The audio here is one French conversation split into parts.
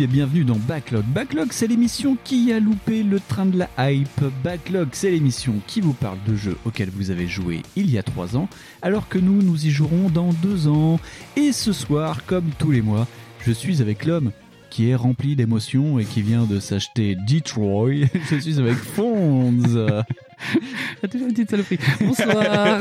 Et bienvenue dans Backlog. Backlog, c'est l'émission qui a loupé le train de la hype. Backlog, c'est l'émission qui vous parle de jeux auxquels vous avez joué il y a 3 ans, alors que nous, nous y jouerons dans 2 ans. Et ce soir, comme tous les mois, je suis avec l'homme qui est rempli d'émotions et qui vient de s'acheter Detroit. Je suis avec Fonz. Ah, toujours une petite saloperie. Bonsoir. ah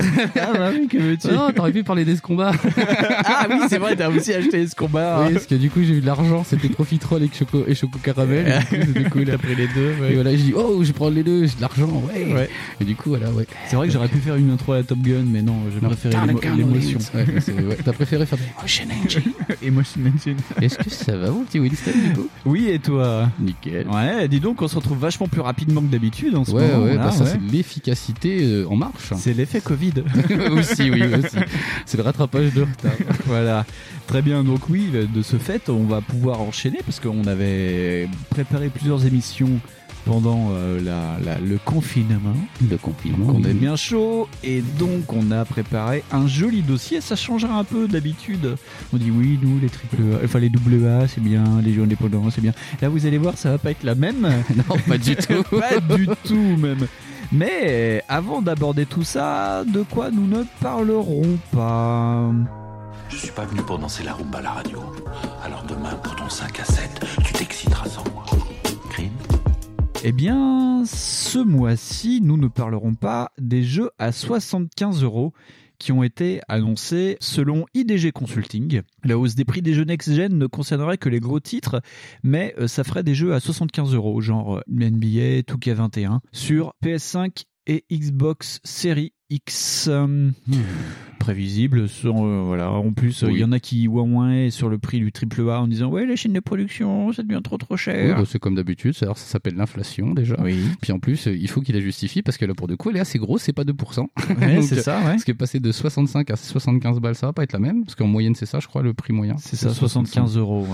bah oui, que veux-tu non, t'aurais pu parler des combats. Ah oui, c'est vrai, t'as aussi acheté ce combat. Oui, parce que du coup, j'ai eu de l'argent. C'était Profiterole et Choco, et Choco Caramel. Du coup, C'était cool. T'as pris les deux. ouais. Et voilà, j'ai dit, oh, je prends les deux, j'ai de l'argent, ouais. Ouais. Et du coup, voilà, ouais. C'est vrai que j'aurais pu faire une intro à la Top Gun, mais non, j'ai préféré l'émo- l'émotion. Ouais, ouais. T'as préféré faire des Motion Engine. Emotion Engine. Est-ce que ça va, mon petit Winston, du coup? Oui, et toi? Nickel. Ouais, dis donc, on se retrouve vachement plus rapidement que d'habitude en ce Ouais, moment. ouais, là, bah ça, ouais. c'est l'efficacité euh, en marche. C'est l'effet Covid. aussi, oui, aussi. C'est le rattrapage de retard. voilà. Très bien. Donc oui, de ce fait, on va pouvoir enchaîner parce qu'on avait préparé plusieurs émissions pendant euh, la, la- le confinement. Le confinement. On oui. est bien chaud et donc on a préparé un joli dossier. Ça changera un peu d'habitude. On dit oui, nous les triple A, enfin les double A, c'est bien, les jeux indépendants, c'est bien. Là, vous allez voir, ça va pas être la même. Non, pas du tout. pas du tout même. Mais avant d'aborder tout ça, de quoi nous ne parlerons pas Je suis pas venu pour danser la rumba à la radio. Alors demain, pour ton 5 à 7, tu t'exciteras sans moi. Crime Eh bien, ce mois-ci, nous ne parlerons pas des jeux à 75 euros qui ont été annoncés selon IDG Consulting. La hausse des prix des jeux next-gen ne concernerait que les gros titres, mais euh, ça ferait des jeux à 75 euros, genre euh, NBA, 2K21, sur PS5 et Xbox Series X. Euh, prévisible. Euh, voilà. En plus, euh, il Oui. y en a qui ouin sur le prix du triple A en disant ouais les chaînes de production ça devient trop trop Oui, cher. bah, c'est comme d'habitude, c'est-à-dire ça s'appelle l'inflation déjà. Oui, Puis en plus, euh, il faut qu'il la justifie parce que là, pour de coup, elle est assez grosse, c'est pas 2%. Ouais, c'est ça, ouais. Parce que passer de 65 à 75 balles, ça va pas être la même. Parce qu'en moyenne, c'est ça, je crois, le prix moyen. C'est ça, 75 euros, ouais.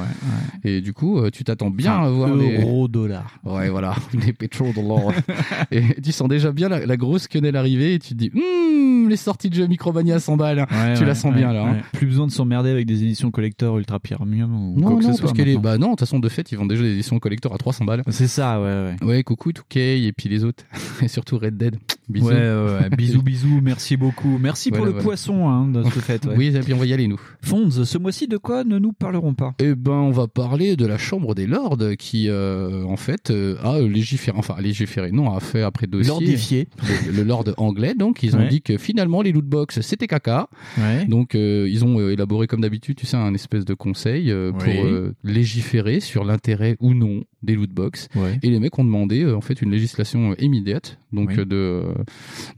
ouais. Et du coup, tu t'attends bien Enfin, à voir les. euros, dollars. Ouais, voilà, les pétrodollars. et tu sens déjà bien la, la grosse quenelle arriver et tu te dis, hum, les sorties de jeux Micromania 100 balles. Ouais, Tu la sens bien, là, hein. Plus besoin de s'emmerder avec des éditions collector ultra premium ou quoi Non, que non, ce soit. parce maintenant. Bah non, de toute façon, de fait, ils vendent déjà des éditions collector à 300 balles. C'est ça, ouais, ouais. Ouais, coucou, 2K et puis les autres. et surtout Red Dead. Bisous. Ouais, ouais, bisous, bisous, merci beaucoup. Merci pour le voilà. poisson hein, de ce fait. ouais. Oui, et puis on va y aller, nous. Fonds, ce mois-ci, de quoi ne nous parlerons pas? Eh ben, on va parler de la Chambre des Lords qui, euh, en fait, euh, a légiféré, enfin, a légiféré, non, a fait après dossier. Lordifié. Le, le Lord anglais, donc, ils ont Ouais. dit que finalement, les lootbox, c'était caca. Ouais. Donc, euh, ils ont euh, élaboré, comme d'habitude, tu sais, un espèce de conseil euh, pour Oui. légiférer sur l'intérêt ou non des lootbox. Ouais. Et les mecs ont demandé, euh, en fait, une législation euh, immédiate, donc Oui. euh,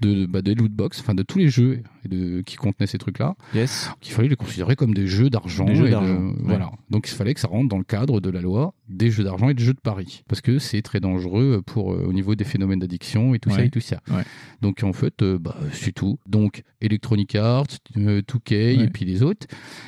de, de, bah, des lootbox, enfin, de tous les jeux de, qui contenaient ces trucs-là Yes. qu'il fallait les considérer comme des jeux d'argent. Des jeux de- ouais. Voilà. Donc il fallait que ça rentre dans le cadre de la loi des jeux d'argent et des jeux de paris. Parce que c'est très dangereux pour, au niveau des phénomènes d'addiction et tout ça et tout ça. Donc en fait, euh, bah, c'est tout. Donc Electronic Arts, euh, 2K et puis les autres,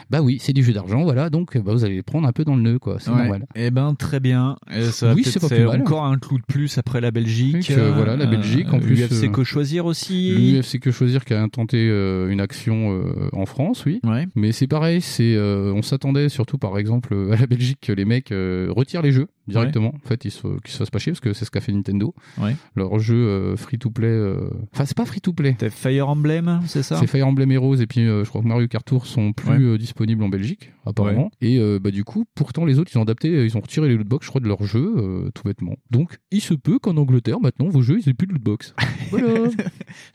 bah oui, c'est du jeu d'argent, voilà. Donc bah, vous allez les prendre un peu dans le nœud, quoi. C'est normal. Eh ben, très bien. Et ça va Oui, c'est pas plus mal. encore un clou de plus après la Belgique. Euh, voilà, la Belgique, en plus, L'UFC euh, que choisir aussi. L'UFC que choisir qui a intenté euh, une action euh, en France, oui. Ouais. Mais c'est pareil, c'est on s'attendait surtout par exemple à la Belgique que les mecs euh, retirent les jeux directement. En fait, ils se, qu'ils se fassent pas chier parce que c'est ce qu'a fait Nintendo. Ouais. Leur jeu free to play, enfin c'est pas free to play. T'as Fire Emblem, c'est ça? C'est Fire Emblem Heroes et puis euh, je crois que Mario Kart Tour sont plus Ouais. euh, disponibles en Belgique apparemment. Et euh, bah du coup, pourtant les autres ils ont adapté, euh, ils ont retiré les lootbox, je crois, de leur jeu euh, tout bêtement. Donc il se peut qu'en Angleterre maintenant vos jeux ils aient plus de lootbox. voilà.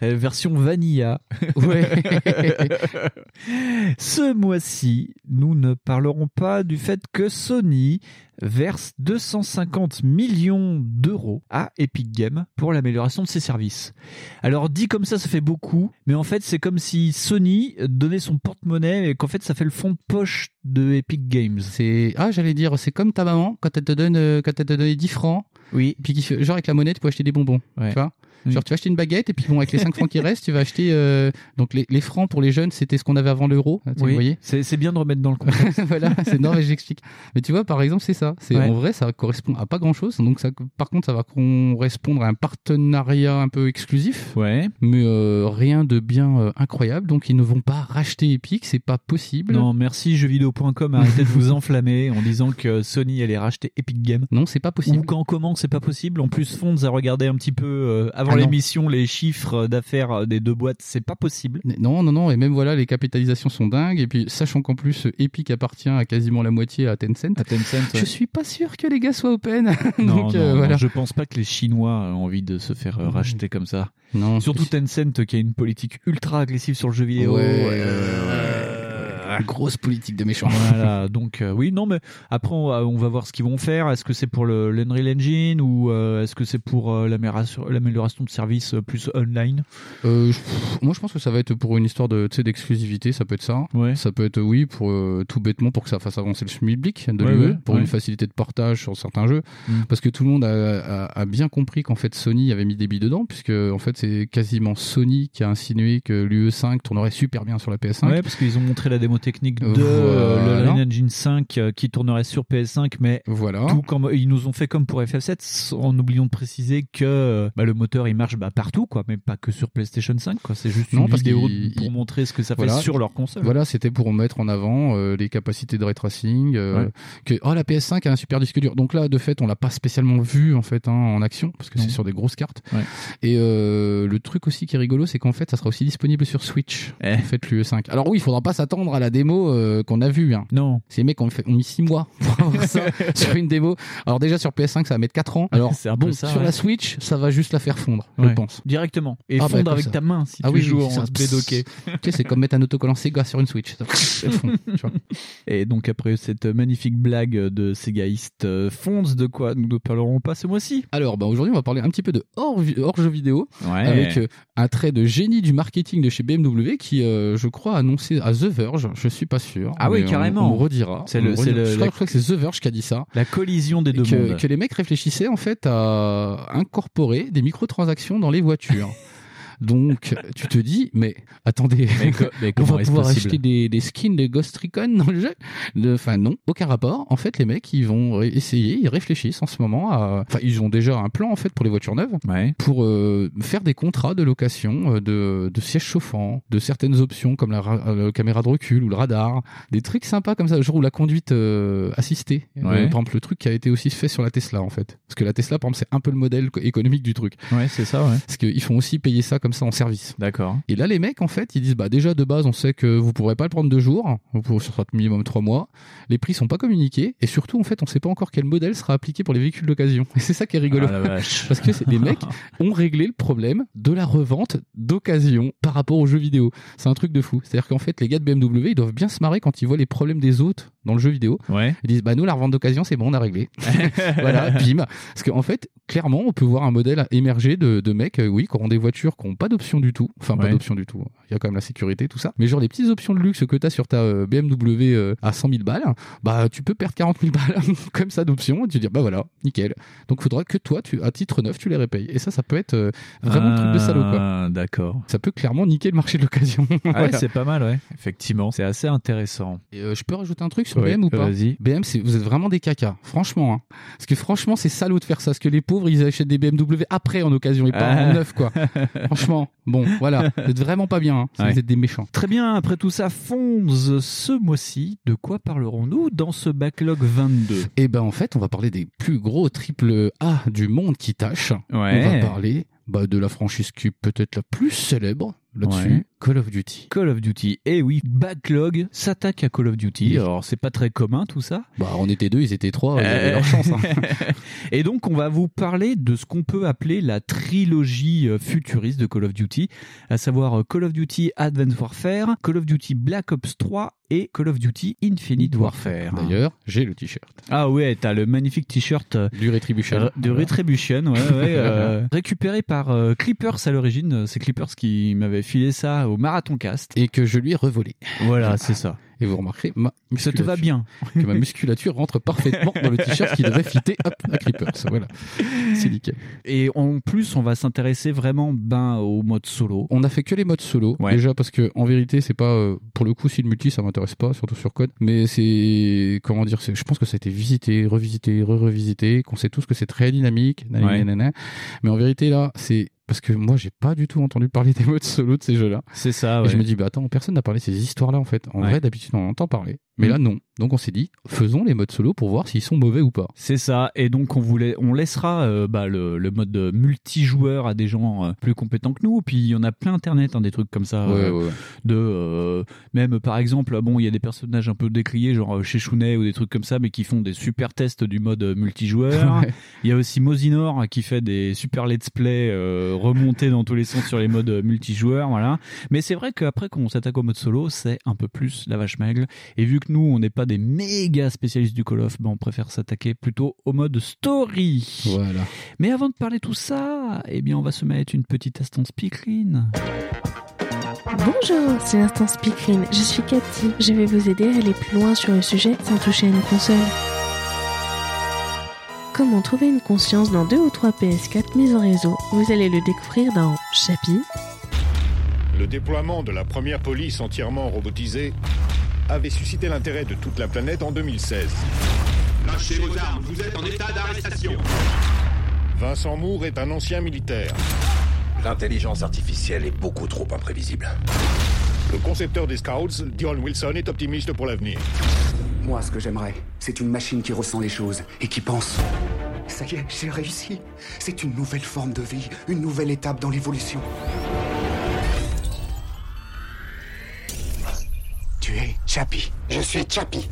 La version vanilla. Ouais. Ce mois-ci, nous ne parlerons pas du fait que Sony verse 250 millions d'euros à Epic Games pour l'amélioration de ses services. Alors dit comme ça, ça fait beaucoup, mais en fait c'est comme si Sony donnait son porte-monnaie et qu'en fait ça fait le fond de poche de Epic Games. C'est ah j'allais dire c'est comme ta maman quand elle te donne euh, quand elle te donne 10 francs Oui. puis genre avec la monnaie tu peux acheter des bonbons Ouais. tu vois Oui. genre tu vas acheter une baguette et puis bon avec les 5 francs qui restent tu vas acheter euh, donc les, les francs pour les jeunes c'était ce qu'on avait avant l'euro voyez c'est bien de remettre dans le contexte. voilà, c'est non mais j'explique. Mais tu vois, par exemple, c'est ça. C'est Ouais. en vrai, ça correspond à pas grand chose. Donc ça, par contre, ça va correspondre à un partenariat un peu exclusif, ouais. mais euh, rien de bien euh, incroyable. Donc ils ne vont pas racheter Epic, c'est pas possible. Non, merci jeuxvideo.com, arrêtez de vous enflammer en disant que Sony allait racheter Epic Games. Non, c'est pas possible. Ou quand comment, c'est pas possible. En plus, Fonds a regardé un petit peu euh, avant Ah l'émission les chiffres d'affaires des deux boîtes, c'est pas possible. Non, non, non. Et même voilà, les capitalisations sont dingues. Et puis sachant qu'en plus, Epic appartient à quasiment la moitié à Tencent. À Tencent, Je suis pas sûr que les gars soient open. Non, Donc non, euh, non, je pense pas que les Chinois ont envie de se faire euh, racheter comme ça. Non, Surtout Tencent qui a une politique ultra agressive sur le jeu vidéo. Ouais, Euh, grosse politique de méchants. Voilà, donc euh, oui, non, mais après on va, on va voir ce qu'ils vont faire. Est-ce que c'est pour le l'Unreal Engine ou euh, est-ce que c'est pour euh, l'amélioration l'amélioration de services euh, plus online? Euh, je- moi, je pense que ça va être pour une histoire de, tu sais, d'exclusivité, ça peut être ça. Ouais. Ça peut être, oui, pour euh, tout bêtement, pour que ça fasse avancer le schmilblick de Ouais, l'UE, ouais, pour ouais. une facilité de portage sur certains jeux. Mm. Parce que tout le monde a, a- a bien compris qu'en fait Sony avait mis des billes dedans, puisque en fait c'est quasiment Sony qui a insinué que l'UE5 tournerait super bien sur la PS5. Ouais, parce qu'ils ont montré la démo technique de Voilà. euh, le Unreal Engine 5 euh, qui tournerait sur PS5, mais Voilà. tout comme ils nous ont fait comme pour FF7 en oubliant de préciser que euh, bah, le moteur il marche bah, partout quoi mais pas que sur PlayStation 5 quoi c'est juste Non, une parce vidéo pour il- montrer ce que ça Voilà. fait sur leur console Voilà, c'était pour mettre en avant euh, les capacités de ray tracing, euh, Ouais. que oh la PS5 a un super disque dur. Donc là, de fait, on l'a pas spécialement vu en fait hein, en action parce que c'est sur des grosses cartes. Ouais. Et euh, le truc aussi qui est rigolo, c'est qu'en fait, ça sera aussi disponible sur Switch. Eh. En fait, l'UE5. Alors oui, il faudra pas s'attendre à la démo euh, qu'on a vue. Hein. non Ces mecs ont, fait, ont mis 6 mois pour avoir ça sur une démo. Alors déjà sur PS5, ça va mettre 4 ans. Alors C'est un bon, ça, sur ouais. la Switch, ça va juste la faire fondre, Ouais. je pense. directement et Ah, bah, fondre avec ça. ta main si Ah tu oui, joues en bédoqué Ok, c'est comme mettre un autocollant Sega sur une Switch. Ça, elle fond, tu vois. et donc après cette magnifique blague de Segaïste euh, Fonds de quoi nous ne parlerons pas ce mois-ci Alors, bah, aujourd'hui, on va parler un petit peu de hors, hors jeu vidéo. ouais avec euh, un trait de génie du marketing de chez BMW qui, euh, je crois, a annoncé à The Verge, je suis pas sûr. Ah oui, on- carrément. On, redira. C'est le- redira. le- je, crois, la- je crois que c'est The Verge qui a dit ça. la collision des deux que, mondes que les mecs réfléchissaient en fait à incorporer des microtransactions dans les voitures. Donc, tu te dis, mais attendez, mais, co- mais on va pouvoir acheter des, des skins de Ghost Recon dans le jeu Enfin non, aucun rapport. En fait, les mecs, ils vont essayer, ils réfléchissent en ce moment à... Enfin, ils ont déjà un plan en fait pour les voitures neuves ouais pour euh, faire des contrats de location euh, de, de sièges chauffants, de certaines options comme la, euh, caméra de recul ou le radar, des trucs sympas comme ça, genre ou la conduite euh, assistée. Euh, par exemple, le truc qui a été aussi fait sur la Tesla en fait. Parce que la Tesla, par exemple, c'est un peu le modèle co- économique du truc. ouais c'est ça ouais Parce qu'ils font aussi payer ça comme ça en service. d'accord Et là, les mecs, en fait, ils disent, bah, déjà, de base, on sait que vous pourrez pas le prendre deux jours. Vous pourrez, sera minimum trois mois. Les prix sont pas communiqués. Et surtout, en fait, on sait pas encore quel modèle sera appliqué pour les véhicules d'occasion. Et c'est ça qui est rigolo. Ah. Parce que les mecs ont réglé le problème de la revente d'occasion par rapport aux jeux vidéo. C'est un truc de fou. C'est-à-dire qu'en fait, les gars de BMW, ils doivent bien se marrer quand ils voient les problèmes des autres dans le jeu vidéo. ouais Ils disent, bah, nous, la revente d'occasion, c'est bon, on a réglé. voilà, bim. Parce qu'en fait, clairement, on peut voir un modèle émerger de, de mecs, euh, oui, qui auront des voitures qui n'ont pas d'option du tout. Enfin, pas d'option du tout. Il y a quand même la sécurité, tout ça. Mais genre, les petites options de luxe que tu as sur ta euh, BMW euh, à 100 000 balles, bah, tu peux perdre 40 000 balles comme ça d'options et tu dis, bah voilà, nickel. Donc, il faudra que toi, tu, à titre neuf, tu les repayes. Et ça, ça peut être vraiment un truc de salaud, quoi. Ah, d'accord Ça peut clairement niquer le marché de l'occasion. Ah ouais, Voilà. c'est pas mal, ouais. Effectivement, c'est assez intéressant. Et, euh, je peux rajouter un truc sur BM ou pas? vas-y. BM, vous êtes vraiment des cacas, franchement. Hein. Parce que franchement, c'est salaud de faire ça. Parce que les pauvres, ils achètent des BMW après en occasion et pas Ah. en neuf, quoi. franchement, bon, voilà. Vous êtes vraiment pas bien. Hein. Ouais. Vous êtes des méchants. Très bien, après tout ça, Fonz, ce mois-ci, de quoi parlerons-nous dans ce backlog 22 Et ben, en fait, on va parler des plus gros triple A du monde qui tâchent. On va parler bah, de la franchise qui est peut-être la plus célèbre là-dessus. Ouais. Call of Duty. Call of Duty. Et oui, Backlog s'attaque à Call of Duty. Oui. Alors, c'est pas très commun tout ça. Bah, on était deux, ils étaient trois, ils Euh, avaient leur chance. hein. Et donc, on va vous parler de ce qu'on peut appeler la trilogie euh, futuriste de Call of Duty, à savoir euh, Call of Duty Advanced Warfare, Call of Duty Black Ops 3 et Call of Duty Infinite Warfare. D'ailleurs, j'ai le t-shirt. Ah ouais, t'as le magnifique t-shirt euh, Du Retribution. De Retribution, ouais, ouais, euh, récupéré par euh, Clippers à l'origine. C'est Clippers qui m'avait filé ça au Marathon Cast. Et que je lui ai revolé. Voilà, c'est ça. Et vous remarquerez, ma Ça te va musculature- bien. que ma musculature rentre parfaitement dans le t-shirt qui devrait fitter hop, à Creepers. Voilà. C'est nickel. Et en plus, on va s'intéresser vraiment ben au mode solo. On a fait que les modes solo. Ouais. Déjà parce que, en vérité, c'est pas, euh, pour le coup, si le multi, ça m'intéresse pas, surtout sur code. Mais c'est, comment dire, c'est, je pense que ça a été visité, revisité, re-revisité, qu'on sait tous que c'est très dynamique. nanana, Ouais. nanana. Mais en vérité, là, c'est, parce que moi, j'ai pas du tout entendu parler des modes solo de ces jeux-là. C'est ça, Et je me dis, bah attends, personne n'a parlé de ces histoires-là en fait. En Ouais. vrai, d'habitude, on en entend parler. Mais Mm. là, non. Donc on s'est dit, faisons les modes solo pour voir s'ils sont mauvais ou pas. C'est ça, et donc on voulait, on laissera euh, bah, le, le mode multijoueur à des gens euh, plus compétents que nous. Puis il y en a plein internet, hein, des trucs comme ça, euh, ouais, ouais. de même par exemple, bon, il y a des personnages un peu décriés, genre chez Chounet ou des trucs comme ça, mais qui font des super tests du mode multijoueur. Il y a aussi Mosinor qui fait des super let's play remontés dans tous les sens sur les modes multijoueurs, voilà. Mais c'est vrai qu'après qu'on s'attaque au mode solo, c'est un peu plus la vache maigre. Et vu que nous, on n'est pas des méga spécialistes du Call of, ben on préfère s'attaquer plutôt au mode story. Voilà. Mais avant de parler tout ça, eh bien, on va se mettre une petite instance Speakerine. Bonjour, c'est l'instant Speakerine. Je suis Cathy. Je vais vous aider à aller plus loin sur le sujet sans toucher à une console. Comment trouver une conscience dans deux ou trois PS4 mises en réseau? Vous allez le découvrir dans Chapi, Le déploiement de la première police entièrement robotisée avait suscité l'intérêt de toute la planète en 2016. Lâchez vos armes, vous êtes en état d'arrestation. Vincent Moore est un ancien militaire. L'intelligence artificielle est beaucoup trop imprévisible. Le concepteur des Scouts, Dion Wilson, est optimiste pour l'avenir. Moi, ce que j'aimerais, c'est une machine qui ressent les choses et qui pense. Ça y est, j'ai réussi. C'est une nouvelle forme de vie, une nouvelle étape dans l'évolution. Chappie. Je suis Chappie.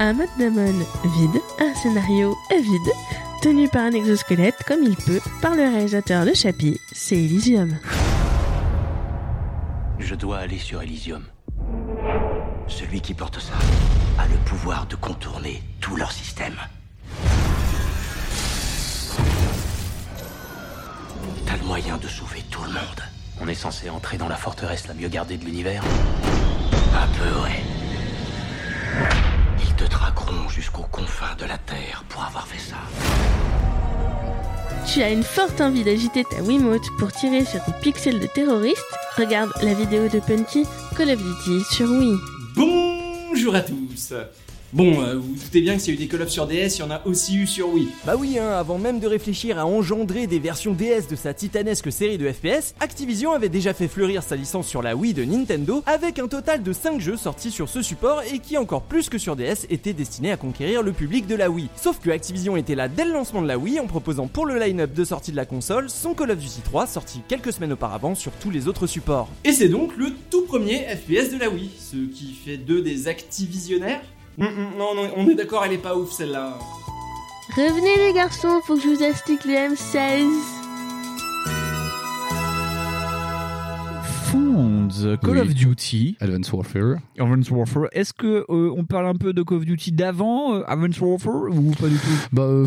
un mode d'amon vide, un scénario vide, tenu par un exosquelette comme il peut par le réalisateur de Chapi, c'est Elysium. Je dois aller sur Elysium. Celui qui porte ça a le pouvoir de contourner tout leur système. T'as le moyen de sauver tout le monde. On est censé entrer dans la forteresse la mieux gardée de l'univers Un peu, ouais. Ils te traqueront jusqu'aux confins de la Terre pour avoir fait ça. Tu as une forte envie d'agiter ta Wiimote pour tirer sur des pixels de terroristes? Regarde la vidéo de Punky Call of Duty sur Wii. Bonjour à tous Bon, euh, vous vous doutez bien que s'il y a eu des Call of sur DS, il y en a aussi eu sur Wii. Bah oui, hein, avant même de réfléchir à engendrer des versions DS de sa titanesque série de FPS, Activision avait déjà fait fleurir sa licence sur la Wii de Nintendo avec un total de 5 jeux sortis sur ce support et qui encore plus que sur DS étaient destinés à conquérir le public de la Wii. Sauf que Activision était là dès le lancement de la Wii en proposant pour le line-up de sortie de la console son Call of Duty 3 sorti quelques semaines auparavant sur tous les autres supports. Et c'est donc le tout premier FPS de la Wii, ce qui fait d'eux des Activisionnaires. Hum, hum, non, non, on est d'accord, elle est pas ouf celle-là. Revenez les garçons, faut que je vous explique le M16. Fonds, Call Oui. of Duty, Advanced Warfare. Advanced Warfare. Est-ce que euh, on parle un peu de Call of Duty d'avant euh, Advanced Warfare ou pas du tout? Bah, euh,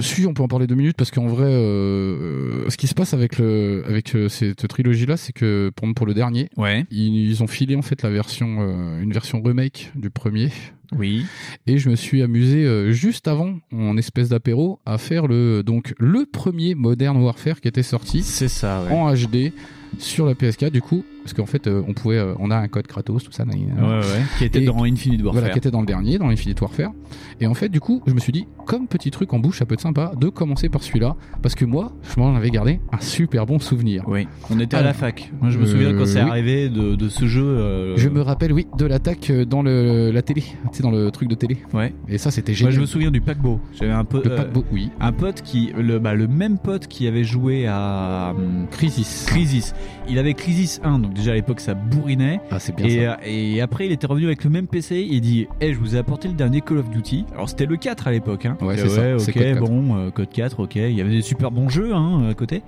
si, on peut en parler deux minutes parce qu'en vrai, euh, euh, ce qui se passe avec le, avec euh, cette trilogie-là, c'est que pour, pour le dernier, Ouais. ils, ils ont filé en fait la version, euh, une version remake du premier. Oui. Et je me suis amusé euh, juste avant, en espèce d'apéro, à faire le donc le premier Modern Warfare qui était sorti C'est ça, ouais. en HD sur la PS4. Du coup, parce qu'en fait, euh, on pouvait, euh, on a un code Kratos, tout ça. nan. Ouais, ouais, qui était dans Infinite Warfare. Voilà, qui était dans le dernier, dans Infinite Warfare. Et en fait, du coup, je me suis dit, comme petit truc en bouche, ça peut être sympa de commencer par celui-là, parce que moi, je m'en avais gardé un super bon souvenir. Oui. On était à la fac. Moi, je me souviens quand c'est oui. arrivé de, de ce jeu. euh, Je me rappelle, oui, de l'attaque euh, dans le, la télé, tu sais, dans le truc de télé. Ouais. Et ça, c'était Moi, génial. je me souviens du paquebot. J'avais un peu. Le paquebot, oui. Un pote qui, le, bah, le même pote qui avait joué à hum, Crisis. Crisis. Il avait Crisis 1, donc déjà à l'époque ça bourrinait. Ah, c'est bien et, ça. euh, et après il était revenu avec le même PC. Il dit, eh, je vous ai apporté le dernier Call of Duty. Alors c'était le 4 à l'époque. Hein. Ouais, c'est ça, c'est Ok, Code 4. bon, euh, code 4, ok. Il y avait des super bons jeux hein, à côté.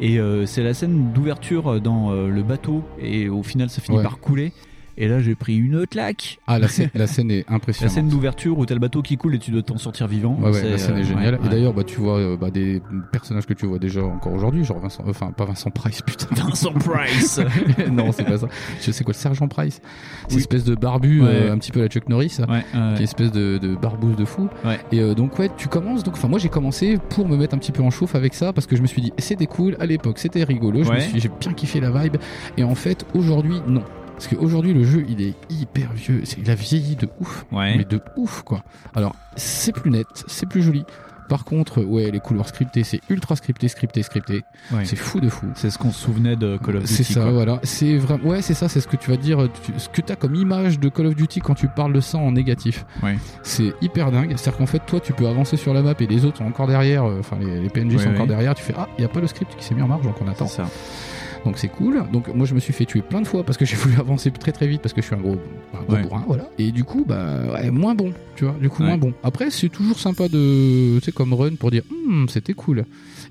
Et euh, c'est la scène d'ouverture dans euh, le bateau et au final ça finit Ouais. par couler. Et là j'ai pris une claque. Ah, la scène, la scène est La impressionnante. scène d'ouverture où t'as le bateau qui coule et tu dois t'en sortir vivant. Ouais, ouais, la scène euh, est géniale. ouais, Et d'ailleurs, bah, tu vois euh, bah, des personnages que tu vois déjà encore aujourd'hui, genre Vincent, euh, enfin pas Vincent Price, putain. Vincent Price. non, c'est pas ça. Je sais quoi, le sergent Price. C'est Oui. espèce de barbu, Ouais. euh, un petit peu la Chuck Norris, qui est espèce de, de barbouze de fou. Ouais. Et euh, donc ouais, tu commences. Donc, enfin moi j'ai commencé pour me mettre un petit peu en chauffe avec ça parce que je me suis dit c'était cool à l'époque, c'était rigolo. J'ai bien kiffé la vibe. Et en fait aujourd'hui non. Parce qu'aujourd'hui le jeu il est hyper vieux, il a vieilli de ouf, Ouais. mais de ouf quoi. Alors c'est plus net, c'est plus joli. Par contre, ouais, les couloirs scriptés, c'est ultra scripté, scripté, scripté. Ouais. C'est fou de fou. C'est ce qu'on se souvenait de Call of Duty. C'est ça, quoi. voilà. C'est vraiment, ouais, c'est ça, c'est ce que tu vas dire, tu- ce que tu as comme image de Call of Duty quand tu parles de ça en négatif. Ouais. C'est hyper dingue. C'est-à-dire qu'en fait, toi, tu peux avancer sur la map et les autres sont encore derrière, euh, enfin, les, les PNJ Ouais, sont encore derrière. Tu fais, ah, il n'y a pas le script qui s'est mis en marche, donc on attend. C'est ça. Donc c'est cool. Donc moi, je me suis fait tuer plein de fois parce que j'ai voulu avancer très très vite parce que je suis un gros, un gros Ouais. bourrin, voilà. Et du coup, bah, ouais, moins bon, tu vois, du coup, Ouais. moins bon. Après, c'est toujours sympa de, tu sais, comme run pour dire, Hum, c'était cool.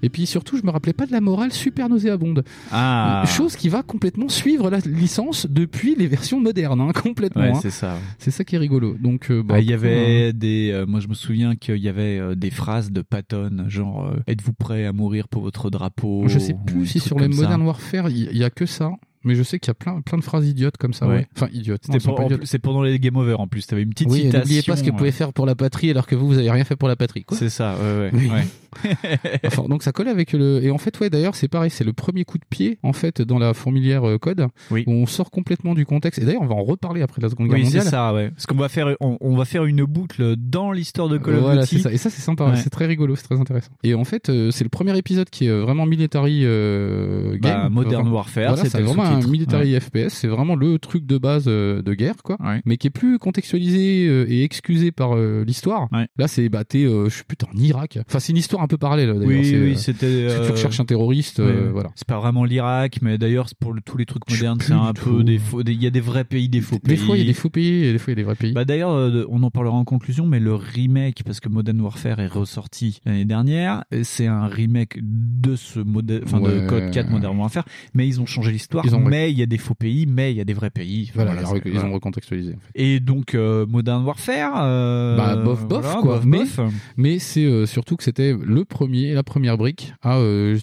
Et puis surtout, je me rappelais pas de la morale super nauséabonde. Ah. Chose qui va complètement suivre la licence depuis les versions modernes, hein, complètement. Ouais, hein. c'est ça. C'est ça qui est rigolo. Donc, euh, bah, il y avait des. euh, moi, je me souviens qu'il y avait euh, des phrases de Patton, genre Êtes-vous prêt à mourir pour votre drapeau je sais plus si sur les. Modern Warfare, il y, il y a que ça. Mais je sais qu'il y a plein, plein de phrases idiotes comme ça. Ouais. Ouais. Enfin, idiotes. C'était pour- plus, C'est pendant les Game Over en plus. T'avais une petite Oui, citation. n'oubliez pas ce que vous pouvez euh, faire pour la patrie alors que vous, vous avez rien fait pour la patrie. Quoi. C'est ça, ouais, ouais. Oui. ouais. Enfin, donc ça colle avec le. Et en fait, ouais, d'ailleurs, c'est pareil, c'est le premier coup de pied en fait dans la fourmilière euh, code Oui. où on sort complètement du contexte. Et d'ailleurs, on va en reparler après la Seconde Guerre Oui, c'est ça, ouais. Parce qu'on va faire, on, on va faire une boucle dans l'histoire de Call of voilà, Duty. c'est ça. Et ça, c'est sympa. Ouais. C'est très rigolo, c'est très intéressant. Et en fait, euh, c'est le premier épisode qui est vraiment military euh, Bah, game. Modern Vraiment. Warfare, Voilà, c'est vraiment un sous-titre. military FPS. C'est vraiment le truc de base euh, de guerre, quoi. Ouais. Mais qui est plus contextualisé euh, et excusé par euh, l'histoire. Ouais. Là, c'est bah t'es, je plus, t'es en Irak. Enfin, c'est une histoire un peu parallèle. D'ailleurs. Oui, C'est, oui, c'était. si tu recherches un terroriste, ouais, ouais. voilà. C'est pas vraiment l'Irak, mais d'ailleurs, pour le- tous les trucs modernes, c'est un peu des faux. Il y a des vrais pays, des faux pays. Des fois, il y a des faux pays et des fois, il y a des vrais pays. Bah d'ailleurs, on en parlera en conclusion, mais le remake, parce que Modern Warfare est ressorti l'année dernière, c'est un remake de ce modèle, enfin Ouais. de Code 4 Modern Warfare, mais ils ont changé l'histoire. Ils ont- Mais il y a des faux pays, mais il y a des vrais pays. voilà, Voilà, ils, voilà. ont recontextualisé. En fait. Et donc euh, Modern Warfare, euh, Bah, bof, bof, quoi. bof, mais bof. mais c'est euh, surtout que c'était le premier, la première brique à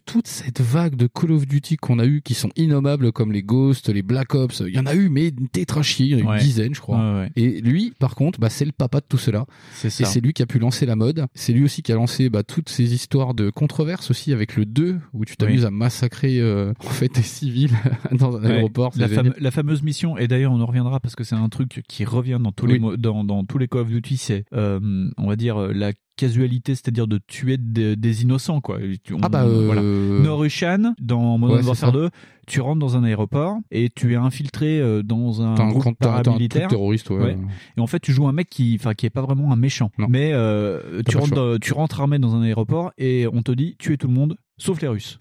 toute cette vague de Call of Duty qu'on a eu qui sont innommables comme les Ghosts, les Black Ops. Il y en a eu, mais une tétrachier, il y en a eu Ouais. une dizaine, je crois. Ouais, ouais. Et lui, par contre, bah, c'est le papa de tout cela. C'est Et c'est lui qui a pu lancer la mode. C'est lui aussi qui a lancé bah, toutes ces histoires de controverses aussi avec le 2 où tu t'amuses Oui. à massacrer euh, en fait des civils dans un Ouais, aéroport. c'est la, génial. fame- la fameuse mission, et d'ailleurs on en reviendra parce que c'est un truc qui revient dans tous les Oui. dans, dans tous les Call of Duty, c'est euh, on va dire euh, la casualité, c'est-à-dire de tuer des, des innocents quoi. On- Ah bah euh, voilà. Norushan dans Modern Warfare ça. 2, tu rentres dans un aéroport et tu es infiltré euh, dans un un, groupe un paramilitaire. terroriste, ouais. Ouais. Et en fait, tu joues un mec qui, enfin, qui est pas vraiment un méchant, Non. mais euh, tu rentres, dans- tu rentres armé dans un aéroport et on te dit tuer tout le monde, sauf les Russes.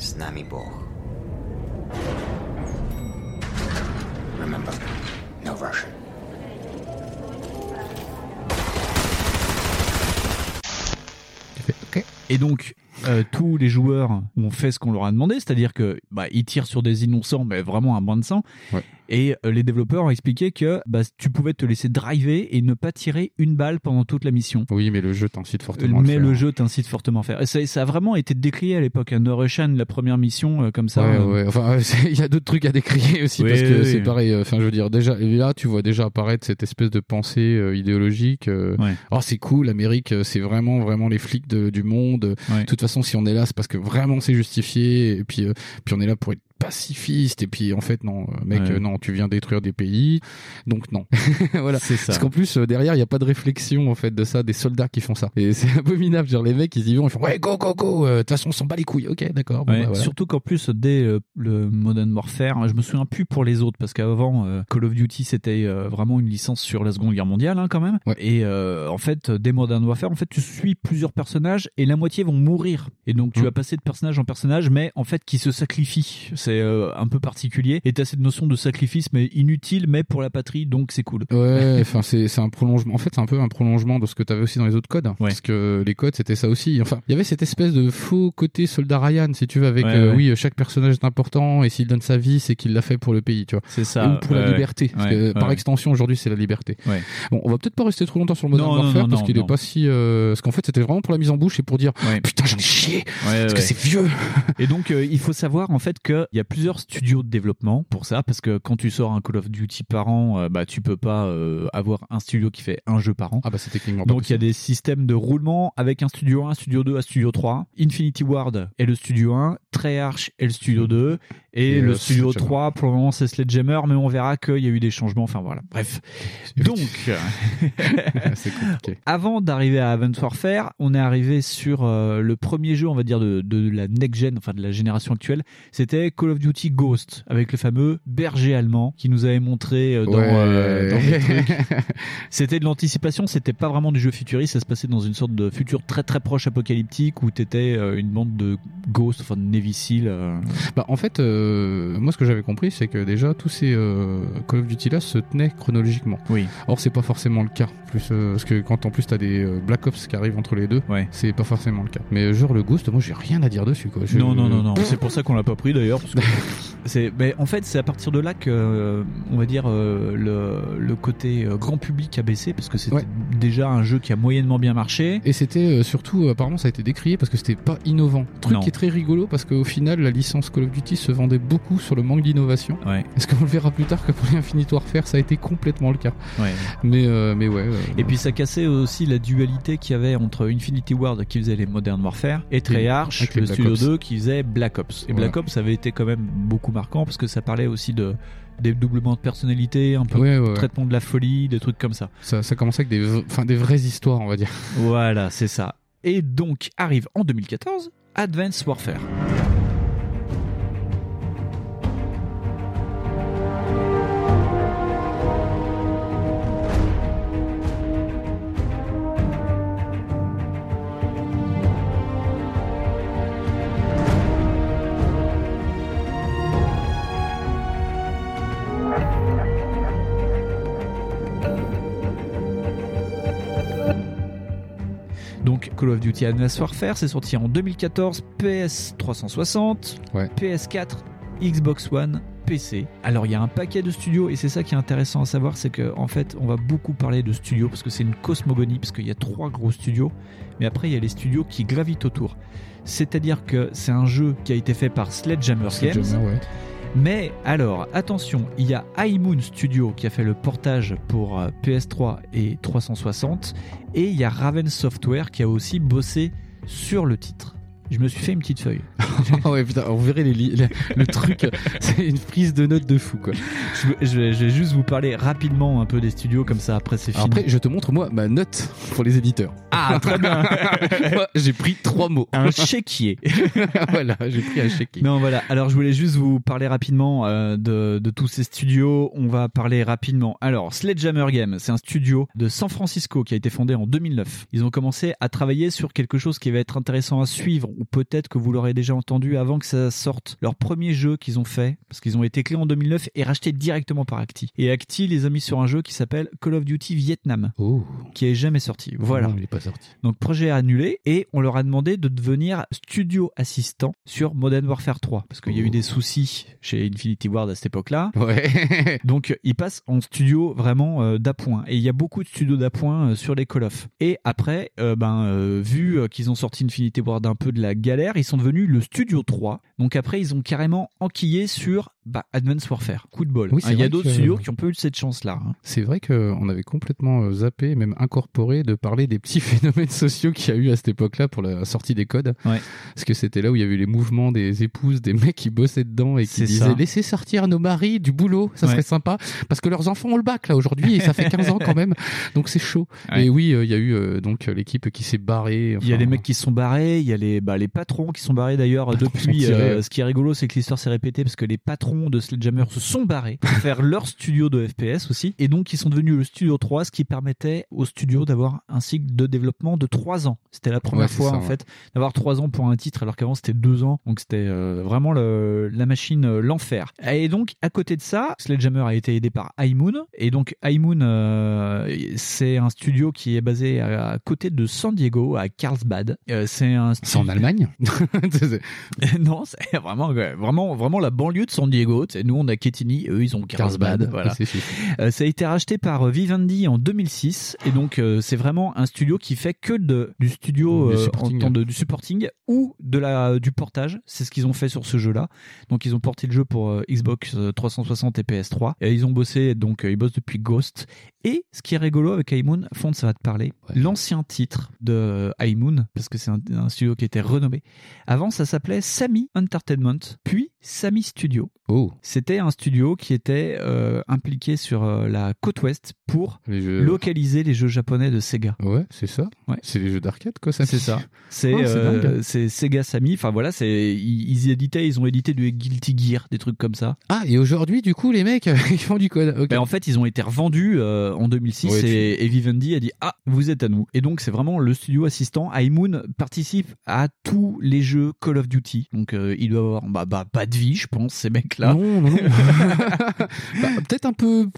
Snami Bor. Remember, no Russian. Et donc, euh, tous les joueurs ont fait ce qu'on leur a demandé, c'est-à-dire que bah, ils tirent sur des innocents, mais vraiment un bain de sang. Ouais. Et euh, les développeurs ont expliqué que bah, tu pouvais te laisser driver et ne pas tirer une balle pendant toute la mission. Oui, mais le jeu t'incite fortement. à Mais le le faire. jeu t'incite fortement à faire. Et Ça, ça a vraiment été décrié à l'époque. Un Russian, la première mission euh, comme ça. Ouais, euh, ouais. Enfin, il y a d'autres trucs à décrier aussi Oui, parce que oui, c'est oui. pareil. euh, Enfin, je veux dire, déjà là, tu vois déjà apparaître cette espèce de pensée euh, idéologique. Ouais. Oh, c'est cool, l'Amérique, c'est vraiment, vraiment les flics de- du monde. Ouais. De toute façon, si on est là, c'est parce que vraiment c'est justifié. Et puis, euh, puis on est là pour être pacifiste. Et puis, en fait, non, euh, mec, Ouais. euh, non, tu viens détruire des pays, donc non. voilà. C'est ça. Parce qu'en plus, euh, derrière, il n'y a pas de réflexion en fait de ça, des soldats qui font ça. Et c'est abominable. Genre les mecs, ils y vont, ils font ouais, go, go, go. euh, De toute façon, on s'en bat les couilles. Ok, d'accord. bon, Ouais, bah, voilà. Surtout qu'en plus, dès euh, le Modern Warfare, hein, je me souviens plus pour les autres, parce qu'avant, euh, Call of Duty, c'était euh, vraiment une licence sur la Seconde Guerre mondiale, hein, quand même. Et euh, en fait, dès Modern Warfare, en fait, tu suis plusieurs personnages et la moitié vont mourir. Et donc, tu Mm. vas passer de personnage en personnage, mais en fait, qui se sacrifie. C'est euh, un peu particulier. Et t'as cette notion de sacrifice, mais inutile, mais pour la patrie, donc c'est cool. Ouais, enfin c'est c'est un prolongement. En fait, c'est un peu un prolongement de ce que tu avais aussi dans les autres codes, parce que les codes c'était ça aussi. Enfin, il y avait cette espèce de faux côté soldat Ryan, si tu veux, avec Ouais, euh, ouais. oui, chaque personnage est important et s'il donne sa vie, c'est qu'il l'a fait pour le pays, tu vois. C'est ça, Ou pour la liberté, parce que par extension aujourd'hui c'est la liberté. Ouais. Bon, on va peut-être pas rester trop longtemps sur le Modern Non, Warfare non, parce qu'il est pas si, euh, parce qu'en fait c'était vraiment pour la mise en bouche et pour dire putain j'en ai chié parce que c'est vieux. Et donc, euh, il faut savoir en fait qu'il y a plusieurs studios de développement pour ça, parce que quand tu sors un Call of Duty par an, euh, bah tu peux pas euh, avoir un studio qui fait un jeu par an. Ah bah c'est techniquement Donc il y a des systèmes de roulement avec un studio 1, studio 2, un studio 3. Infinity Ward est le studio 1, Treyarch est le studio 2 et, Et, le euh, studio Sledgehammer. 3 pour le moment c'est Sledgehammer, mais on verra qu'il y a eu des changements. Enfin voilà, bref. Donc avant d'arriver à Advanced Warfare, on est arrivé sur euh, le premier jeu, on va dire, de, de la next-gen, enfin de la génération actuelle. C'était Call of Duty Ghost, avec le fameux berger allemand qui nous avait montré euh, dans, Ouais. euh, dans les trucs. C'était de l'anticipation, c'était pas vraiment du jeu futuriste, ça se passait dans une sorte de futur très très proche apocalyptique où t'étais une bande de ghosts, enfin de Navy Seal. Bah, en fait, euh, moi, ce que j'avais compris, c'est que déjà tous ces euh, Call of Duty là se tenaient chronologiquement. Oui. Or, c'est pas forcément le cas. Plus, euh, parce que quand en plus t'as des Black Ops qui arrivent entre les deux, c'est pas forcément le cas. Mais genre le Ghost, moi, j'ai rien à dire dessus, quoi. Je- Non, non, non, non. C'est pour ça qu'on l'a pas pris d'ailleurs. c'est, mais en fait, c'est à partir de là que, on va dire, le, le côté grand public a baissé parce que c'était Ouais. déjà un jeu qui a moyennement bien marché. Et c'était surtout, apparemment, ça a été décrié parce que c'était pas innovant. Truc Non. qui est très rigolo parce qu'au final, la licence Call of Duty se beaucoup sur le manque d'innovation. Ouais. Est-ce qu'on le verra plus tard que pour les Infinite Warfare, ça a été complètement le cas. Ouais. Mais, euh, mais ouais. euh, Et puis ça cassait aussi la dualité qu'il y avait entre Infinity Ward qui faisait les Modern Warfare et Treyarch, le studio Ops. 2 qui faisait Black Ops. Et Black. Ops avait été quand même beaucoup marquant parce que ça parlait aussi de des doublements de personnalité, un peu Ouais, ouais, ouais. traitement de la folie, des trucs comme ça. ça, ça commençait avec des, enfin, des vraies histoires, on va dire. Voilà, c'est ça. Et donc arrive en 2014 Advanced Warfare. Donc Call of Duty Advanced Warfare, c'est sorti en 2014, PS 360, PS4, Xbox One, PC. Alors il y a un paquet de studios et c'est ça qui est intéressant à savoir, c'est que en fait on va beaucoup parler de studios parce que c'est une cosmogonie parce qu'il y a trois gros studios, mais après il y a les studios qui gravitent autour. C'est-à-dire que c'est un jeu qui a été fait par Sledgehammer, Games. Sledgehammer, ouais. Mais alors, attention, il y a High Moon Studio qui a fait le portage pour euh, PS3 et 360, et il y a Raven Software qui a aussi bossé sur le titre. Je me suis fait une petite feuille. Ouais, putain, on verrait les le, truc, c'est une prise de notes de fou, quoi. Je, je vais, je vais juste vous parler rapidement un peu des studios, comme ça après c'est fini. Après, je te montre, moi, ma note pour les éditeurs. Ah, très bien. Moi, j'ai pris trois mots. Un chéquier. voilà, j'ai pris un chéquier. Non, voilà. Alors, je voulais juste vous parler rapidement euh, de, de tous ces studios. On va parler rapidement. Alors, Sledgehammer Games, c'est un studio de San Francisco qui a été fondé en 2009. Ils ont commencé à travailler sur quelque chose qui va être intéressant à suivre ou peut-être que vous l'aurez déjà entendu avant que ça sorte, leur premier jeu qu'ils ont fait, parce qu'ils ont été clés en 2009 et rachetés directement par Acti. Et Acti les a mis sur un jeu qui s'appelle Call of Duty Vietnam, qui est jamais sorti. Voilà. Non, il est pas sorti. Donc projet annulé et on leur a demandé de devenir studio assistant sur Modern Warfare 3 parce qu'il y a eu des soucis chez Infinity Ward à cette époque-là. Ouais. Donc ils passent en studio vraiment euh, d'appoint et il y a beaucoup de studios d'appoint euh, sur les Call of. Et après, euh, ben vu qu'ils ont sorti Infinity Ward un peu de la galère, ils sont devenus le studio 3. Donc après ils ont carrément enquillé sur bah, Advanced Warfare. Coup de bol. Oui, Hein, il y a d'autres que- studios qui ont pas eu cette chance-là. hein. C'est vrai qu'on avait complètement euh, zappé, même incorporé, de parler des petits phénomènes sociaux qu'il y a eu à cette époque-là pour la sortie des codes. Parce que c'était là où il y avait eu les mouvements des épouses, des mecs qui bossaient dedans et qui disaient ça. laissez sortir nos maris du boulot, ça Ouais. serait sympa. Parce que leurs enfants ont le bac là aujourd'hui et ça fait 15 ans quand même. Donc c'est chaud. Ouais. Et oui, euh, il y a eu euh, donc l'équipe qui s'est barrée. Il y a les mecs qui se sont barrés, il y a les, bah, les patrons qui sont barrés d'ailleurs depuis. euh, ce qui est rigolo, c'est que l'histoire s'est répétée parce que les patrons de Sledgehammer se sont barrés pour faire leur studio de FPS aussi. Et donc, ils sont devenus le studio 3, ce qui permettait au studio d'avoir un cycle de développement de 3 ans. C'était la première Ouais, fois, ça, en ouais. fait, d'avoir 3 ans pour un titre alors qu'avant c'était 2 ans. Donc, c'était euh, vraiment le, la machine, euh, l'enfer. Et donc, à côté de ça, Sledgehammer a été aidé par High Moon. Et donc, High Moon, euh, c'est un studio qui est basé à, à côté de San Diego, à Carlsbad. C'est un C'est en Allemagne? Non, c'est vraiment, vraiment, vraiment la banlieue de San Diego. Sais, nous, on a Kettini, eux, ils ont Carlsbad. Voilà. Euh, ça a été racheté par euh, Vivendi en 2006 et donc euh, c'est vraiment un studio qui fait que de, du studio euh, en temps de, du supporting ou de la du portage. C'est ce qu'ils ont fait sur ce jeu-là. Donc ils ont porté le jeu pour Xbox euh, 360 et PS3 et ils ont bossé donc ils bossent depuis Ghost. Et ce qui est rigolo avec High Moon, Fond, ça va te parler. L'ancien titre de euh, High Moon, parce que c'est un, un studio qui était renommé. Avant, ça s'appelait Sammy Entertainment, puis Sammy Studio. Oh. C'était un studio qui était euh, impliqué sur euh, la côte ouest pour Les jeux- localiser les jeux japonais de Sega. Ouais, c'est ça. Ouais. C'est les jeux d'arcade, quoi, ça. C'est ça. C'est c'est euh, Sega Sammy. Enfin voilà, c'est ils, ils éditaient, ils ont édité du Guilty Gear, des trucs comme ça. Ah, et aujourd'hui, du coup, les mecs, ils font du code. Ben, en fait, ils ont été revendus euh, en 2006 Ouais, tu- et, Vivendi a dit ah vous êtes à nous. Et donc c'est vraiment le studio assistant. High Moon participe à tous les jeux Call of Duty. Donc euh, il doit avoir bah, bah pas de vie, je pense ces mecs là. Non, non, non. Bah, Peut-être un peu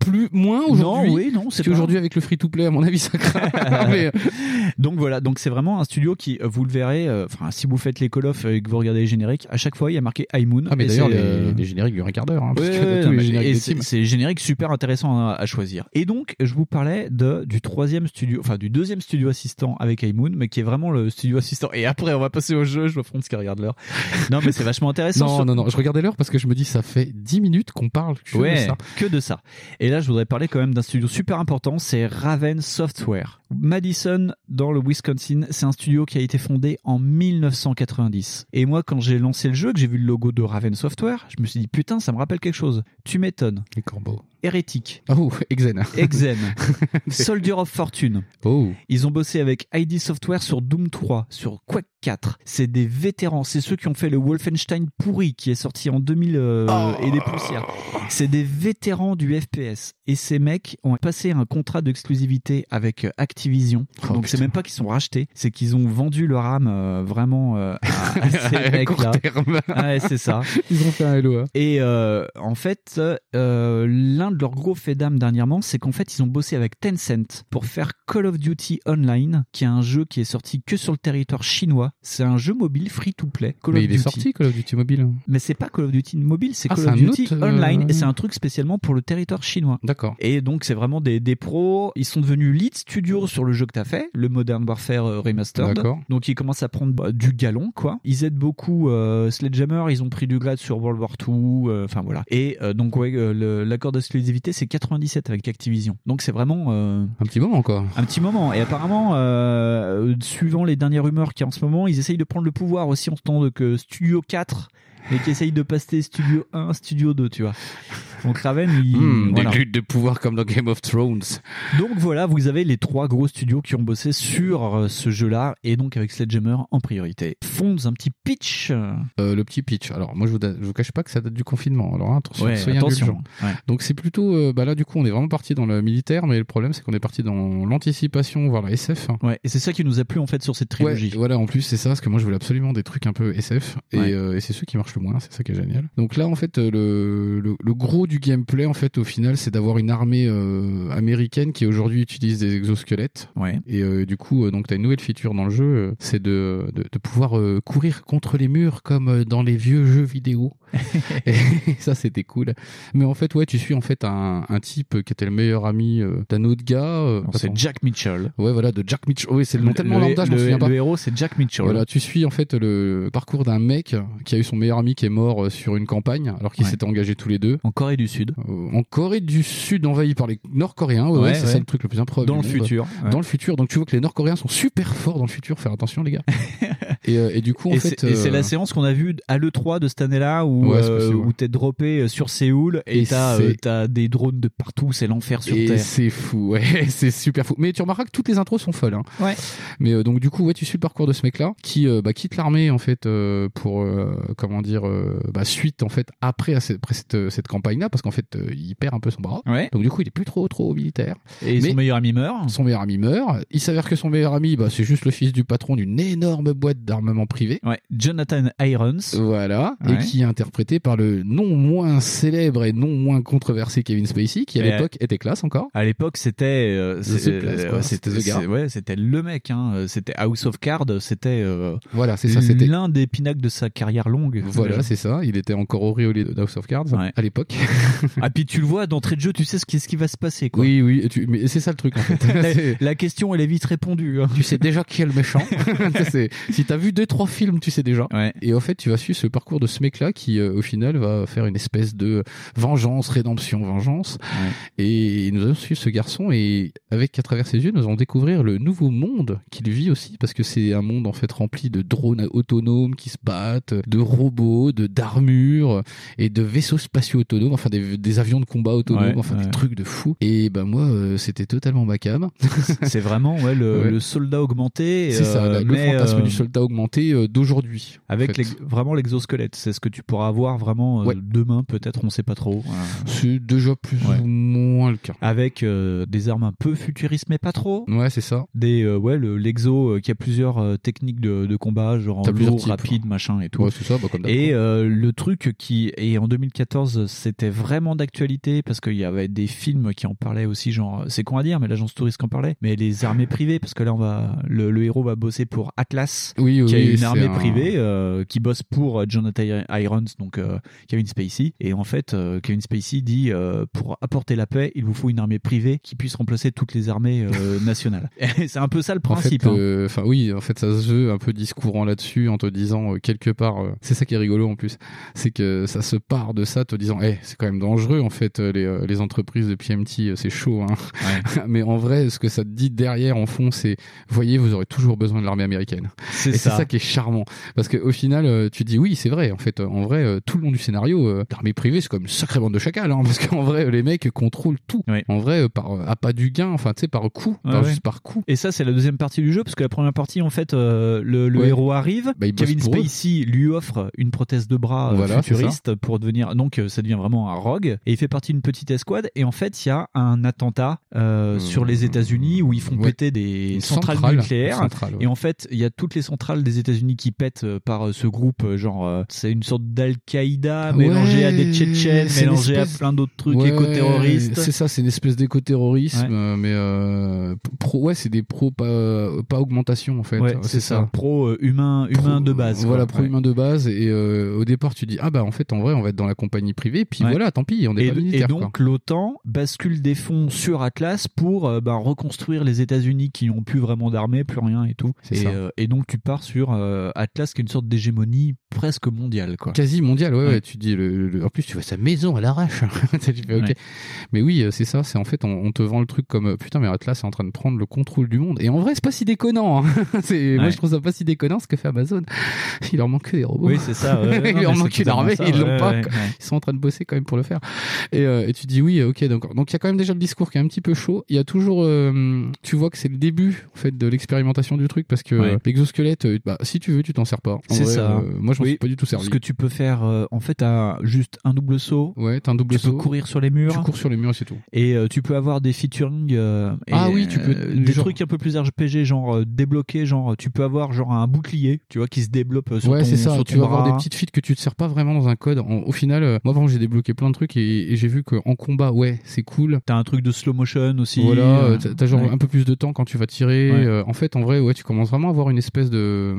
plus moins aujourd'hui. Non, oui, non, c'est qu'aujourd'hui, avec le free-to-play, à mon avis, ça craint. Mais, euh, donc voilà, donc c'est vraiment un studio qui, euh, vous le verrez, euh, enfin si vous faites les Call of et que vous regardez les génériques, à chaque fois il y a marqué Moon. Ah, mais d'ailleurs, les, les génériques durent un quart d'heure. Hein, Ouais, c'est générique super intéressant à, à choisir. Et donc, je vous parlais de du troisième studio, enfin du deuxième studio assistant avec Moon, mais qui est vraiment le studio assistant. Et après, on va passer au jeu. Je vois Franz qui regarde l'heure. Non, mais c'est vachement intéressant. Non, sur- non, non, je regardais l'heure parce que je me dis, ça fait 10 minutes qu'on parle que de ça. que de ça. Et là, je voudrais parler quand même d'un studio super important, c'est Raven Software. Madison, dans le Wisconsin, c'est un studio qui a été fondé en 1990. Et moi, quand j'ai lancé le jeu, que j'ai vu le logo de Raven Software, je me suis dit, putain, ça me rappelle quelque chose. Tu m'étonnes. Les corbeaux. Hérétique. Oh, Exen. Exen. Soldier of Fortune. Oh. Ils ont bossé avec ID Software sur Doom 3, sur Quake 4. C'est des vétérans. C'est ceux qui ont fait le Wolfenstein pourri qui est sorti en 2000 euh, Oh. et des poussières. C'est des vétérans du FPS. Et ces mecs ont passé un contrat d'exclusivité avec euh, Activision. Oh, Donc c'est même pas qu'ils sont rachetés, c'est qu'ils ont vendu leur âme euh, vraiment euh, à, à ces À mecs-là. court terme. Ouais, c'est ça. Ils ont fait un LOA. Et euh, en fait, euh, l'un de leurs gros faits d'âme dernièrement, c'est qu'en fait, ils ont bossé avec Tencent pour faire Call of Duty Online, qui est un jeu qui est sorti que sur le territoire chinois. C'est un jeu mobile free-to-play. Call Mais of il est Duty. sorti, Call of Duty Mobile. Mais c'est pas Call of Duty mobile, c'est Ah, Call of Duty autre, euh, Online, et c'est un truc spécialement pour le territoire chinois. D'accord. Et donc c'est vraiment des, des pros. Ils sont devenus lead studio sur le jeu que t'as fait, le Modern Warfare euh, Remastered. D'accord. Donc ils commencent à prendre bah, du galon, quoi. Ils aident beaucoup euh, Sledgehammer. Ils ont pris du grade sur World War II. euh, Enfin voilà. Et donc ouais, euh, le- l'accord d'exclusivité c'est 97 avec Activision. Donc c'est vraiment euh, Un petit moment encore. un petit moment. Et apparemment, euh, suivant les dernières rumeurs qu'il y a en ce moment, ils essayent de prendre le pouvoir aussi en ce temps de que Studio 4 et qui essayent de passer Studio 1, Studio 2, tu vois. Donc Raven, il, voilà. Des luttes de pouvoir comme dans Game of Thrones. Donc voilà, vous avez les trois gros studios qui ont bossé sur euh, ce jeu-là, et donc avec Sledgehammer en priorité. Fonds, un petit pitch. Euh, le petit pitch. Alors moi je vous, je vous cache pas que ça date du confinement. Alors hein, attention, Ouais, soyez attention. Ouais. Donc c'est plutôt, euh, bah là du coup on est vraiment parti dans le militaire, mais le problème c'est qu'on est parti dans l'anticipation, voire la SF. Ouais, et c'est ça qui nous a plu en fait sur cette trilogie. Ouais, voilà, en plus c'est ça, parce que moi je voulais absolument des trucs un peu SF, euh, et c'est ceux qui marchent le moins, c'est ça qui est génial. Donc là en fait euh, le, le, le gros du gameplay en fait au final c'est d'avoir une armée euh, américaine qui aujourd'hui utilise des exosquelettes. Ouais. Et euh, du coup donc t'as une nouvelle feature dans le jeu, c'est de, de, de pouvoir courir contre les murs comme dans les vieux jeux vidéo. et ça c'était cool. Mais en fait ouais tu suis en fait un, un type qui était le meilleur ami euh, d'un autre gars. euh, c'est. Jack Mitchell. Ouais voilà de Jack Mitchell. Oui c'est le nom tellement le, lambda je m'en souviens pas. le héros, c'est Jack Mitchell. Voilà, tu suis en fait le parcours d'un mec qui a eu son meilleur ami qui est mort euh, sur une campagne alors qu'ils Ouais. s'étaient engagés tous les deux. En Corée du Sud. Euh, en Corée du Sud envahie par les Nord-Coréens, ouais, c'est ouais. ça le truc le plus improbable. Dans le futur. Dans le futur, donc tu vois que les Nord-Coréens sont super forts dans le futur, faire attention les gars. et, euh, et du coup en et fait, c'est et c'est la séance qu'on a vue à l'E3 de cette année-là où, Ouais, c'est euh, ouais. où t'es droppé euh, sur Séoul et Et t'as c'est- euh, t'as des drones de partout, c'est l'enfer sur et Terre. c'est fou, ouais, c'est super fou. Mais tu remarqueras que toutes les intros sont folles. Hein. Ouais. Mais euh, donc du coup, ouais, tu suis le parcours de ce mec-là qui euh, bah, quitte l'armée en fait euh, pour euh, comment dire euh, bah, suite en fait après, à cette, après cette, cette campagne-là parce qu'en fait euh, il perd un peu son bras. Ouais. Donc du coup, il est plus trop trop militaire. Et Mais son meilleur ami meurt. Son meilleur ami meurt. Il s'avère que son meilleur ami, bah, c'est juste le fils du patron d'une énorme boîte d'armement privé. Ouais, Jonathan Irons. Voilà, Ouais. et qui est interprété par le non moins célèbre et non moins controversé Kevin Spacey, qui à Et, l'époque était classe encore. À l'époque, c'était euh, ouais, C'était ouais, c'était le mec hein, euh, c'était House of Cards, c'était euh, Voilà, c'est ça, c'était- l'un des pinacles de sa carrière longue. Voilà, c'est ça. Il était encore auréolé de House of Cards à l'époque. ah puis tu le vois d'entrée de jeu, tu sais ce qui, ce qui va se passer quoi. Oui, oui, tu- mais c'est ça le truc en fait. la, question elle est vite répondue. hein. tu sais déjà qui est le méchant. Si t'as vu deux trois films, tu sais déjà. Et en fait, tu vas suivre ce parcours de ce mec-là qui, euh, au final, va faire une espèce de vengeance, rédemption, vengeance. Et nous allons suivre ce garçon et avec à travers ses yeux, nous allons découvrir le nouveau monde qu'il vit aussi parce que c'est un monde en fait rempli de drones autonomes qui se battent, de robots, de d'armures et de vaisseaux spatiaux autonomes, enfin des, des avions de combat autonomes, Ouais, enfin ouais. des trucs de fou. Et ben moi, euh, c'était totalement ma cam. c'est vraiment ouais, le, soldat augmenté. C'est ça, euh, le fantasme euh, du soldat augmenté d'aujourd'hui. en Avec fait. l'ex- vraiment l'exosquelette, c'est ce que tu pourras avoir vraiment euh, Ouais. demain, peut-être, on sait pas trop. C'est déjà plus Ouais. ou moins le cas. Avec euh, des armes un peu futuristes, mais pas trop. Ouais, c'est ça. Des euh, ouais, le- l'exo euh, qui a plusieurs euh, techniques de, de combat, genre plusieurs lourd, types. rapide, machin et tout. Ouais, c'est ça, bah, comme et euh, le truc qui et en 2014, c'était vraiment d'actualité parce qu'il y avait des films qui en parlaient aussi, genre c'est con à dire, mais l'agence touriste en parlait, mais les armées privées parce que là on va le, le héros va bosser pour Atlas, Oui, qui a oui, une armée un- privée euh, qui bosse pour Jonathan Irons, donc euh, Kevin Spacey. Et en fait, euh, Kevin Spacey dit euh, pour apporter la paix, il vous faut une armée privée qui puisse remplacer toutes les armées nationales. C'est un peu ça le En fait, principe. hein. enfin oui, en fait, ça se veut un peu discourant là-dessus en te disant quelque part, c'est ça qui est rigolo en plus, c'est que ça se part de ça te disant, eh, c'est quand même dangereux en fait les, les entreprises de PMT, c'est chaud, hein. Mais en vrai, ce que ça te dit derrière en fond, c'est, voyez, vous aurez toujours besoin de l'armée américaine. C'est ça. ça qui est charmant, parce qu'au final, tu dis oui, c'est vrai. En fait, en vrai, euh, tout le long du scénario, euh, l'armée privée, c'est comme une sacrée bande de chacals, hein, parce qu'en vrai, euh, les mecs contrôlent tout. En vrai, euh, par euh, à pas du gain, enfin, tu sais, par coup, Ouais, par ouais. juste par coup. Et ça, c'est la deuxième partie du jeu, parce que la première partie, en fait, euh, le, le Ouais. héros arrive, Bah, Kevin. Spacey lui offre une prothèse de bras euh, Voilà, futuriste pour devenir, donc euh, ça devient vraiment un rogue, et il fait partie d'une petite escouade, et en fait, il y a un attentat euh, sur les États-Unis où ils font péter des centrales centrale, nucléaires, centrale, et en fait, il y a toutes les centrales des États-Unis qui pètent euh, par euh, ce groupe, euh, genre, euh, c'est une sorte d'Al-Qaïda mélangé à des Tchétchènes, mélangé espèce- à plein d'autres trucs Ouais, éco-terroristes. C'est ça, c'est une espèce d'éco-terrorisme, Ouais. euh, mais euh, pro, ouais, c'est des pro pas, pas augmentation en fait. C'est ça. Pro euh, humain, humain de base. Voilà, quoi. pro humain de base. Et euh, au départ, tu dis ah bah en fait en vrai on va être dans la compagnie privée. Puis voilà, tant pis, on est et, pas et donc l'OTAN bascule des fonds sur Atlas pour euh, ben, reconstruire les États-Unis qui n'ont plus vraiment d'armée, plus rien et tout. Et, ça. euh, et donc tu pars sur euh, Atlas qui est une sorte d'hégémonie presque mondiale quoi. Quasi mondial, ouais, ouais. Ouais. Tu dis le, le- en plus tu vois sa maison à l'arrache. tu fais ok. Ouais. Mais oui, euh, c'est ça. C'est en fait on, on te vend le truc comme euh, putain mais Atlas est en train de prendre le contrôle du monde. Et en vrai c'est pas si déconnant. hein. c'est moi je trouve ça pas si déconnant ce que fait Amazon. Il leur manque que des robots. Oui, c'est ça, Il non, leur manque c'est une armée, ça, ils l'ont pas. Ils sont en train de bosser quand même pour le faire. Et, euh, et tu dis oui, ok. Donc donc il y a quand même déjà le discours qui est un petit peu chaud. Il y a toujours, euh, tu vois que c'est le début en fait de l'expérimentation du truc parce que l'exosquelette, bah si tu veux, tu t'en sers pas. C'est ça. moi, je m'en suis pas du tout servi. Ce que tu peux faire, euh, en fait, t'as juste un double saut. Ouais, t'as un double tu saut. peux courir sur les murs. Tu cours sur les murs et c'est tout. Et euh, tu peux avoir des featuring. euh, et, Ah oui, tu peux- des genre- trucs un peu plus RPG, genre débloquer, genre tu peux avoir genre un bouclier, tu vois, qui se développe sur ouais, ton c'est ça. sur Tu ton vas avoir des petites feats que tu te sers pas vraiment dans un code. En- au final, moi, vraiment, j'ai débloqué plein de trucs et, et j'ai vu qu'en combat, ouais, c'est cool. T'as un truc de slow motion aussi. Voilà, t'as genre ouais. un peu plus de temps quand tu vas tirer. Ouais. En fait, en vrai, ouais, tu commences vraiment à avoir une espèce de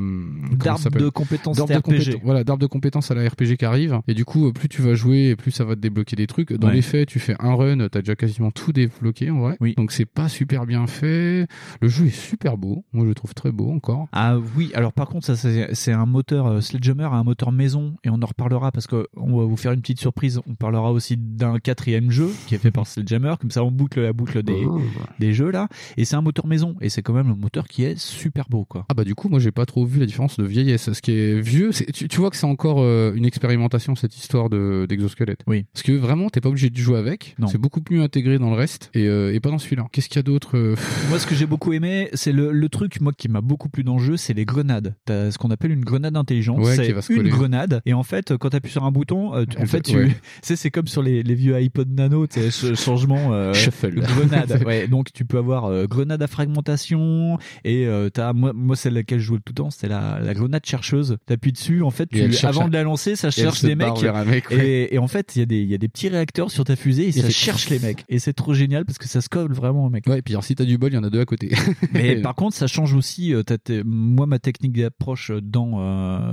D'arbre de compétences de compétences- Voilà, d'arbre de compétences à la RPG qui arrive. Et du coup, plus tu vas jouer, et plus ça va te débloquer des trucs. Dans Ouais. les faits, tu fais un run, t'as déjà quasiment tout débloqué en vrai. Donc c'est pas super bien fait. Le jeu est super beau. Moi, je le trouve très beau encore. Ah oui, alors par contre, ça c'est un moteur euh, Sledgehammer, un moteur maison, et on en reparlera parce que on va vous faire une petite surprise. On parlera aussi d'un quatrième jeu qui est fait par Sledgehammer, comme ça on boucle la boucle des, Oh. des jeux là. Et c'est un moteur maison, et c'est quand même un moteur qui est super beau quoi. Ah bah du coup moi j'ai pas trop vu la différence de vieillesse. Ce qui est vieux, c'est tu, tu vois que c'est encore euh, une expérimentation cette histoire de d'exosquelette. Oui. Parce que vraiment t'es pas obligé de jouer avec. C'est beaucoup mieux intégré dans le reste et, euh, et pas dans celui-là. Qu'est-ce qu'il y a d'autre euh, Moi, ce que j'ai beaucoup aimé, c'est le, le truc moi qui m'a beaucoup plu dans le jeu, c'est les grenades. T'as ce qu'on appelle une grenade intelligente. Ouais, c'est une grenade, et en fait, quand t'appuies sur un bouton, euh, tu- en fait, tu, ouais. sais, c'est comme sur les, les vieux iPod Nano, tu ce changement euh, Shuffle. grenade. ouais, donc tu peux avoir euh, grenade à fragmentation et t'as moi, moi celle laquelle je jouais tout le temps, c'était la, la grenade chercheuse. T'appuies dessus, en fait, tu, avant de la lancer, ça cherche des mecs. mec, ouais. et, et en fait, il y a des il y a des petits réacteurs sur ta fusée et ça cherche les mecs. Et c'est trop génial parce que ça se colle vraiment au mec. Ouais, et puis alors si t'as du bol, il y en a deux à côté. Mais par contre, ça change aussi. euh, moi, ma technique d'approche dans euh,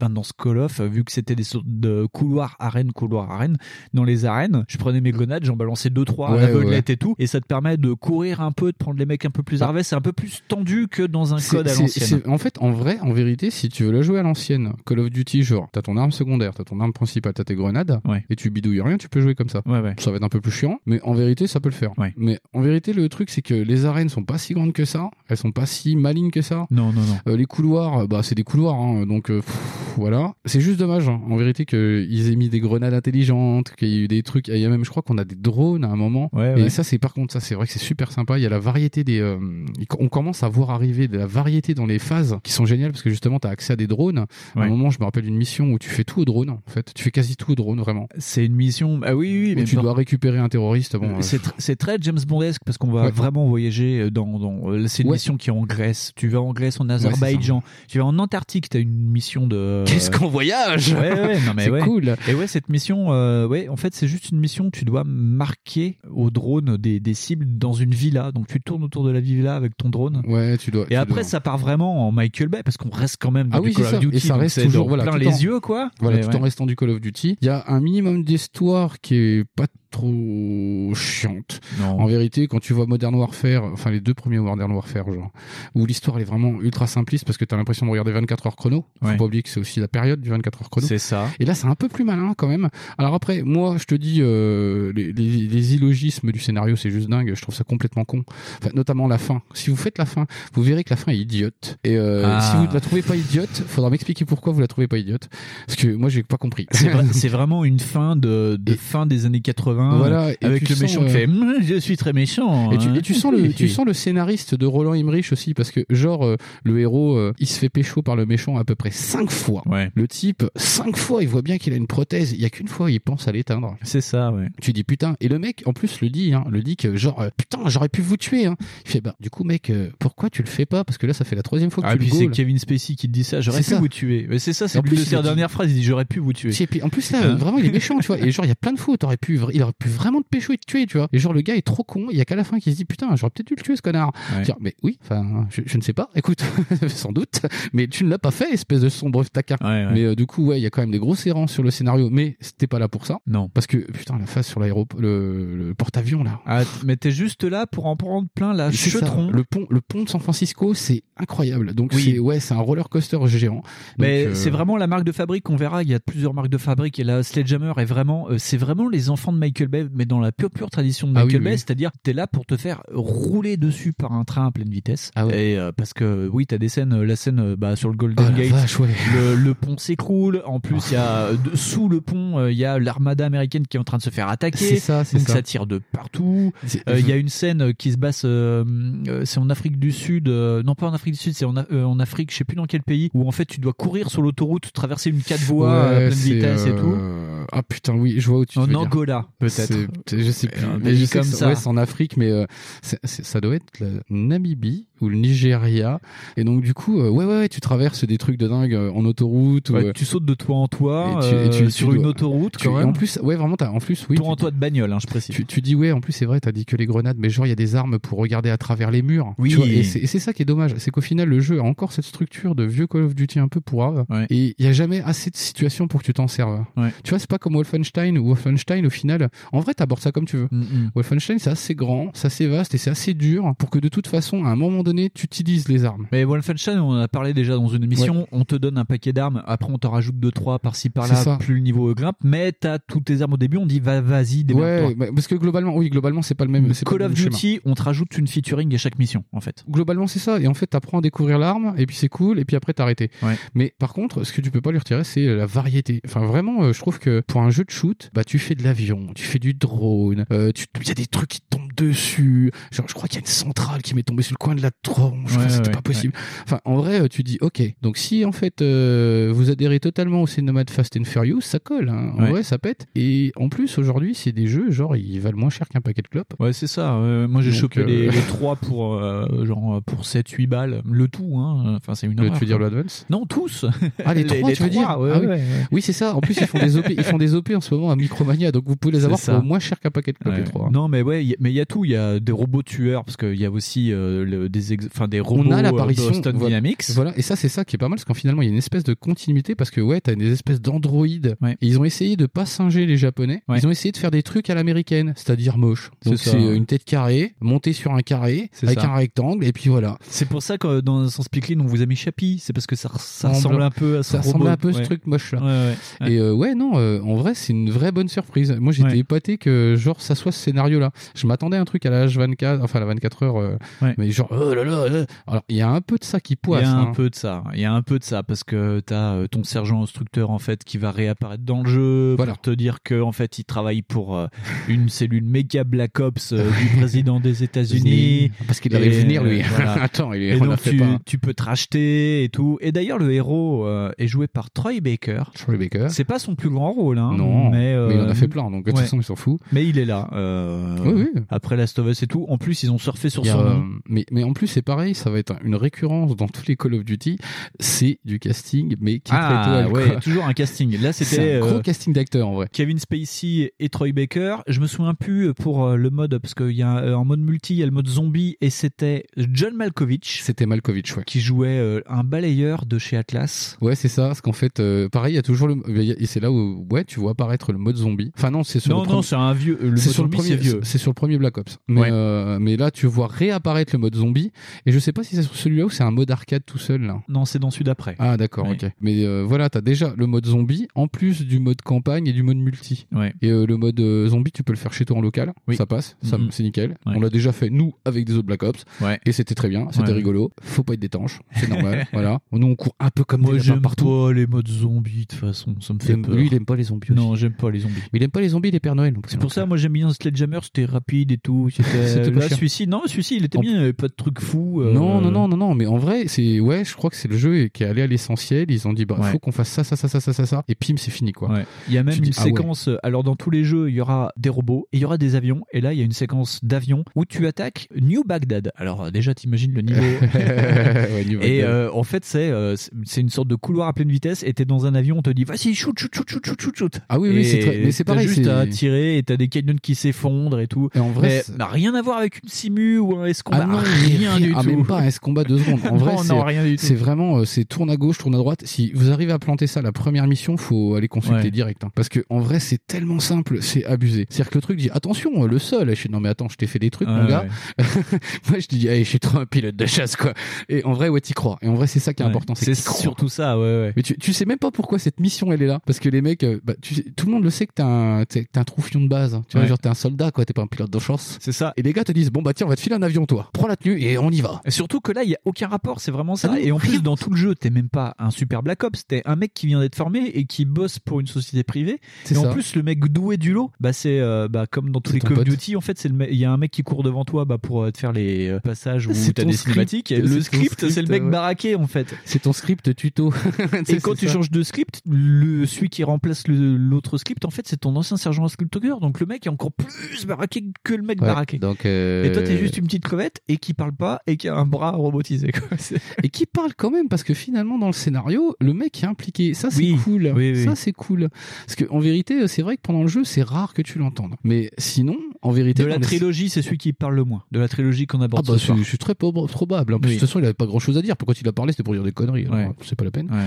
ben, dans ce Call of, vu que c'était des sortes de couloirs arène, couloirs arène, dans les arènes, je prenais mes grenades, j'en balançais deux trois à Ouais, l'aveuglette ouais. et tout, et ça te permet de courir un peu, de prendre les mecs un peu plus Bah. arvés. C'est un peu plus tendu que dans un code à l'ancienne. En fait, en vrai, en vérité, si tu veux la jouer à l'ancienne, Call of Duty, genre, t'as ton arme secondaire, t'as ton arme principale, t'as tes grenades, et tu bidouilles rien, tu peux jouer comme ça. Ça va être un peu plus chiant, mais en vérité, ça peut le faire. Mais en vérité, le truc, c'est que les arènes sont pas si grandes que ça, elles sont pas si malignes que ça. Non, non, non. Euh, les couloirs, bah, c'est des couloirs, hein, donc euh, pff, voilà. C'est juste dommage, hein, en vérité, qu'ils aient mis des grenades intelligentes, qu'il y ait eu des trucs. Il y a même, je crois qu'on a des drones à un moment. Ouais, et ouais. ça, c'est par contre, ça, c'est vrai que c'est super sympa. Il y a la variété des. euh, on commence à voir arriver de la variété dans les phases qui sont géniales parce que justement, tu as accès à des drones. À un moment, je me rappelle d'une mission où tu fais tout au drone, en fait. Tu fais quasi tout au drone, vraiment. C'est une mission. Ah oui, oui, Où mais tu dois récupérer un terroriste. Bon, euh, c'est tr- c'est très James Bondesque parce qu'on va vraiment voyager dans. dans euh, c'est une mission qui est en Grèce. Tu vas en Grèce, en. Azerbaïdjan. tu vas en Antarctique. T'as une mission de. Qu'est-ce qu'on voyage Ouais, ouais, non mais C'est ouais. cool. Et ouais, cette mission, euh, ouais, en fait, c'est juste une mission. Tu dois marquer au drone des, des cibles dans une villa. Donc tu tournes autour de la villa avec ton drone. Ouais, tu dois. Et tu après, dois- ça part vraiment en Michael Bay parce qu'on reste quand même dans Ah du oui, Call c'est of ça. Duty. Et ça reste toujours voilà, plein les en- yeux, quoi. Voilà, Mais tout ouais. en restant du Call of Duty. Il y a un minimum d'histoire qui est pas trop chiante. Non. En vérité, quand tu vois Modern Warfare, enfin les deux premiers Modern Warfare, genre, où l'histoire elle est vraiment ultra simpliste parce que t'as l'impression de regarder 24 heures chrono. Faut Ouais. pas oublier que c'est aussi la période du 24 heures chrono. C'est ça. Et là, c'est un peu plus malin quand même. Alors après, moi, je te dis, euh, les, les, les illogismes du scénario, c'est juste dingue. Je trouve ça complètement con. Enfin, notamment la fin. Si vous faites la fin, vous verrez que la fin est idiote. Et euh, Ah. si vous ne la trouvez pas idiote, faudra m'expliquer pourquoi vous la trouvez pas idiote. Parce que moi, j'ai pas compris. C'est vrai- c'est vraiment une fin de, de fin des années 80 Voilà, et avec le méchant qui euh, fait Hum, je suis très méchant Et tu, hein. et tu sens le, tu sens le scénariste de Roland Emmerich aussi parce que genre euh, le héros euh, il se fait pécho par le méchant à peu près cinq fois. Le type cinq fois il voit bien qu'il a une prothèse. Il y a qu'une fois il pense à l'éteindre. C'est ça ouais. Tu dis putain et le mec en plus le dit hein, le dit que genre putain j'aurais pu vous tuer. Hein. Il fait bah du coup mec pourquoi tu le fais pas? Parce que là ça fait la troisième fois que Ah, tu puis le c'est. Kevin Spacey qui te dit ça, j'aurais pu ça. vous tuer. Mais c'est ça, c'est de sa dernière phrase, il dit j'aurais pu vous tuer. Et puis en plus là, vraiment il est méchant, tu vois. Et genre il y a plein de fois où t'aurais pu, il aurait pu vraiment te pécho et te tuer, tu vois. Et genre le gars est trop con. Il y a qu'à la fin qu'il se dit putain j'aurais peut-être dû le tuer ce connard. Ouais. Dire, mais oui, enfin je, je ne sais pas. Écoute, sans doute, mais tu ne l'as pas fait espèce de sombre taquin. ouais. Mais euh, du coup ouais il y a quand même des grosses errances sur le scénario, mais c'était pas là pour ça. Non. Parce que putain la phase sur l'aéroport, le, le porte-avions là. Ah, mais t'es juste là pour en prendre plein la chetron. Le pont, le pont de San Francisco, c'est incroyable. Donc Oui. c'est ouais, c'est un roller coaster géant. Mais euh, c'est vraiment la marque de fabrique. On verra, il y a plusieurs marques de fabrique. Et là, Sledgehammer est vraiment, euh, c'est vraiment les enfants de Michael Michael Bay, mais dans la pure pure tradition de Ah oui, Michael oui. Bay, c'est-à-dire t'es là pour te faire rouler dessus par un train à pleine vitesse. Ah. Et euh, parce que oui, t'as des scènes, euh, la scène euh, bah, sur le Golden Oh Gate, vache, ouais. le, le pont s'écroule. En plus, il y a euh, de- sous le pont, euh, il y a l'armada américaine qui est en train de se faire attaquer. C'est ça, c'est Donc ça. ça tire de partout. Euh, Il y a une scène qui se passe, euh, euh, c'est en Afrique du Sud, euh, non pas en Afrique du Sud, c'est en, euh, Afrique, je sais plus dans quel pays, où en fait tu dois courir sur l'autoroute, traverser une quatre voies à pleine vitesse et tout. euh, Ah putain, oui, je vois où tu En dire. Peut-être. Je sais plus. Mais je sais que c'est- ça. Ouais, c'est en Afrique, mais euh, ça doit être la Namibie ou le Nigeria. Et donc du coup, euh, ouais, ouais, ouais, tu traverses des trucs de dingue euh, en autoroute. Ouais, ou, euh, tu sautes de toit en toit et tu- et tu- sur une autoroute quand et même. en plus, ouais, vraiment, t'as, en plus, oui. toit en toit de bagnole, hein, je précise. tu, dis ouais en plus c'est vrai t'as dit que les grenades mais genre il y a des armes pour regarder à travers les murs Oui. Vois, et c'est ça qui est dommage c'est qu'au final le jeu a encore cette structure de vieux Call of Duty un peu pourrave Ouais. et il y a jamais assez de situations pour que tu t'en serves Ouais. tu vois c'est pas comme Wolfenstein ou Wolfenstein au final en vrai t'abordes ça comme tu veux Mm, mm. Wolfenstein c'est assez grand c'est assez vaste et c'est assez dur pour que de toute façon à un moment donné tu utilises les armes Mais Wolfenstein, on en a parlé déjà dans une émission, on te donne un paquet d'armes, après on t'en rajoute deux trois par-ci C'est ça. par-là, plus le niveau grimpe, mais t'as toutes tes armes au début, on dit va vas-y, démerde-toi. ouais bah, parce que globalement oui globalement c'est pas le même Call of même schéma. Duty, on te rajoute une featuring à chaque mission, en fait. globalement c'est ça et en fait t'apprends à découvrir l'arme et puis c'est cool et puis après t'arrêter Ouais. mais par contre ce que tu peux pas lui retirer c'est la variété enfin vraiment euh, je trouve que pour un jeu de shoot bah tu fais de l'avion tu fais du drone euh, il y a des trucs qui te tombent dessus genre je crois qu'il y a une centrale qui m'est tombée sur le coin de la je Ouais, que c'était ouais, pas possible enfin en vrai euh, tu dis ok donc si en fait euh, vous adhérez totalement au cinéma de Fast and Furious ça colle hein. en vrai ça pète et en plus aujourd'hui c'est des jeux genre ils valent moins cher qu'un paquet de clopes Ouais, c'est ça. euh, moi, j'ai chopé euh, les, les trois pour genre pour 7 8 balles, le tout hein. Enfin, c'est une Le- horreur, tu veux dire le Advance? Non, tous. Ah les, trois, tu veux dire? Ah oui. c'est ça. En plus, ils font des OP, ils font des OP en ce moment à Micromania, donc vous pouvez les avoir pour moins cher qu'un paquet de clopes les trois. Non, mais ouais, y a- mais il y a tout. Il y a des robots tueurs parce qu'il y a aussi euh, le- des, ex- enfin des robots On a euh, l'apparition Boston voilà, Dynamics. Voilà, et ça c'est ça qui est pas mal parce qu'en finalement il y a une espèce de continuité parce que ouais, t'as des espèces d'androïdes. Ouais. Et ils ont essayé de pas singer les japonais. Ouais. Ils ont essayé de faire des trucs à l'américaine, c'est-à-dire moche. Donc C'est euh, une tête carrée, montée sur un carré avec ça. un rectangle et puis voilà. C'est pour ça que dans Sens Pickling, on vous a mis Chappie. C'est parce que ça, ça Semble- ressemble un peu à ce Ça ressemble un peu à ce Ouais. truc moche là. Ouais, ouais, ouais. Et euh, ouais, non, euh, en vrai, c'est une vraie bonne surprise. Moi, j'étais Ouais. épaté que genre ça soit ce scénario-là. Je m'attendais à un truc à la H24, enfin à la 24 heures, euh, Ouais. mais genre oh là là. là. Alors il y a un peu de ça qui Il poisse. y a un hein. peu de ça. Il y a un peu de ça parce que t'as euh, ton sergent instructeur en fait qui va réapparaître dans le jeu Voilà. pour te dire que en fait il travaille pour euh, une cellule méga Black Ops euh, du président des États-Unis. Parce qu'il Et, venir lui. euh, voilà. Attends, il est, on donc fait tu, pas. tu peux te racheter et tout. Et d'ailleurs le héros euh, est joué par Troy Baker. Troy Baker. C'est pas son plus grand rôle, hein, Non, mais, euh, mais il en a fait plein, donc de toute ouais. façon il s'en fout. Mais il est là. euh, Oui, oui. Après Last of Us et tout. En plus ils ont surfé sur Il son euh, nom. mais, mais en plus c'est pareil, ça va être une récurrence dans tous les Call of Duty. C'est du casting, mais qui Ah ouais, toujours un casting. Là c'était un gros euh, casting d'acteurs en vrai. Kevin Spacey et Troy Baker. Je me souviens plus pour euh, le mode parce qu'il y a euh, en mode multi, il y a le mode zombie et c'était John Malkovich C'était Malkovich, ouais. qui jouait euh, un balayeur de chez Atlas. Ouais, c'est ça. Parce qu'en fait, euh, pareil, il y a toujours le. Et c'est là où, ouais, tu vois apparaître le mode zombie. Enfin, non, c'est sur Non le non, premier- c'est un vieux. euh, Le c'est mode sur le premier, c'est vieux. c'est sur le premier Black Ops. Mais, Ouais. euh, mais là, tu vois réapparaître le mode zombie. Et je sais pas si c'est sur celui-là ou c'est un mode arcade tout seul là. Non, c'est dans celui d'après. Ah d'accord, Ouais. ok. Mais euh, voilà, t'as déjà le mode zombie en plus du mode campagne et du mode multi. Ouais. Et euh, le mode euh, zombie, tu peux le faire chez toi en local, Oui. ça passe, ça, Mhm. c'est nickel. Ouais. On l'a déjà fait nous avec des autres Black Ops Ouais. et c'était très bien, c'était rigolo. Faut pas être d'étanche, c'est normal. voilà. Nous on court un peu comme Moi j'aime pas les modes zombies de toute façon, ça me fait aime- peur. lui, il aime pas les zombies. aussi. Non, j'aime pas les zombies. Mais il aime pas les zombies, les Pères Noël. C'est pour ça, moi j'aime bien Sledgehammer, c'était rapide et tout. C'était pas là, celui-ci, non, celui-ci il était En- bien, il avait pas de trucs euh, Non, non, non, non, non, mais en vrai, c'est, ouais, je crois que c'est le jeu qui est allé à l'essentiel. Ils ont dit, bah, Ouais. faut qu'on fasse ça, ça, ça, ça, ça, ça, ça, et pim, c'est fini, quoi. Ouais. Il y a même Tu une dis, ah ouais. séquence. euh, Alors dans tous les jeux, il y aura des robots et il y aura des avions. Et là, il y a une séquence d'avions où tu attaques New Baghdad. Alors euh, déjà, t'imagines le niveau. Et euh, en fait, c'est c'est- une sorte de couloir à pleine vitesse. Et t'es dans un avion, on te dit vas-y shoot shoot shoot shoot shoot shoot. Ah oui, oui, c'est très- mais c'est t'as pareil, Juste c'est- à tirer et t'as des canyons qui s'effondrent et tout. Et en vrai, mais rien à voir avec une simu ou un escombat. Ah rien, rien du ah, tout. même pas un S-combat deux secondes. En vrai, c'est vraiment, euh, c'est tourne à gauche, tourne à droite. Si vous arrivez à planter ça la première mission, faut aller consulter Ouais. direct. hein. Parce que en vrai, c'est tellement simple, c'est abusé. C'est-à-dire que le truc dit attention, euh, le sol. Je dis non mais attends, je t'ai fait des trucs, mon Ouais, gars. Moi, je te dis, hey, je suis trop un pilote de chasse, quoi. Et en vrai, ouais, t'y crois. Et en vrai, c'est ça qui est Ouais. important. C'est surtout ça, ouais, ouais. Mais tu, tu sais même pas pourquoi cette mission elle est là parce que les mecs euh, bah, tu sais- tout le monde le sait que t'es un t'es, un troufion de base tu vois Ouais. genre t'es un soldat quoi t'es pas un pilote de chasse C'est ça. et les gars te disent bon bah tiens on va te filer un avion toi prends la tenue et on y va Et surtout que là, il y a aucun rapport, c'est vraiment ça. Ah non, et en plus, dans tout le jeu, t'es même pas un super Black Ops, t'es un mec qui vient d'être formé et qui bosse pour une société privée. C'est et en ça. plus, le mec doué du lot, bah c'est euh, bah comme dans tous les Call of. Duty, en fait, c'est le me- il y a un mec qui court devant toi bah pour euh, te faire les euh, passages où C'est t'as ton des script. cinématiques. Le script, script, c'est le mec ouais. baraqué en fait. c'est ton script tuto Et quand tu changes de script, le celui qui remplace l'autre script, en fait, c'est ton ancien sergent scriptographe. Donc le mec est encore plus baraqué que le mec Ouais, baraqué. donc euh, Et toi, t'es juste une petite crevette et qui parle pas et qui a un bras robotisé. Quoi. Et qui parle quand même parce que finalement dans le scénario le mec est impliqué ça c'est Oui. cool Oui, oui. ça c'est cool parce que en vérité c'est vrai que pendant le jeu c'est rare que tu l'entendes mais sinon en vérité De la trilogie, c'est celui qui parle le moins. De la trilogie qu'on Ah aborde bah ce soir. c'est c'est très prob- probable. En plus, Oui. de toute façon, il avait pas grand chose à dire. Pourquoi il a parlé, c'était pour dire des conneries. Ouais. C'est pas la peine. Ouais.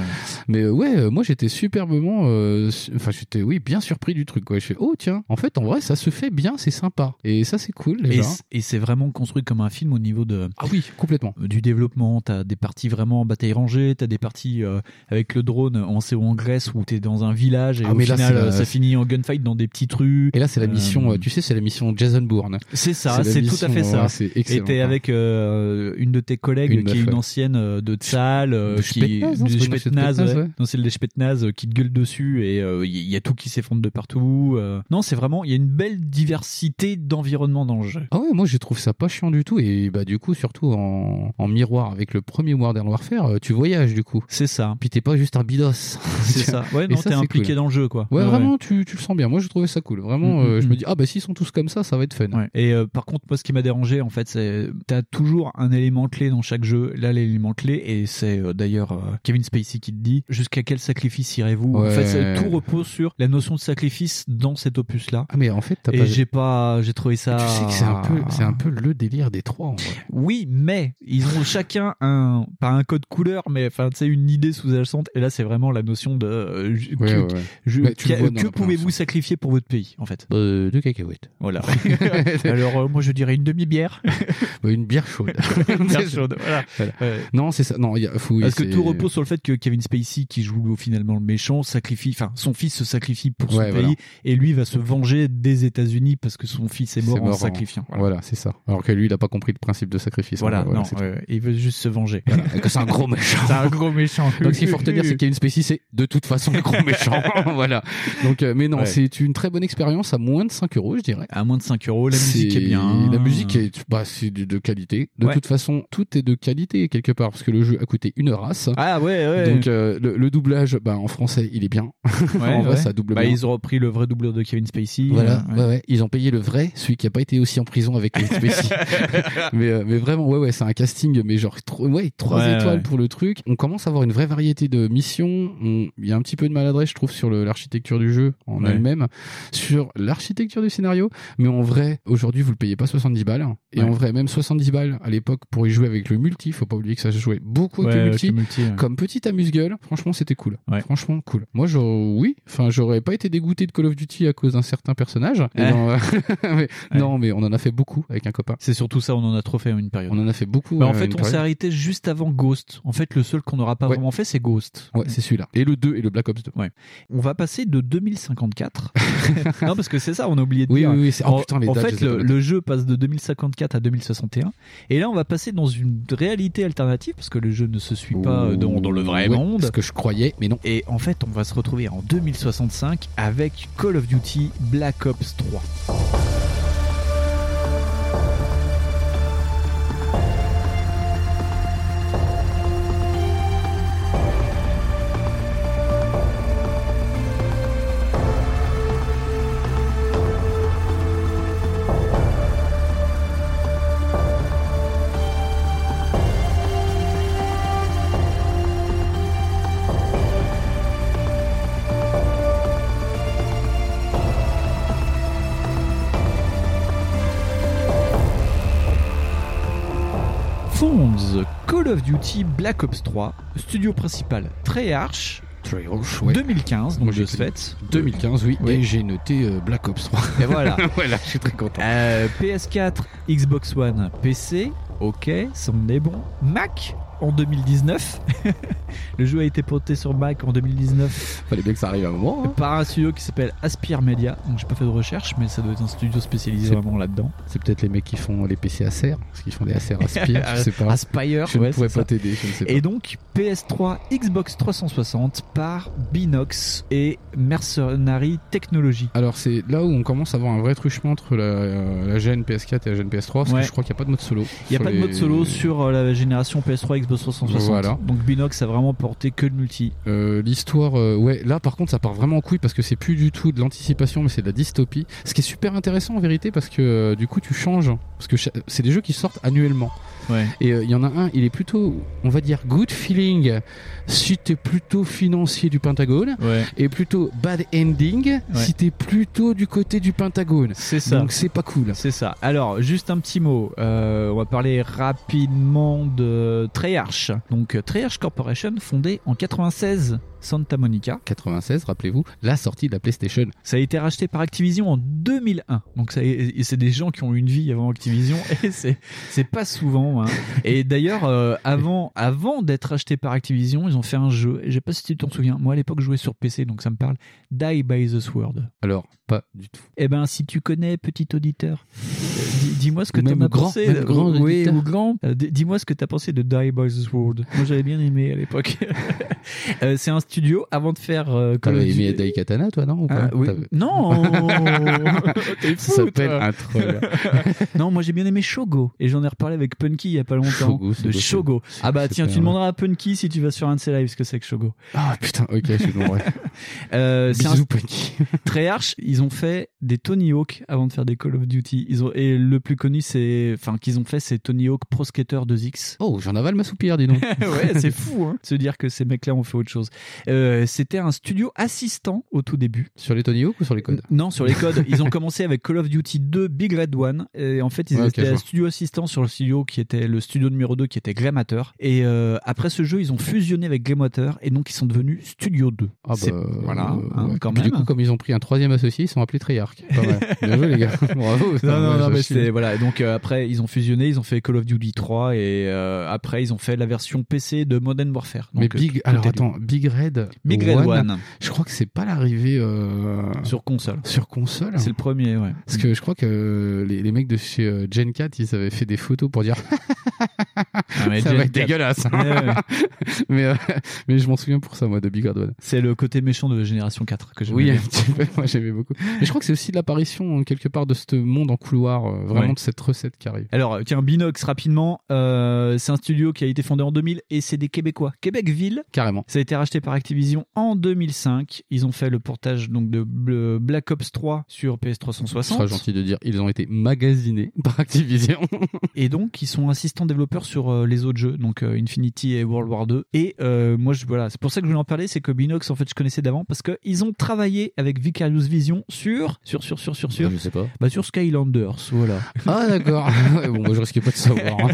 Mais euh, ouais, euh, moi j'étais superbement, euh, enfin j'étais oui bien surpris du truc. Quoi. Je fais oh tiens, en fait en vrai ça se fait bien, c'est sympa. Et ça c'est cool déjà. Et c'est vraiment construit comme un film au niveau de Ah oui, complètement. du développement. T'as des parties vraiment en bataille rangée, t'as des parties euh, avec le drone en CO en Grèce où t'es dans un village et Ah, au mais final euh, ça finit en gunfight dans des petites rues. Et là c'est la Euh, mission, euh, tu sais, c'est la mission Jason Bourne. C'est ça, c'est tout à fait ça. ouais, c'est Et t'es quoi. avec euh, une de tes collègues Une qui est une ancienne euh, de Tsal, euh, De qui non, des c'est le Spetsnaz euh, qui te gueule dessus et euh, il y, a tout qui s'effondre de partout. euh. Non, c'est vraiment, il y a une belle diversité d'environnement dans le jeu. Ah ouais, moi je trouve ça pas chiant du tout et bah du coup surtout en, en miroir avec le premier Modern Warfare, euh, tu voyages du coup. C'est ça. Puis t'es pas juste un bidos. C'est ça. Ouais, Et non, t'es impliqué cool. dans le jeu, quoi. Ouais, vraiment, Tu, tu le sens bien. Moi, je trouvais ça cool. Vraiment, Mm, euh, mm, je mm. me dis, ah bah s'ils sont tous comme ça, ça va être fun. Ouais. Et euh, par contre, moi, ce qui m'a dérangé, en fait, c'est t'as toujours un élément clé dans chaque jeu. Là, l'élément clé, et c'est euh, d'ailleurs euh, Kevin Spacey qui te dit jusqu'à quel sacrifice irez-vous? En fait, tout repose sur la notion de sacrifice dans cet opus-là. Ah mais en fait, t'as Et pas. j'ai pas, j'ai trouvé ça. Tu sais que c'est un peu, c'est un peu le délire des trois. En vrai. Oui, mais ils ont chacun un, pas un code couleur, mais enfin, tu sais, une idée sous-jacente. Et là, c'est vraiment la notion de euh, Ouais, que, ouais, je- pouvez-vous sacrifier pour votre pays, en fait? Euh, deux cacahuètes. Voilà. Alors, euh, moi, je dirais une demi-bière. Bah, une bière chaude. Une bière chaude, voilà. Voilà. Ouais. Non, c'est ça. Non, il y a, faut, Parce que tout repose sur le fait que Kevin Spacey, qui joue finalement le méchant, sacrifie, enfin, son fils se sacrifie pour son Ouais, pays voilà. et lui va se venger des États-Unis parce que son fils est mort, en sacrifiant. Voilà, Voilà, c'est ça. Alors que lui, il a pas compris le principe de sacrifice. Voilà, Voilà, non, il veut juste se venger. Et que c'est un gros méchant. C'est un gros méchant. Donc, ce qu'il faut retenir, c'est que Kevin Spacey, c'est de toute façon un gros méchant. voilà. Donc, euh, mais non, Ouais. c'est une très bonne expérience à moins de 5 euros, je dirais. À moins de 5 euros, la musique est bien. La musique est, bah, c'est de, de qualité. De Ouais. toute façon, tout est de qualité quelque part parce que le jeu a coûté une race. Ah ouais, ouais. Donc euh, le, le doublage, bah, en français, il est bien. Ouais, en vrai, ouais. ça double Bah, bien. ils ont repris le vrai doubleur de Kevin Spacey. Voilà, euh, ouais. ouais, Ils ont payé le vrai, celui qui a pas été aussi en prison avec Kevin Spacey. mais, euh, mais vraiment, ouais, ouais, c'est un casting, mais genre, tro- ouais, trois Ouais, étoiles ouais. pour le truc. On commence à avoir une vraie variété de missions. On- Il y a un petit peu de maladresse, je trouve, sur l'architecture du jeu en Ouais. elle-même, sur l'architecture du scénario. Mais en vrai, aujourd'hui, vous le payez pas 70 balles. Et en vrai, même 70 balles à l'époque pour y jouer avec le multi, faut pas oublier que ça se jouait beaucoup avec le avec multi. le multi, ouais. Comme petit amuse-gueule, franchement, c'était cool. Franchement, cool. Moi, j'aurais, oui, enfin, j'aurais pas été dégoûté de Call of Duty à cause d'un certain personnage. Mais- Ouais. Non, mais on en a fait beaucoup avec un copain. C'est surtout ça, on en a trop fait une période. On en a fait beaucoup. Bah, en euh, fait, on s'est arrêté juste avant Ghost. En fait, le seul qu'on n'aura pas Ouais. vraiment fait, c'est Ghost. Ouais, c'est celui-là. Et le 2 et le Black Ops 2. Ouais. On va passer de 2054. non, parce que c'est ça, on a oublié de Oui, dire. oui, oui, c'est- oh, en, putain, les en dates, je fait, le, jeu passe de 2054 à 2061. Et là, on va passer dans une réalité alternative, parce que le jeu ne se suit pas euh, dans, dans le vrai Ouais, monde. Ce que je croyais, mais non. Et en fait, on va se retrouver en 2065 avec Call of Duty Black Ops 3. Call of Duty Black Ops 3, studio principal Treyarch, Treyarch, ouais. 2015, donc de ce fait. 2015, oui. Oui. Et j'ai noté euh, Black Ops 3. Et voilà. voilà, je suis très content. Euh, PS4, Xbox One, PC, ok, ça on est bon. Mac en 2019. Le jeu a été porté sur Mac en 2019 Fallait bien que ça arrive à un moment. hein. par un studio qui s'appelle Aspire Media. Donc j'ai pas fait de recherche, mais ça doit être un studio spécialisé vraiment là-dedans. C'est peut-être les mecs qui font les PC Acer, parce qu'ils font des Acer Aspire, je sais pas. Aspire, je ouais, ne pourrais pas t'aider, je ne sais pas. Et donc PS3, Xbox 360 par Binox et Mercenary Technology. Alors c'est là où on commence à avoir un vrai truchement entre la, euh, la gêne PS4 et la gêne PS3, parce Ouais. que je crois qu'il n'y a pas de mode solo. Il n'y a pas de mode solo sur euh, la génération PS3 Xbox 360. Voilà. Donc Binox a vraiment porté que le multi. Euh, L'histoire, euh, ouais, là par contre ça part vraiment en couille parce que c'est plus du tout de l'anticipation mais c'est de la dystopie. Ce qui est super intéressant en vérité parce que euh, du coup tu changes, parce que c'est des jeux qui sortent annuellement. Ouais. Et euh, il y en a un, il est plutôt, on va dire, good feeling si t'es plutôt financier du Pentagone, Ouais. et plutôt bad ending si t'es plutôt du côté du Pentagone. C'est ça. Donc c'est pas cool. C'est ça. Alors, juste un petit mot. Euh, on va parler rapidement de Treyarch. Donc, Treyarch Corporation, fondée en 96, Santa Monica. 96, rappelez-vous, la sortie de la PlayStation. Ça a été racheté par Activision en 2001. Donc, c'est des gens qui ont eu une vie avant Activision. Et c'est, pas souvent. hein. Et d'ailleurs, euh, avant, avant d'être racheté par Activision, ils ont fait un jeu. Je sais pas si tu t'en souviens. Moi, à l'époque, je jouais sur PC, donc ça me parle. Die by the Sword. Alors, pas du tout. Eh ben, si tu connais, petit auditeur, euh, dis-moi ce que tu as grand, pensé. même grand oui, ou grand. Euh, dis-moi ce que tu as pensé de Die by the Sword. Moi, j'avais bien aimé à l'époque. Euh, c'est un studio avant de faire. Euh, T'avais aimé Daikatana, toi, non ou pas Ah, oui. Non Ça s'appelle un troll. non, moi j'ai bien aimé Shogo et j'en ai reparlé avec Punky il y a pas longtemps. Shogo, de. Shogo. Ah bah tiens, tu vrai. demanderas à Punky si tu vas sur un de ses lives ce que c'est que Shogo. Ah putain, ok, je suis bon, ouais. Euh, Bisous, un- Punky. Treyarch, ils ont fait des Tony Hawk avant de faire des Call of Duty. Ils ont et le plus connu c'est enfin qu'ils ont fait c'est Tony Hawk Pro Skater 2X. Oh, j'en avale ma soupière, dis donc. ouais, c'est fou hein, se dire que ces mecs-là ont fait autre chose. Euh, c'était un studio assistant au tout début. Sur les Tony Hawk ou sur les codes Non, sur les codes. ils ont commencé avec Call of Duty 2 Big Red One. Et en fait, ils Ouais, étaient vois. studio assistant sur le studio qui était le studio numéro 2 qui était Glamater. Et euh, après ce jeu, ils ont fusionné avec Glamater et donc ils sont devenus Studio 2. Ah bah, voilà, euh, hein, quand même. Du coup, comme ils ont pris un troisième associé, ils sont appelés Treyarch. Bien joué, les gars. Bravo. non, non, non, mais c'est voilà. Donc euh, après, ils ont fusionné, ils ont fait Call of Duty 3 et euh, après ils ont fait la version PC de Modern Warfare. Mais Donc, euh, Big, tout alors attends, Big Red, Big Red One. je crois que c'est pas l'arrivée sur console. sur console. C'est le premier, ouais. Parce que je crois que les, les mecs de chez Gen 4, ils avaient fait des photos pour dire Ah, mais ça Gen va être 4. dégueulasse. Ouais, ouais. mais, mais je m'en souviens pour ça, moi, de Big Red One. C'est le côté méchant de Génération 4 que j'aime Oui, un petit peu. Moi, j'aimais beaucoup. Mais je crois que c'est aussi l'apparition, euh, quelque part, de ce monde en couloir, vraiment De cette recette qui arrive. Alors, euh, tiens, Binox, rapidement, euh, c'est un studio qui a été fondé en 2000 et c'est des Québécois. Québecville. Carrément. Ça a été racheté par Activision en 2005. Ils ont fait le portage donc de Bl- Black Ops 3 sur Ce PS360. sera gentil de dire, ils ont été magasinés par Activision. Et donc, ils sont assistants développeurs sur euh, les autres jeux, donc euh, Infinity et World War 2. Et euh, moi, je, voilà, c'est pour ça que je voulais en parler, c'est que Binox, en fait, je connaissais d'avant parce que ils ont travaillé avec Vicarious Vision sur, sur, sur, sur, sur, sur, je sais pas. bah, sur Skylanders, voilà. Ah, d'accord. Bon, moi, je risquais pas de savoir. hein.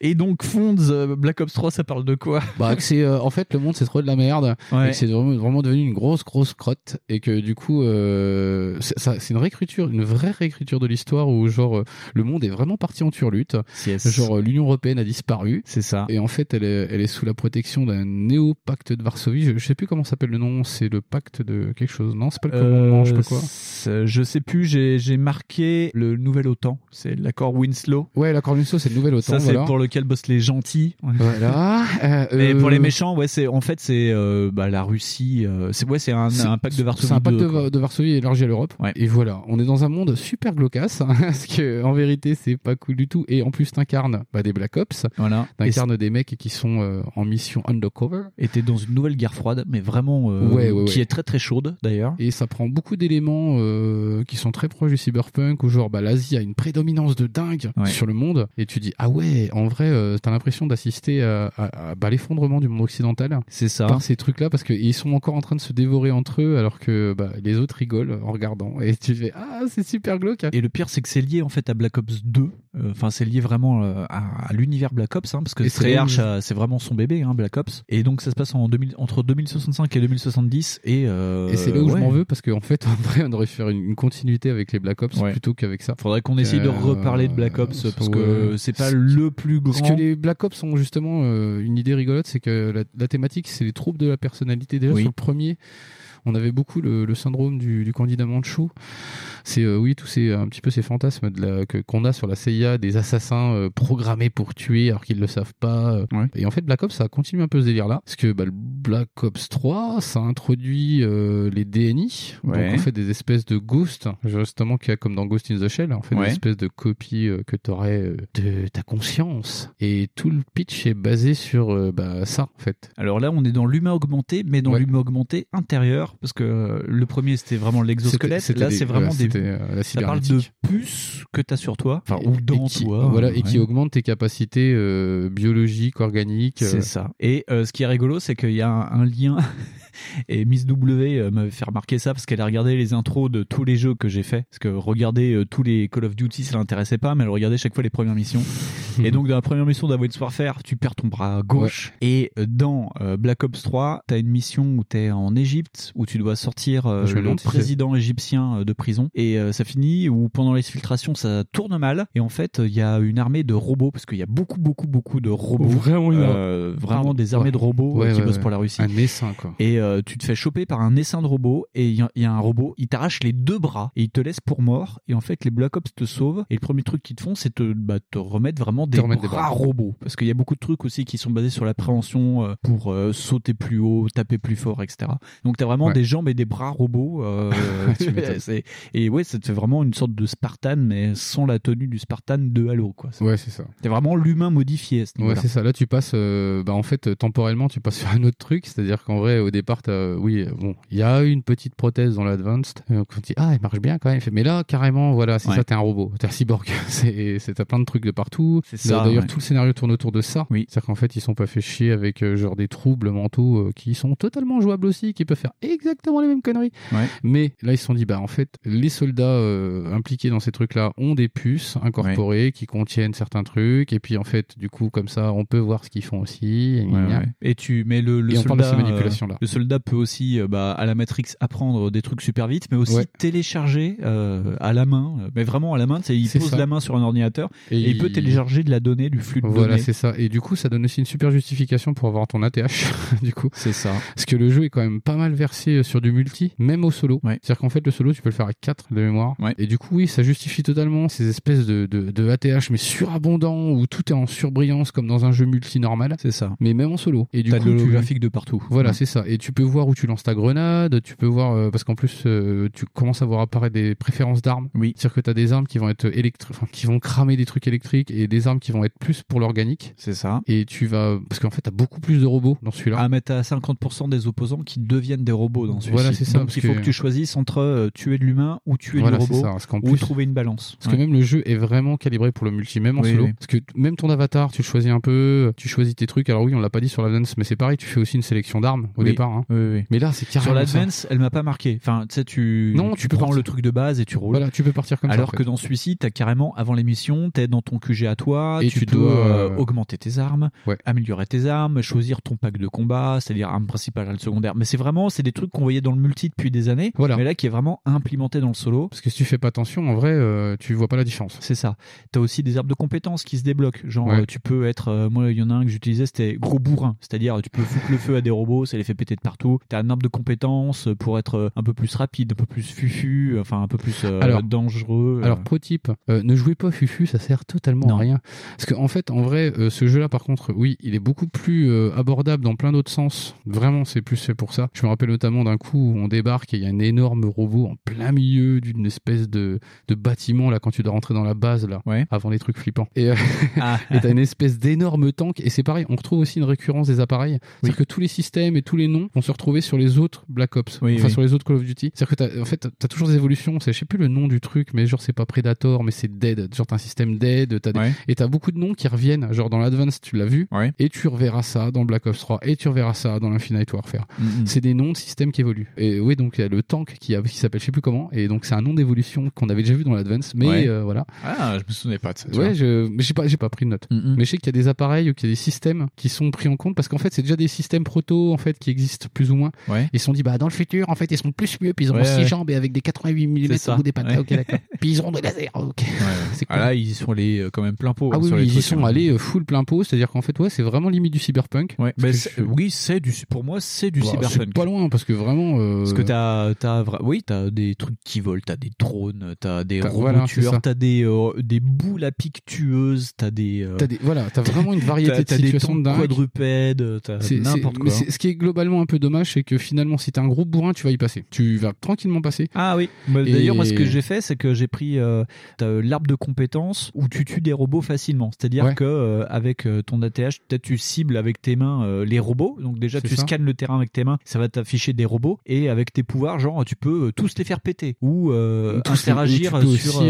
Et donc, Fonds, euh, Black Ops 3, ça parle de quoi? Bah, que c'est, euh, en fait, le monde, c'est trop de la merde. Ouais. Et que c'est vraiment, vraiment devenu une grosse, grosse crotte. Et que, du coup, euh, c'est ça- c'est une réécriture, une vraie réécriture de l'histoire où, genre, euh, le monde est vraiment parti en turlute. Yes. Genre, euh, l'Union Européenne a disparu. C'est ça. Et en fait, elle est, elle est sous la protection d'un néo-pacte de Varsovie. Je, je sais plus comment s'appelle le nom. C'est le pacte de quelque chose. Non, c'est pas le commandement, je sais pas quoi. C'est- je sais plus, j'ai j'ai marqué le nouvel OTAN, c'est l'accord Winslow. Ouais, l'accord Lusso, c'est le nouvel OTAN. Ça, c'est voilà. pour lequel bossent les gentils. Voilà. Euh, Mais euh, pour les méchants, ouais, c'est en fait c'est euh, bah, la Russie. euh, c'est ouais, c'est un, un pacte de Varsovie. C'est un pacte 2, de, Varsovie élargi à l'Europe. Ouais. Et voilà, on est dans un monde super glaucasse, hein, parce que en vérité, c'est pas cool du tout. Et en plus, t'incarnes bah, des Black Ops, Voilà. T'incarnes des mecs qui sont euh, en mission undercover. Et t'es dans une nouvelle guerre froide, mais vraiment euh, Ouais, ouais, qui est très très chaude d'ailleurs. Et ça prend beaucoup d'éléments euh, qui sont très proches du cyberpunk, où genre bah, l'Asie a une prédominance de dingue Ouais. sur le monde. Et tu dis, ah ouais, en vrai, euh, t'as l'impression d'assister à, à- à, bah, l'effondrement du monde occidental. C'est ça. par ces trucs-là parce qu'ils sont encore en train de se dévorer entre eux alors que bah, les autres rigolent en regardant et tu fais ah c'est super glauque Et le pire, c'est que c'est lié en fait à Black Ops 2, Euh, Enfin, c'est lié vraiment euh, à, à l'univers Black Ops, hein, parce que Treyarch, là a- c'est vraiment son bébé, hein, Black Ops. Et donc, ça se passe en 2000, entre 2065 et 2070. Et, euh, Et c'est là où je m'en veux parce qu'en fait, en vrai, on aurait fait une, une continuité avec les Black Ops Ouais. plutôt qu'avec ça. Faudrait qu'on essaye de Euh, reparler de Black Ops parce que c'est pas le plus grand. Parce que les Black Ops ont justement euh, une idée rigolote, c'est que la, la thématique, c'est les troubles de la personnalité. Déjà Oui. sur le premier, on avait beaucoup le, le syndrome du, du candidat manchou. C'est euh, oui, tous ces un petit peu ces fantasmes de la- que qu'on a sur la CIA, des assassins euh, programmés pour tuer alors qu'ils le savent pas. euh. Et en fait, Black Ops, ça a continué un peu ce délire-là, parce que bah, le Black Ops 3, ça introduit euh, les DNI, Ouais. donc en fait des espèces de ghosts, justement qu'il y a comme dans Ghost in the Shell, en fait Ouais. des espèces de copies euh, que tu aurais de ta conscience. Et tout le pitch est basé sur bah, ça, en fait. Alors là, on est dans l'humain augmenté, mais dans l'humain augmenté intérieur, parce que euh, le premier c'était vraiment l'exosquelette. Là, c'est vraiment des. Euh, la ça parle de puces que tu as sur toi, enfin ou dans qui, toi. Voilà, et qui augmente tes capacités euh, biologiques, organiques. euh. C'est ça. Et euh, ce qui est rigolo, c'est qu'il y a un, un lien. Et Miss W euh, m'avait fait remarquer ça parce qu'elle a regardé les intros de tous les jeux que j'ai fait. Parce que regarder euh, tous les Call of Duty, ça l'intéressait pas, mais elle regardait chaque fois les premières missions. et donc, dans la première mission d'Advanced Warfare, tu perds ton bras gauche. Et euh, dans euh, Black Ops 3, t'as une mission où t'es en Égypte, où tu dois sortir euh, le président égyptien euh, de prison. Et euh, ça finit où pendant l'exfiltration, ça tourne mal. Et en fait, il y a une armée de robots, parce qu'il y a beaucoup, beaucoup, beaucoup de robots. Vraiment, a- vraiment des armées Ouais. de robots Ouais, qui ouais, bossent ouais. pour la Russie. Un essaim, quoi. Et euh, tu te fais choper par un essaim de robot et il y, y a un robot, il t'arrache les deux bras et il te laisse pour mort. Et en fait, les Black Ops te sauvent. Et le premier truc qu'ils te font, c'est te, bah, te remettre vraiment des, remettre des bras, bras. robots. Parce qu'il y a beaucoup de trucs aussi qui sont basés sur la préhension euh, pour euh, sauter plus haut, taper plus fort, etc. Donc t'as vraiment Ouais. des jambes et des bras robots. euh, Tu et ouais, ça te fait vraiment une sorte de Spartan, mais sans la tenue du Spartan de Halo. Quoi. Ouais, c'est ça. T'es vraiment l'humain modifié à ce Ouais, c'est ça. Là, tu passes, euh, bah, en fait, temporellement, tu passes sur un autre truc. C'est-à-dire qu'en vrai, au départ, oui, bon, il y a une petite prothèse dans l'Advanced. Quand tu dis, ah, elle marche bien quand même. Mais là, carrément, voilà, c'est Ouais. ça, t'es un robot. T'es un cyborg. T'as plein de trucs de partout. C'est ça, D'ailleurs, ouais. tout le scénario tourne autour de ça. Oui. C'est-à-dire qu'en fait, ils sont pas fait chier avec, euh, genre, des troubles mentaux euh, qui sont totalement jouables aussi, qui peuvent faire exactement les mêmes conneries. Ouais. Mais là, ils se sont dit, bah, en fait, les soldats euh, impliqués dans ces trucs-là ont des puces incorporées qui contiennent certains trucs. Et puis, en fait, du coup, comme ça, on peut voir ce qu'ils font aussi. Et, Ouais, gna. ouais. Et tu mets le, le Et on soldat. parle de ces manipulations-là. euh, le soldat peut aussi, euh, bah, à la Matrix, apprendre des trucs super vite, mais aussi Ouais. télécharger euh, à la main. Mais vraiment à la main, il pose ça. la main sur un ordinateur et, Et il peut télécharger de la donnée, du flux de Voilà, données. c'est ça. Et du coup, ça donne aussi une super justification pour avoir ton ATH, du coup. C'est ça. Parce que le jeu est quand même pas mal versé sur du multi, même au solo. C'est-à-dire qu'en fait, le solo, tu peux le faire avec 4 de mémoire. Et du coup, oui, ça justifie totalement ces espèces de, de, de ATH, mais surabondants, où tout est en surbrillance, comme dans un jeu multi normal. C'est ça. Mais même en solo. Et du T'as coup, de tu- l'holographique de partout. Voilà, Ouais. c'est ça. Et tu peux voir où tu lances ta grenade, tu peux voir, euh, parce qu'en plus, euh, tu commences à voir apparaître des préférences d'armes. Oui. C'est-à-dire que tu as des armes qui vont être électriques, enfin, qui vont cramer des trucs électriques et des armes qui vont être plus pour l'organique. C'est ça. Et tu vas, parce qu'en fait, tu as beaucoup plus de robots dans celui-là. Ah, mais t'as 50% des opposants qui deviennent des robots dans celui-ci. Voilà, c'est ça, Donc parce il faut que- que tu choisisses entre euh, tuer de l'humain ou tuer Voilà, du robot ça, parce ou trouver une balance. Parce que même le jeu est vraiment calibré pour le multi, même en Oui, solo. oui. Parce que même ton avatar, tu le choisis un peu, tu choisis tes trucs. Alors oui, on l'a pas dit sur l'Advance, mais c'est pareil, tu fais aussi une sélection d'armes au Oui. départ. hein. Oui, oui. Mais là, c'est Sur carrément ça. l'Advance, elle m'a pas marqué. Enfin, tu sais, tu, Non, tu, tu peux prends partir. le truc de base et tu roules. Voilà, tu peux partir comme ça, Alors en fait. que dans celui-ci, t'as carrément, avant l'émission, t'es dans ton QG à toi, Et tu, tu peux dois, euh, euh, augmenter tes armes, Ouais. améliorer tes armes, choisir ton pack de combat, c'est-à-dire arme principale, arme secondaire. Mais c'est vraiment, c'est des trucs qu'on voyait dans le multi depuis des années, Voilà. mais là qui est vraiment implémenté dans le solo. Parce que si tu fais pas attention, en vrai, euh, tu vois pas la différence. C'est ça. T'as aussi des arbres de compétences qui se débloquent. Genre, Ouais. euh, tu peux être, moi, il y en a un que j'utilisais, c'était gros bourrin. C'est-à-dire, tu peux foutre le feu à des robots, ça les fait péter de partout. T'as un arbre de compétences pour être un peu plus rapide, un peu plus fufu, enfin, un peu plus euh, Alors- dangereux. Alors pro type, euh, ne jouez pas Fufu, ça sert totalement Non. à rien. Parce qu'en en fait, en vrai, euh, ce jeu-là, par contre, oui, il est beaucoup plus euh, abordable dans plein d'autres sens. Vraiment, c'est plus fait pour ça. Je me rappelle notamment d'un coup où on débarque et il y a un énorme robot en plein milieu d'une espèce de, de bâtiment là quand tu dois rentrer dans la base là, avant les trucs flippants. Et euh, Ah. t'as une espèce d'énorme tank et c'est pareil. On retrouve aussi une récurrence des appareils. C'est-à-dire que tous les systèmes et tous les noms vont se retrouver sur les autres Black Ops, Oui, enfin oui. sur les autres Call of Duty. C'est-à-dire que t'as, en fait, t'as- toujours des évolutions. Je sais plus le nom du truc, mais genre c'est pas Predator, mais c'est Dead. Genre t'as un système Dead, t'as des, Ouais. et t'as beaucoup de noms qui reviennent. Genre dans l'Advance, tu l'as vu. Et tu reverras ça dans Black Ops 3. Et tu reverras ça dans l'Infinite Warfare. Mhm. C'est des noms de systèmes qui évoluent. Et oui, donc il y a le tank qui, qui s'appelle je sais plus comment. Et donc c'est un nom d'évolution qu'on avait déjà vu dans l'Advance. Mais Ouais. euh, voilà. Ah, je me souvenais pas de ça. Ouais, je, mais j'ai pas, j'ai pas pris de note. Mais je sais qu'il y a des appareils, qu'il y a des systèmes qui sont pris en compte parce qu'en fait, c'est déjà des systèmes proto, en fait, qui existent plus ou moins. Ouais. Ils se sont dit, bah, dans le futur, en fait, ils sont plus mieux, puis ils ont Ouais, 6 ouais. jambes et avec des 88 mm au bout des pattes. Ouais. Ok, d'accord. puis ils auront des lasers. Ok. C'est Ah cool. là, ils sont allés euh, quand même plein pot. Ah hein, oui, sur oui, les ils y sont hein. allés euh, full plein pot, c'est-à-dire qu'en fait, ouais, c'est vraiment limite du cyberpunk. Ouais, bah, je- oui, c'est du, pour moi, c'est du Bah, cyberpunk. pas loin parce que vraiment. euh, Parce que t'as, t'as, vra- oui, t'as des trucs qui volent, t'as des drones, t'as des robots voilà, tueurs, t'as des, euh, des boules à pique tueuses, t'as des, euh, T'as des, voilà, t'as vraiment une variété t'as- de situations tanks de dingue. quadrupèdes, t'as n'importe mais quoi. c'est- ce qui est globalement un peu dommage, c'est que finalement, si t'es un gros bourrin, tu vas y passer. Tu vas tranquillement passer. Ah oui. D'ailleurs, moi, ce que j'ai fait, c'est que j'ai pris t'as, l'arbre de compétences où tu tues des robots facilement. C'est-à-dire Ouais. que euh, avec euh, ton ATH, peut-être tu cibles avec tes mains euh, les robots. Donc déjà, tu ça. scannes le terrain avec tes mains, ça va t'afficher des robots. Et avec tes pouvoirs, genre, tu peux tous les faire péter ou euh, les- interagir sur. il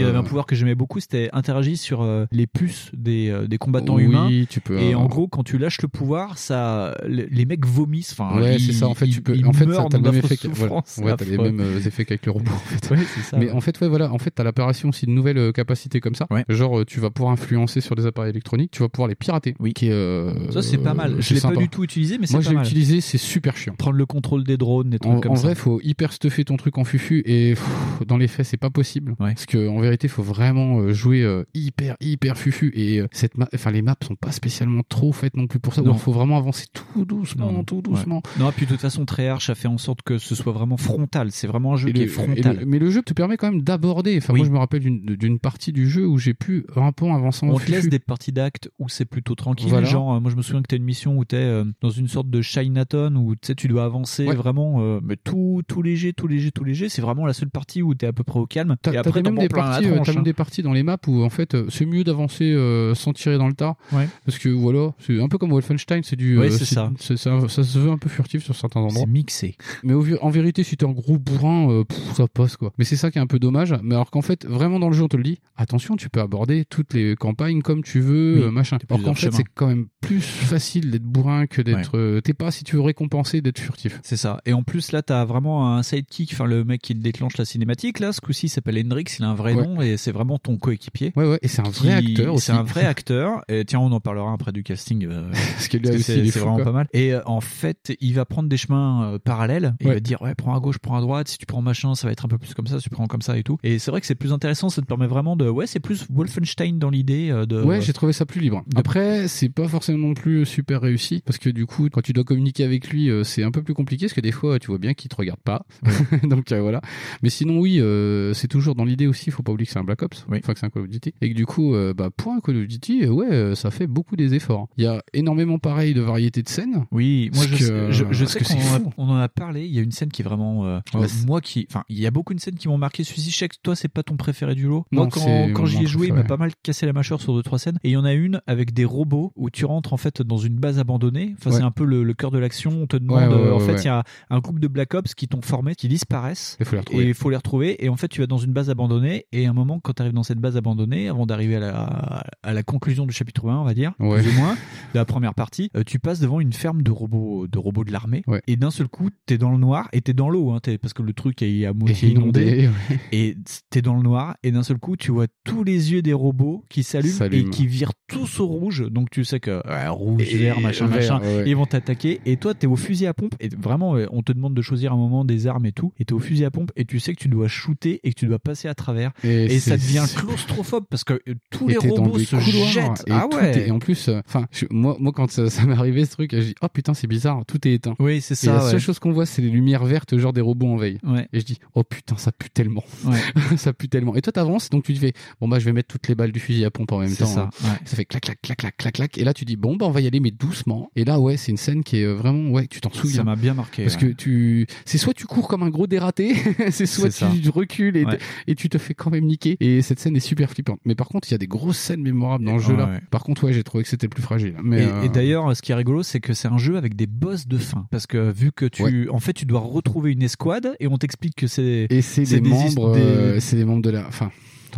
y avait un pouvoir que j'aimais beaucoup, c'était interagir sur les puces des, des combattants Oui, humains. tu peux, Et en gros, quand tu lâches le pouvoir, ça, les mecs vomissent. Enfin, ouais, c'est ça. En fait, ils- tu peux. En fait, ça t'as le même effet. que- Voilà. souffrances. Ouais, t'as les mêmes effets qu'avec le robot. En fait. Ouais, c'est ça, Mais en fait, ouais, voilà. En fait, t'as l'apparition aussi de nouvelles capacités comme ça. Genre, tu vas pouvoir influencer sur des appareils électroniques. Tu vas pouvoir les pirater. Oui. Qui est. euh, Ça, c'est pas mal. Je c'est l'ai pas du tout utilisé, mais c'est Moi, pas je l'ai utilisé. C'est super chiant. Prendre le contrôle des drones, des trucs En, comme en ça. vrai, faut hyper stuffer ton truc en fufu et pff, dans les faits, c'est pas possible. Parce que en vérité, faut vraiment euh, jouer euh, hyper hyper fufu et euh, cette enfin les maps sont pas spécialement trop faites non plus pour ça. Non. Il faut vraiment avancer tout doucement, Non, tout doucement. Ouais. Non, puis de toute façon, Treyarch a fait en sorte que ce soit vraiment frontal. C'est vraiment un jeu Et qui le- est frontal. et le- mais le jeu te permet quand même d'aborder. Enfin, Oui. moi, je me rappelle d'une d'une partie du jeu où j'ai pu un peu On te laisse des parties d'actes où c'est plutôt tranquille. Voilà. Genre, euh, moi je me souviens que t'as une mission où t'es euh, dans une sorte de Chinatown où tu sais, tu dois avancer Ouais. vraiment, euh, mais tout, tout léger, tout léger, tout léger. C'est vraiment la seule partie où t'es à peu près au calme. T'as Et t'as après, même des parties, tronche, même hein. des parties dans les maps où en fait c'est mieux d'avancer euh, sans tirer dans le tas. Ouais. Parce que voilà, c'est un peu comme Wolfenstein, c'est du. Ouais, euh, c'est ça. c'est- ça. Ça se veut un peu furtif sur certains endroits. C'est mixé. Mais au, en vérité, si t'es un gros bourrin, euh, pff, ça passe quoi. Mais c'est ça qui est un peu dommage. Mais alors qu'en fait, vraiment dans le jeu, on te le dit, attention, tu peux aborder toutes les campagnes comme tu veux, Oui, euh, machin. Alors qu'en fait, c'est quand même plus facile d'être bourrin que d'être. euh, T'es pas si tu veux récompenser d'être furtif. C'est ça. Et en plus, là, t'as vraiment un sidekick, enfin, le mec qui déclenche la cinématique, là, ce coup-ci, il s'appelle Hendrix, il a un vrai Ouais. nom et c'est vraiment ton coéquipier. Ouais, ouais, et c'est un vrai acteur aussi. C'est un vrai acteur. Et tiens, on en parlera après du casting. euh, Parce que c'est vraiment quoi. pas mal. Et euh, en fait, il va prendre des chemins euh, parallèles. Et Il Ouais. va dire, ouais, prends à gauche, prends à droite. Si tu prends machin, ça va être un peu plus comme ça. Si tu prends comme ça et tout. Et c'est vrai que c'est plus intéressant. Ça te permet vraiment de, ouais, c'est plus Wolfenstein dans l'idée euh, de. Ouais, j'ai trouvé ça plus libre. Après, c'est pas forcément non plus super réussi parce que du coup, quand tu dois communiquer avec lui, euh, c'est un peu plus compliqué parce que des fois, tu vois bien qu'il te regarde pas. Donc euh, voilà. Mais sinon, oui, euh, c'est toujours dans l'idée aussi. Faut pas oublier que c'est un Black Ops, enfin que c'est un Call of Duty, et que du coup, euh, bah pour un Call of Duty, euh, ouais, euh, ça fait beaucoup des efforts. Il y a énormément pareil de variété de scènes. Oui, moi je, que- je, sais qu'on on en a parlé. Il y a une scène qui est vraiment euh, euh, moi qui, enfin, il y a beaucoup de scènes qui m'ont marqué. Celui-ci, je sais que toi c'est pas ton préféré du lot. Non, moi quand, quand j'y ai joué, il m'a pas mal cassé la mâchoire sur deux trois scènes. Et il y en a une avec des robots où tu rentres en fait dans une base abandonnée. Enfin, Ouais. c'est un peu le, le cœur de l'action. On te demande, Ouais, ouais, euh, en fait, il y a un groupe de Black Ops qui t'ont formé, qui disparaissent. Il faut les retrouver. Et il faut les retrouver. Et en fait, tu vas dans une base abandonnée. Et à un moment, quand tu arrives dans cette base abandonnée, avant d'arriver à la, à la conclusion du chapitre 1, on va dire, Ouais. plus ou moins, de la première partie, euh, tu passes devant une ferme de robots, de robots de l'armée. Et d'un seul coup, t'es dans le noir et t'es dans l'eau, hein, parce que le truc est à moitié Et inondé, inondé. Et t'es dans le noir. Et d'un seul coup, tu vois tous les yeux des robots qui s'allument et qui virent tous au rouge. Donc tu sais que ouais, rouge, Et vert, machin, vert, machin, ouais, ils vont t'attaquer. Et toi, t'es au fusil à pompe. Et vraiment, ouais, on te demande de choisir un moment des armes et tout. Et t'es au fusil à pompe et tu sais que tu dois shooter et que tu dois passer à travers. Et Et, ça devient claustrophobe parce que euh, tous Et les robots se couloirs, jettent. Et ah ouais. est- et en plus, euh, enfin, moi, moi, quand ça, ça m'est arrivé ce truc, je dis, oh putain, c'est bizarre, tout est éteint. Oui, c'est Et ça, la ouais. seule chose qu'on voit, c'est les lumières vertes, genre des robots en veille. Ouais. Et je dis, oh putain, ça pue tellement. Ouais. ça pue tellement. Et toi, t'avances, donc tu te fais, bon bah, je vais mettre toutes les balles du fusil à pompe en même temps. ça, hein. ouais. Ça fait clac, clac, clac, clac, clac, clac. Et là, tu dis, bon bah, on va y aller, mais doucement. Et là, ouais, c'est une scène qui est euh, vraiment, ouais, tu t'en souviens. Ça m'a bien marqué. Parce ouais. que tu, c'est soit tu cours comme un gros dératé, c'est soit ça. tu recules et, Ouais. et tu te fais quand même niquer. Et cette scène est super flippante. Mais par contre, il y a des grosses scènes mémorables dans le jeu là. Par contre, ouais, j'ai trouvé que c'était plus fragile. Mais et, euh, et d'ailleurs, ce qui est rigolo, c'est que c'est un jeu avec des boss de fin. Parce que vu que tu, en fait, tu dois retrouver une escouade et on t'explique que c'est et c'est des, membres, des- euh, c'est des membres de la, enfin.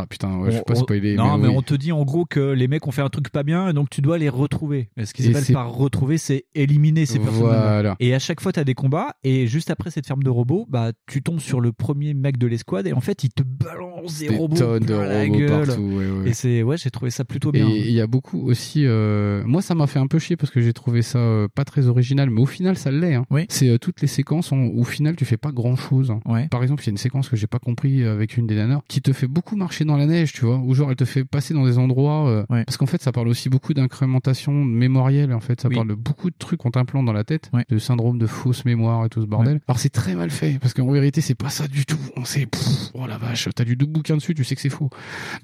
Ah putain, ouais, je vais On- pas on- spoiler. Non, mais, oui. on te dit en gros que les mecs ont fait un truc pas bien, et donc tu dois les retrouver. Et Ce qu'ils appellent par retrouver, c'est éliminer ces personnes. Voilà. Et à chaque fois, tu as des combats, et juste après cette ferme de robots, bah, tu tombes sur le premier mec de l'escouade, et en fait, il te balance des, Des robots tonnes de la robots gueule. partout, ouais, ouais. Et c'est, ouais, j'ai trouvé ça plutôt bien. Et il y a beaucoup aussi. euh, Moi, ça m'a fait un peu chier parce que j'ai trouvé ça euh, pas très original, mais au final, ça l'est. hein. C'est euh, toutes les séquences où, au final, tu fais pas grand chose. Par exemple, il y a une séquence que j'ai pas compris avec une des nanas qui te fait beaucoup marcher dans la neige, tu vois, où genre elle te fait passer dans des endroits. euh, Parce qu'en fait, ça parle aussi beaucoup d'incrémentation mémorielle. En fait, ça parle de beaucoup de trucs qu'on t'implante dans la tête, de syndrome de fausse mémoire et tout ce bordel. Alors c'est très mal fait parce qu'en vérité, c'est pas ça du tout. On sait, pff, oh la vache, t'as lu deux bouquins dessus, tu sais que c'est faux.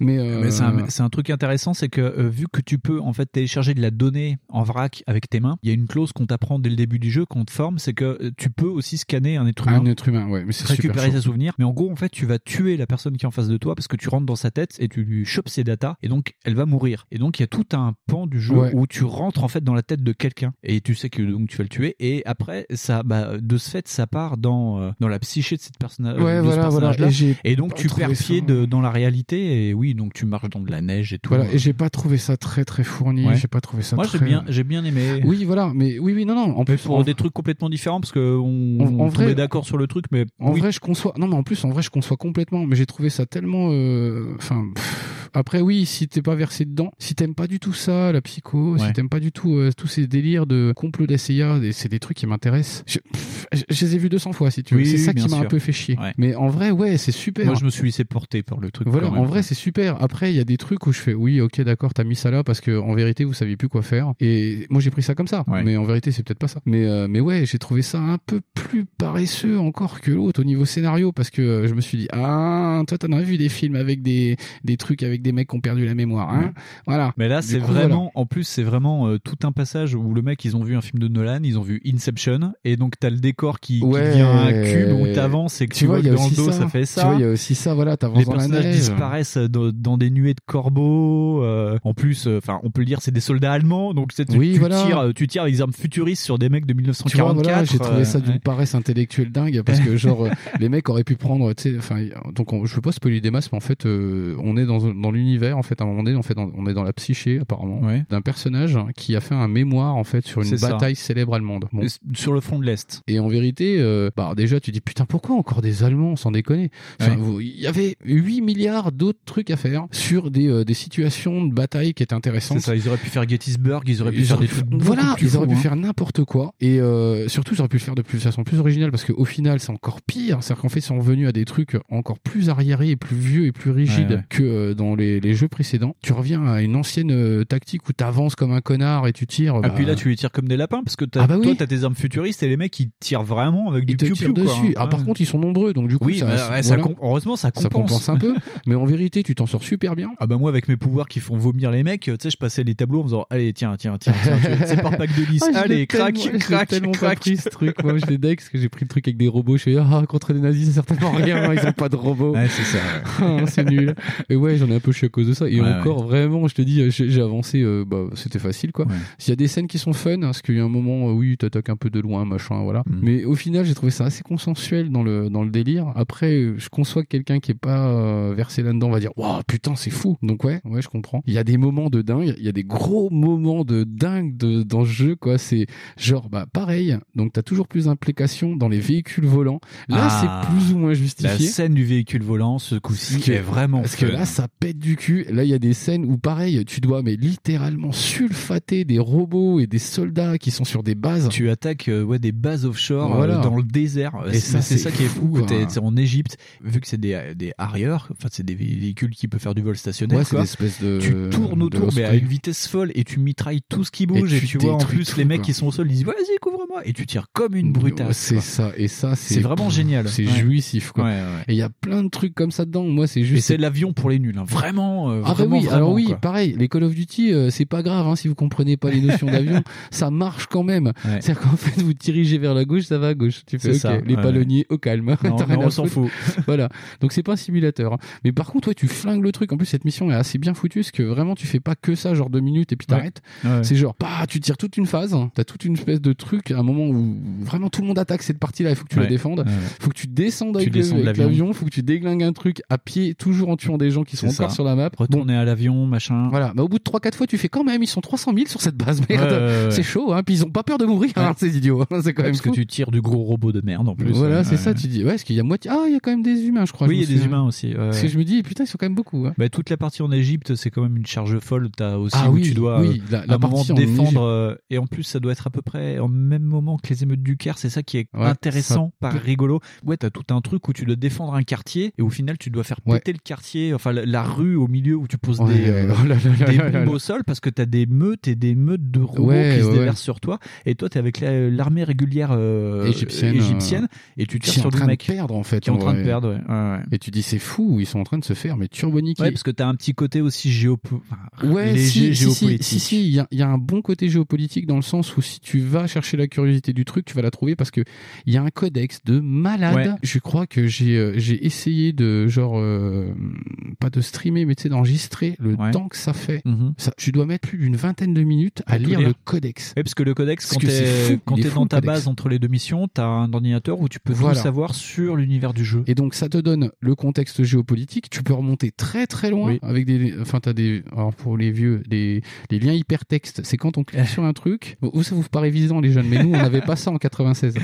Mais, euh, Mais c'est un, truc intéressant, c'est que euh, vu que tu peux en fait télécharger de la donnée en vrac avec tes mains, il y a une clause qu'on t'apprend dès le début du jeu, qu'on te forme, c'est que tu peux aussi scanner un être humain. Un être humain, ouais, mais c'est super récupérer ses souvenirs. Mais en gros, en fait, tu vas tuer la personne qui est en face de toi parce que tu rentres dans sa tête et tu lui chopes ses datas et donc elle va mourir. Et donc il y a tout un pan du jeu Ouais. où tu rentres en fait dans la tête de quelqu'un et tu sais que donc tu vas le tuer et après ça, bah, de ce fait, ça part dans euh, dans la psyché de cette personne. Ouais, voilà, voilà. personnage-là. Et donc tu perds pied ça- de- dans la réalité et oui, donc tu marches dans de la neige et tout. Voilà, et j'ai pas trouvé ça très très fourni, Ouais. j'ai pas trouvé ça Moi, très... j'ai bien, j'ai bien aimé. Oui, voilà, mais oui, oui, non, non, en plus... pour en- des trucs complètement différents parce que on, En- on vrai- d'accord sur le truc, mais En oui. vrai, je conçois. Non, mais en plus, en vrai, je conçois complètement. Mais j'ai trouvé ça tellement. euh, Enfin. Après, oui, si t'es pas versé dedans, si t'aimes pas du tout ça, la psycho, Ouais. si t'aimes pas du tout euh, tous ces délires de complot d'SIA, c'est des trucs qui m'intéressent. Je, pff, je- je les ai vus 200 fois, si tu veux. Oui, c'est oui, ça qui m'a un peu fait chier. Ouais. Mais en vrai, ouais, c'est super. Moi, je me suis laissé porter par le truc. Voilà, en vrai, c'est super. Après, il y a des trucs où je fais, oui, ok, d'accord, t'as mis ça là parce que en vérité, vous saviez plus quoi faire. Et moi, j'ai pris ça comme ça. Ouais. Mais en vérité, c'est peut-être pas ça. Mais, euh, mais ouais, j'ai trouvé ça un peu plus paresseux encore que l'autre au niveau scénario parce que euh, je me suis dit, ah, toi, t'en as vu des films avec des, des trucs avec des mecs qui ont perdu la mémoire, hein. Voilà. Mais là, c'est vraiment, en plus, c'est vraiment euh, tout un passage où le mec, ils ont vu un film de Nolan, ils ont vu Inception, et donc t'as le décor qui, qui Ouais. devient un cube où t'avances et que tu, vois il que y a dans le aussi dos, ça. ça. fait ça. Tu vois, il y a aussi ça, voilà, t'avances Les dans la personnages disparaissent dans, dans des nuées de corbeaux. euh, en plus, euh, enfin, on peut le dire, c'est des soldats allemands, donc tu, sais, tu, Oui, tu voilà. tires, tu tires avec des armes futuristes sur des mecs de Tu vois, 1944. voilà, j'ai trouvé ça d'une ouais. paresse intellectuelle dingue parce que genre les mecs auraient pu prendre, tu sais, enfin, donc on, je veux pas spoiler des masses, mais en fait, euh, on est dans, dans l'univers, en fait, à un moment donné, en fait, on est dans la psyché apparemment d'un personnage qui a fait un mémoire en fait sur une ça. bataille célèbre allemande. Bon. Sur le front de l'Est. Et en vérité, euh, bah déjà tu dis putain pourquoi encore des Allemands sans déconner? Enfin, Ouais. Il y avait 8 milliards d'autres trucs à faire sur des, euh, des situations de bataille qui étaient intéressantes. Ça, ils auraient pu faire Gettysburg, ils auraient pu Ils faire auraient des trucs voilà, ils auraient pu hein. faire n'importe quoi et euh, surtout ils auraient pu le faire de plus, façon plus originale parce qu'au final c'est encore pire, c'est-à-dire qu'en fait ils sont revenus à des trucs encore plus arriérés et plus vieux et plus rigides Ouais, ouais. que euh, dans les, les jeux précédents. Tu reviens à une ancienne euh, tactique où t'avances comme un connard et tu tires. Et bah, puis là, tu les tires comme des lapins parce que t'as, Ah bah toi, oui. t'as tes armes futuristes et les mecs ils tirent vraiment avec du piou dessus. hein. Ah, par contre, ils sont nombreux, donc du coup, Oui, ça, bah, ça voilà. heureusement, ça compense. Ça compense un peu, mais en vérité, tu t'en sors super bien. Ah bah moi avec mes pouvoirs qui font vomir les mecs, tu sais, je passais les tableaux en faisant allez tiens tiens tiens, tiens tu- c'est par pack de 10, Ah, allez crac crac crac. pris ce truc. Moi, je l'ai parce que j'ai pris le truc avec des robots. Je suis ah contre les nazis, c'est certainement rien. Ils ont pas de robots. Ouais, c'est ça. Ah, c'est nul. Et ouais, j'en ai un peu chié à cause de ça. Et Ouais, encore, vraiment, je te dis, j'ai avancé. euh, bah, c'était facile, quoi. S'il y a des scènes qui sont fun, parce qu'il y a un moment, euh, oui, t'attaques un peu de loin, machin, voilà. Mm. Mais au final, j'ai trouvé ça assez consensuel dans le dans le délire. Après, je conçois que quelqu'un qui est pas euh, versé là-dedans va dire, waouh, putain, c'est fou. Donc ouais, ouais, je comprends. Il y a des moments de dingue. Il y a des gros moments de dingue de, dans le jeu, quoi. C'est genre, bah, pareil. Donc t'as toujours plus d'implication dans les véhicules volants. Là, Ah. c'est plus ou moins La justifié. scène du véhicule volant ce coup-ci est vraiment Parce que là, ça pète du cul. Là, il y a des scènes où, pareil, tu dois mais littéralement sulfater des robots et des soldats qui sont sur des bases. tu attaques euh, ouais, des bases offshore euh, dans le désert. Et Et ça, ça, c'est c'est ça qui est fou, quoi. T'es t'es en Égypte, vu que c'est des, des Harrier, enfin c'est des véhicules qui peuvent faire du vol stationnaire. Ouais, c'est de- tu tournes autour, mais à une vitesse folle, et tu mitrailles tout ce qui bouge. Et Et, tu tu vois en plus tout, les mecs quoi. qui sont au sol, ils disent vas-y couvre-moi, et tu tires comme une brutasse. C'est quoi. ça. Et ça, c'est C'est vraiment génial. C'est Ouais. jouissif, quoi. Ouais. Et il y a plein de trucs comme ça dedans. Moi, c'est Et juste. c'est l'avion pour les nuls, hein. vraiment. Euh, Ah bah vraiment, oui, vraiment, alors oui, quoi. pareil, les Call of Duty, euh, c'est pas grave hein, si vous comprenez pas les notions d'avion, ça marche quand même. Ouais. C'est-à-dire qu'en fait, vous dirigez vers la gauche, ça va à gauche. Tu fais C'est ok, ça, les ouais. palonniers au calme. Non, à on s'en fout. voilà. Donc c'est pas un simulateur. hein. Mais par contre, ouais, tu flingues le truc. En plus, cette mission est assez bien foutue, parce que vraiment, tu fais pas que ça, genre deux minutes et puis t'arrêtes. C'est genre, bah, tu tires toute une phase. T'as toute une espèce de truc, un moment où vraiment tout le monde attaque cette partie-là, il faut que tu la défendes. Faut que tu descendes avec, l'avion. faut que tu déglingues un truc à pied, toujours en tuant des gens qui sont encore. Sur la map. Retourner à l'avion, machin. Voilà, mais au bout de 3-4 fois, tu fais quand même, ils sont 300 000 sur cette base, merde. Ouais. C'est chaud, hein. Puis ils ont pas peur de mourir, hein, ces idiots. c'est quand même parce que fou. tu tires du gros robot de merde en plus. Voilà, c'est ça, tu dis, ouais, est-ce qu'il y a moitié, ah, il y a quand même des humains, je crois. Oui, il y a des humains aussi. Parce que je me dis, putain, ils sont quand même beaucoup, hein. Bah, toute la partie en Égypte, c'est quand même une charge folle. T'as aussi Ah où tu dois euh, la- à la un moment en défendre. Euh, et en plus, ça doit être à peu près au même moment que les émeutes du Caire. C'est ça qui est intéressant, peut- rigolo. Ouais, t'as tout un truc où tu dois défendre un quartier et au final, tu dois faire péter le quartier, enfin la, la rue au milieu où tu poses Ouais, des, euh, oh là là là des là là bombes là. au sol parce que t'as des meutes et des meutes de robots Ouais, qui se déversent sur toi. Et toi, t'es avec la- l'armée régulière euh, Égyptienne, égyptienne euh, et tu qui tires est sur en le train mec de perdre, en fait. qui est en train de perdre. Ouais. Ouais, ouais. Et tu dis, c'est fou, ils sont en train de se faire, mais turboniquer. Ouais, parce que t'as un petit côté aussi géopo... Ouais, léger si, si, si, géopolitique. Si, si, il y a, il y a un bon côté géopolitique dans le sens où si tu vas chercher la curiosité du truc, tu vas la trouver parce que il y a un codex de malade. Ouais. Je crois que j'ai euh, j'ai essayé de genre euh, pas de streamer, mais tu sais d'enregistrer le Ouais. temps que ça fait. Mhm. Ça, tu dois mettre plus d'une vingtaine de minutes à lire lire. le codex. Ouais, parce que le codex, Parce quand t'es fou, dans ta codex. base entre les deux missions, t'as un ordinateur où tu peux Voilà. tout savoir sur l'univers du jeu. Et donc ça te donne le contexte géopolitique. Tu peux remonter très très loin Oui. avec des, enfin t'as des, alors pour les vieux, les liens hypertextes. C'est quand on clique sur un truc. Vous ça vous paraît évident les jeunes, mais nous on n'avait pas ça en 96.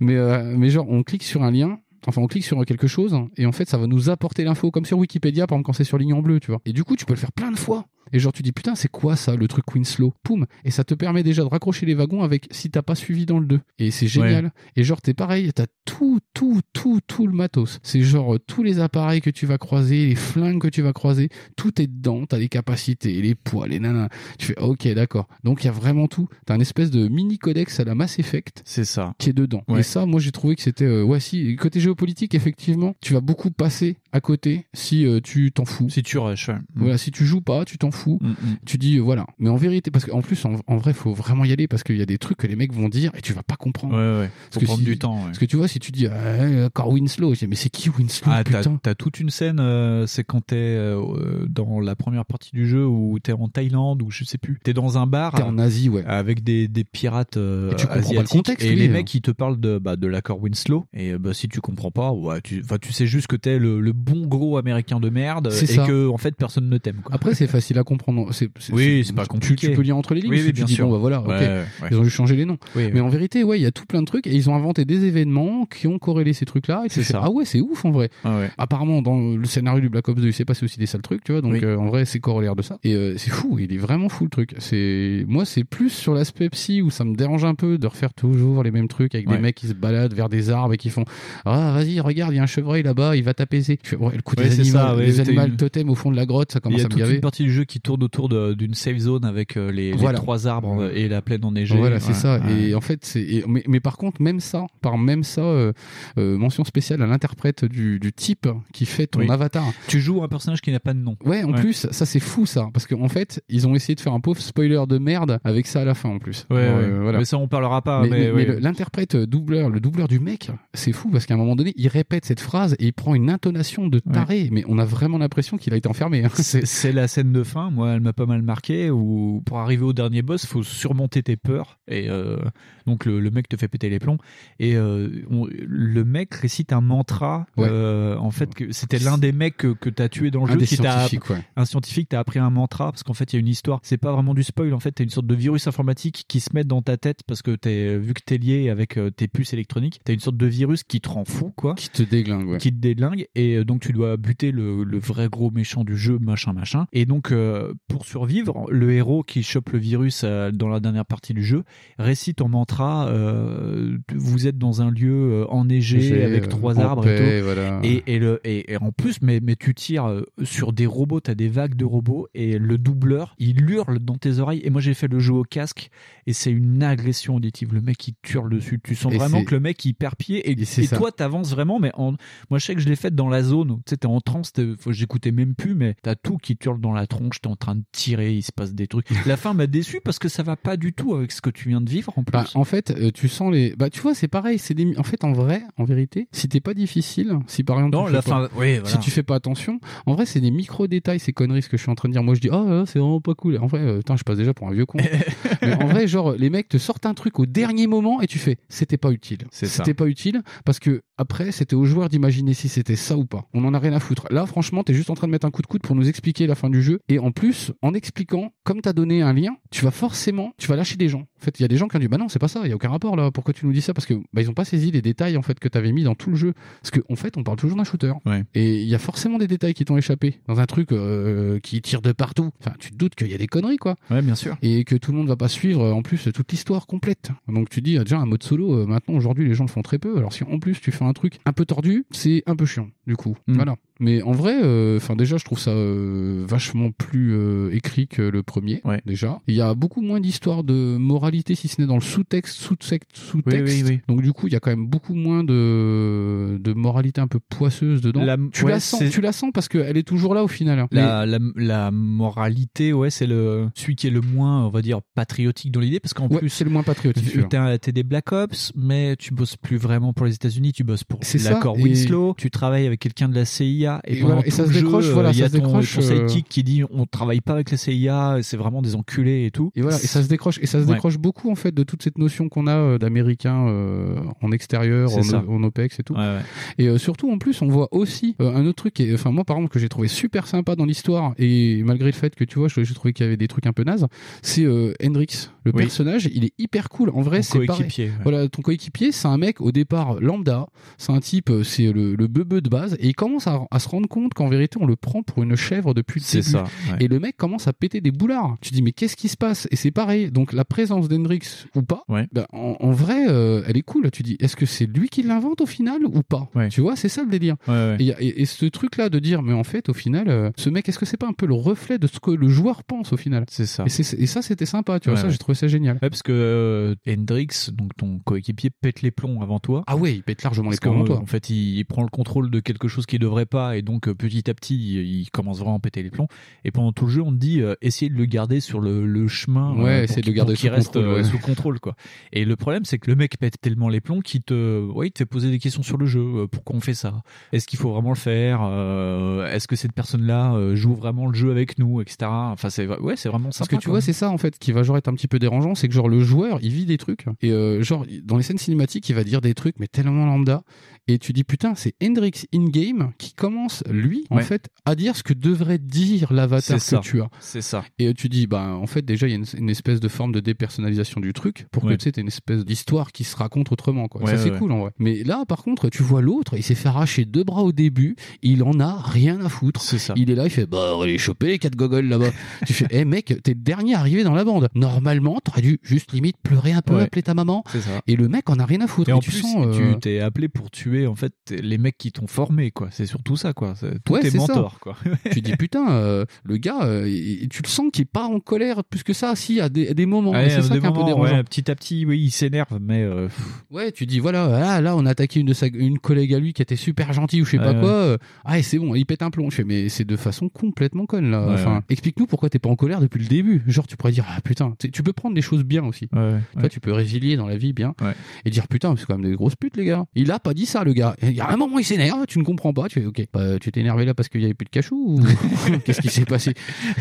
Mais euh, mais genre on clique sur un lien. Enfin, on clique sur quelque chose et en fait, ça va nous apporter l'info comme sur Wikipédia, par exemple, quand c'est sur ligne en bleu, tu vois. Et du coup, tu peux le faire plein de fois. Et genre, tu dis putain, c'est quoi ça, le truc Winslow? Poum Et ça te permet déjà de raccrocher les wagons avec si t'as pas suivi dans le 2. Et c'est génial. Et genre, t'es pareil, t'as tout, tout, tout, tout le matos. C'est genre euh, tous les appareils que tu vas croiser, les flingues que tu vas croiser, tout est dedans. T'as les capacités, les poids, les nanas. Tu fais ok, d'accord. Donc il y a vraiment tout. T'as un espèce de mini codex à la Mass Effect C'est ça. qui est dedans. Ouais. Et ça, moi, j'ai trouvé que c'était, euh, ouais, si, côté géopolitique, effectivement, tu vas beaucoup passer à côté si euh, tu t'en fous. Si tu rush. ouais. Voilà, si tu joues pas, tu t'en fous. Mm, mm. Tu dis, euh, voilà. Mais en vérité, parce qu'en plus, en, en vrai, faut vraiment y aller parce qu'il y a des trucs que les mecs vont dire et tu vas pas comprendre. Ouais, ouais. Faut que prendre si- du temps. ouais. Parce que tu vois, si tu dis, ah, encore Winslow, je dis, mais c'est qui Winslow, Ah, t'as, putain? t'as toute une scène, euh, c'est quand t'es euh, dans la première partie du jeu où t'es en Thaïlande ou je sais plus. T'es dans un bar T'es en Asie, ouais. avec des, des pirates euh, Et tu comprends pas le contexte, et les hein. mecs ils te parlent de, bah, de l'accord Winslow et euh, bah, si tu comprends pas, ouais, tu, tu sais juste que t'es le, le bon gros américain de merde C'est et ça. que en fait personne ne t'aime. Après, c'est facile à comprendre. C'est, c'est- Oui, c'est pas tu- compliqué. Tu, peux lire entre les lignes. Oui, oui, tu bien dis, sûr. bon, bah voilà. Ouais, ouais. Ils ont juste changé les noms. Oui, Mais en vérité, ouais, il y a tout plein de trucs et ils ont inventé des événements qui ont corrélé ces trucs-là. Et tu ça. ah ouais, c'est ouf en vrai. Ah. Apparemment, dans le scénario du Black Ops 2, il s'est passé aussi des sales trucs, tu vois. Donc euh, en vrai, c'est corollaire de ça. Et euh, c'est fou. Il est vraiment fou le truc. C'est moi, c'est plus sur l'aspect psy où ça me dérange un peu de refaire toujours les mêmes trucs avec des mecs qui se baladent vers des arbres et qui font ah vas-y regarde, il y a un chevreuil là-bas, il va t'apaiser. Ouais, le coup des animaux, les animaux totems au fond de la grotte, ça Il commence y a à me toute gaver. une partie du jeu qui tourne autour d'une safe zone avec euh, les, trois arbres euh, et la plaine enneigée. Voilà, c'est Ouais, ça. ouais. Et en fait, c'est. Mais, mais par contre, même ça, par même ça, euh, euh, mention spéciale à l'interprète du, du type qui fait ton Oui. avatar. Tu joues un personnage qui n'a pas de nom. Ouais, en Ouais. plus, ça c'est fou ça, parce qu'en fait, ils ont essayé de faire un pauvre spoiler de merde avec ça à la fin en plus. Ouais, Euh, voilà. Mais ça on parlera pas. Mais, l'interprète doubleur, le doubleur du mec, c'est fou parce qu'à un moment donné, il répète cette phrase et il prend une intonation de taré, mais on a vraiment l'impression qu'il a été enfermé. hein. c'est la scène de fin, moi elle m'a pas mal marqué, où pour arriver au dernier boss, faut surmonter tes peurs, et euh, donc le, le mec te fait péter les plombs, et euh, on- le mec récite un mantra, Ouais. euh, en fait c'était l'un des mecs que, que t'as tué dans le Un jeu, des qui t'a scientifiques, ouais. un scientifique t'a appris un mantra, parce qu'en fait il y a une histoire, c'est pas vraiment du spoil, en fait t'as une sorte de virus informatique qui se met dans ta tête, parce que t'es, vu que t'es lié avec tes puces électroniques, t'as une sorte de virus qui te rend fou, quoi Qui te déglingue, ouais. qui te déglingue et donc tu dois buter le, le vrai gros méchant du jeu machin machin et donc euh, pour survivre le héros qui chope le virus euh, dans la dernière partie du jeu récite en mantra euh, vous êtes dans un lieu euh, enneigé avec euh, trois arbres paix, et tout. voilà. et, et le et, et en plus mais mais tu tires euh, sur des robots t'as des vagues de robots et le doubleur il hurle dans tes oreilles. Et moi j'ai fait le jeu au casque et c'est une agression auditive. Le mec il hurle dessus. Tu sens vraiment que le mec il perd pied et, Et toi t'avances vraiment mais en moi je sais que je l'ai fait dans la zone où tu sais t'es en transe j'écoutais même plus mais t'as tout qui hurle dans la tronche t'es en train de tirer, il se passe des trucs. La fin m'a déçu parce que ça va pas du tout avec ce que tu viens de vivre en plus. Bah, en fait, euh, tu sens les. Bah, tu vois, c'est pareil. C'est des. En fait, en vrai, en vérité, si t'es pas difficile, si par exemple, Non, la pas- fin- oui, voilà. si tu fais pas attention, en vrai, c'est des micro détails, ces conneries, ce que je suis en train de dire. Moi, je dis, oh, c'est vraiment pas cool. En vrai, euh, putain, je passe déjà pour un vieux con. Mais en vrai, genre, les mecs te sortent un truc au dernier moment et tu fais, c'était pas utile. C'était pas utile parce que après, c'était aux joueurs d'imaginer si c'était ça ou pas. On en a rien à foutre. Là, franchement, t'es juste en train de mettre un coup de coude pour nous expliquer la fin du jeu. Et en plus, en expliquant, comme t'as donné un lien, tu vas forcément, tu vas lâcher des gens. En fait, il y a des gens qui ont dit, bah non, c'est pas ça, il y a aucun rapport là. Pourquoi tu nous dis ça? Parce que bah, ils ont pas saisi les détails en fait que t'avais mis dans tout le jeu. Parce que en fait, on parle toujours d'un shooter. Et il y a forcément des détails qui t'ont échappé dans un truc euh, qui tire de partout. Enfin, tu te doutes qu'il y a des conneries quoi. Ouais, bien sûr. Et que tout le monde va pas suivre euh, en plus toute l'histoire complète. Donc tu dis ah, déjà un mode solo. euh, maintenant aujourd'hui les gens le font très peu. Alors si en plus tu fais un truc un peu tordu, c'est un peu chiant du coup. Mm. Voilà. Mais en vrai, euh, enfin déjà je trouve ça vachement plus écrit que le premier. Déjà, il y a beaucoup moins d'histoires de moralité si ce n'est dans le sous-texte, sous-texte, sous-texte. Oui, oui, oui. Donc du coup il y a quand même beaucoup moins de de moralité un peu poisseuse dedans. La- tu ouais, la sens, tu la sens parce qu'elle est toujours là au final. La, la, la moralité, ouais, c'est le celui qui est le moins, on va dire, patriotique dans l'idée, parce qu'en Ouais, plus, c'est le moins patriotique, t'es des Black Ops, mais tu bosses plus vraiment pour les États-Unis, tu bosses pour l'accord et- Winslow. Tu travailles avec quelqu'un de la CIA et, Et pendant voilà, et ça le se jeu, décroche, euh, voilà, il y a ça se ton, décroche, ton euh, sidekick qui dit on travaille pas avec la CIA, c'est vraiment des enculés et tout. Et voilà, et ça se décroche, et ça se Ouais. Beaucoup en fait de toute cette notion qu'on a euh, d'américains euh, en extérieur, en, OPEX et tout. Ouais, ouais. Et euh, surtout en plus, on voit aussi un autre truc, qui est- enfin moi par exemple que j'ai trouvé super sympa dans l'histoire et malgré le fait que tu vois, j'ai trouvé qu'il y avait des trucs un peu nazes, c'est Hendrix, le Oui. personnage, il est hyper cool. En vrai, c'est coéquipier, ouais. Voilà, ton coéquipier, c'est un mec au départ lambda, c'est un type, c'est le, le beubeu de base, et il commence à, à se rendre compte qu'en vérité, on le prend pour une chèvre depuis le début. ça, ouais. Et le mec commence à péter des boulards. Tu dis, mais qu'est-ce qui se passe? Et c'est pareil. Donc la présence d'Hendrix ou pas, ben, en, en vrai, euh, elle est cool. Tu dis, est-ce que c'est lui qui l'invente au final ou pas? Tu vois, c'est ça le délire. ouais. Et, ce truc-là de dire, mais en fait, au final, euh, ce mec, est-ce que c'est pas un peu le reflet de ce que le joueur pense au final? C'est ça. Et, c'est- et ça, c'était sympa. Tu vois, Ouais, ça, ouais. j'ai trouvé ça génial. Ouais, parce que euh, Hendrix, donc ton coéquipier, pète les plombs avant toi. Ah ouais, il pète largement les plombs avant toi. En fait, il, il prend le contrôle de quelque chose qu'il devrait pas, et donc euh, petit à petit, il, il commence vraiment à péter les plombs. Et pendant tout le jeu, on te dit, euh, essayez de le garder sur le, le chemin, Ouais, essayez de garder sous reste contrôle, euh, ouais. sous contrôle, quoi. Et le problème, c'est que le mec pète tellement les plombs qu'il te, ouais, il te fait poser des questions sur le jeu. Euh, Pourquoi on fait ça? Est-ce qu'il faut vraiment le faire? Euh, Est-ce que cette personne-là joue vraiment le jeu avec nous, etc. Enfin, c'est ouais, c'est vraiment Parce sympa. que tu vois, c'est ça en fait qui va genre être un petit peu dérangeant, c'est que genre le joueur il vit des trucs et euh, genre dans les scènes cinématiques il va dire des trucs mais tellement lambda et tu dis putain c'est Hendrix in game qui commence lui en Ouais. fait à dire ce que devrait dire l'avatar que ça. tu as. C'est ça. Et tu dis bah en fait déjà il y a une, une espèce de forme de dépersonnalisation du truc pour Ouais. que tu sais t'aies une espèce d'histoire qui se raconte autrement quoi. Ouais, ça c'est ouais, cool en vrai. Mais là par contre tu vois l'autre il s'est fait arracher deux bras au début il en a rien à foutre. C'est ça. Il est là il fait bah les choper les quatre gogoles là-bas. tu fais eh mec t'es le dernier arrivé dans la bande. Normalement t'aurais dû juste limite pleurer un peu Ouais. appeler ta maman. Ça. Et le mec en a rien à foutre. Et en tu plus, sens, euh, tu t'es appelé pour tuer en fait les mecs qui t'ont formé, quoi. C'est surtout ça, quoi. Tous Ouais, ça. mentors, quoi. tu dis putain, euh, le gars, euh, tu le sens qu'il est pas en colère plus que ça, si à des, à des moments. Ouais, et c'est ça des un peu dérangeant. ouais, petit à petit, oui, il s'énerve, mais euh, Ouais, tu dis voilà, là, là, on a attaqué une de sa, une collègue à lui qui était super gentille ou je sais pas quoi. euh, ah, et c'est bon, il pète un plomb. Je fais mais c'est de façon complètement conne là. Enfin, explique-nous pourquoi t'es pas en colère depuis le début. Genre, tu pourrais dire ah putain, tu peux prendre des choses bien aussi. ouais, Tu vois, tu peux résilier dans la vie bien Ouais. et dire putain, c'est quand même des grosses putes les gars. Il a pas dit ça le gars. Il y a un moment il s'énerve, tu ne comprends pas. Tu fais ok, bah, tu t'es énervé là parce qu'il y avait plus de cachou ou qu'est-ce qui s'est passé?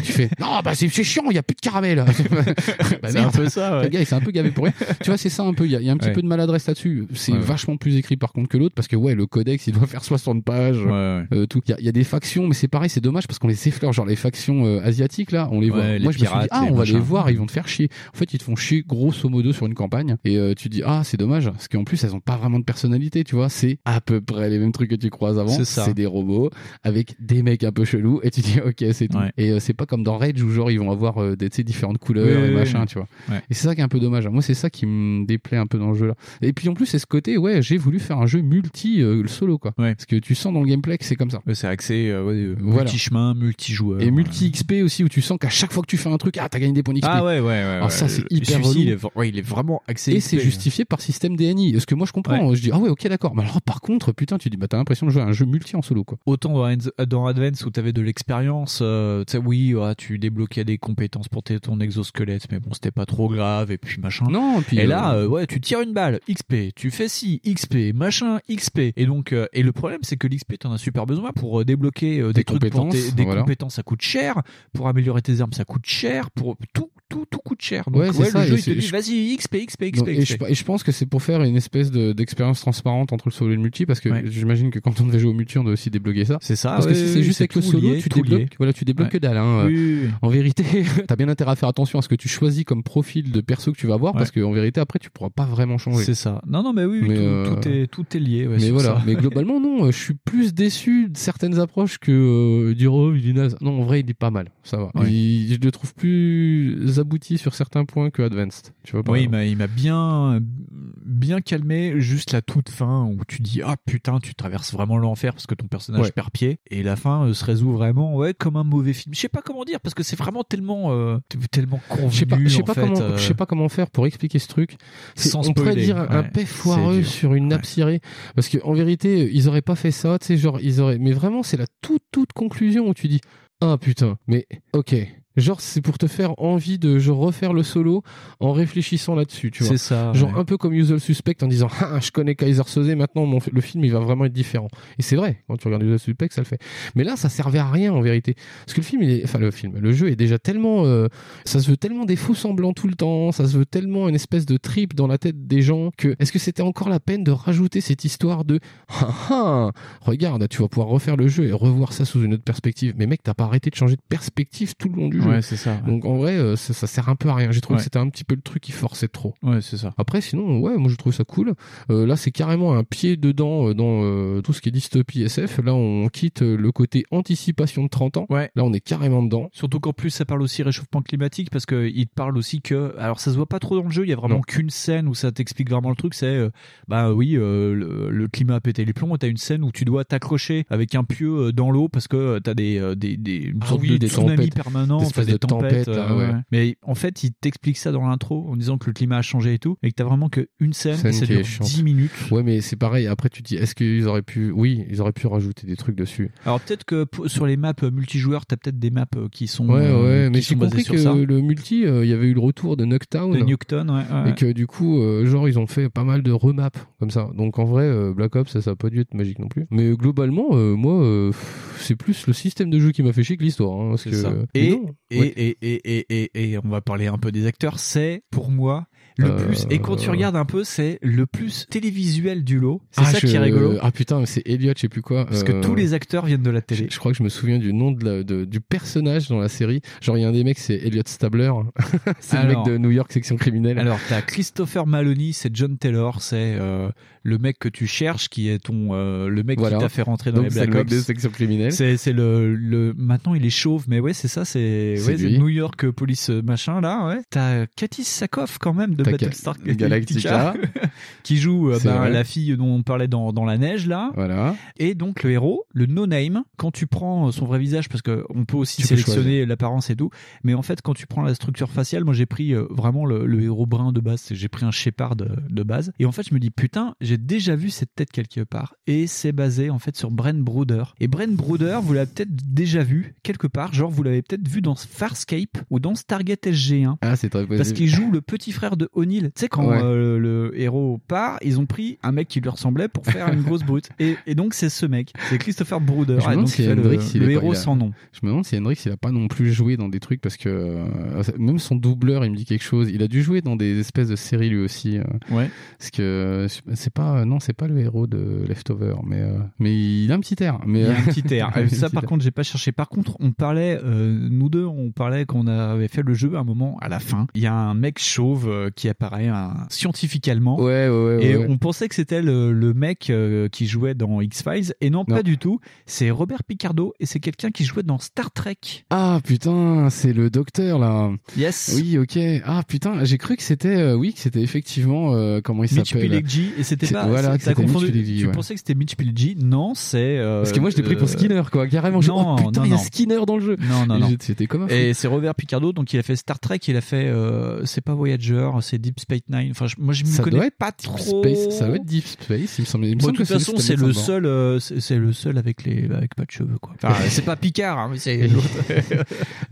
Tu fais non bah c'est chiant, il y a plus de caramel. Bah, C'est un peu ça, ouais. Le gars il s'est un peu gavé pour rien. tu vois c'est ça un peu. Il y y a un petit Ouais. peu de maladresse là-dessus. C'est Ouais. vachement plus écrit par contre que l'autre parce que ouais le codex il doit faire 60 pages. Euh, tout. Il y a, il y a des factions mais c'est pareil c'est dommage parce qu'on les effleure genre les factions euh, asiatiques là on les voit. Les Moi je me suis dit ah on va les voir ils vont te faire chier. En fait ils te font chier grosso modo sur une campagne et euh, tu dis ah c'est dommage parce qu'en plus elles ont pas vraiment de personnalité tu vois c'est à peu près les mêmes trucs que tu croises avant. C'est ça. des robots avec des mecs un peu chelous et tu dis ok c'est tout. Et euh, c'est pas comme dans Rage où genre ils vont avoir euh, des différentes couleurs et machin tu vois. Et c'est ça qui est un peu dommage. Moi, c'est ça qui me déplaît un peu dans le jeu là. Et puis en plus, c'est ce côté, ouais, j'ai voulu faire un jeu multi euh, solo quoi. Parce que tu sens dans le gameplay que c'est comme ça. c'est axé euh, ouais, euh, Voilà. multi-chemin, multi-joueur. Et multi XP aussi où tu sens qu'à chaque fois que tu fais un truc, ah t'as gagné des points XP. Ah ouais, ouais, ouais. Alors ouais. ça c'est hyper relou. il est, ouais, il est vraiment axé. Et c'est justifié par système DNI. Ce que moi je comprends. Je dis ah ouais ok d'accord. Mais alors par contre putain tu dis bah t'as l'impression de jouer à un jeu multi en solo quoi. Autant dans, Advance- où t'avais de l'expérience, euh, tu sais, oui, ouais, tu débloquais des compétences pour ton exosquelette, mais bon, c'était pas trop grave, et puis machin. Non, puis, et là, euh, euh, ouais, tu tires une balle, XP, tu fais ci, XP, machin, XP. Et donc, euh, et le problème, c'est que l'XP, t'en as super besoin pour débloquer des, Des trucs pour compétences, tes- des voilà. compétences, ça coûte cher. Pour améliorer tes armes, ça coûte cher. Pour tout, tout, tout coûte cher. Donc, Ouais, c'est ça, le jeu, il te dit, je- vas-y, XP, XP, XP, Donc, et, je, et je pense que c'est pour faire une espèce de- d'expérience transparente entre le solo et le multi parce que Ouais. j'imagine que quand on devait jouer au multi on doit aussi débloquer ça C'est ça, parce que si c'est juste avec le solo lié, tu débloques lié. voilà tu débloques Ouais. que dalle hein. Oui, oui, oui. en vérité t'as bien intérêt à faire attention à ce que tu choisis comme profil de perso que tu vas avoir parce que en vérité après tu pourras pas vraiment changer C'est ça. Non, non, mais oui, oui, Mais, tout, euh, tout est, tout est lié. ouais, mais voilà ça. mais globalement non euh, je suis plus déçu de certaines approches que euh, dire oh il est naze non en vrai il est pas mal ça va je le trouve plus abouti sur certains points que Advanced tu vois Oui, il exemple. m'a, il m'a bien, bien calmé juste la toute fin où tu dis ah putain tu traverses vraiment l'enfer parce que ton personnage Ouais. perd pied et la fin euh, se résout vraiment ouais comme un mauvais film. Je sais pas comment dire parce que c'est vraiment tellement euh, tellement convenu Je sais pas, fait, comment, euh, je sais pas comment faire pour expliquer ce truc. C'est- Sans on pourrait dire un, paix foireux sur une nappe cirée, parce que en vérité, ils auraient pas fait ça, tu sais, genre ils auraient. Mais vraiment, c'est la toute toute conclusion où tu dis ah putain, mais ok. Genre c'est pour te faire envie de genre, refaire le solo en réfléchissant là-dessus, tu vois. C'est ça, Genre ouais. un peu comme Usual Suspect en disant ah je connais Kaiser Soze maintenant mon, le film il va vraiment être différent. Et c'est vrai quand tu regardes Usual Suspect ça le fait. Mais là ça servait à rien en vérité parce que le film il est enfin le film le jeu est déjà tellement euh, ça se veut tellement des faux semblants tout le temps, ça se veut tellement une espèce de trip dans la tête des gens que est-ce que c'était encore la peine de rajouter cette histoire de ah ah regarde tu vas pouvoir refaire le jeu et revoir ça sous une autre perspective. Mais mec t'as pas arrêté de changer de perspective tout le long du jeu. Ouais, c'est ça. Donc en vrai euh, ça, ça sert un peu à rien. J'ai trouvé Ouais. que c'était un petit peu le truc qui forçait trop. Ouais, c'est ça. Après, sinon, ouais, moi je trouve ça cool. Euh, là, c'est carrément un pied dedans euh, dans euh, tout ce qui est dystopie SF. Là, on quitte euh, le côté anticipation de 30 ans. Ouais. Là, on est carrément dedans. Surtout qu'en plus ça parle aussi réchauffement climatique parce que il te parle aussi que alors ça se voit pas trop dans le jeu, il y a vraiment qu'une scène où ça t'explique vraiment le truc, c'est euh, bah oui euh, le, le climat a pété les plombs t'as une scène où tu dois t'accrocher avec un pieu dans l'eau parce que t'as des des des Ah oui, de des tempêtes, permanent, des de là, euh, ouais. Mais en fait il t'explique ça dans l'intro en disant que le climat a changé et tout et que t'as vraiment qu'une scène, Scène et ça dure chiante. 10 minutes. Ouais, mais c'est pareil. Après, tu te dis, est-ce qu'ils auraient pu, oui, ils auraient pu rajouter des trucs dessus. Alors peut-être que sur les maps euh, multijoueurs, t'as peut-être des maps euh, qui sont Ouais, euh, ouais, mais qui j'ai compris que ça. le multi, euh, il y avait eu le retour de Nuketown. De Nuketown, ouais, ouais. Et que du coup, euh, genre, ils ont fait pas mal de remaps comme ça. Donc en vrai, euh, Black Ops, ça, ça a pas dû être magique non plus. Mais globalement, euh, moi, euh, c'est plus le système de jeu qui m'a fait chier que l'histoire. Hein, parce C'est que, ça. euh, Et, et, et, et, et, et, et on va parler un peu des acteurs, c'est pour moi le Euh, plus. Et quand tu regardes un peu, c'est le plus télévisuel du lot. C'est Ah, ça qui est rigolo. Ah putain, mais c'est Elliot, je sais plus quoi. Parce que Euh, tous les acteurs viennent de la télé. Je, je crois que je me souviens du nom de la- de- du personnage dans la série. Genre, il y a un des mecs, c'est Elliot Stabler. c'est le mec de New York section criminelle. Alors, t'as Christopher Maloney, c'est John Taylor, c'est euh, le mec que tu cherches, qui est ton euh, le mec Voilà. qui t'a fait rentrer dans Donc, les Black Ops. de section criminelle. C'est c'est le le maintenant il est chauve, mais ouais c'est ça, c'est ouais. New York Police machin là. Ouais. T'as Katis Sakoff quand même de Battlestar Ga- Galactica. qui joue euh, bah, la fille dont on parlait dans, dans la neige là. Voilà. Et donc le héros, le no name, quand tu prends son vrai visage, parce que on peut aussi Tu sélectionner l'apparence et tout, mais en fait quand tu prends la structure faciale, moi j'ai pris euh, vraiment le, le héros brun de base, j'ai pris un Shepard de, de base, et en fait je me dis putain, j'ai déjà vu cette tête quelque part, et c'est basé en fait sur Brent Brooder. Et Brent Brooder, vous l'avez peut-être déjà vu quelque part, genre vous l'avez peut-être vu dans Farscape ou dans Stargate SG1. Ah, c'est très Parce possible. qu'il joue le petit frère de O'Neill. Tu sais, quand Ouais. euh, le héros part, ils ont pris un mec qui lui ressemblait pour faire une grosse brute. Et, et donc, c'est ce mec. C'est Christopher Brooder. Je me demande si le, Hendrix, il le pas- héros il a- sans nom. Je me demande si Hendrix il a pas non plus joué dans des trucs parce que euh, même son doubleur il me dit quelque chose. Il a dû jouer dans des espèces de séries lui aussi. euh, Ouais. Parce que c'est pas non c'est pas le héros de Leftover mais mais il a un petit air. Mais Il a un petit air. ça, par contre, j'ai pas cherché. Par contre, on parlait, nous deux, on, parlait qu'on avait fait le jeu à un moment à la fin. Il y a un mec chauve euh, qui apparaît un scientifique allemand. Ouais, ouais, ouais. Et on pensait que c'était le, le mec euh, qui jouait dans X-Files. Et non, Non. pas du tout. C'est Robert Picardo et c'est quelqu'un qui jouait dans Star Trek. Ah putain, c'est le docteur là. Yes. Oui, ok. Ah putain, j'ai cru que c'était, euh, oui, que c'était effectivement euh, comment il Mitch s'appelle? Pileggi. Et c'était pas. Voilà, t'as c'était Mitch confondu. Pileggi, tu pensais que c'était Mitch Pileggi? Non, c'est. Parce que moi je l'ai pris pour Skinner quoi, carrément. J'ai- Non, oh, putain, non, il y a. Skinner dans le jeu. Non, non, Et non. J'étais comme. Et c'est Robert Picardo, donc il a fait Star Trek, il a fait, c'est pas Voyager, c'est Deep Space Nine. Enfin, je- moi je me connais doit être pas trop. Space, ça doit être Deep Space, il me semble. Il me Bon, semble de toute façon, c'est le seul, euh, c'est c'est le seul avec les, avec pas de cheveux, quoi. Enfin, c'est pas Picard, hein, mais c'est.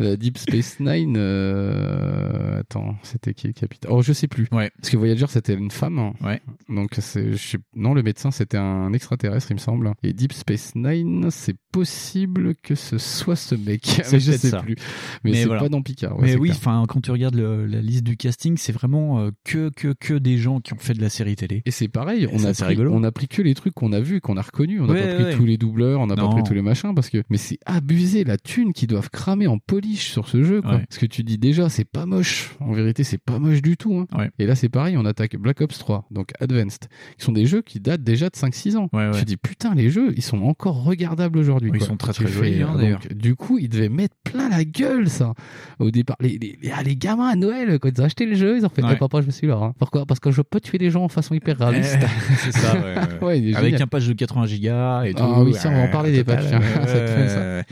Euh, Deep Space Nine, euh... attends, c'était qui le capitaine? Oh, je sais plus. Ouais. Parce que Voyager, c'était une femme. hein. Ouais. Donc, c'est, je sais- non, le médecin, c'était un extraterrestre, il me semble. Et Deep Space Nine, c'est possible que ce soit ce mec. C'est Mais je sais ça. plus. Mais, c'est voilà. pas dans Picard. ouais, mais c'est oui, enfin, quand tu regardes le- la liste du casting, c'est vraiment euh, que, que, que des gens qui ont fait de la série télé. Et c'est pareil, on ça, a, pris, rigolo. on a pris que les trucs qu'on a vus, qu'on a reconnus. On n'a Ouais, pas pris ouais. tous les doubleurs, on n'a pas pris tous les machins parce que, mais c'est abusé la thune qu'ils doivent cramer en polish sur ce jeu, quoi. Parce que tu dis déjà, c'est pas moche. En vérité, c'est pas moche du tout, hein. Et là, c'est pareil, on attaque Black Ops 3, donc Advanced, qui sont des jeux qui datent déjà de 5-6 ans. Ouais. Tu dis, putain, les jeux, ils sont encore regardables aujourd'hui. Oui, ils sont très, très jolis, hein, d'ailleurs. Du coup, ils devaient mettre plein la gueule, ça. Au départ, les, les, les, ah, les gamins à Noël, quand ils ont acheté le jeu, ils ont fait, Ouais. Eh, papa, je suis là. hein. Pourquoi? Parce que je peux tuer les gens en façon hyper réaliste. c'est ça, ouais, il Avec un patch de 80 gigas et tout. Ah oui, ça, on va en parler des patchs, ouais.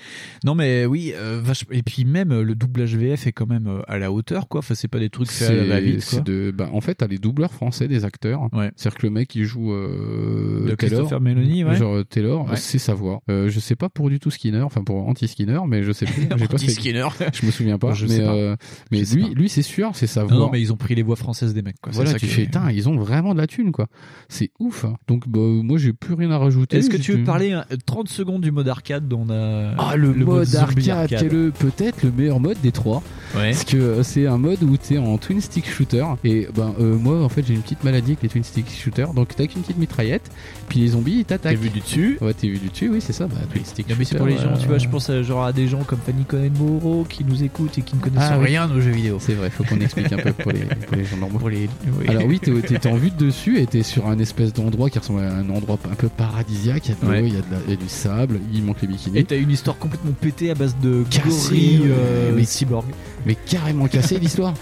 Non, mais oui, euh, vache- et puis même euh, le doublage VF est quand même euh, à la hauteur, quoi. Enfin, c'est pas des trucs faits à la de, bah, en fait, t'as les doubleurs français des acteurs. Ouais. C'est-à-dire que le mec qui joue euh, De Taylor, Christopher Meloni, ouais. genre euh, Taylor, c'est sa voix. Euh, je sais pas pour du tout Skinner, enfin pour anti-Skinner, mais je sais plus. J'ai pas fait- Anti-Skinner. Je me souviens pas. Je mais sais pas. mais Je sais lui, c'est sûr, c'est sa voix. Non, mais ils ont pris les voix françaises des mecs, quoi. Voilà, ça tu qui fais, ils ont vraiment de la thune, quoi. C'est ouf. hein. Donc, bah, moi, j'ai plus rien à rajouter. Est-ce que tu veux parler hein, 30 secondes du mode arcade dont on a Ah, le, mode, arcade, qui est le- peut-être le meilleur mode des trois. Ouais. Parce que euh, c'est un mode où t'es en twin stick shooter. Et ben, euh, moi, en fait, j'ai une petite maladie avec les twin stick shooters. Donc, t'as qu'une petite mitraillette. Puis les zombies, ils t'attaquent. T'es vu du dessus Ouais, t'es vu du dessus, oui, c'est ça. Bah, twin stick Non, mais c'est pour les gens, euh, tu vois, je pense à, genre à des gens comme Fanny Cohen Moreau qui nous écoutent et qui ne connaissent Ah, oui. rien aux jeux vidéo. C'est vrai, faut qu'on explique un peu pour les, pour les gens normaux. Pour les, oui. Alors oui, t'es t'es en vue de dessus et t'es sur un espèce d'endroit qui ressemble à un endroit un peu paradisiaque. Il y a de l'eau, Ouais. il y, a de la- il y a du sable, il manque les bikinis. Et t'as une histoire complètement pétée à base de ouais, euh, mais- cyborg. Mais carrément cassé l'histoire.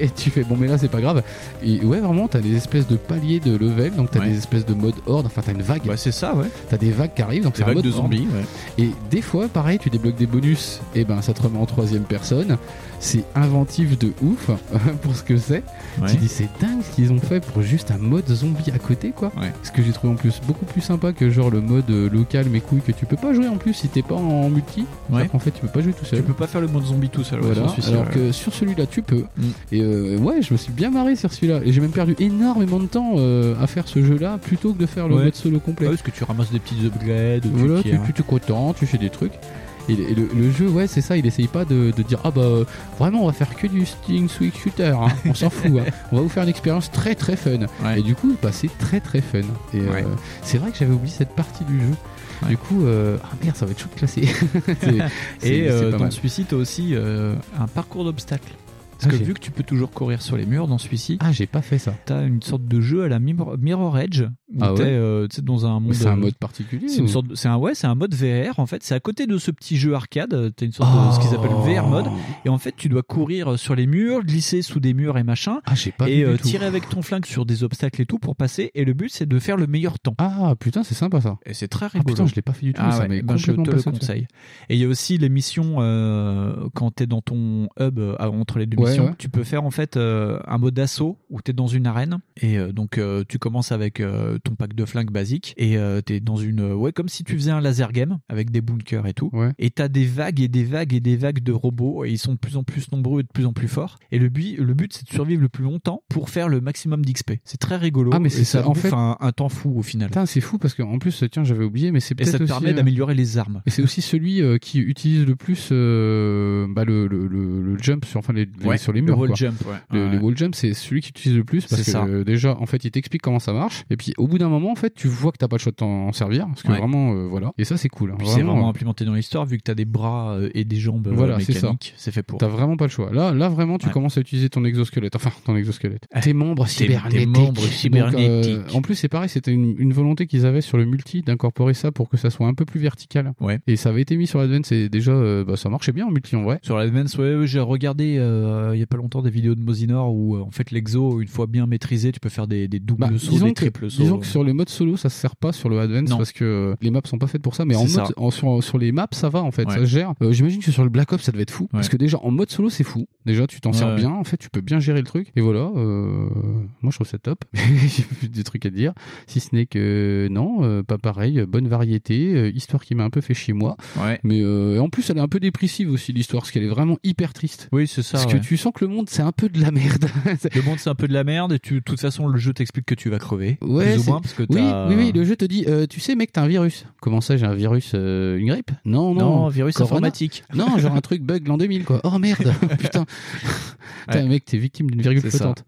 Et tu fais bon mais là c'est pas grave. Et ouais vraiment t'as des espèces de paliers de level, donc t'as Ouais. des espèces de mode horde, enfin t'as une vague. Ouais, c'est ça, ouais. T'as des vagues qui arrivent, donc c'est un mode de zombies, ouais. Et des fois pareil tu débloques des bonus, et ben ça te remet en troisième personne. C'est inventif de ouf pour ce que c'est. Tu dis c'est dingue ce qu'ils ont fait pour juste un mode zombie à côté quoi. Ouais. Ce que j'ai trouvé en plus beaucoup plus sympa que genre le mode euh, local mes couilles que tu peux pas jouer en plus si t'es pas en multi. Ouais. En fait tu peux pas jouer tout seul. Tu peux pas faire le mode zombie tout seul. ouais, Voilà. Alors que sur celui-là, tu peux. Mm. Et euh, ouais, je me suis bien marré sur celui-là. Et j'ai même perdu énormément de temps euh, à faire ce jeu-là plutôt que de faire le mode solo complet. Ouais, parce que tu ramasses des petites upgrades. voilà, tu, tires. tu, tu es content, tu fais des trucs. Et, le- jeu, ouais, c'est ça, il essaye pas de, de dire Ah bah euh, vraiment, on va faire que du Sting Swing Shooter, hein. on s'en fout. hein. On va vous faire une expérience très très fun. Ouais. Et du coup, bah, c'est très très fun. Et euh, Ouais. c'est vrai que j'avais oublié cette partie du jeu. Ouais. Du coup, euh, ah merde, ça va être chaud de classer. Et euh, dans aussi euh, un parcours d'obstacles. Ah, Parce que vu que tu peux toujours courir sur les murs dans celui-ci, Ah, j'ai pas fait ça. t'as une sorte de jeu à la Mirror, Mirror Edge où Ah ouais t'es euh, dans un monde. C'est un euh, mode particulier C'est une sorte, c'est un ouais, c'est un mode VR en fait. C'est à côté de ce petit jeu arcade. T'as une sorte de ce qu'ils appellent Oh. VR mode. Et en fait, tu dois courir sur les murs, glisser sous des murs et machin, Ah, j'ai pas et euh, tirer avec ton flingue sur des obstacles et tout pour passer. Et le but, c'est de faire le meilleur temps. Ah putain, c'est sympa ça. Et c'est très Ah rigolo. putain, je l'ai pas fait du tout. Ah ça ouais, ben je te le conseille. Et il y a aussi les missions euh, quand tu es dans ton hub entre les deux Ouais, missions. ouais. Tu peux faire en fait euh, un mode d'assaut où tu es dans une arène et euh, donc euh, tu commences avec ton pack de flingues basique et tu es dans une ouais comme si tu faisais un laser game avec des bunkers et tout. Ouais. Et tu as des vagues et des vagues et des vagues de robots et ils sont de plus en plus nombreux et de plus en plus forts. Et le but le but c'est de survivre le plus longtemps pour faire le maximum d'XP. C'est très rigolo. Ah, mais c'est ça, en bouffe fait- un, un temps fou au final. C'est fou parce qu'en plus, tiens, j'avais oublié, mais c'est Et peut-être ça te aussi, permet d'améliorer les armes. Et c'est aussi celui qui utilise le plus bah, le, le, le, le jump sur enfin les, les Ouais. Sur les le murs. wall quoi. jump, ouais. Le, Ouais. Les wall jump, c'est celui qui utilise le plus parce que ça. euh, déjà, en fait, il t'explique comment ça marche. Et puis, au bout d'un moment, en fait, tu vois que t'as pas le choix de t'en servir parce que vraiment, euh, voilà. Et ça, c'est cool. hein. Puis c'est vraiment euh, implémenté dans l'histoire vu que t'as des bras et des jambes Voilà, c'est ça. mécaniques. C'est fait pour. T'as vraiment pas le choix. Là, là vraiment, tu commences à utiliser ton exosquelette. Enfin, ton exosquelette. Tes membres tes cybernétiques. membres Donc, euh, cybernétiques. en plus, c'est pareil, c'était une, une volonté qu'ils avaient sur le multi d'incorporer ça pour que ça soit un peu plus vertical. Ouais. Et ça avait été mis sur l'Advance et déjà, bah, ça marchait bien en multi en vrai. Sur l'Advance, ouais, ouais, j'ai regardé euh, il y a pas longtemps des vidéos de Mosinor où euh, en fait l'exo, une fois bien maîtrisé, tu peux faire des, des doubles Bah, sauts, des triples sauts. disons que sur les modes solo, ça se sert pas sur le Advance Non. parce que euh, les maps sont pas faites pour ça. Mais en mode, en- sur, sur les maps, ça va en fait, Ouais. ça se gère. Euh, J'imagine que sur le Black Ops, ça devait être fou. Parce que déjà, en mode solo, c'est fou. Déjà, tu t'en sers Ouais. bien. En fait, tu peux bien gérer le truc. Et voilà, euh, moi je trouve ça top. J'ai plus des trucs à dire. Si ce n'est que non, euh, pas pareil. Bonne variété. euh, histoire qui m'a un peu fait chier moi. Ouais. Mais euh, en plus, elle est un peu dépressive aussi l'histoire parce qu'elle est vraiment hyper triste. Oui, c'est ça. Parce ouais. que tu sens que le monde, c'est un peu de la merde. Le monde c'est un peu de la merde et tu, de toute façon le jeu t'explique que tu vas crever. Ouais, plus ou moins parce que oui, oui, oui, le jeu te dit, euh, tu sais, mec, t'as un virus. Comment ça, j'ai un virus, euh, une grippe? Non, non. Non, virus Corona? informatique. Non, genre un truc bug l'an 2000, quoi. Oh merde, putain. Putain, Ouais. mec, t'es victime d'une virgule flottante.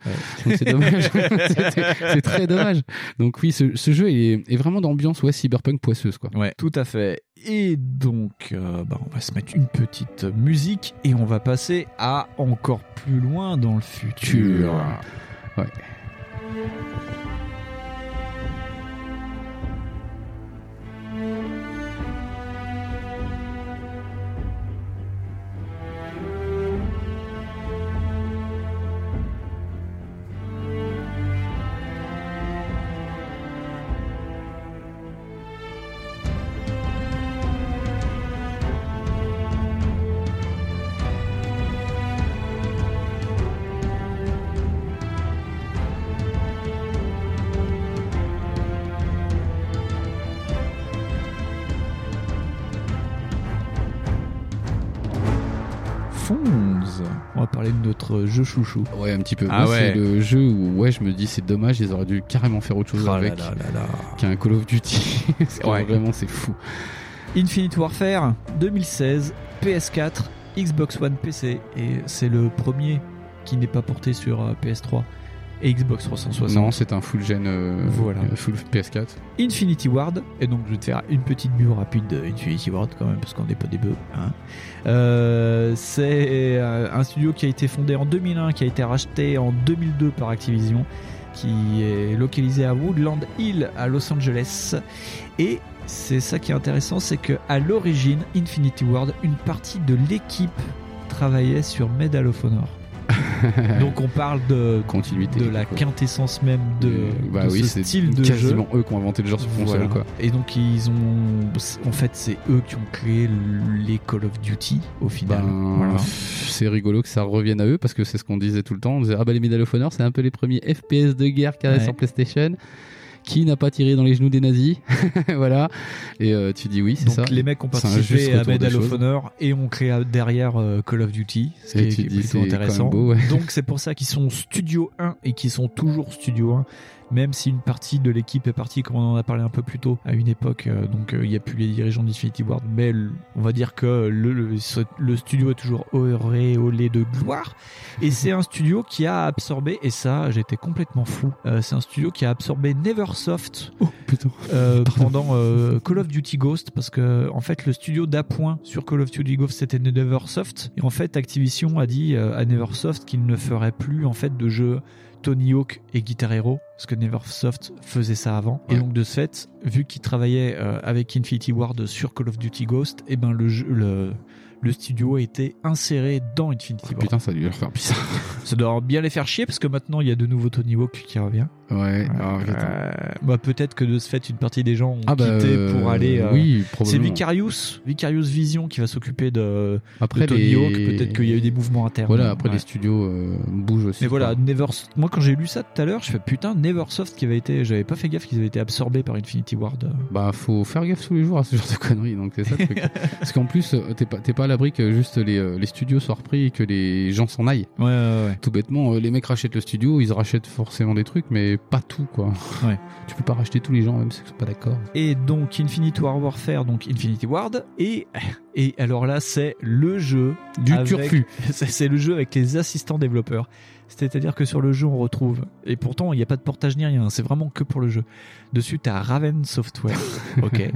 ouais. C'est dommage. C'est- c'est très dommage. Donc oui, ce, ce jeu est, est vraiment d'ambiance, ouais, cyberpunk poisseuse, quoi. Ouais, tout à fait. Et donc, euh, bah, on va se mettre une petite musique et on va passer à encore plus loin dans le futur. Parler de notre jeu chouchou. Ouais, un petit peu. Ah ouais. c'est le jeu où, ouais, je me dis, c'est dommage, ils auraient dû carrément faire autre chose Oh là avec. là là là. Qu'un Call of Duty. Ouais. Vraiment, c'est fou. Infinite Warfare 2016, PS4, Xbox One PC et c'est le premier qui n'est pas porté sur euh, PS3 et Xbox 360. Non, c'est un full gen, euh, Voilà. euh, full PS4. Infinity Ward, et donc je vais te faire une petite bio rapide de Infinity Ward quand même, parce qu'on n'est pas des bœufs. hein. Euh, c'est un studio qui a été fondé en 2001, qui a été racheté en 2002 par Activision, qui est localisé à Woodland Hill à Los Angeles. Et c'est ça qui est intéressant, c'est que à l'origine, Infinity Ward, une partie de l'équipe travaillait sur Medal of Honor. Donc on parle de continuité de la quintessence même de, bah de oui, ce style de jeu. quasiment eux qui ont inventé le genre sur console, Voilà. quoi. Et donc ils ont, en fait, c'est eux qui ont créé les Call of Duty au final. Ben, Voilà. C'est rigolo que ça revienne à eux parce que c'est ce qu'on disait tout le temps. On disait ah bah les Medal of Honor c'est un peu les premiers FPS de guerre a Ouais. sur PlayStation. Qui n'a pas tiré dans les genoux des nazis Voilà. Et euh, tu dis oui, c'est ça. les mecs ont participé à Medal of. Honor et ont créé derrière euh, Call of Duty, ce qui est, qui plutôt intéressant. beau, ouais. Donc c'est pour ça qu'ils sont Studio 1 et qu'ils sont toujours Studio 1, même si une partie de l'équipe est partie, comme on en a parlé un peu plus tôt, à une époque. euh, donc euh, il n'y a plus les dirigeants d'Infinity Ward, mais on va dire que le, le, ce- le studio est toujours auréolé de gloire. Et c'est un studio qui a absorbé, et ça j'étais complètement fou, euh, c'est un studio qui a absorbé Neversoft euh, pendant euh, Call of Duty Ghost parce que en fait le studio d'appoint sur Call of Duty Ghost c'était Neversoft et en fait Activision a dit à Neversoft qu'il ne ferait plus en fait de jeux Tony Hawk et Guitar Hero parce que Neversoft faisait ça avant et donc de ce fait vu qu'il travaillait euh, avec Infinity Ward sur Call of Duty Ghost et ben le jeu le le studio a été inséré dans Infinity Ward. Putain, ça a dû leur faire bizarre. Ça doit bien les faire chier parce que maintenant il y a de nouveau Tony Hawk qui revient. Ouais. ah. Euh, bah peut-être que de ce fait une partie des gens ont Ah bah, quitté euh, pour aller. euh, oui, c'est. Vicarious, Vicarious Vision qui va s'occuper de, Après de Tony les- Hawk. Peut-être qu'il y a eu des mouvements internes. Voilà, après Ouais. les studios euh, bougent aussi. Mais voilà. Never... moi quand j'ai lu ça tout à l'heure, je fais putain Neversoft qui avait été, j'avais pas fait gaffe qu'ils avaient été absorbés par Infinity Ward. Bah, faut faire gaffe tous les jours à ce genre de conneries, donc c'est ça le truc. Parce qu'en plus, euh, t'es pas, pas à l'abri que juste les, euh, les studios soient repris et que les gens s'en aillent. Ouais, ouais, ouais. Tout bêtement, euh, les mecs rachètent le studio, ils rachètent forcément des trucs, mais pas tout, quoi. Ouais. Tu peux pas racheter tous les gens, même si ils sont pas d'accord. Et donc Infinity War Warfare, donc Infinity Ward, et, et alors là c'est le jeu Du avec- turfu. C'est le jeu avec les assistants développeurs. C'est-à-dire que sur le jeu on retrouve, et pourtant il n'y a pas de portage ni rien, c'est vraiment que pour le jeu. Dessus t'as Raven Software, ok.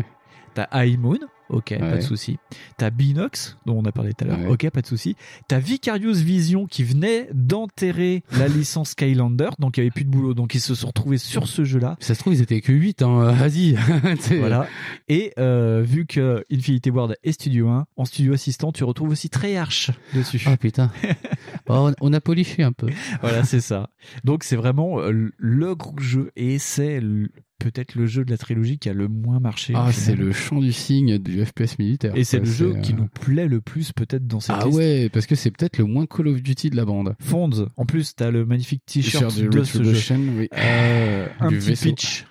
T'as High Moon, ok, pas de souci. T'as Binox, dont on a parlé tout à l'heure, Ouais. ok, pas de souci. T'as Vicarious Vision qui venait d'enterrer la licence Skylander, donc il n'y avait plus de boulot, donc ils se sont retrouvés sur ce jeu-là. Ça se trouve, ils étaient que 8, hein, vas-y. Voilà. Et euh, vu que Infinity Ward est Studio 1, en Studio Assistant, tu retrouves aussi Treyarch dessus. Ah putain. Bon, on, a poliché un peu. voilà, c'est ça. Donc c'est vraiment euh, le gros jeu et c'est peut-être le jeu de la trilogie qui a le moins marché. Ah, c'est le chant du signe du FPS militaire. Et c'est le jeu euh, qui nous plaît le plus peut-être dans cette Ah liste. ouais, parce que c'est peut-être le moins Call of Duty de la bande. Fonds. En plus, t'as le magnifique t-shirt T-shirt de ce jeu. Oui. Euh, un Du petit vaisseau. pitch.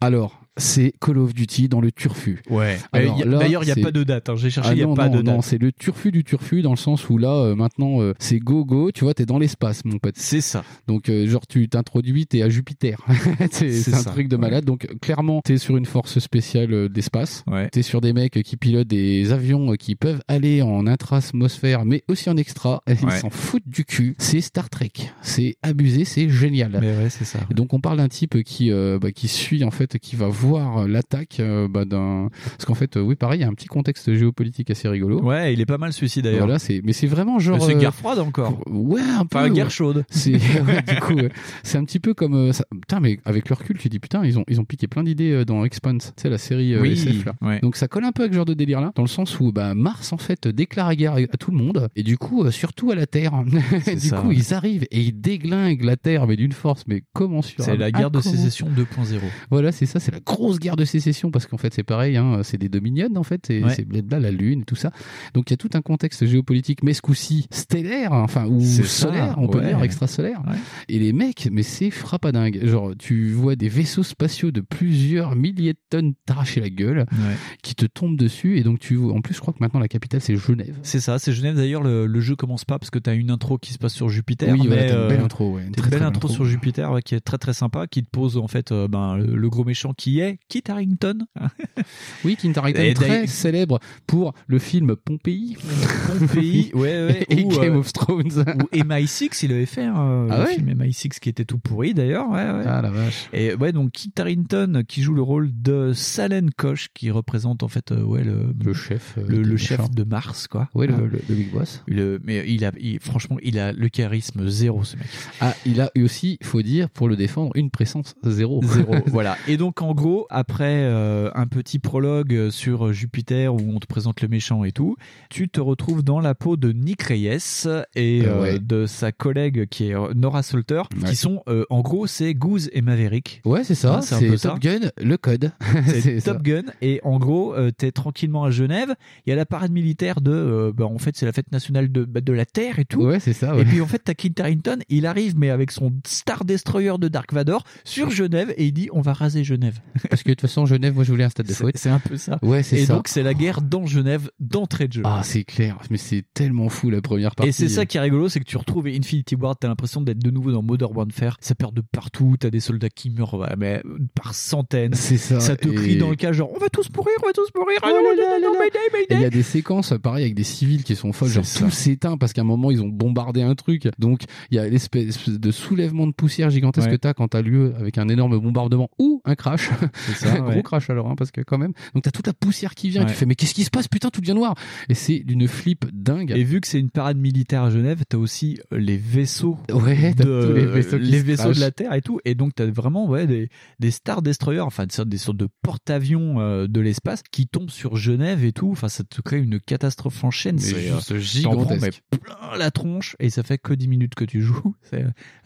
Alors, c'est Call of Duty dans le turfu. Ouais. D'ailleurs, il n'y a pas de date. hein. J'ai cherché, Ah il n'y a non, pas non, de date. non, c'est le turfu du turfu dans le sens où là, euh, maintenant, euh, c'est go go. Tu vois, t'es dans l'espace, mon pote. C'est ça. Donc, euh, genre, tu t'introduis, t'es à Jupiter. c'est un truc de ouais. malade. Donc, clairement, t'es sur une force spéciale d'espace. Ouais. T'es sur des mecs qui pilotent des avions qui peuvent aller en intra-atmosphère, mais aussi en extra. Ils Ouais. s'en foutent du cul. C'est Star Trek. C'est abusé, c'est génial. Mais ouais, c'est ça. Donc on parle d'un type qui bah, qui suit en fait, qui va voir l'attaque euh, bah, d'un. Parce qu'en fait, euh, oui, pareil, il y a un petit contexte géopolitique assez rigolo. Ouais, il est pas mal celui-ci d'ailleurs. Voilà, c'est mais c'est vraiment genre. C'est euh, guerre froide encore. Ouais, un peu. Enfin, guerre chaude. C'est ouais, du coup, c'est un petit peu comme ça. Putain, mais avec le recul, tu dis putain, ils ont ils ont piqué plein d'idées dans Expanse, tu sais la série Oui, SF là. ouais. Donc ça colle un peu avec ce genre de délire là, dans le sens où bah Mars en fait déclare la guerre à tout le monde et du coup surtout à la Terre. du ça, coup, ils arrivent et ils déglinguent la Terre mais d'une force mais comment sur C'est la guerre de sécession 2.0. voilà, c'est ça, c'est la grosse guerre de sécession parce qu'en fait c'est pareil, hein, c'est des dominions en fait, c'est Ouais. blabla, la lune et tout ça. Donc il y a tout un contexte géopolitique, mais ce coup-ci stellaire, enfin ou C'est ça, solaire, on peut ouais. dire extrasolaire. Ouais. Et les mecs, mais c'est frappadingue. Genre tu vois des vaisseaux spatiaux de plusieurs milliers de tonnes t'arracher la gueule, qui te tombent dessus et donc tu vois. En plus, je crois que maintenant la capitale c'est Genève. C'est ça, c'est Genève. D'ailleurs, le, le jeu commence pas parce que t'as une intro qui se passe sur Jupiter. Oui, mais, une euh, belle intro, une très, belle très intro sur. Jupiter qui est très très sympa, qui te pose en fait euh, ben, le, le gros méchant qui est Kit Harington. Oui, Kit Harington Et très célèbre pour le film Pompéi. Pompéi, ouais, ouais. et ou, Game euh, of Thrones. ou MI6, il avait fait hein, Ah le ouais film MI6 qui était tout pourri d'ailleurs. Ouais, ouais. Ah la vache. Et ouais, donc Kit Harington qui joue le rôle de Salen Koch qui représente en fait euh, ouais le Le chef. euh, le, chef de Mars quoi. Ouais, le, Ah. le, Big Boss. Le- mais il a, il- franchement, il a le charisme zéro, ce mec. Ah, il a eu aussi, faut dire, pour le défendre, une présence zéro. Zéro. voilà. Et donc, en gros, après euh, un petit prologue sur Jupiter où on te présente le méchant et tout, tu te retrouves dans la peau de Nick Reyes et Euh, euh, ouais. de sa collègue qui est euh, Nora Salter, Ouais. qui sont, euh, en gros, c'est Goose et Maverick. Ouais, c'est ça. Hein, c'est Top ça. Gun, le code. C'est ça. Top Gun et en gros t'es tranquillement à Genève il y a la parade militaire de bah, en fait c'est la fête nationale de, bah, de la Terre et tout Ouais, c'est ça. ouais. et puis en fait t'as Kit Harington il arrive mais avec son Star Destroyer de Dark Vador sur Genève et il dit on va raser Genève Parce que de toute façon, Genève, moi, je voulais un stade de foot. c'est un peu ça Ouais, c'est et ça. donc c'est la guerre dans Genève d'entrée de jeu Ah, c'est clair. Mais c'est tellement fou la première partie. et c'est ça qui est rigolo, c'est que tu retrouves Infinity Ward, t'as l'impression d'être de nouveau dans Modern Warfare, ça perd de partout, t'as des soldats qui meurent mais, euh, par centaines, C'est ça. ça te et- crie dans le cas genre on va tous mourir, on va tous mourir, Oh Et il y a des séquences, pareil, avec des civils qui sont folles, genre ça. tout s'éteint parce qu'à un moment ils ont bombardé un truc. Donc il y a l'espèce de soulèvement de poussière gigantesque Ouais. que t'as quand t'as lieu avec un énorme bombardement ou un crash. C'est ça, ouais. gros crash alors, hein, parce que quand même. Donc t'as toute la poussière qui vient et tu fais mais qu'est-ce qui se passe Putain, tout devient noir. Et c'est d'une flip dingue. Et vu que c'est une parade militaire à Genève, t'as aussi euh, les vaisseaux, Ouais, de, les vaisseaux, les de la Terre et tout, et donc t'as vraiment ouais des, des Star Destroyers, enfin des sortes, de porte-avions euh, de l'espace qui tombent sur Genève et tout. Enfin, ça te crée une catastrophe en chaîne. C'est juste euh, t'en prends, gigantesque. mais plein la tronche et ça fait que 10 minutes que tu joues.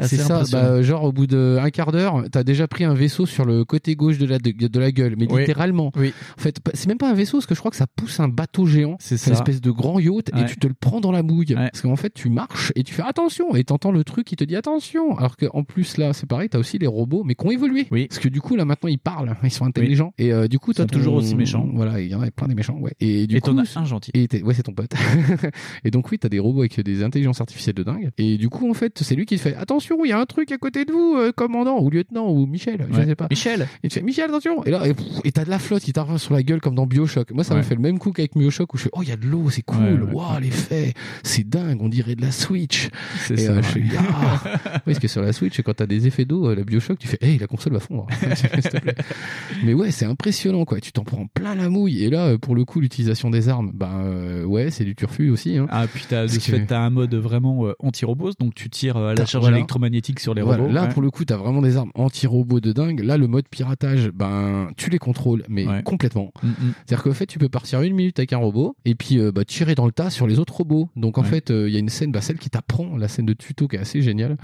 C'est ça, bah, genre au bout d'un quart d'heure, t'as déjà pris un vaisseau sur le côté gauche de la, de, de la gueule, mais Oui. littéralement. Oui. En fait, pas- c'est même pas un vaisseau, parce que je crois que ça pousse un bateau géant. C'est C'est une espèce de grand yacht et tu te le prends dans la mouille. Parce qu'en fait, tu marches et tu fais attention et t'entends le truc qui te dit attention. Alors qu'en plus, là, c'est pareil, t'as aussi les robots, mais qui ont évolué. Parce que du coup, là, maintenant, ils parlent, ils sont intelligents. Et euh, du coup, t'as toujours ton- aussi méchants. Voilà, il y en a plein des méchants, ouais. Et du Et coup, as un gentil. et ouais, c'est ton pote. et donc oui, t'as des robots avec des intelligences artificielles de dingue. Et du coup, en fait, c'est lui qui te fait attention, il y a un truc à côté de vous, euh, commandant ou lieutenant ou Michel, je Ouais. sais pas. Michel. Et tu fais Michel, attention. Et là, et t'as de la flotte qui t'arrive sur la gueule comme dans Bioshock. Moi, ça Ouais. me fait le même coup qu'avec Bioshock où je fais oh, il y a de l'eau, c'est cool. Ouais, ouais. Waouh, l'effet, c'est dingue, on dirait de la Switch. C'est ça, euh, je fais ah. Oui, parce que sur la Switch, quand t'as des effets d'eau, euh, la Bioshock, tu fais hey, la console va fondre. Te plaît. Mais ouais, c'est impressionnant quoi. Tu t'en prends plein la mouille. Et là, euh, pour le coup, l'utilisation des armes, ben euh, ouais, c'est du turfu aussi. Hein. Ah, puis t'as de que- fait, t'as un mode vraiment euh, anti-robot, donc tu tires à la charge voilà. électromagnétique sur les Voilà, robots. là, Ouais. pour le coup, t'as vraiment des armes anti-robots de dingue. Là, le mode piratage, ben, tu les contrôles, mais Ouais. complètement. Mm, mm. C'est-à-dire qu'en fait, tu peux partir une minute avec un robot et puis euh, bah, tirer dans le tas sur les autres robots. Donc en Ouais. fait, euh, il y a une scène, bah, celle qui t'apprend, la scène de tuto qui est assez géniale,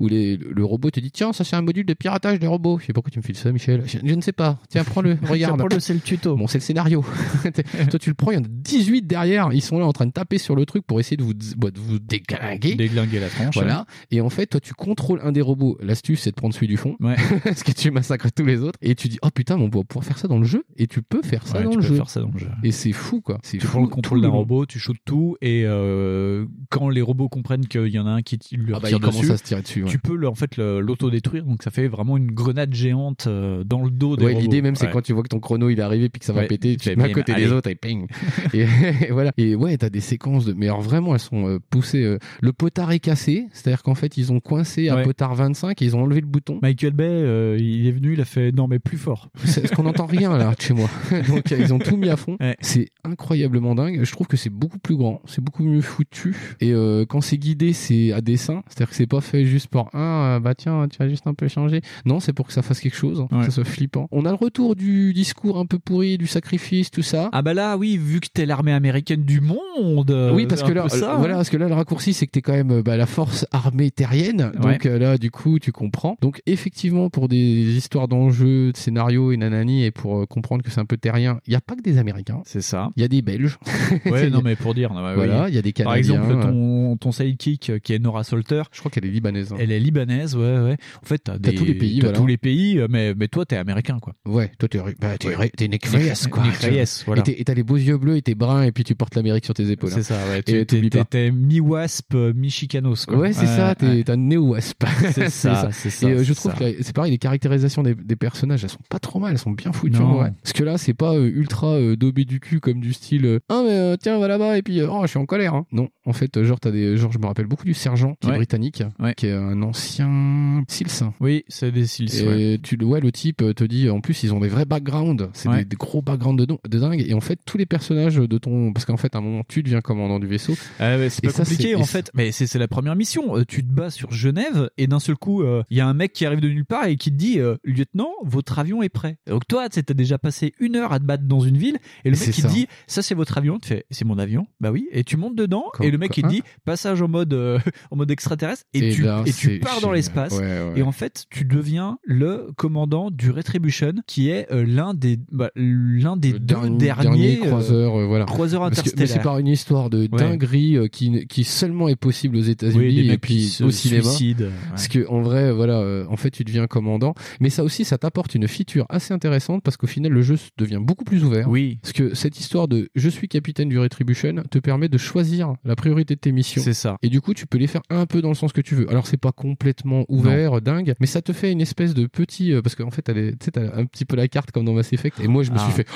où les, le robot te dit tiens, ça c'est un module de piratage des robots. Je sais pourquoi tu me files ça, Michel. Je, je ne sais pas. Tiens, prends-le, regarde. Prends-le, c'est le tuto. Bon, c'est le scénario. Toi, tu le prends, il y en a 18 derrière. Ils sont là en train de taper sur le truc pour essayer de vous, bah, de vous déglinguer. Déglinguer la tronche. Voilà. Et en fait, toi, tu contrôles un des robots. L'astuce, c'est de prendre celui du fond. Parce que tu massacres tous les autres. Et tu dis, oh putain, on va pouvoir faire ça dans le jeu. Et tu peux faire ça Ouais, dans tu le peux jeu. faire ça dans le jeu. Et c'est fou, quoi. C'est Tu fou. prends le contrôle d'un robot, tu shootes tout, et euh, quand les robots comprennent qu'il y en a un qui lui Ah bah, tire dessus, à se tirer dessus, ouais. tu peux le- en fait l'autodétruire, donc ça fait vraiment une grenade géante euh, dans le dos des Ouais, robots. l'idée même, c'est Ouais. quand tu vois que ton chrono il est arrivé puis que ça va Ouais, péter, tu te mets à côté allez. des autres et ping. et, et voilà. Et ouais, t'as des séquences de, mais alors vraiment, elles sont euh, poussées. Le potard est cassé, c'est-à-dire qu'en fait, ils ont coincé à Ouais. potard 25 et ils ont enlevé le bouton. Michael Bay, euh, il est venu, il a fait non mais plus fort. C'est parce qu'on n'entend rien là de chez moi? Donc ils ont tout mis à fond. C'est incroyablement dingue. Je trouve que c'est beaucoup plus grand, c'est beaucoup mieux foutu. Et euh, quand c'est guidé, c'est à dessin. C'est-à-dire que c'est pas fait juste pour ah bah tiens tu vas juste un peu changer. Non, c'est pour que ça fasse quelque chose, que ça soit flippant. On a le retour du discours un peu pourri, du sacrifice, tout ça. Ah bah là, oui, vu que t'es l'armée américaine du monde. euh, oui, parce que là, ça, euh, voilà, hein. parce que là, le raccourci, c'est que t'es quand même euh, bah, la force armée terrienne. Donc là, du coup, tu comprends. Donc effectivement, pour des histoires d'enjeux, de scénarios et nanani, et pour euh, comprendre que c'est un peu terrien, il y a pas que des Américains. C'est ça. Il y a des Belges. Ouais, non mais pour dire. ouais, Voilà, oui. il y a des Par Canadiens. exemple, ton, ton sidekick euh, qui est Nora Salter. Je crois qu'elle est libanaise. hein. Elle est libanaise, ouais, ouais. En fait, t'as tous les pays, t'as voilà. tous les pays, euh, mais, mais toi, t'es américain, quoi. Ouais, toi t'es bah, t'es Ouais. t'es Reyes, quoi. Reyes, voilà. Et t'as les beaux yeux bleus et t'es brun et puis tu portes l'Amérique sur tes épaules. C'est hein. ça, ouais. T'es mi-wasp, euh, mi-chicanos, quoi. Ouais, c'est ça, t'es un néo-wasp. C'est ça, c'est ça, Et euh, je c'est trouve que c'est pareil, les caractérisations des, personnages, sont pas trop mal, elles sont bien foutues. Parce que là, c'est pas euh, ultra euh, daubé du cul comme du style euh, Ah, mais euh, tiens, va là-bas, et puis oh, je suis en colère. hein. Non, en fait, genre, t'as des. Genre, je me rappelle beaucoup du sergent qui est Ouais. britannique, qui est un ancien SEALs. Oui, c'est des SEALs, Et ouais. tu le ouais, le type te dit, en plus, ils ont des vrais backgrounds. C'est Ouais. des, des gros backgrounds de, don- de dingue. Et en fait, tous les personnages de ton. Parce qu'en fait, à un moment, tu deviens commandant du vaisseau. Ah ouais, c'est Et pas ça, compliqué c'est- en et fait, mais c'est c'est la première mission. Euh, tu te bats sur Genève et d'un seul coup, euh, il y a un mec qui arrive de nulle part et qui te dit euh, lieutenant, votre avion est prêt. Donc toi, tu t'as déjà passé une heure à te battre dans une ville et le mec qui te dit ça c'est votre avion. Tu fais c'est mon avion. Bah oui. Et tu montes dedans Comme- et le mec te hein dit passage en mode euh, en mode extraterrestre et, Et tu là, et tu pars dans l'espace Ouais, ouais. et en fait tu deviens le commandant du Retribution qui est euh, l'un des bah, l'un des deux dernier, derniers, dernier euh, croiseur, euh, voilà. croiseurs interstellaires. c'est par une histoire de dinguerie qui, qui seulement est possible aux Oui, États-Unis des et puis qui au cinéma. suicident, ouais. Parce que en vrai, voilà, en fait, tu deviens commandant. Mais ça aussi, ça t'apporte une feature assez intéressante parce qu'au final, le jeu devient beaucoup plus ouvert. Oui. Parce que cette histoire de je suis capitaine du Retribution te permet de choisir la priorité de tes missions. C'est ça. Et du coup, tu peux les faire un peu dans le sens que tu veux. Alors, c'est pas complètement ouvert, dingue, mais ça te fait une espèce de petit. euh, parce qu'en fait, tu sais, t'as un petit peu la carte comme dans Mass Effect. Et moi, je me Ah. suis fait.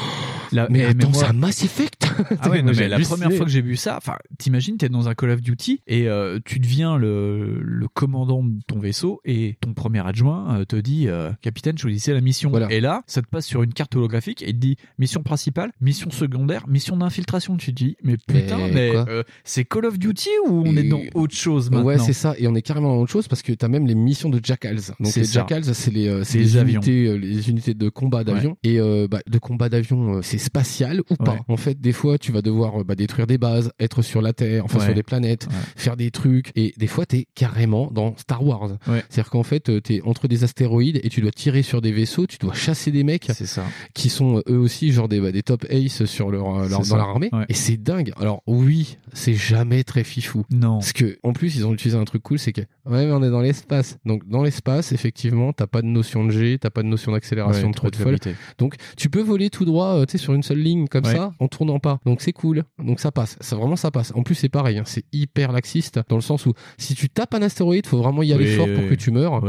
La- mais mais- mais attends, moi- c'est un Mass Effect Ah ouais, non, mais la halluciné. première fois que j'ai vu ça, enfin, t'imagines, t'es dans un Call of Duty et euh, tu deviens le, le commandant de ton vaisseau et ton premier adjoint euh, te dit, euh, capitaine, choisissez la mission. Et là, ça te passe sur une carte holographique et il te dit mission principale, mission secondaire, mission d'infiltration. Tu te dis, mais putain, Mais euh, c'est Call of Duty ou on est dans autre chose maintenant Ouais, c'est ça. Et on est carrément dans autre chose parce que t'as même les missions de Jackals. Donc les ça. Jackals, c'est les, euh, Les les, unités, euh, les unités de combat d'avion. Et euh, bah, de combat d'avion, euh, c'est spatial ou pas. Ouais. En fait, des fois, tu vas devoir bah, détruire des bases, être sur la Terre, enfin Ouais. sur des planètes, faire des trucs. Et des fois, t'es carrément dans Star Wars. Ouais. C'est-à-dire qu'en fait, euh, t'es entre des astéroïdes et tu dois tirer sur des vaisseaux. Tu dois chasser des mecs ça. qui sont euh, eux aussi genre des, bah, des top ace sur leur, euh, leur- dans ça. leur armée Ouais. et c'est dingue alors oui c'est jamais très fifou Non. parce que en plus ils ont utilisé un truc cool c'est que ouais mais on est dans l'espace donc dans l'espace effectivement t'as pas de notion de G t'as pas de notion d'accélération Ouais, de trop de folle donc tu peux voler tout droit euh, tu sais sur une seule ligne comme Ouais. ça en tournant pas donc c'est cool donc ça passe ça vraiment ça passe en plus c'est pareil hein, c'est hyper laxiste dans le sens où si tu tapes un astéroïde faut vraiment y aller Oui, fort pour oui. que tu meurs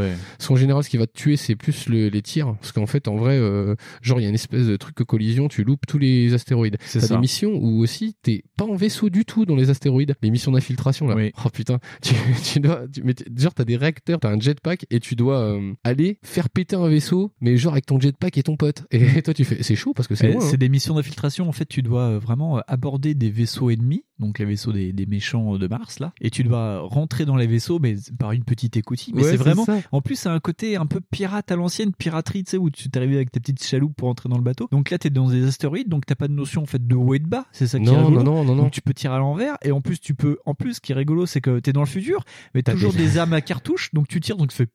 qu'en général, ce qui va te tuer, c'est plus le- les tirs. Parce qu'en fait, en vrai, euh, genre, il y a une espèce de truc de collision, tu loupes tous les astéroïdes. C'est ça. des missions où aussi, t'es pas en vaisseau du tout dans les astéroïdes. Les missions d'infiltration, là. Oui. Oh putain. Tu, tu dois, tu- mais genre, t'as des réacteurs, t'as un jetpack et tu dois euh, aller faire péter un vaisseau, mais genre avec ton jetpack et ton pote. Et toi, tu fais, c'est chaud parce que c'est loin. C'est hein. des missions d'infiltration. En fait, tu dois euh, vraiment aborder des vaisseaux ennemis, donc les vaisseaux des, des méchants de Mars là, et tu dois rentrer dans les vaisseaux, mais par une petite écoutille. Mais Ouais, c'est vraiment. ça. En plus, c'est un côté un peu pirate à l'ancienne, piraterie, tu sais, où tu t'arrives avec ta petite chaloupe pour entrer dans le bateau. Donc là, t'es dans des astéroïdes, donc t'as pas de notion en fait de haut et de bas. C'est ça qui est Non, rigolo. non, non, non, non. Donc tu peux tirer à l'envers, et en plus tu peux. En plus, ce qui est rigolo, c'est que t'es dans le futur, mais t'as toujours des- des armes à cartouche, donc tu tires, donc tu fais.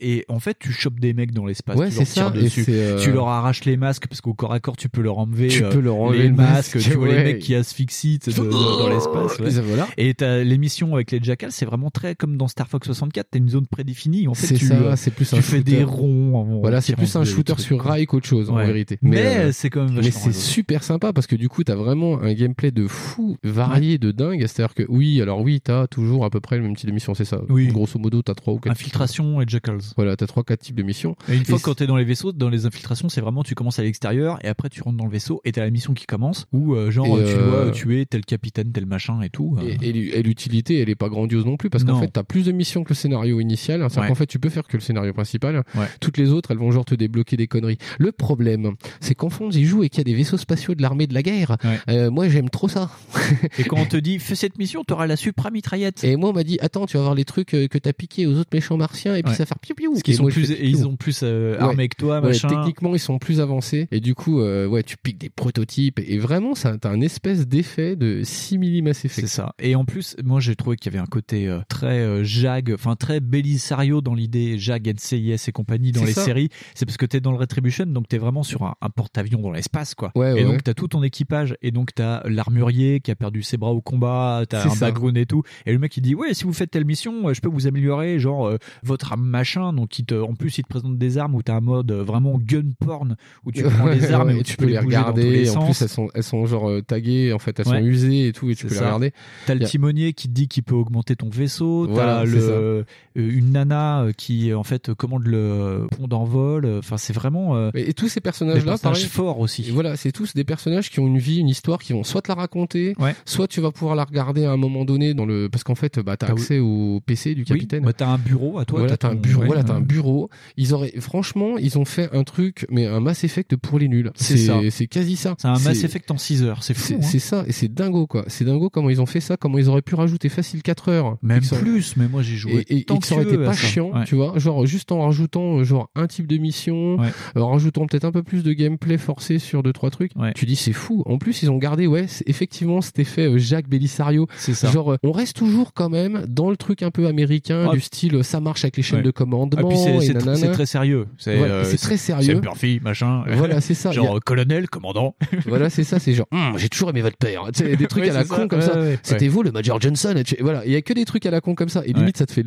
Et en fait, tu chopes des mecs dans l'espace. Ouais, tu leur c'est ça, dessus. c'est, euh, Tu leur arraches les masques parce qu'au corps à corps, tu peux leur enlever. Tu euh, peux leur enlever les le masques. masque, Tu vois ouais. les mecs qui asphyxient de- de- dans l'espace. ouais. Et ça, voilà. Et t'as l'émission avec les jackals, c'est vraiment très comme dans Star Fox 64. T'as une zone prédéfinie. En fait, C'est tu, ça, euh, c'est plus tu un fais shooter. des ronds. en- Voilà, c'est plus un shooter trucs. sur rail qu'autre chose en vérité. Mais, c'est quand même mais c'est super sympa parce que du coup t'as vraiment un gameplay de fou, varié, de dingue. C'est-à-dire que oui, alors oui, t'as toujours à peu près le même type de mission, c'est ça. Oui. Grosso modo, t'as trois ou quatre. Infiltration et jackals. Voilà, t'as trois quatre types de missions. Et une fois Et quand t'es dans les vaisseaux, dans les infiltrations, c'est vraiment tu commences à l'extérieur et après tu rentres dans le vaisseau et t'as la mission qui commence où euh, genre Et, tu euh, dois tuer tel capitaine, tel machin et tout. euh. Et, et l'u- et l'utilité, elle est pas grandiose non plus parce qu'en fait, t'as plus de missions que le scénario initial. C'est-à-dire Ouais. qu'en fait, tu peux faire que le scénario principal. Ouais. Toutes les autres, elles vont genre te débloquer des conneries. Le problème, c'est qu'en fond, j'y joue et qu'il y a des vaisseaux spatiaux de l'armée de la guerre. Euh, moi, j'aime trop ça. Et quand on te dit fais cette mission, t'auras la supra mitraillette. Et moi, on m'a dit, attends, tu vas voir les trucs que t'as piqué aux autres méchants martiens et puis ça va faire piou piou. Parce qu'ils Et sont moi, plus, et ils ont plus euh, Ouais. armés que toi, Ouais, machin. techniquement, ils sont plus avancés et du coup, euh, ouais, tu piques des prototypes et vraiment, ça, t'as un espèce d'effet de simili Mass Effect. C'est ça. Et en plus, moi j'ai trouvé qu'il y avait un côté euh, très euh, Jag, enfin très Belisario dans l'idée, Jag, NCIS et compagnie dans les ça. séries. C'est parce que t'es dans le Retribution, donc t'es vraiment sur un, un porte-avions dans l'espace, quoi. Ouais, et donc t'as tout ton équipage, et donc t'as l'armurier qui a perdu ses bras au combat, t'as un background et tout. Et le mec il dit ouais, si vous faites telle mission, je peux vous améliorer, genre votre machin. Donc il te, en plus il te présente des armes où t'as un mode euh, vraiment gun porn où tu prends les armes Ouais, et, tu peux les bouger dans tous regarder. en plus, elles sont, elles sont genre euh, taguées. En fait, elles Ouais. sont usées et tout, et tu peux les regarder. T'as le timonier qui te dit qu'il peut augmenter ton vaisseau. T'as le, euh, une nana qui en fait commande le pont d'envol. Enfin, c'est vraiment. euh, Et, et tous ces personnages-là, personnages forts aussi. Et voilà, c'est tous des personnages qui ont une vie, une histoire, qui vont soit te la raconter, Ouais. soit tu vas pouvoir la regarder à un moment donné dans le, parce qu'en fait, bah, t'as T'as- accès au PC du Oui, capitaine. bah, t'as un bureau à toi. voilà, t'as un bureau. Voilà, t'as un ouais. bureau. Ils auraient, franchement, ils ont fait un truc, mais un Mass Effect pour les nuls. C'est ça. C'est quasi ça. C'est un Mass Effect en 6 heures. C'est fou. C'est hein. c'est ça, et c'est dingo quoi. C'est dingo comment ils ont fait ça, comment ils auraient pu rajouter facile 4 heures. Même ça- plus. Mais moi j'ai joué. Et, et, et tant que ça aurait été pas chiant, Ouais. tu vois, genre juste en rajoutant euh, genre un type de mission, Ouais. euh, en rajoutant peut-être un peu plus de gameplay forcé sur deux trois trucs. Ouais. Tu dis c'est fou. En plus ils ont gardé ouais effectivement cet effet euh, Jacques Bellisario. C'est ça. Genre euh, on reste toujours quand même dans le truc un peu américain Ah. du style ça marche avec les chaînes de commandement Ah, puis c'est- c'est tr- c'est très sérieux. C'est Voilà, euh, c'est très sérieux. C'est Murphy, machin. Voilà, c'est ça. A- Genre euh, colonel, commandant. Voilà, c'est ça, c'est genre, Hum, j'ai toujours aimé votre père. Sais, des trucs Ouais, à la c'est ça. con comme Ouais, ça. ouais, C'était vous, le Major Johnson. Voilà, il y a que des trucs à la con comme ça. Et limite, ça te fait. Et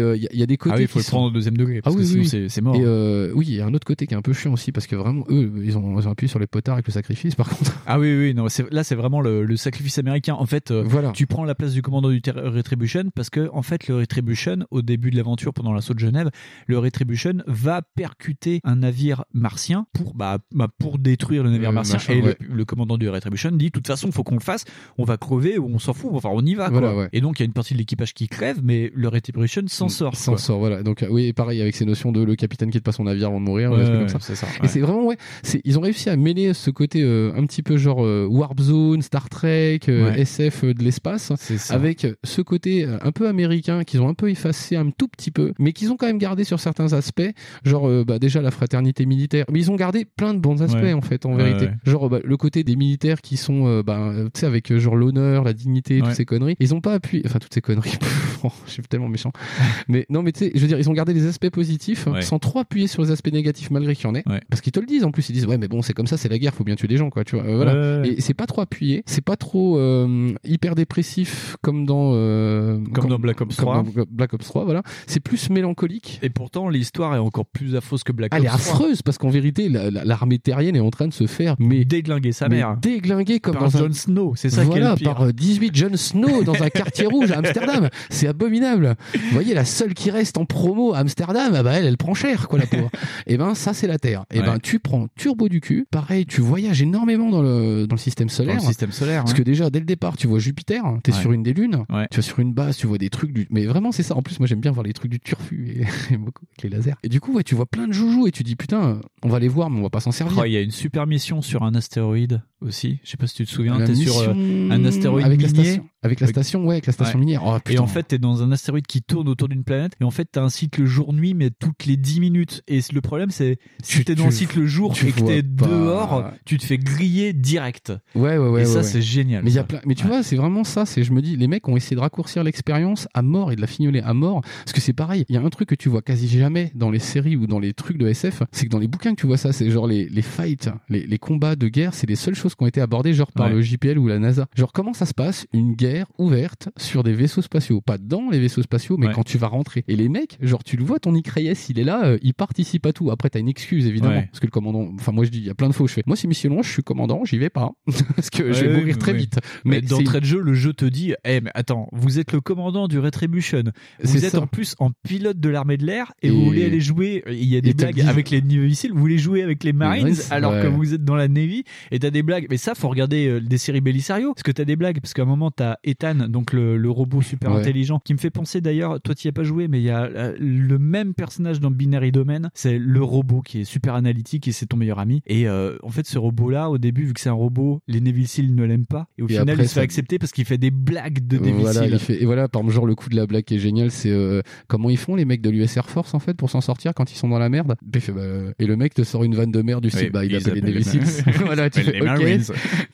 euh, il y, a- il y a des côtés. Ah oui, il faut le prendre au deuxième degré. Ah que oui, sinon oui. c'est- c'est mort. Et euh, oui, il y a un autre côté qui est un peu chiant aussi parce que vraiment, eux, ils ont, ils ont appuyé sur les potards avec le sacrifice. Par contre, Ah oui, oui, non, c'est- là c'est vraiment le, le sacrifice américain. En fait, Voilà. tu prends la place du commandant du Retribution parce que en fait le Retribution, au début de l'aventure pendant l'assaut de Genève, le Retribution va percuter un navire martien pour bah, bah, pour détruire le navire Euh, martien. machin, et le- ouais. le, commandant du Retribution dit de toute façon, faut qu'on le fasse. On va crever ou on s'en fout. Enfin, on y va. Voilà, quoi. ouais. Et donc il y a une partie de l'équipage qui crève, mais le Retribution s'en sort. S'en sort, voilà. Donc, euh, oui, pareil, avec ces notions de le capitaine qui pas son navire avant de mourir, Ouais, comme ça. Et c'est vraiment, ouais, ils ont réussi à mêler ce côté euh, un petit peu genre euh, Warp Zone, Star Trek. SF de l'espace, ça. avec ce côté un peu américain qu'ils ont un peu effacé un tout petit peu, mais qu'ils ont quand même gardé sur certains aspects, genre euh, bah, déjà la fraternité militaire. Mais ils ont gardé plein de bons aspects Ouais. en fait, en vérité. ouais. Genre bah, le côté des militaires qui sont, euh, bah, tu sais, avec euh, genre l'honneur, la dignité, toutes ces conneries. Ils ont pas appuyé, enfin toutes ces conneries. je suis tellement méchant. mais non, mais tu sais, je veux dire, ils ont gardé les aspects positifs Ouais. sans trop appuyer sur les aspects négatifs malgré qu'il y en ait. Ouais. Parce qu'ils te le disent en plus, ils disent ouais, mais bon, c'est comme ça, c'est la guerre, faut bien tuer des gens, quoi. Tu vois. euh, voilà. Et c'est pas trop appuyé, c'est pas trop euh, hyper dépressif comme dans euh, Comme dans Black Ops comme 3. dans Black Ops 3, voilà. C'est plus mélancolique. Et pourtant, l'histoire est encore plus affreuse que Black Elle est Ops 3. affreuse parce qu'en vérité, la- la- l'armée terrienne est en train de se faire mais Déglinguer sa mère. déglinguer comme Par dans un Jon Snow, c'est ça qui est voilà, le pire. par euh, 18 Jon Snow dans un quartier rouge à Amsterdam. C'est abominable. Vous voyez, la seule qui reste en promo à Amsterdam, ah bah elle, elle prend cher, quoi, la pauvre. Et ben, ça, c'est la Terre. Et Ouais. ben, tu prends turbo du cul. Pareil, tu voyages énormément dans le, dans le système solaire. Dans le système solaire, Parce ouais. que déjà, dès le départ, tu vois Jupiter, t'es Ouais. sur une des lunes, tu vas sur une base, tu vois des trucs du, mais vraiment, c'est ça. En plus, moi, j'aime bien voir les trucs du turfu et, et beaucoup avec les lasers. Et du coup, ouais, tu vois plein de joujoux et tu dis, putain, on va les voir, mais on va pas s'en servir. Oh, il y a une super mission sur un astéroïde aussi. Je sais pas si tu te souviens. La T'es sur euh, un astéroïde avec la minier. station, avec la station, ouais, avec la station Ouais. minière. Oh, et en fait, t'es dans un astéroïde qui tourne autour d'une planète. Et en fait, t'as un cycle jour-nuit, mais toutes les 10 minutes. Et le problème, c'est si Tu- t'es dans le cycle jour et que t'es dehors, tu te fais griller direct. Ouais, ouais, ouais. Et ouais, ça, ouais. c'est génial. Mais il y a plein. Mais tu vois, c'est vraiment ça. C'est, je me dis, les mecs ont essayé de raccourcir l'expérience à mort et de la fignoler à mort. Parce que c'est pareil. Il y a un truc que tu vois quasi jamais dans les séries ou dans les trucs de SF, c'est que dans les bouquins que tu vois ça, c'est genre les, les fights, les, les combats de guerre, c'est les seules choses qui ont été abordées genre par le JPL ou la NASA. Genre comment ça se passe une guerre ouverte sur des vaisseaux spatiaux, pas dans les vaisseaux spatiaux, mais Ouais. quand tu vas rentrer. Et les mecs, genre tu le vois, ton Icrayes, il est là, euh, il participe à tout. Après, t'as une excuse évidemment, Ouais. parce que le commandant. Enfin, moi je dis, il y a plein de faux. Je fais, moi c'est mission longue, je suis commandant, j'y vais pas, parce que je vais mourir très vite. Mais, c'est- d'entrée de jeu, le jeu te dit Eh, mais attends, vous êtes le commandant du Retribution. Vous êtes ça. en plus en pilote de l'armée de l'air et, Et- vous voulez aller jouer. Il y a des blagues avec les missiles. Vous voulez jouer avec les Marines alors que vous êtes dans la Navy et t'as des blagues. Mais ça, faut regarder euh, des séries Bellisario parce que t'as des blagues. Parce qu'à un moment, t'as Ethan, donc le, le robot super Ouais. Qui me fait penser d'ailleurs. Toi, t'y as pas joué, mais il y a euh, le même personnage dans Binary Domain. C'est le robot qui est super analytique et c'est ton meilleur ami. Et euh, en fait, ce robot-là, au début, vu que c'est un robot, les Navy Seals ne l'aiment pas. Et au Et final, après, il se fait ça- accepter parce qu'il fait des blagues de Navy voilà, Seals. il fait, et voilà, par exemple, genre le coup de la blague qui est génial, c'est euh, comment ils font les mecs de l'US Air Force en fait pour s'en sortir quand ils sont dans la merde? Fait, bah, et le mec te sort une vanne de merde du style, Oui, bah il appelle les Navy les- Seals. voilà, tu fais, les ok. Marines.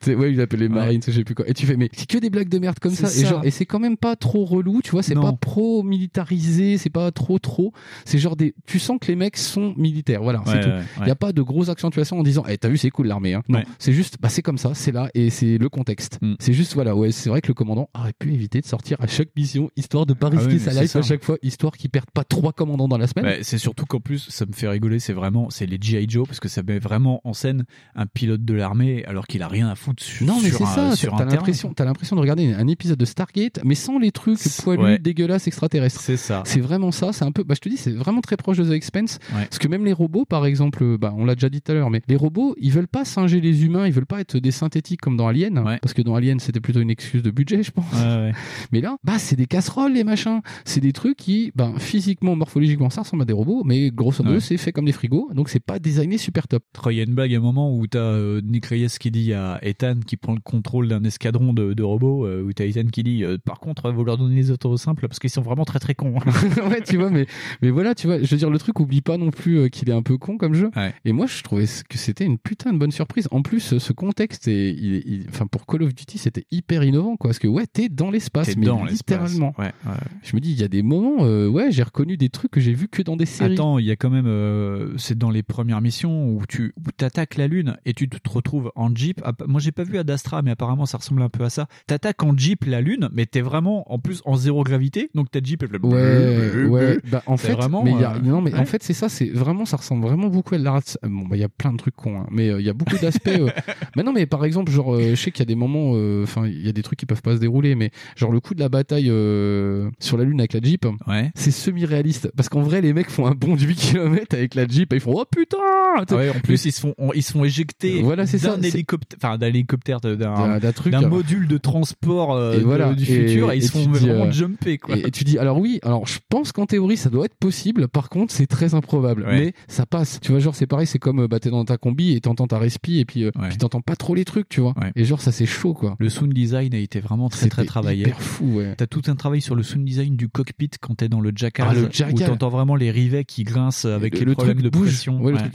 Ouais, il appelle les Marines, je sais plus quoi. Et tu fais, mais c'est que des blagues de merde comme ça. Et, genre, et c'est quand même pas trop relou, tu vois, c'est pas pro militarisé, c'est pas trop trop. C'est genre des, tu sens que les mecs sont militaires, voilà, c'est Ouais, tout. ouais, Il ouais. y a pas de grosse accentuation en disant, eh, t'as vu, c'est cool l'armée, hein. Non, c'est juste, bah c'est comme ça, c'est là et c'est le contexte. Mm. C'est juste, voilà, ouais, c'est vrai que le commandant aurait pu éviter de sortir à chaque mission, histoire de pas Ah risquer oui, sa life à chaque fois, histoire qu'il perde pas trois commandants dans la semaine. C'est surtout qu'en plus, ça me fait rigoler, c'est vraiment, c'est les G.I. Joe, parce que ça met vraiment en scène un pilote de l'armée, alors qu'il a rien à foutre sur, Non, mais c'est ça. T'as l'impression, t'as l'impression de regarder un épisode de Stargate, mais sans les trucs poilus, ouais. dégueulasses, extraterrestres. C'est ça. C'est vraiment ça. C'est un peu, bah, je te dis, c'est vraiment très proche de The Expense. Ouais. Parce que même les robots, par exemple, bah, on l'a déjà dit tout à l'heure, mais les robots, ils veulent pas singer les humains, ils veulent pas être des synthétiques comme dans Alien. Ouais. Parce que dans Alien, c'était plutôt une excuse de budget, je pense. Mais là, bah, c'est des casseroles, les machins. C'est des trucs qui, bah, physiquement, morphologiquement, ça ressemble à des robots, mais grosso modo, c'est fait comme des frigos, donc c'est pas designé super top. Il y a une blague à un moment où t'as euh, Nick Reyes qui dit à Ethan qui prend le contrôle d'un escadron de, de robots, euh, où t'as Ethan qui dit euh, par contre, vous leur donnez les autos simples parce qu'ils sont vraiment très très cons. ouais, tu vois, mais, mais voilà, tu vois, je veux dire, le truc, oublie pas non plus euh, qu'il est un peu con comme jeu. Ouais. Et moi, je trouvais que c'était une putain de bonne surprise. En plus, ce contexte, est, il, est- il- enfin, pour Call of Duty, c'était hyper innovant, quoi. Parce que, ouais, t'es dans l'espace, mais dans littéralement. Ouais, ouais. Je me dis, il y a des moments, euh, ouais, j'ai reconnu des trucs que j'ai vus que dans des séries. Attends, il y a quand même, euh, c'est dans les premières missions où tu où t'attaques la lune et tu te retrouves en jeep. Ah, Moi, j'ai pas vu Ad Astra, mais apparemment, ça ressemble un peu à ça. T'attaques en jeep la lune, mais t'es vraiment en plus en zéro gravité, donc ta jeep. Elle... Ouais, ouais. Bah, en fait, vraiment, mais il y a, euh, non, mais en ouais. fait, c'est ça, c'est vraiment, ça ressemble vraiment beaucoup à la race. Bon, bah, il y a plein de trucs cons, hein, mais euh, il y a beaucoup d'aspects. euh, mais non, mais par exemple, genre, euh, je sais qu'il y a des moments, euh, enfin, il y a des trucs qui peuvent pas se dérouler, mais genre le coup de la bataille euh, sur la lune avec la Jeep, Ouais. c'est semi-réaliste. Parce qu'en vrai, les mecs font un bond de 8 km avec la Jeep et ils font, oh putain! Ah ouais, en plus, ils se font, on- ils se font éjecter Voilà, d'un hélicoptère, enfin d'un hélicoptère, d'un euh, module de transport euh, et voilà du Et- futur, et, ils se font vraiment jumper quoi. Et, et tu dis alors oui, alors je pense qu'en théorie ça doit être possible. Par contre, c'est très improbable, Ouais. mais ça passe. Tu vois, genre c'est pareil, c'est comme euh, bah t'es dans ta combi et t'entends ta respi et puis, euh, Ouais. puis t'entends pas trop les trucs, tu vois. Ouais. Et genre ça c'est chaud quoi. Le sound design a été vraiment très très travaillé. hyper fou, ouais. T'as tout un travail sur le sound design du cockpit quand t'es dans le jackal, Ah, le où jackal. t'entends vraiment les rivets qui grincent avec le, les le problèmes truc de bouge. pression. Ouais, le truc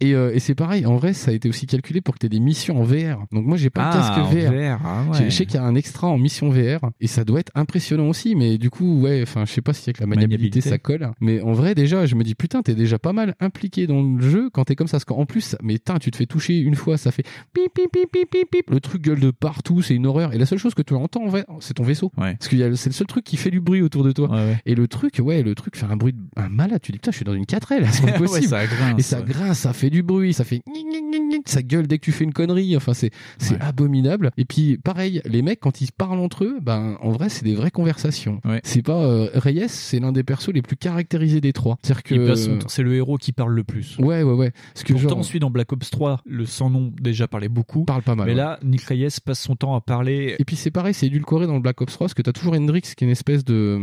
et, euh, et c'est pareil. En vrai, ça a été aussi calculé pour que t'aies des missions en VR. Donc moi j'ai pas Ah, le en casque VR. VR, ah Je sais qu'il y a un extra en mission VR et ça doit être impressionnant aussi, mais du coup, ouais, enfin, je sais pas si avec la maniabilité, Maniabilité. ça colle. Mais en vrai, déjà, je me dis, putain, t'es déjà pas mal impliqué dans le jeu quand t'es comme ça. Parce qu'en plus, mais putain, tu te fais toucher une fois, ça fait pip, pip, pip, pip, pip, pip. Le truc gueule de partout, c'est une horreur. Et la seule chose que tu entends, en vrai, c'est ton vaisseau. Parce que c'est le seul truc qui fait du bruit autour de toi. Et le truc, ouais, le truc fait un bruit de un malade. Tu dis, putain, je suis dans une 4L, c'est pas Ouais, possible. ça grince, Et ça grince, ça fait du bruit, ça fait ça gueule dès que tu fais une connerie. Enfin, c'est c'est abominable. Et puis, pareil, les mecs quand ils parlent entre eux, ben en vrai, c'est des vraies conversations. C'est pas euh, Reyes, c'est l'un des persos les plus caractérisés des trois. Que C'est le héros qui parle le plus. Ouais, ouais, ouais. Parce que Pourtant, genre- celui dans Black Ops 3, le sans nom déjà parlait beaucoup. Parle pas mal. Mais ouais. là, Nick Reyes passe son temps à parler. Et puis c'est pareil, c'est édulcoré dans le Black Ops 3 parce que t'as toujours Hendrix qui est une espèce de,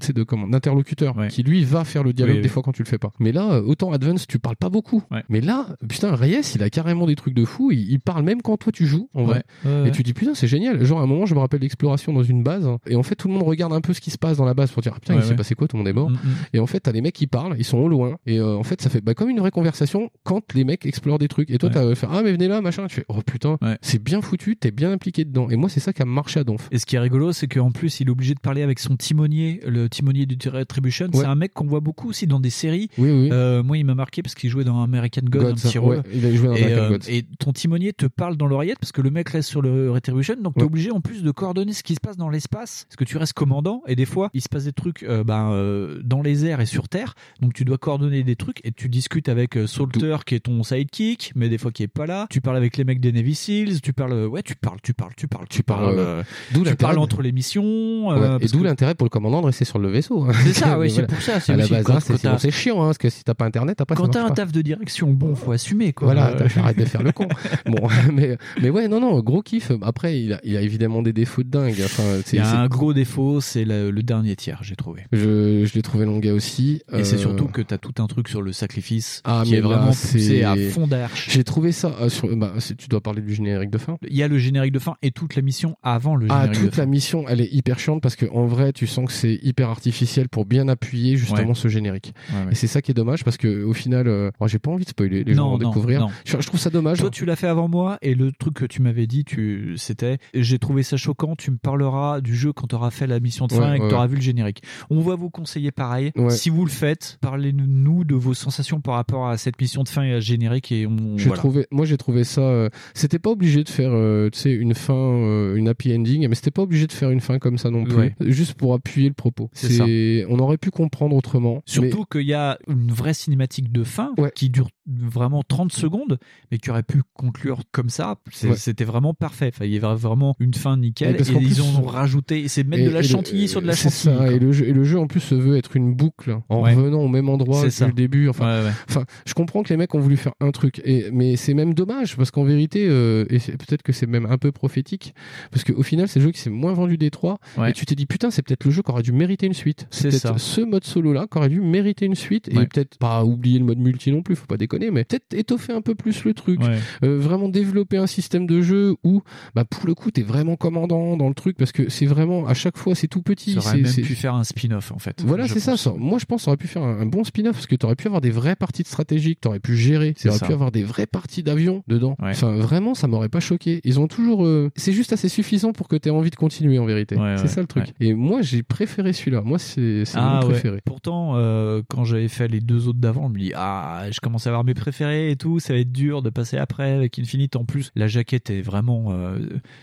tu sais, de comment, d'interlocuteur qui lui va faire le dialogue Oui, des oui. fois quand tu le fais pas. Mais là, euh, autant Advance, tu parles pas beaucoup. Mais là, putain, Reyes, il a carrément des trucs de fou. Il, il parle même quand toi tu joues, en vrai. Ouais, ouais, et ouais. tu dis putain, c'est génial. Genre à un moment, je me rappelle l'exploration dans une base et en fait tout le monde regarde un peu ce qui se passe dans la base pour dire ah, putain, Ouais, il s'est ouais. passé quoi, tout le monde est mort. Mm, mm. Et en fait, t'as les mecs qui parlent, ils sont au loin et euh, en fait, ça fait bah, comme une vraie conversation quand les mecs explorent des trucs. Et toi, Ouais. t'as euh, fait ah mais venez là, machin. Tu fais oh putain, c'est bien foutu, t'es bien impliqué dedans. Et moi, c'est ça qui a marché à Donf. Et ce qui est rigolo, c'est qu'en plus, il est obligé de parler avec son timonier, le timonier du Retribution. Ouais. C'est un mec qu'on voit beaucoup aussi dans des séries. Oui, oui. Euh, moi, il m'a marqué parce qu'il jouait dans American God, Gods, un petit ouais, rôle. il a joué dans et, American Gods. et ton timonier te parle dans l'oreillette parce que le mec reste sur le Retribution. Donc, t'es Ouais. obligé en plus de coordonner ce qui se passe dans l'espace. Parce que tu restes commandant et des fois, il se passe des trucs euh, ben, euh, dans les airs et sur Terre. Donc, tu dois coordonner des trucs et tu discutes avec euh, Salter qui est ton sidekick, mais des fois qui est pas là. Tu parles avec les mecs des Navy Seals. Tu parles, ouais, tu parles, tu parles, tu parles, tu parles. ouais. euh, D'où tu parles entre les missions. Ouais, euh, et d'où que- l'intérêt pour le commandant de rester sur le vaisseau. hein. C'est ça, Mais c'est pour ça, c'est À la aussi base, quand- hein, c'est chiant, hein, parce que si t'as pas internet, après Quand t'as un taf de direction, bon, faut assumer quoi. Voilà, Euh, arrête de faire le con. Bon, mais, mais ouais, non, non, gros kiff. Après, il a, il a évidemment des défauts de dingue. Enfin, c'est- un gros défaut, c'est le, le dernier tiers, j'ai trouvé. je, je l'ai trouvé longuet aussi. Et c'est Euh, surtout que t'as tout un truc sur le sacrifice Ah, qui mais est là, vraiment poussé c'est- à fond d'arche. J'ai trouvé ça euh, sur. Bah, tu dois parler du générique de fin. Il y a le générique de fin et toute la mission avant le Ah, générique de toute fin. la mission, elle est hyper chiante parce que en vrai, tu sens que c'est hyper artificiel pour bien appuyer justement Ouais. ce générique. Ouais, ouais. Et c'est ça qui est dommage parce que au final, euh, moi, j'ai pas envie de spoiler, les gens vont découvrir. non. Je, je trouve ça dommage. Toi, tu l'as fait avant moi et le truc que tu m'avais dit, tu, c'était, j'ai trouvé ça choquant. Tu me parleras du jeu quand tu auras fait la mission de fin Ouais, et que ouais, tu auras vu le générique. On va vous conseiller pareil. Ouais. Si vous le faites, parlez-nous de vos sensations par rapport à cette mission de fin et à ce générique et on. Voilà. trouvé, moi j'ai trouvé ça. euh, c'était pas obligé de faire, euh, une fin, euh, une happy ending, mais c'était pas obligé de faire une fin comme ça non plus, juste pour appuyer le propos. C'est ça. On aurait pu comprendre autrement. Surtout qu'il y a une vraie cinématique de fin qui dure vraiment 30 secondes, mais qui aurait pu conclure comme ça. Ouais. C'était vraiment parfait. Enfin, il y avait vraiment une fin nickel. Et ils plus- ont rajouté. C'est mettre de la le- chantilly sur de la chantilly. ça, et le jeu, et le jeu en plus se veut être une boucle en Ouais. revenant au même endroit depuis le début. Enfin, Ouais, enfin, je comprends que les mecs ont voulu faire un truc, et mais c'est même dommage parce qu'en vérité, euh, et peut-être que c'est même un peu prophétique, parce qu'au final, c'est le jeu qui s'est moins vendu des trois. Et tu t'es dit putain, c'est peut-être le jeu qui aurait dû mériter une suite. C'est peut-être ça. ce mode solo là qui aurait dû mériter une suite et peut-être pas oublier le mode multi non plus, faut pas déconner, mais peut-être étoffer un peu plus le truc, Ouais. Euh, vraiment développer un système de jeu où, bah pour le coup, t'es vraiment commandant dans le truc parce que c'est vraiment à chaque fois c'est tout petit. Ça aurait c'est- même pu faire un spin-off en fait. voilà, c'est ça. Moi, je pense qu'on aurait pu faire un, un bon spin-off parce que tu aurais pu avoir des vraies parties de stratégie que tu aurais pu gérer. C'est Tu aurais ça. pu avoir des vraies parties d'avion dedans. Ouais. Enfin, vraiment, ça m'aurait pas choqué. Ils ont toujours. euh, C'est juste assez suffisant pour que tu aies envie de continuer en vérité. Ouais, c'est ça le truc. Et moi, j'ai préféré celui-là. Moi, c'est Ah mon préféré. Pourtant, euh, quand j'avais fait les deux autres d'avant, je me dis ah, je commence à avoir mes préférés et tout, ça va être dur de passer après avec Infinite. En plus, la jaquette est vraiment, euh,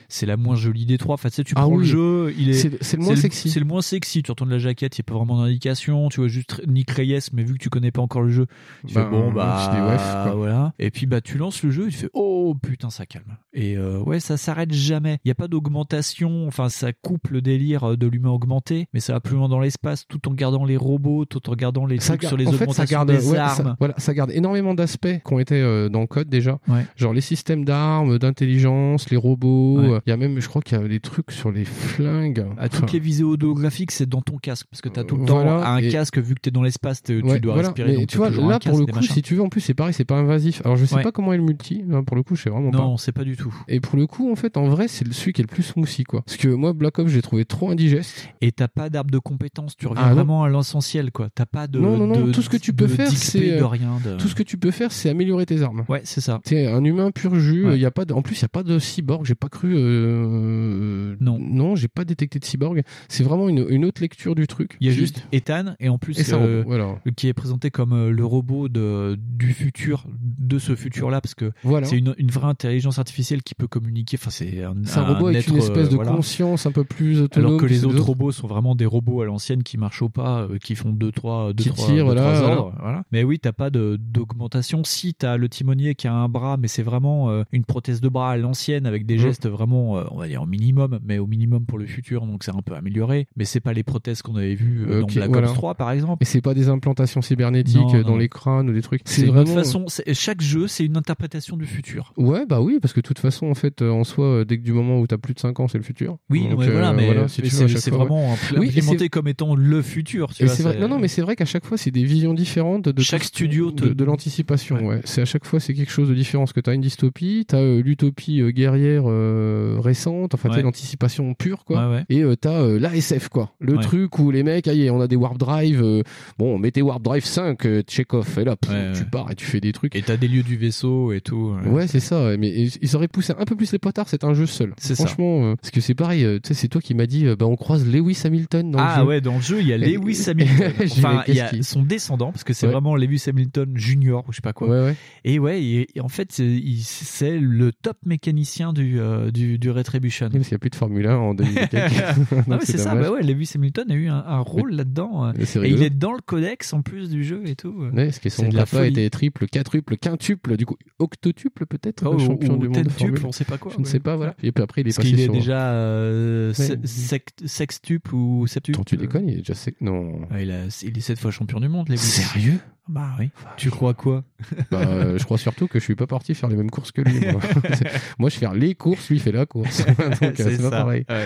c'est la moins jolie des trois. Enfin, tu sais, tu Ah prends le jeu, il est, C'est- c'est le moins sexy. C'est le moins sexy. Tu retournes la jaquette, il n'y a pas vraiment d'indication. Tu vois juste Nick Reyes, mais vu que tu connais pas encore le jeu, tu fais bon je dis ouais, bah quoi. voilà. Et puis bah tu lances le jeu, tu fais oh putain ça calme. Et euh, ouais, ça s'arrête jamais. Il y a pas d'augmentation. Enfin, ça coupe le délire de l'humain augmenté, mais ça va plus loin dans l'espace, tout en gardant les robots, tout en gardant les Ça trucs sur les en fait, augmentations ça garde, des ouais, armes. ça- voilà, ça garde énormément d'aspects qui ont été euh, dans le code déjà. Ouais. Genre les systèmes d'armes, d'intelligence, les robots. Ouais. euh, Il y a même, je crois qu'il y a des trucs sur les flingues. À toutes Enfin, les visées holographiques, c'est dans ton casque parce que t'as tout le temps Voilà, un et- casque vu que t'es dans l'espace, tu Ouais, dois voilà. respirer. Mais donc tu vois, là pour le coup, si tu veux, en plus c'est pareil, c'est pas invasif. Alors je sais pas comment est le multi, hein, pour le coup, je sais vraiment pas. Non, c'est pas du tout. Et pour le coup, en fait, en vrai, c'est celui qui est le plus smoothie, quoi. Parce que moi, Black Ops, j'ai trouvé trop indigeste. Et t'as pas d'arbre de compétences, tu reviens Ah, non. vraiment à l'essentiel, quoi. T'as pas de. non, non, non, de- tout ce que tu peux faire, c'est. euh, Tout ce que tu tu peux faire, c'est améliorer tes armes. Ouais, c'est ça. C'est un humain pur jus. Ouais. Il y a pas de, en plus, il y a pas de cyborg. J'ai pas cru. euh, Non. Non, j'ai pas détecté de cyborg. C'est vraiment une, une autre lecture du truc. Il y a Qui- juste Ethan et en plus Et euh, robot, voilà. qui est présenté comme euh, le robot de, du futur, de ce futur-là, parce que Voilà. c'est une, une vraie intelligence artificielle qui peut communiquer. Enfin, c'est un, robot avec être, une espèce euh, de voilà. conscience un peu plus autonome. Alors que les autres robots sont vraiment des robots à l'ancienne qui marchent au pas, euh, qui font deux trois, deux, Qui trois, tirent, deux, voilà, trois ordres. Voilà. Mais oui, t'as pas de Si t'as le timonier qui a un bras, mais c'est vraiment euh, une prothèse de bras à l'ancienne avec des Mhm. gestes vraiment, euh, on va dire au minimum, mais au minimum pour le futur, donc c'est un peu amélioré. Mais c'est pas les prothèses qu'on avait vues euh, Ok, dans Black voilà. Ops 3 par exemple. Et c'est pas des implantations cybernétiques Non, euh, dans les crânes ou des trucs. C'est vraiment autre façon. Chaque jeu, c'est une interprétation du futur. Ouais, bah oui, parce que de toute façon, en fait, en soi, dès que du moment où t'as plus de 5 ans, c'est le futur. Oui, Donc, mais voilà, mais si tu c'est ouais. vraiment impl- Oui, implémenté comme étant le futur. Tu vois, Non, non, mais c'est vrai qu'à chaque fois, c'est des visions différentes de Chaque studio de, de l'anticipation. Ouais. C'est à chaque fois, c'est quelque chose de différent. Parce que t'as une dystopie, t'as euh, l'utopie euh, guerrière euh, récente, enfin t'as Ouais. l'anticipation pure, quoi. Ouais. Et t'as euh, l'ASF, quoi. Le truc où les mecs, aïe, on a des warp drive. bon, mettez warp drive 5, euh, Chekhov, et là, pff, tu pars et tu fais des trucs. Et t'as des lieux du vaisseau et tout. Ouais, c'est ça. Mais ils ils auraient poussé un peu plus les potards. C'est un jeu seul. C'est ça. Franchement, parce que c'est pareil. Tu sais, c'est toi qui m'as dit, bah, on croise Lewis Hamilton dans le ah jeu. ouais, dans le jeu, il y a Lewis Hamilton. Enfin, il y a son descendant, parce que c'est vraiment Lewis Hamilton Junior ou je sais pas quoi. Ouais, ouais. Et ouais, et, et en fait, c'est le top mécanicien du, euh, du, du Retribution. Oui, parce qu'il n'y a plus de Formule 1 en 2000 non, mais c'est ça, bah ouais, Lewis Hamilton a eu un, un rôle là-dedans. euh, Et il est dans le codex en plus du jeu et tout. euh. Ouais, parce que son papa était triple, quadruple, quintuple, du coup octotuple peut-être, Oh, champion ou du monde de tentuple, on sait pas quoi, Je ne sais pas, voilà. Et puis après, il est Parce passé est sur. déjà euh, sextuple ou septuple. Attends, tu déconnes, il est déjà sec. Non. Ah, il, a, il est sept fois champion du monde, Lewis. Sérieux? Bah oui. Tu crois quoi? Bah, euh, je crois surtout que je suis pas parti faire les mêmes courses que lui. Moi, moi je fais les courses, lui il fait la course. Donc euh, c'est pas ça. pareil. Ouais, ouais.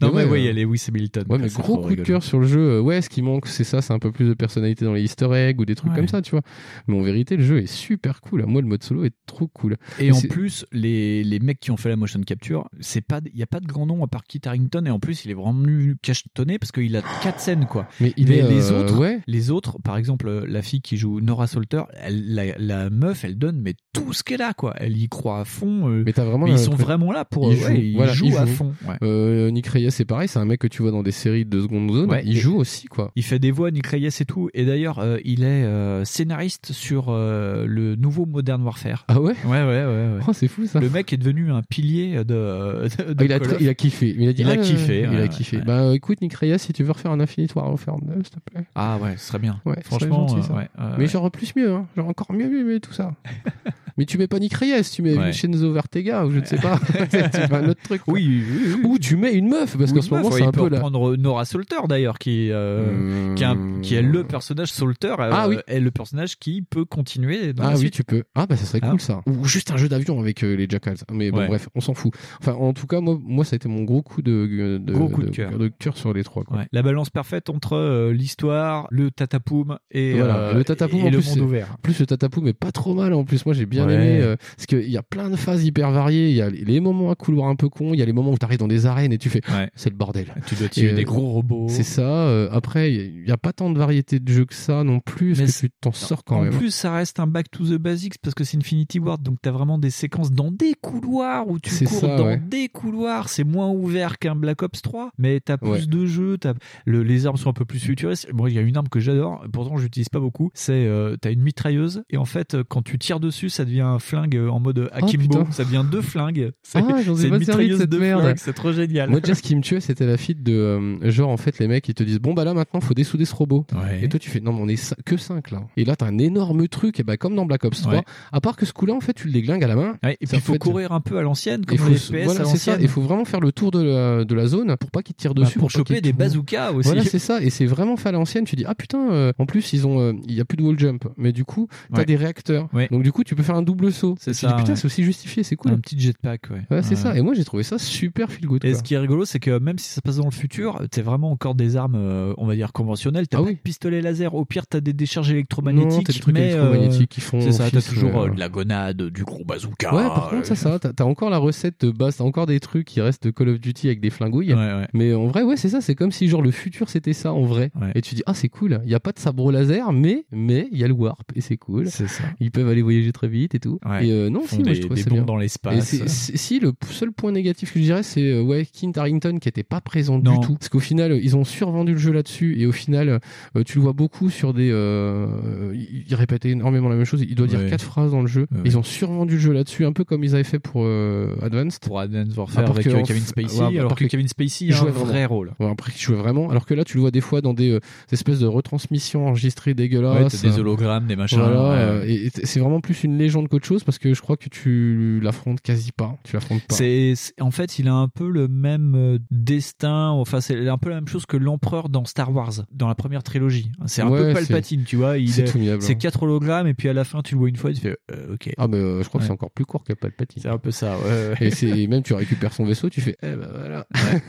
Non, mais ouais, oui, il y euh, a Lewis Hamilton. Ouais, mais gros coup de cœur sur le jeu. Ouais, ce qui manque, c'est ça, c'est un peu plus de personnalité dans les Easter eggs ou des trucs Ouais. comme ça, tu vois. Mais en vérité, le jeu est super cool. Moi, le mode solo est trop cool. Et en c'est- plus, les, les mecs qui ont fait la motion capture, c'est pas, il y a pas de grand nom à part Kit Harington et en plus, il est vraiment cachetonné parce qu'il a quatre scènes quoi. Mais il est, les euh, autres, ouais. les autres, par exemple, la fille qui joue Nora Salter, elle, la, la meuf, elle donne mais tout ce qu'elle a quoi. Elle y croit à fond. euh, Mais t'as vraiment. ils sont vraiment là pour, Ils ouais, jouent, ils voilà, jouent ils à fond. ouais. Euh, Nick Reyes, c'est pareil, c'est un mec que tu vois dans des séries de seconde zone. Ouais, il joue aussi, quoi. Il fait des voix, Nick Reyes et tout. Et d'ailleurs, euh, il est scénariste sur le nouveau Modern Warfare. Ah ouais? Ouais, ouais, ouais. ouais. Oh, c'est fou ça. Le mec est devenu un pilier de. de, de Ah, il, a il kiffé. Il a, dit, Il a kiffé, Il a kiffé. Bah écoute, Nick Reyes, si tu veux refaire un Infinite Warfare 2, s'il te plaît. Ah ouais, ce serait bien. Franchement, gentil, ça. ouais, mais genre plus mieux, hein. encore mieux, mieux, mieux tout ça. mais tu mets pas Nick Reyes, tu mets Ouais. Vincenzo Vertega ou je ne sais pas. tu mets un autre truc. Oui, oui, oui. Ou tu mets une meuf parce qu'en ce moment c'est un peut peu la. reprendre Nora Salter d'ailleurs, qui, euh, qui, est un- qui est le personnage Salter, euh, Ah oui. est le personnage qui peut continuer dans Ah la oui, suite. tu peux. Ah bah ça serait Ah. cool ça. Ou juste un jeu d'avion avec euh, les Jackals. Mais bon Ouais. bref, on s'en fout. Enfin en tout cas moi, moi ça a été mon gros coup de, de, Gros coup de cœur. de cœur sur les trois. Quoi. Ouais. La balance parfaite entre euh, l'histoire, le tatapoum et, Voilà, euh, le tatapoum et le plus, monde c'est- ouvert. Plus le tatapoum est pas trop mal en plus moi j'ai bien Ouais. aimé euh, parce qu'il y a plein de phases hyper variées il y a les moments à couloir un peu con il y a les moments où tu arrives dans des arènes et tu fais Ouais. c'est le bordel Tu dois tuer Et, des euh, gros robots. c'est ça euh, après il y a pas tant de variété de jeux que ça non plus Mais que tu t'en sors quand en même plus, ça reste un back to the basics parce que c'est Infinity Ward, donc t'as vraiment des séquences dans des couloirs où tu cours ça, dans ouais. des couloirs. C'est moins ouvert qu'un Black Ops 3, mais t'as plus Ouais. de jeux. T'as le, les armes sont un peu plus futuristes. Moi, il y a une arme que j'adore, pourtant j'utilise pas beaucoup. C'est euh, t'as une mitrailleuse et en fait, euh, quand tu tires dessus, ça devient un flingue en mode akimbo. putain. ça devient deux flingues. C'est Ah, c'est une pas servi de mitrailleuse cette de merde. flingues. C'est trop génial. Moi, déjà, ce qui me tuait, c'était la feed de euh, genre, en fait, les mecs, ils te disent, bon, bah là, maintenant, faut dessouder ce robot. Ouais. Et toi, tu fais, non, mais on est que 5 là. Et là, t'as un énorme truc, et bah, comme dans Black Ops 3. Ouais. À part que ce coup-là, en fait, tu le déglingues à la main. Ouais, et puis il faut fait- courir un peu à l'ancienne, comme faut, les FPS voilà, c'est ça. Il faut vraiment faire le tour de la, de la zone pour pas qu'ils tirent Bah, dessus. pour pas choper des bazookas aussi. Voilà, c'est ça. Et c'est vraiment fait à l'ancienne. Tu dis, ah putain, euh, en plus, ils ont, euh, il y a plus de wall jump. Mais du coup, t'as des réacteurs. Donc, du coup, tu peux faire un double saut. C'est ça, dis, putain, ouais. c'est aussi justifié, c'est cool. Un petit jetpack, ouais. Ouais, c'est Ouais. ça. Et moi, j'ai trouvé ça super feel good. Et quoi. ce qui est rigolo, c'est que même si ça se passe dans le futur, t'as vraiment encore des armes, euh, on va dire conventionnelles. T'as Ah pas oui. de pistolet laser. Au pire, t'as des décharges Non, électromagnétiques. t'as des trucs mais, électromagnétiques euh, qui font C'est ça. T'as toujours euh, euh, de la gonade, du gros bazooka. Ouais, par contre, ça, euh, ça, t'as t'as encore la recette de base, t'as encore des trucs qui restent de Call of Duty avec des flingouilles. Ouais, ouais. Mais en vrai, ouais, c'est ça, c'est comme si genre le futur c'était ça en vrai. Ouais. Et tu dis, ah, c'est cool, il y a pas de sabre laser, mais mais il y a le warp et c'est cool. C'est ça. Ils peuvent aller voyager très vite et tout. Ouais. Et euh, non, Ils si, moi je des ça bien. dans l'espace. si le seul point négatif que je dirais, c'est euh, ouais, Kint Harrington qui était pas présent Non. du tout. Parce qu'au final, ils ont survendu le jeu là-dessus et au final, euh, tu le vois beaucoup sur des. Euh, il il répétait énormément la même chose. Il doit dire Ouais. quatre phrases dans le jeu. Ouais. Ils ont survendu le jeu là-dessus, un peu comme ils avaient fait pour Advanced. Pour Advanced Warfare Ah, parce avec que Kevin Spacey, alors que que Kevin Spacey il a un jouait vrai rôle. Après, il jouait vraiment. Alors que là, tu le vois des fois dans des, espèces de retransmissions enregistrées dégueulasses. des hologrammes, des machins. Voilà, et c'est vraiment plus une légende qu'autre chose parce que je crois que tu l'affrontes quasi pas. Tu l'affrontes pas. C'est en fait, il a un peu le même euh, destin. Enfin, c'est un peu la même chose que l'empereur dans Star Wars, dans la première trilogie. C'est un Ouais, peu Palpatine, tu vois. Il c'est hein. quatre hologrammes et puis à la fin, tu le vois une fois, tu fais euh, ok. Ah, mais euh, je crois que c'est encore plus court que Palpatine. C'est un peu ça. Ouais. Et c'est et même tu récupères son vaisseau, tu fais eh ben voilà.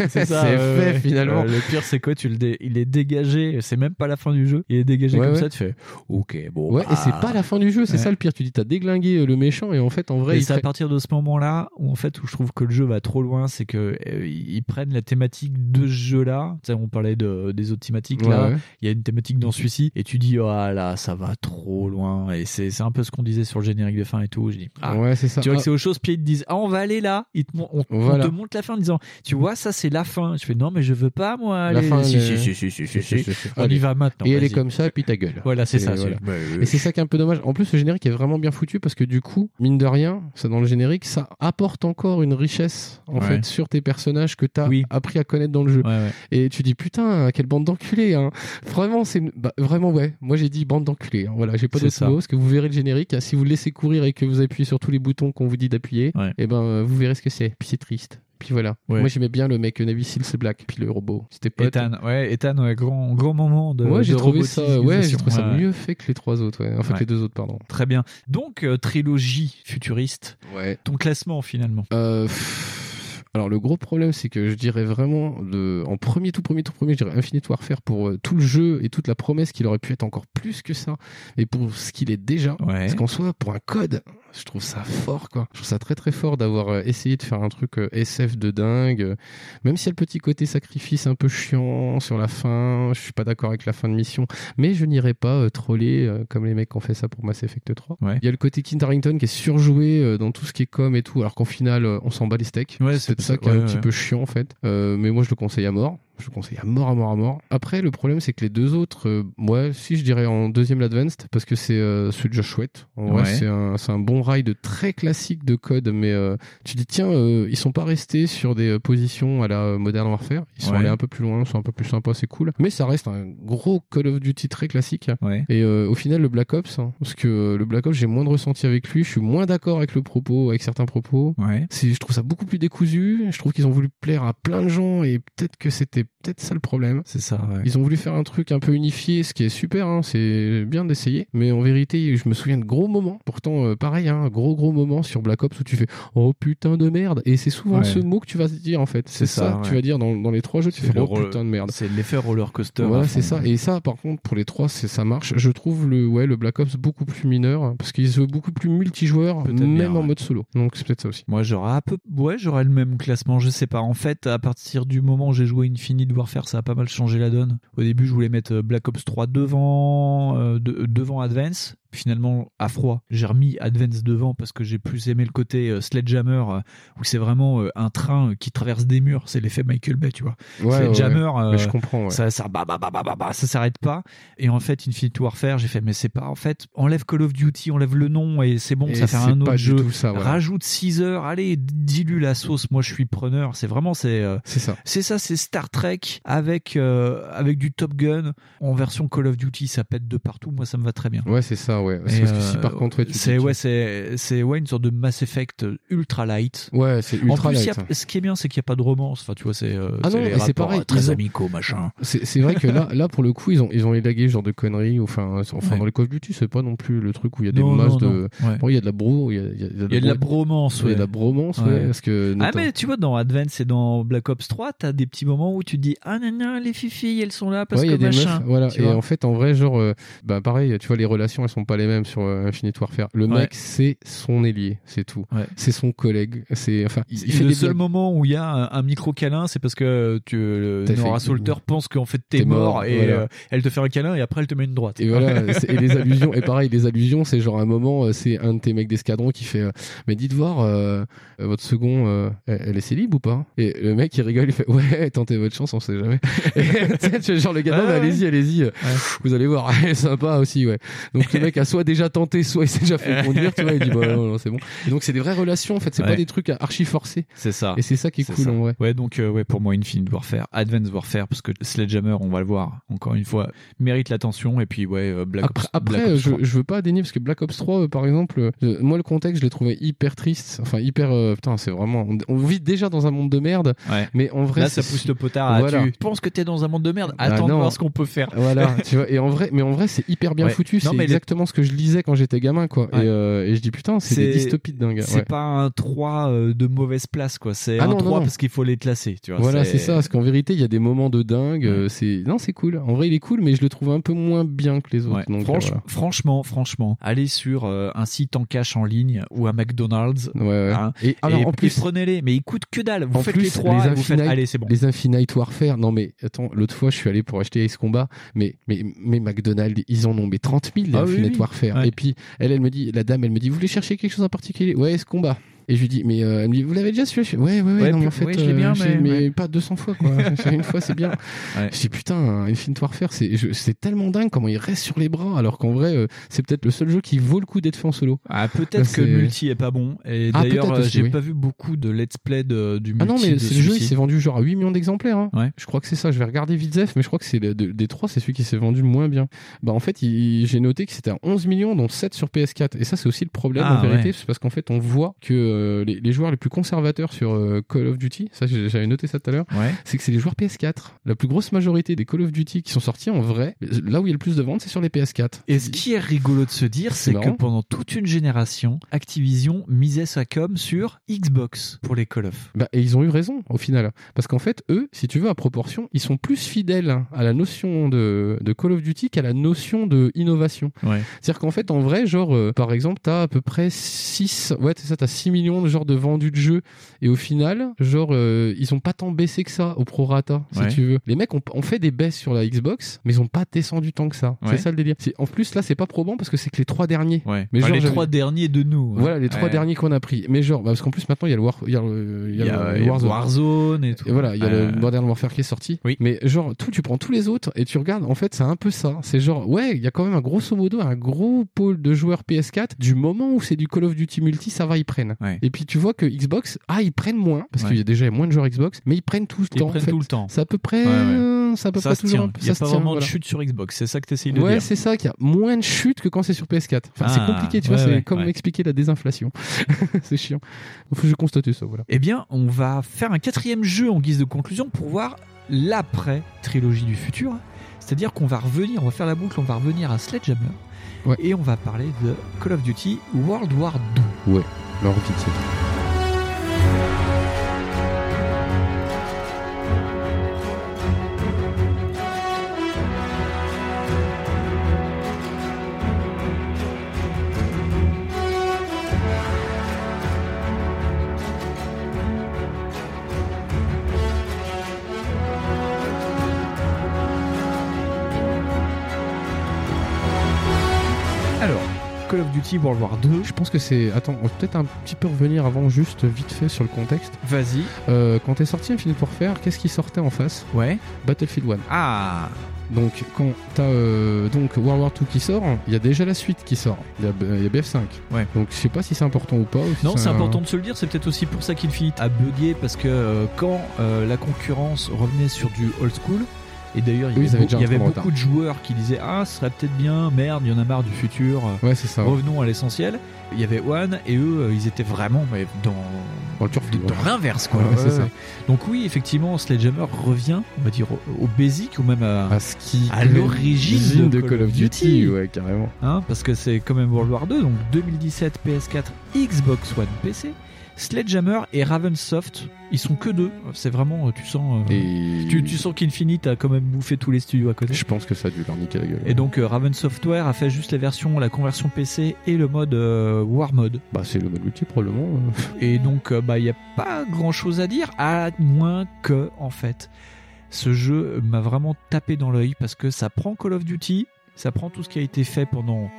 C'est ça. c'est ouais, fait finalement. Le pire, c'est quoi Tu le dé- il est dégagé. C'est même pas la fin du jeu. Il est dégagé comme ça. Tu fais ok. Bon. Ouais, bah, et c'est pas la fin du jeu, c'est ça le pire. Tu dis t'as déglingué euh, le méchant et en fait en vrai et il c'est à partir de ce moment-là où en fait où je trouve que le jeu va trop loin, c'est que euh, ils prennent la thématique de ce jeu-là. Tu sais, on parlait de, des autres thématiques là. Ouais, ouais. Il y a une thématique dans celui-ci et tu dis oh là ça va trop loin et c'est c'est un peu ce qu'on disait sur le générique de fin et tout. Je dis ah, Ouais, c'est ça. Tu vois Ah. que c'est autre chose. Puis ils te disent ah on va aller là. Ils te, on, on Voilà. te montre la fin en disant tu vois ça c'est la fin. Je fais non mais je veux pas moi. La Aller. fin, si, si, est- si, si, si, si, si. si. On Allez. y va maintenant. Et elle est comme ça, et puis ta gueule. Voilà, c'est ça, voilà. c'est- bah, euh, Et c'est ça qui est un peu dommage. En plus, le générique est vraiment bien foutu parce que du coup, mine de rien, ça dans le générique, ça apporte encore une richesse en Ouais. fait sur tes personnages que t'as Oui. appris à connaître dans le jeu. Ouais, ouais. Et tu dis putain, quelle bande d'enculés. Hein. Vraiment, c'est bah, vraiment ouais. Moi j'ai dit bande d'enculés. hein. Voilà, j'ai pas C'est d'autre ça. mot parce que vous verrez le générique. Si vous le laissez courir et que vous appuyez sur tous les boutons qu'on vous dit d'appuyer, et ben euh, vous verrez ce que c'est. Puis c'est triste. Puis voilà. Ouais. Moi j'aimais bien le mec Navy Seals Black, puis le robot. C'était pas. Ethan, ouais, Ethan, ouais, grand, grand moment de. Ouais, j'ai trouvé ça. Ouais, j'ai trouvé ça mieux fait que les trois autres. Ouais. Enfin, Ouais. que les deux autres, pardon. Très bien. Donc, euh, trilogie futuriste. Ouais. Ton classement finalement. Euh, alors le gros problème c'est que je dirais vraiment de, en premier tout premier tout premier je dirais Infinite Warfare pour euh, tout le jeu et toute la promesse qu'il aurait pu être encore plus que ça et pour ce qu'il est déjà Ouais. parce qu'en soi pour un code je trouve ça fort quoi. Je trouve ça très très fort d'avoir euh, essayé de faire un truc euh, SF de dingue euh, même si y a le petit côté sacrifice un peu chiant sur la fin je suis pas d'accord avec la fin de mission mais je n'irai pas troller comme les mecs qui ont fait ça pour Mass Effect 3 Ouais. il y a le côté Kint Harington qui est surjoué dans tout ce qui est com et tout alors qu'en final on s'en bat les steaks. Ouais, c'est ça qui est un petit peu chiant en fait. Euh, mais moi je le conseille à mort je le conseille à mort à mort à mort après le problème c'est que les deux autres euh, ouais si je dirais en deuxième l'Advanced parce que c'est euh, celui déjà chouette en vrai Ouais. c'est un, un bon ride très classique de code mais euh, tu dis tiens euh, ils sont pas restés sur des euh, positions à la Modern Warfare ils sont Ouais. allés un peu plus loin ils sont un peu plus sympas c'est cool mais ça reste un gros Call of Duty très classique Ouais. et au final, le Black Ops, hein, parce que le Black Ops, j'ai moins de ressenti avec lui, je suis moins d'accord avec le propos, avec certains propos. Ouais. Je trouve ça beaucoup plus décousu. Je trouve qu'ils ont voulu plaire à plein de gens et peut-être que c'était peut-être ça le problème. C'est ça. Ouais. Ils ont voulu faire un truc un peu unifié, ce qui est super, hein, c'est bien d'essayer. Mais en vérité, je me souviens de gros moments. Pourtant, euh, pareil, hein, gros gros moments sur Black Ops où tu fais oh putain de merde. Et c'est souvent Ouais. ce mot que tu vas dire en fait. C'est ça, tu vas dire dans, dans les trois jeux. Tu fais oh putain de merde. C'est l'effet roller coaster. Voilà, c'est ça. Et ça, par contre, pour les trois, ça marche. Je trouve le ouais le Black Ops beaucoup plus mineur hein, parce qu'il se veut beaucoup plus multijoueur, Peut-être même bien, en mode solo. Donc c'est peut-être ça aussi. Moi, j'aurais un peu, ouais, j'aurais le même classement. Je sais pas. En fait, à partir du moment où j'ai joué Infinite Warfare, ça a pas mal changé la donne. Au début, je voulais mettre euh, Black Ops 3 devant, euh, de- devant Advance. Finalement, à froid, j'ai remis Advance devant parce que j'ai plus aimé le côté euh, Sledgehammer euh, où c'est vraiment euh, un train euh, qui traverse des murs. C'est l'effet Michael Bay, tu vois. Ouais, Sledgehammer, ouais, euh, je comprends. ouais. ça, ça, bah, bah, bah, ça s'arrête pas. Et en fait, Infinite Warfare, j'ai fait, mais c'est pas, en fait, enlève Call of Duty, enlève le nom et c'est bon, Et ça fait un autre jeu. ça. Rajoute 6 heures, allez, dilue la sauce. Moi, je suis preneur. C'est vraiment, c'est, C'est ça. c'est ça, c'est Star Trek avec avec du Top Gun en version Call of Duty, ça pète de partout. Moi, ça me va très bien. Ouais, c'est ça, ouais. Parce que si euh, par contre, ouais, c'est ouais, c'est c'est ouais une sorte de Mass Effect ultra light. Ouais, c'est En ultra plus, il y light. a- ce qui est bien, c'est qu'il n'y a pas de romance. Enfin, tu vois, c'est euh, Ah c'est pareil, euh, très ont- amicaux, machin. C'est c'est vrai que là, là pour le coup, ils ont ils ont élagué ce genre de conneries. Enfin, enfin Ouais. dans les Call of Duty, c'est pas non plus le truc où il y a des Non, masses non, de. non, ouais. Bon, il y a de la bro, il y a, il y a- Il y a de la bromance, Il y a de la bromance, ouais, parce que. Ah mais tu vois dans Advance et dans Black Ops 3 t'as des petits moments où tu te dis ah non non les filles elles sont là parce il y que a des machin meufs, voilà. Et en fait, en vrai, genre, bah pareil, tu vois, les relations, elles sont pas les mêmes sur euh, Infinite Warfare. Le Ouais. mec, c'est son ailier, c'est tout. C'est son collègue, c'est, enfin, il, il fait le seul blagues. moment où il y a un, un micro câlin c'est parce que tu le, T'as Nora Salter pense qu'en fait t'es mort, mort, et voilà. euh, elle te fait un câlin et après elle te met une droite Et voilà, et les allusions, et pareil, les allusions, c'est genre un moment, euh, c'est un de tes mecs d'escadron qui fait, euh, mais dites voir, euh, euh, votre second, euh, elle, elle est célib ou pas? Et le mec il rigole, il fait, ouais, tentez votre chance, on sait jamais. Et, genre le gars, allez-y, allez-y, euh, vous allez voir, elle est sympa aussi, ouais. Donc le mec a soit déjà tenté, soit il s'est déjà fait conduire, tu vois, il dit, bah non, non, c'est bon. Et donc c'est des vraies relations, en fait, c'est Ouais. pas des trucs archi forcés. c'est ça Et c'est ça qui est cool ça. en vrai. ouais donc euh, ouais pour moi Infinite Warfare Advance Warfare parce que Sledgehammer on va le voir encore une fois mérite l'attention et puis ouais euh, Black Après, Ops après Black Ops je, 3. je veux pas dénier parce que Black Ops 3, euh, par exemple, euh, moi le contexte, je l'ai trouvé hyper triste. Enfin, hyper. euh, putain, c'est vraiment. On, on vit déjà dans un monde de merde. Ouais. Mais en vrai. là ça pousse le potard à Voilà. tu penses que t'es dans un monde de merde Bah attends de non. voir ce qu'on peut faire Voilà, tu vois. Et en vrai, mais en vrai, c'est hyper bien Ouais. foutu. C'est exactement ce que je lisais quand j'étais gamin, quoi. Ouais. Et, euh, et je dis putain, c'est des dystopies de dingue. C'est Ouais. pas un 3 euh, de mauvaise place, quoi. C'est Ah un non, non, 3 non. parce qu'il faut les classer, tu vois. Voilà, c'est ça. Parce qu'en vérité, il y a des moments de dingue. euh, C'est non, c'est cool. En vrai, il est cool, mais je le trouve un peu moins bien que les autres. Donc, Franch- voilà. Franchement, franchement, allez sur euh, un site en cash en ligne ou un McDonald's. Ouais, ouais. hein, Et alors, en plus- prenez-les, mais ils coûtent que dalle. Vous en faites plus, les 3 et vous faites, allez, c'est bon. Les Infinite Warfare. Non, mais attends, l'autre fois, je suis allé pour acheter Ace Combat, mais, mais, mais McDonald's, ils en ont mais 30 000, les Ah oui. Ouais. Et puis, elle, elle me dit, la dame, elle me dit, vous voulez chercher quelque chose en particulier? Ouais, Ace Combat. Et je lui dis, mais euh, elle me dit, vous l'avez déjà su? Ouais, ouais, ouais, Ouais, non, mais en fait, ouais, je l'ai euh, bien, dis, mais- ouais. pas 200 fois, quoi. Une fois, c'est bien. Je dis, putain, Infinite Warfare, c'est, je- c'est tellement dingue comment il reste sur les bras, alors qu'en vrai, euh, c'est peut-être le seul jeu qui vaut le coup d'être fait en solo. Ah, peut-être que le multi est pas bon. Et Ah, d'ailleurs, aussi, j'ai oui. pas vu beaucoup de let's play de, du multi. Ah non, mais c'est le jeu, il s'est vendu genre à 8 millions d'exemplaires. Hein. Ouais. Je crois que c'est ça. Je vais regarder vite Zef, mais je crois que c'est le- de- des trois, c'est celui qui s'est vendu le moins bien. Bah en fait, il- j'ai noté que c'était à 11 millions, dont 7 sur PS4. Et ça, c'est aussi le problème Ah, en vérité, c'est parce qu'en fait, on voit que euh, les, les joueurs les plus conservateurs sur euh, Call of Duty, ça j'avais noté ça tout à l'heure, Ouais. c'est que c'est les joueurs PS4. La plus grosse majorité des Call of Duty qui sont sortis en vrai, là où il y a le plus de ventes, c'est sur les PS4. Et ce qui est rigolo de se dire, c'est que pendant toute une génération, Activision misait sa com sur Xbox pour les Call of. Bah, et ils ont eu raison au final. Parce qu'en fait, eux, si tu veux, à proportion, ils sont plus fidèles à la notion de, de Call of Duty qu'à la notion de innovation. Ouais. C'est-à-dire qu'en fait, en vrai, genre, euh, par exemple, t'as à peu près 6, ouais, c'est ça, t'as 6 millions de genre de vendus de jeux. Et au final, genre, euh, ils ont pas tant baissé que ça au prorata, si Ouais. tu veux. Les mecs ont, ont fait des baisses sur la Xbox, mais ils ont pas descendu tant que ça. Ouais. C'est ça le délire. C'est- En plus, là, c'est pas probant parce que c'est que les trois derniers. Ouais. Mais Enfin, genre, les trois derniers de nous. hein. Voilà, les trois derniers qu'on a pris. Mais genre, bah, parce qu'en plus, maintenant, il y a le, War, il y a le, y a y le Warzone. Warzone et tout. Et voilà, il y a Euh, le Modern Warfare qui est sorti. Oui. Mais genre, tout, tu prends tous les autres et tu regardes, en fait, c'est un peu ça. C'est genre, ouais, il y a quand même un grosso modo un gros pôle de joueurs PS4. Du moment où c'est du Call of Duty multi, ça va, ils prennent. Ouais. Et puis tu vois que Xbox, ah, ils prennent moins, parce Ouais. qu'il y a déjà moins de joueurs Xbox, mais ils prennent tout le Ils temps. en prennent fait. tout le temps. C'est à peu près, Ouais, ouais. c'est à peu ça près se toujours. tient. Il n'y a ça pas tient, vraiment voilà. de chute sur Xbox. C'est ça que tu essayes de Ouais, dire. c'est ça, qu'il y a moins de chutes que quand c'est sur PS4. Enfin, Ah, c'est compliqué, tu vois, ouais, c'est ouais, comme ouais. expliquer la désinflation. c'est chiant. Faut que je constate ça, voilà. Eh bien, on va faire un quatrième jeu en guise de conclusion pour voir l'après trilogie du futur. C'est-à-dire qu'on va revenir, on va faire la boucle, on va revenir à Sledgehammer. Ouais. Et on va parler de Call of Duty World War 2. Ouais, alors vite, Call of Duty World War 2. Je pense que c'est. Attends, on va peut-être un petit peu revenir avant, juste vite fait sur le contexte. Vas-y. Euh, quand est sorti Infinite Warfare, qu'est-ce qui sortait en face? Ouais. Battlefield 1. Ah Donc quand t'as euh, donc World War 2 qui sort, il y a déjà la suite qui sort. Il y a, il y a BF5. Ouais. Donc je sais pas si c'est important ou pas. ou si Non, c'est un- important de se le dire, c'est peut-être aussi pour ça qu'Infinite a bugué, parce que euh, quand euh, la concurrence revenait sur du old school, et d'ailleurs il y Oui, avait, il y beaucoup de joueurs qui disaient Ah, ce serait peut-être bien, merde, il y en a marre du futur, Ouais, c'est ça. revenons à l'essentiel. Il y avait One, et eux, euh, ils étaient vraiment mais dans, Dans l'inverse, quoi. Ouais, ça. Donc, oui, effectivement, Sledgehammer revient, on va dire, au, au basic, ou même à, à l'origine de, Call of Duty. ouais, carrément. Hein, parce que c'est quand même World War 2, donc 2017 PS4, Xbox One, PC. Sledgehammer et Ravensoft, ils sont que deux. C'est vraiment, euh, tu sens, euh, Et tu, tu sens qu'Infinite a quand même bouffé tous les studios à côté. je pense que ça a dû leur niquer la gueule. Et donc euh, Raven Software a fait juste la version, la conversion PC et le mode euh, War Mode. Bah c'est le mode multi probablement. Et donc bah il y a pas grand chose à dire à moins que en fait ce jeu m'a vraiment tapé dans l'œil parce que ça prend Call of Duty, ça prend tout ce qui a été fait pendant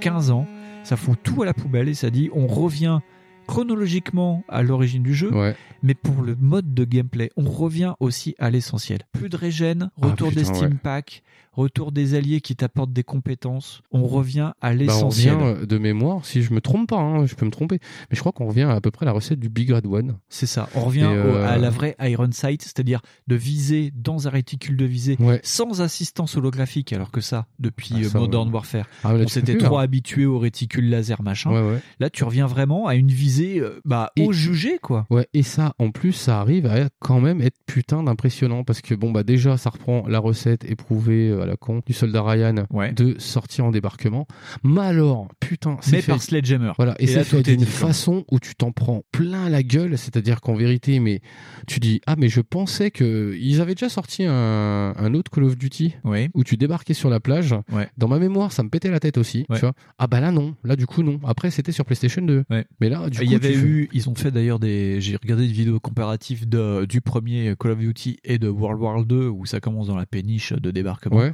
15 ans, ça fout tout à la poubelle et ça dit on revient chronologiquement à l'origine du jeu, Ouais. mais pour le mode de gameplay, on revient aussi à l'essentiel. Plus de régène, Ah, retour des putain, Steam ouais. Packs, retour des alliés qui t'apportent des compétences. On revient à Bah, on l'essentiel. revient euh, de mémoire, si je me trompe pas, hein, je peux me tromper, mais je crois qu'on revient à, à peu près à la recette du Big Red One. C'est ça. On revient au- euh, à la vraie Iron Sight, c'est-à-dire de viser dans un réticule de visée Ouais. sans assistance holographique, alors que ça, depuis Ah, euh, ça, Modern ouais. Warfare, Ah, là, on s'était trop là. habitué au réticule laser machin. Ouais. Là, tu reviens vraiment à une visée bah, Et- au jugé, quoi. Ouais, et ça, en plus, ça arrive à quand même être putain d'impressionnant parce que bon, bah déjà, ça reprend la recette éprouvée à la con du soldat Ryan Ouais. de sortir en débarquement. Mais alors, putain, c'est Mais fait. par Sledgehammer. Voilà, et, Et c'est fait d'une façon où tu t'en prends plein la gueule, c'est-à-dire qu'en vérité, mais tu dis ah mais je pensais que ils avaient déjà sorti un, un autre Call of Duty où tu débarquais sur la plage. Ouais. Dans ma mémoire, ça me pétait la tête aussi, tu vois. Ah bah là non, là du coup non. Après c'était sur PlayStation 2. Ouais. Mais là du Il coup y avait fais- eu, ils ont fait d'ailleurs des, j'ai regardé des vidéos comparatives de, du premier Call of Duty et de World War 2 où ça commence dans la péniche de débarquement. Ouais.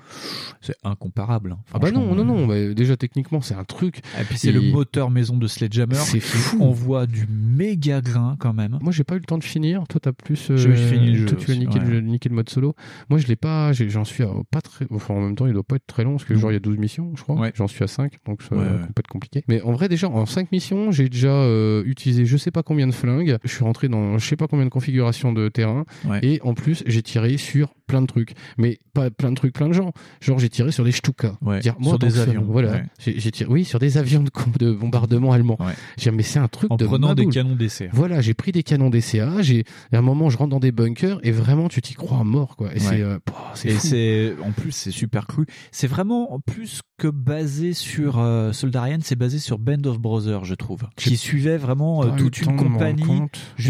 C'est incomparable. hein, Ah bah non, non, non, bah, déjà techniquement c'est un truc. Et puis c'est Et- le moteur maison de Sledgehammer. C'est qui fou. envoie du méga grain quand même. Moi j'ai pas eu le temps de finir, toi t'as plus... euh, J'ai fini le jeu Toi tu as niqué, ouais. le, niqué le mode solo. Moi je l'ai pas, j'en suis à pas très... Enfin en même temps il doit pas être très long parce que genre il y a 12 missions je crois. Ouais. J'en suis à 5 donc ça Ouais, va ouais. pas être compliqué. Mais en vrai déjà en 5 missions j'ai déjà euh, utilisé je sais pas combien de flingues. Je suis rentré dans je sais pas combien de configurations de terrain. Ouais. Et en plus j'ai tiré sur plein de trucs. Mais pas plein de trucs, plein de gens. Genre j'ai tiré sur des Stuka. Ouais, Dire, sur en des avions, Voilà. ouais. J'ai tiré, oui sur des avions de, bombardement allemands. Ouais. J'ai dit, mais c'est un truc En de prenant des canons d'essai. Voilà, j'ai pris des canons DCA, j'ai à un moment je rentre dans des bunkers et vraiment tu t'y crois à mort quoi. Et c'est euh, c'est en plus c'est super cru. C'est vraiment plus que basé sur euh, Soldarian, c'est basé sur Band of Brothers, je trouve, qui suivait vraiment euh, toute une compagnie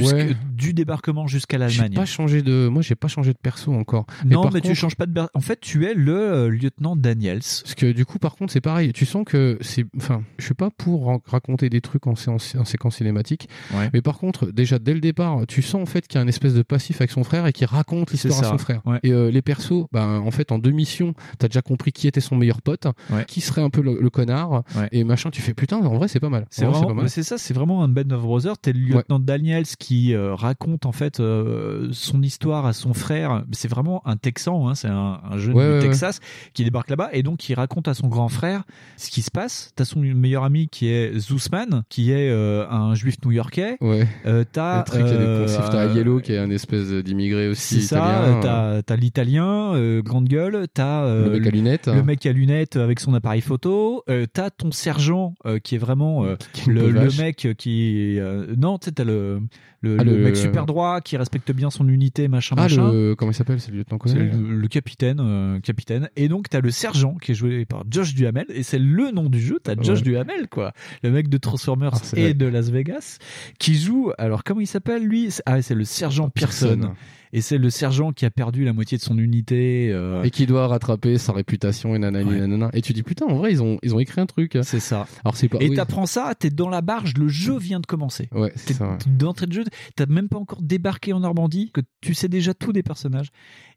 Ouais. du débarquement jusqu'à J'ai l'Allemagne. pas changé de moi j'ai pas changé de perso encore. Non, par mais tu changes pas de. En fait, tu es le euh, lieutenant Daniels. Parce que du coup, par contre, c'est pareil. Tu sens que c'est. Enfin, je suis pas pour ra- raconter des trucs en, séance- en séquence cinématique. Ouais. Mais par contre, déjà dès le départ, tu sens en fait qu'il y a un espèce de passif avec son frère et qui raconte l'histoire à son frère. Ouais. Et euh, les persos, ben en fait, en deux missions, t'as déjà compris qui était son meilleur pote, Ouais. Qui serait un peu le, le connard, Ouais. et machin. Tu fais putain, en vrai, c'est pas mal. C'est En vrai, vraiment, c'est ça, c'est vraiment un Band of Brothers. T'es le lieutenant Daniels qui euh, raconte en fait euh, son histoire à son frère. C'est vraiment un Texan, hein, c'est un, un jeune Ouais, du ouais, Texas qui débarque là-bas et donc qui raconte à son grand frère ce qui se passe. T'as son meilleur ami qui est Zussman, qui est euh, un juif new-yorkais. Ouais. T'as. T'as Yellow qui est un espèce d'immigré aussi c'est ça, italien. t'as l'italien, grande gueule, t'as Le mec à lunettes. le mec à lunettes avec son appareil photo, euh, t'as ton sergent euh, qui est vraiment euh, Qui est une le, mec qui non, tu sais t'as le le, Ah, le le- mec super droit qui respecte bien son unité machin Ah, machin. le, comment il s'appelle C'est le lieutenant C'est colonel le, capitaine, capitaine. Et donc, t'as le sergent qui est joué par Josh Duhamel, et c'est le nom du jeu. T'as Josh Ouais. Duhamel, quoi, le mec de Transformers Ah, et vrai. de Las Vegas, qui joue. Alors, comment il s'appelle lui? C'est- Ah, c'est le sergent Pearson. Pearson. Et c'est le sergent qui a perdu la moitié de son unité. euh, et qui doit rattraper sa réputation et nanani Ouais. nanana. Et tu dis putain, en vrai, ils ont ils ont écrit un truc. C'est ça. Alors c'est pas. Et oui. t'apprends ça, t'es dans la barge, le jeu vient de commencer. Ouais, c'est T'es ça. ouais. d'entrée de jeu, t'as même pas encore débarqué en Normandie, que tu sais déjà tout des personnages.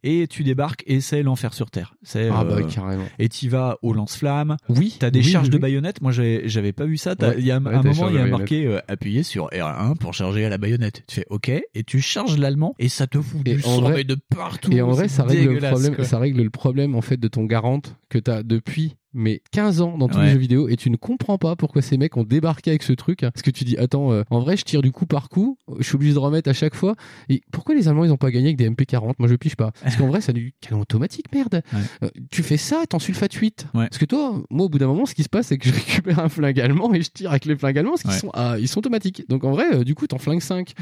Et tu débarques et c'est l'enfer sur Terre. C'est, Ah euh, bah carrément. et tu vas au lance-flamme. Oui. T'as des oui, charges oui, de baïonnette. Moi, j'avais pas vu ça. Ouais. Il y a un, moment, il y a marqué euh, appuyer sur R1 pour charger à la baïonnette. Tu fais OK et tu charges l'allemand et ça te fout du en sang vrai- mais de partout. Et en vrai, ça règle le problème, quoi. ça règle le problème en fait de ton garante que t'as depuis mais 15 ans dans tous Ouais. les jeux vidéo et tu ne comprends pas pourquoi ces mecs ont débarqué avec ce truc. Parce que tu dis attends euh, en vrai je tire du coup par coup je suis obligé de remettre à chaque fois. Et pourquoi les Allemands ils ont pas gagné avec des MP40 moi je pige pas. Parce qu'en vrai c'est du canon automatique merde. Euh, tu fais ça t'en sulfate 8 parce que toi moi au bout d'un moment ce qui se passe c'est que je récupère un flingue allemand et je tire avec les flingues allemands parce qu'ils sont ah, ils sont automatiques. Donc en vrai euh, du coup t'en flingues 5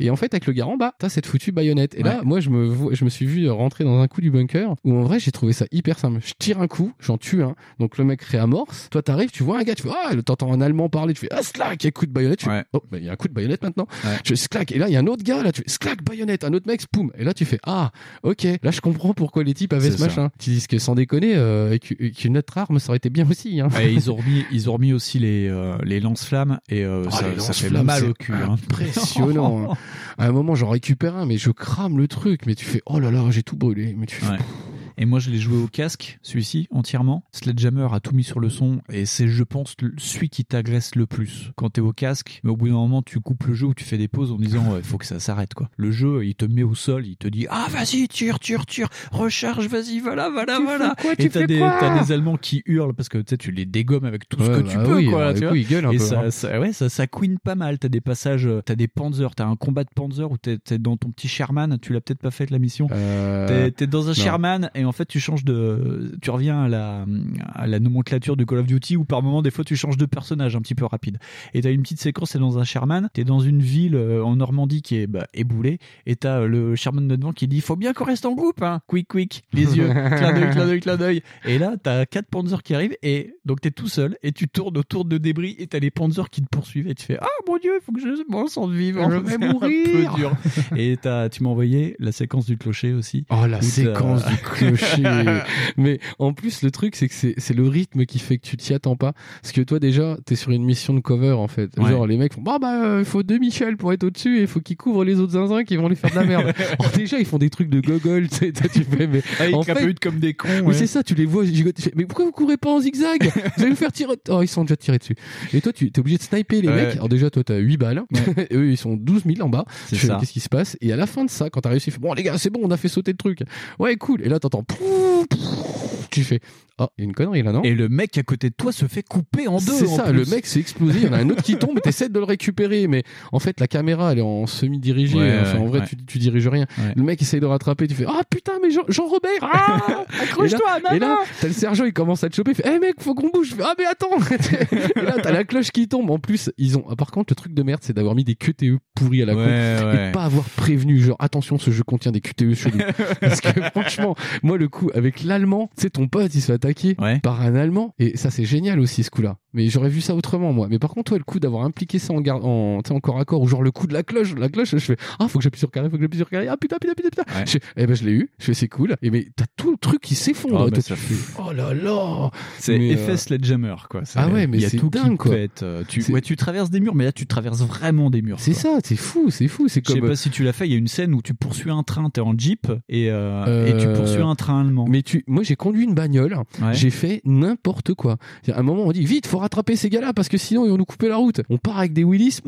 et en fait avec le garant bah t'as cette foutue baïonnette. Et là moi je me je me suis vu rentrer dans un coup du bunker où en vrai j'ai trouvé ça hyper simple. Je tire un coup j'en tue un donc le mec réamorce toi t'arrives tu vois un gars tu fais ah t'entends un allemand parler tu fais ah slack et coup de baïonnette tu fais, oh bah il y a un coup de baïonnette maintenant tu fais slack et là il y a un autre gars là tu fais slack baïonnette un autre mec poum et là tu fais ah ok là je comprends pourquoi les types avaient ce ça. machin tu dis que sans déconner euh, avec, avec une autre arme ça aurait été bien aussi hein. Et ils ont remis, ils ont remis aussi les, euh, les lance-flammes et euh, Ah, ça, les ça fait mal au cul. hein. Impressionnant. hein. À un moment, j'en récupère un, mais je crame le truc. Mais tu fais, oh là là, j'ai tout brûlé. Mais tu fais, Ouais. Et moi, je l'ai joué au casque, celui-ci, entièrement. Sledgehammer a tout mis sur le son et c'est, je pense, celui qui t'agresse le plus quand t'es au casque. Mais au bout d'un moment, tu coupes le jeu ou tu fais des pauses en disant, il faut que ça s'arrête, quoi. Le jeu, il te met au sol, il te dit, ah, vas-y, tire, tire, tire, recharge, vas-y, voilà, voilà, Tu voilà. quoi, tu et t'as fais des, quoi t'as des Allemands qui hurlent parce que tu les dégommes avec tout ce que tu bah peux, oui, quoi. tu vois. coup, ils gueulent un et peu, ça, hein. ça, ouais, ça, ça queen pas mal. T'as des passages, t'as des panzers, t'as un combat de panzer où t'es, dans ton petit Sherman, tu l'as peut-être pas fait la mission. Euh, T'es, t'es dans un non. Sherman et en fait tu changes de, tu reviens à la, à la nomenclature de Call of Duty où par moment des fois tu changes de personnage un petit peu rapide. Et t'as une petite séquence, c'est dans un Sherman, t'es dans une ville euh, en Normandie qui est bah, éboulée et t'as euh, le Sherman de devant qui dit faut bien qu'on reste en groupe, hein. Quick, quick, les yeux, clin d'œil, clin d'œil, clin d'œil. Et là t'as quatre Panzers qui arrivent et donc t'es tout seul et tu tournes autour de débris et t'as les Panzers qui te poursuivent et tu fais ah mon dieu, il faut que je m'en sente vivant, Je vais C'est un mourir. peu dur. Et t'as, tu m'as envoyé la séquence du clocher aussi. Oh la séquence du clocher. Mais en plus le truc c'est que c'est c'est le rythme qui fait que tu t'y attends pas. Parce que toi déjà t'es sur une mission de cover en fait. Ouais. Genre les mecs font bah bah il faut deux Michel pour être au dessus et il faut qu'ils couvrent les autres zinzins qui vont les faire de la merde. Alors déjà ils font des trucs de gogol tu sais toi, tu fais mais Ah, ils en fait comme des cons. Ouais. c'est ça, tu les vois gigoter. Mais pourquoi vous courez pas en zigzag? Vous allez vous faire tirer. Oh, ils sont déjà tirés dessus. Et toi, tu es obligé de sniper les Ouais. mecs. Alors, déjà, toi, t'as 8 balles. Et eux, ils sont 12 000 en bas. Qu'est-ce qui se passe? Et à la fin de ça, quand t'as réussi, Bon, les gars, c'est bon, on a fait sauter le truc. Ouais, cool. Et là, t'entends. Tu fais Oh, il y a une connerie là, non Et le mec à côté de toi se fait couper en deux. c'est ça, plus. le mec s'est explosé, il y en a un autre qui tombe et t'essaies de le récupérer, mais en fait la caméra elle est en semi-dirigée, Ouais, enfin en vrai ouais. tu, tu diriges rien. Le mec essaye de rattraper, tu fais Ah putain mais Jean, Jean Robert ah Accroche-toi, Et là- Et là, maman t'as le sergent, il commence à te choper, il fait Eh mec, faut qu'on bouge, je fais Ah mais attends Et là t'as la cloche qui tombe, en plus ils ont... ah, Par contre le truc de merde c'est d'avoir mis des QTE pourris à la con et pas avoir prévenu, genre attention ce jeu contient des QTE chelous. Parce que franchement, moi le coup avec l'allemand, sais ton pote il se fait par un allemand et ça c'est génial aussi ce coup-là. Mais j'aurais vu ça autrement moi. Mais par contre toi le coup d'avoir impliqué ça en garde en en corps à corps ou genre le coup de la cloche, la cloche, je fais ah faut que j'appuie sur carré, faut que j'appuie sur carré. Ah putain putain putain putain. Je fais, eh ben je l'ai eu. Je fais c'est cool. Et mais t'as tout le truc qui s'effondre. Ça fais, oh là là. C'est effet euh, Sledgehammer, quoi. Ah ouais, mais c'est tout dingue, quoi. pète. euh, Tu, ouais, tu traverses des murs, mais là, tu traverses vraiment des murs. C'est ça, c'est fou, c'est fou, c'est Je sais comme pas si tu l'as fait. Il y a une scène où tu poursuis un train, t'es en jeep et, euh, et tu Euh, poursuis un train allemand. Mais tu, moi j'ai conduit une bagnole, Ouais. j'ai fait n'importe quoi. À un moment on dit vite, faut rattraper ces gars-là parce que sinon ils vont nous couper la route. On part avec des Willis,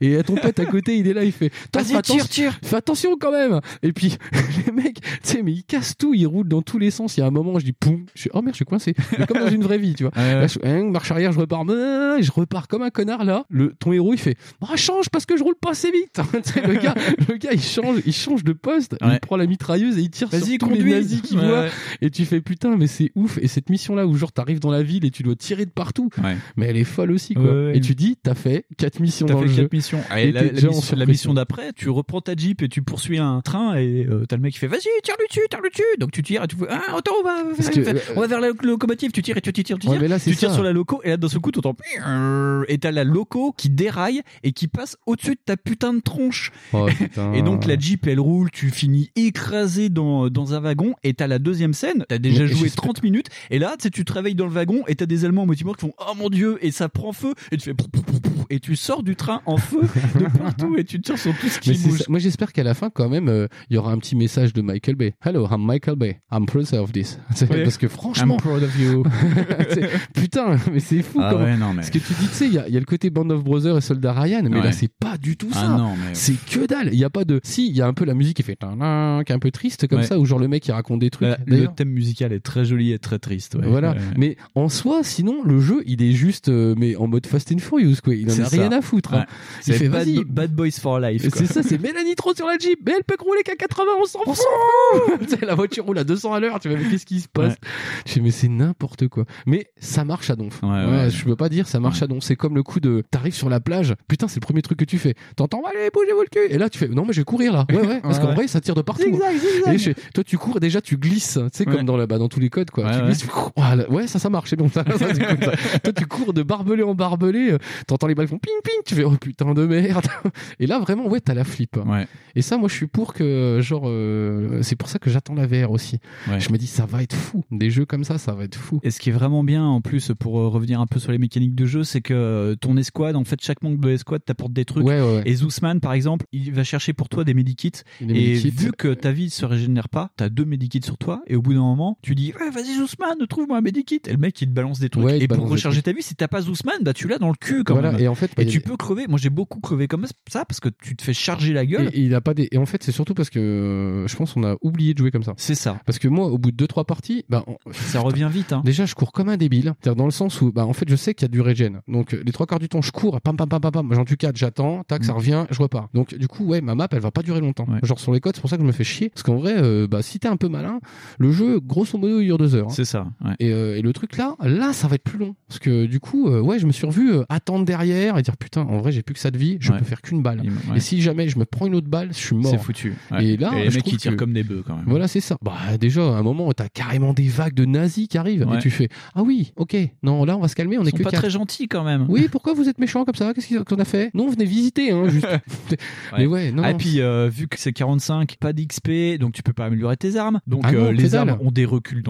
et ton pote à côté il est là, il fait fais tire, tire. Fais attention quand même. Et puis les mecs, tu sais, mais ils cassent tout, ils roulent dans tous les sens. Il y a un moment, je dis poum, je suis oh merde, je suis coincé. Mais comme dans une vraie vie, tu vois. Ouais, ouais. Là, je, hein, marche arrière, je repars, je repars comme un connard là. Le ton héros il fait ah change parce que je roule pas assez vite. Le gars, le gars il change, il change de poste, il prend la mitrailleuse et il tire sur tous les conduis. nazis qu'il voit. Et tu fais putain, mais c'est ouf. Et cette mission là où genre t'arrives dans la ville et tu dois tirer de partout, Ouais. mais elle est folle aussi quoi. Ouais, ouais. Et tu dis t'as fait quatre missions dans fait le jeu. quatre missions. Et Et la, la mission, la mission d'après, tu reprends ta jeep et tu poursuis un train et euh, t'as le mec qui fait vas-y tire-lui dessus, tire-lui dessus. Donc tu tires et tu fais ah attends on va, Parce que, euh, on va vers la locomotive. Tu tires et tu tires, tu tires, tu Ouais, tires. mais là, tu tires ça. sur la loco et là d'un seul coup t'entends et t'as la loco qui déraille et qui passe au-dessus de ta putain de tronche. Oh, putain. Et donc la Jeep elle roule, tu finis écrasé dans, dans un wagon et t'as la deuxième scène, t'as déjà Mais joué j'espère- 30 minutes. Et là, tu te réveilles dans le wagon et t'as des Allemands en motimor qui font oh mon dieu et ça prend feu et tu fais et tu sors du train en feu de partout et tu tires sur tout ce qui bouge. Moi, j'espère qu'à la fin, quand même, euh, il y aura un petit message de Michael Bay. Hello, I'm Michael Bay. I'm proud of this. Ouais. Parce que franchement, I'm proud of you. c'est- putain, mais c'est fou. Ah comment- ouais, non, mais- Ce que tu dis, tu sais, il y a, il y a le côté Band of Brothers et Soldat Ryan, mais Ouais. là, c'est pas du tout Ah ça. mais- C'est que dalle. Il y a pas de. Si, il y a un peu la musique qui fait qui est un peu triste comme Ouais. ça, où genre le mec il raconte des trucs. Euh, le thème musical est très joli et très triste. ouais. Voilà. Ouais. Mais en soi, sinon, le jeu, il est juste, euh, mais en mode Fast and Furious, quoi. Il en a rien à foutre. hein. Il fait, bad, bad Boys for Life. C'est ça, c'est Mélanie trop sur la Jeep, mais elle peut rouler qu'à 80, on s'en fout. La voiture roule à 200 à l'heure, tu vois, mais qu'est-ce qui se passe? Je fais, mais c'est n'importe quoi. Mais ça marche à donf. Je peux pas dire, ça marche à donf. C'est comme le coup de, t'arrives sur la plage, putain, c'est le premier truc que tu fais. T'entends, allez, bougez-vous le cul. Et là, tu fais, non, mais je vais courir là. Ouais, ouais, parce qu'en vrai, ça tire de partout. Zigzag, zigzag. Et je fais, toi, tu cours, déjà, tu glisses, tu sais, comme dans, la, bah, dans tous les codes, quoi. Ouais, tu ouais. glisses, tu- voilà. ouais, ça, ça marche, c'est bon, ça, ça, c'est cool, ça. Toi, tu cours de barbelé en barbelé, euh, t'entends les balles qui font ping ping, tu fais, oh putain de merde. Et là, vraiment, ouais, t'as la flip. Ouais. Et ça, moi, je suis pour que, genre, euh, c'est pour ça que j'attends la VR aussi. Ouais. Je me dis, ça va être fou. Des jeux comme ça, ça va être fou. Et ce qui est vraiment bien en plus pour euh, revenir un peu sur les mécaniques de jeu, c'est que ton escouade, en fait, chaque membre de l'escouade t'apporte des trucs. Ouais, ouais, ouais. Et Zoosman, par exemple, il va chercher pour toi des medikits. Et medikits. vu que ta vie se régénère pas, t'as deux medikits sur toi. Et au bout d'un moment, tu dis, ouais, vas-y Zoosman, trouve-moi un medikit. Et le mec, il te balance des trucs. Ouais, et pour recharger ta vie, si t'as pas Zoosman, bah tu l'as dans le cul quand Voilà, même. et en fait, bah, et tu peux crever. Moi, j'ai beaucoup crevé comme ça parce que tu te fais charger la gueule. Et, et il a pas des... et en fait, c'est surtout parce que euh, je pense qu'on a oublié de jouer comme ça. C'est ça. Parce que moi, au bout de 2-3 parties, bah, on- Ça revient vite. Hein. Déjà, je cours comme un débile. C'est-à-dire dans le sens où, bah, en fait, je sais qu'il y a du regen. Donc, les trois quarts du temps, je cours, pam, pam, pam, pam, pam. J'en tue quatre, j'attends, tac, ça Mm. revient, je repars. Donc, du coup, ouais, ma map, elle va pas durer longtemps. Ouais. Genre sur les codes, c'est pour ça que je me fais chier. Parce qu'en vrai, euh, bah, si t'es un peu malin, le jeu, grosso modo, il dure deux heures. hein. C'est ça. ouais. Et, euh, et le truc là, là, ça va être plus long. Parce que du coup, euh, ouais, je me suis revu euh, attendre derrière et dire putain, en vrai, j'ai plus que ça de vie, je Ouais. peux faire qu'une balle. Ouais. Et si jamais je me prends une autre balle, je suis mort. C'est foutu. Et là, les je mecs qui tirent que- comme des bœufs quand même. Voilà, c'est ça. Bah, déjà, à un moment, t'as carrément des vagues de nazis qui arrivent. Et tu fais, ah oui, ok, non, là, on va se calmer, on Ils est sont que pas quatre. très gentils quand même. Oui, pourquoi vous êtes méchants comme ça? Qu'est-ce qu'on a fait? Non, venez visiter, hein, juste. Mais ouais, non. Ah, et puis vu que c'est 45, pas d'XP, donc tu peux pas améliorer tes armes. Donc Ah les armes ont des reculs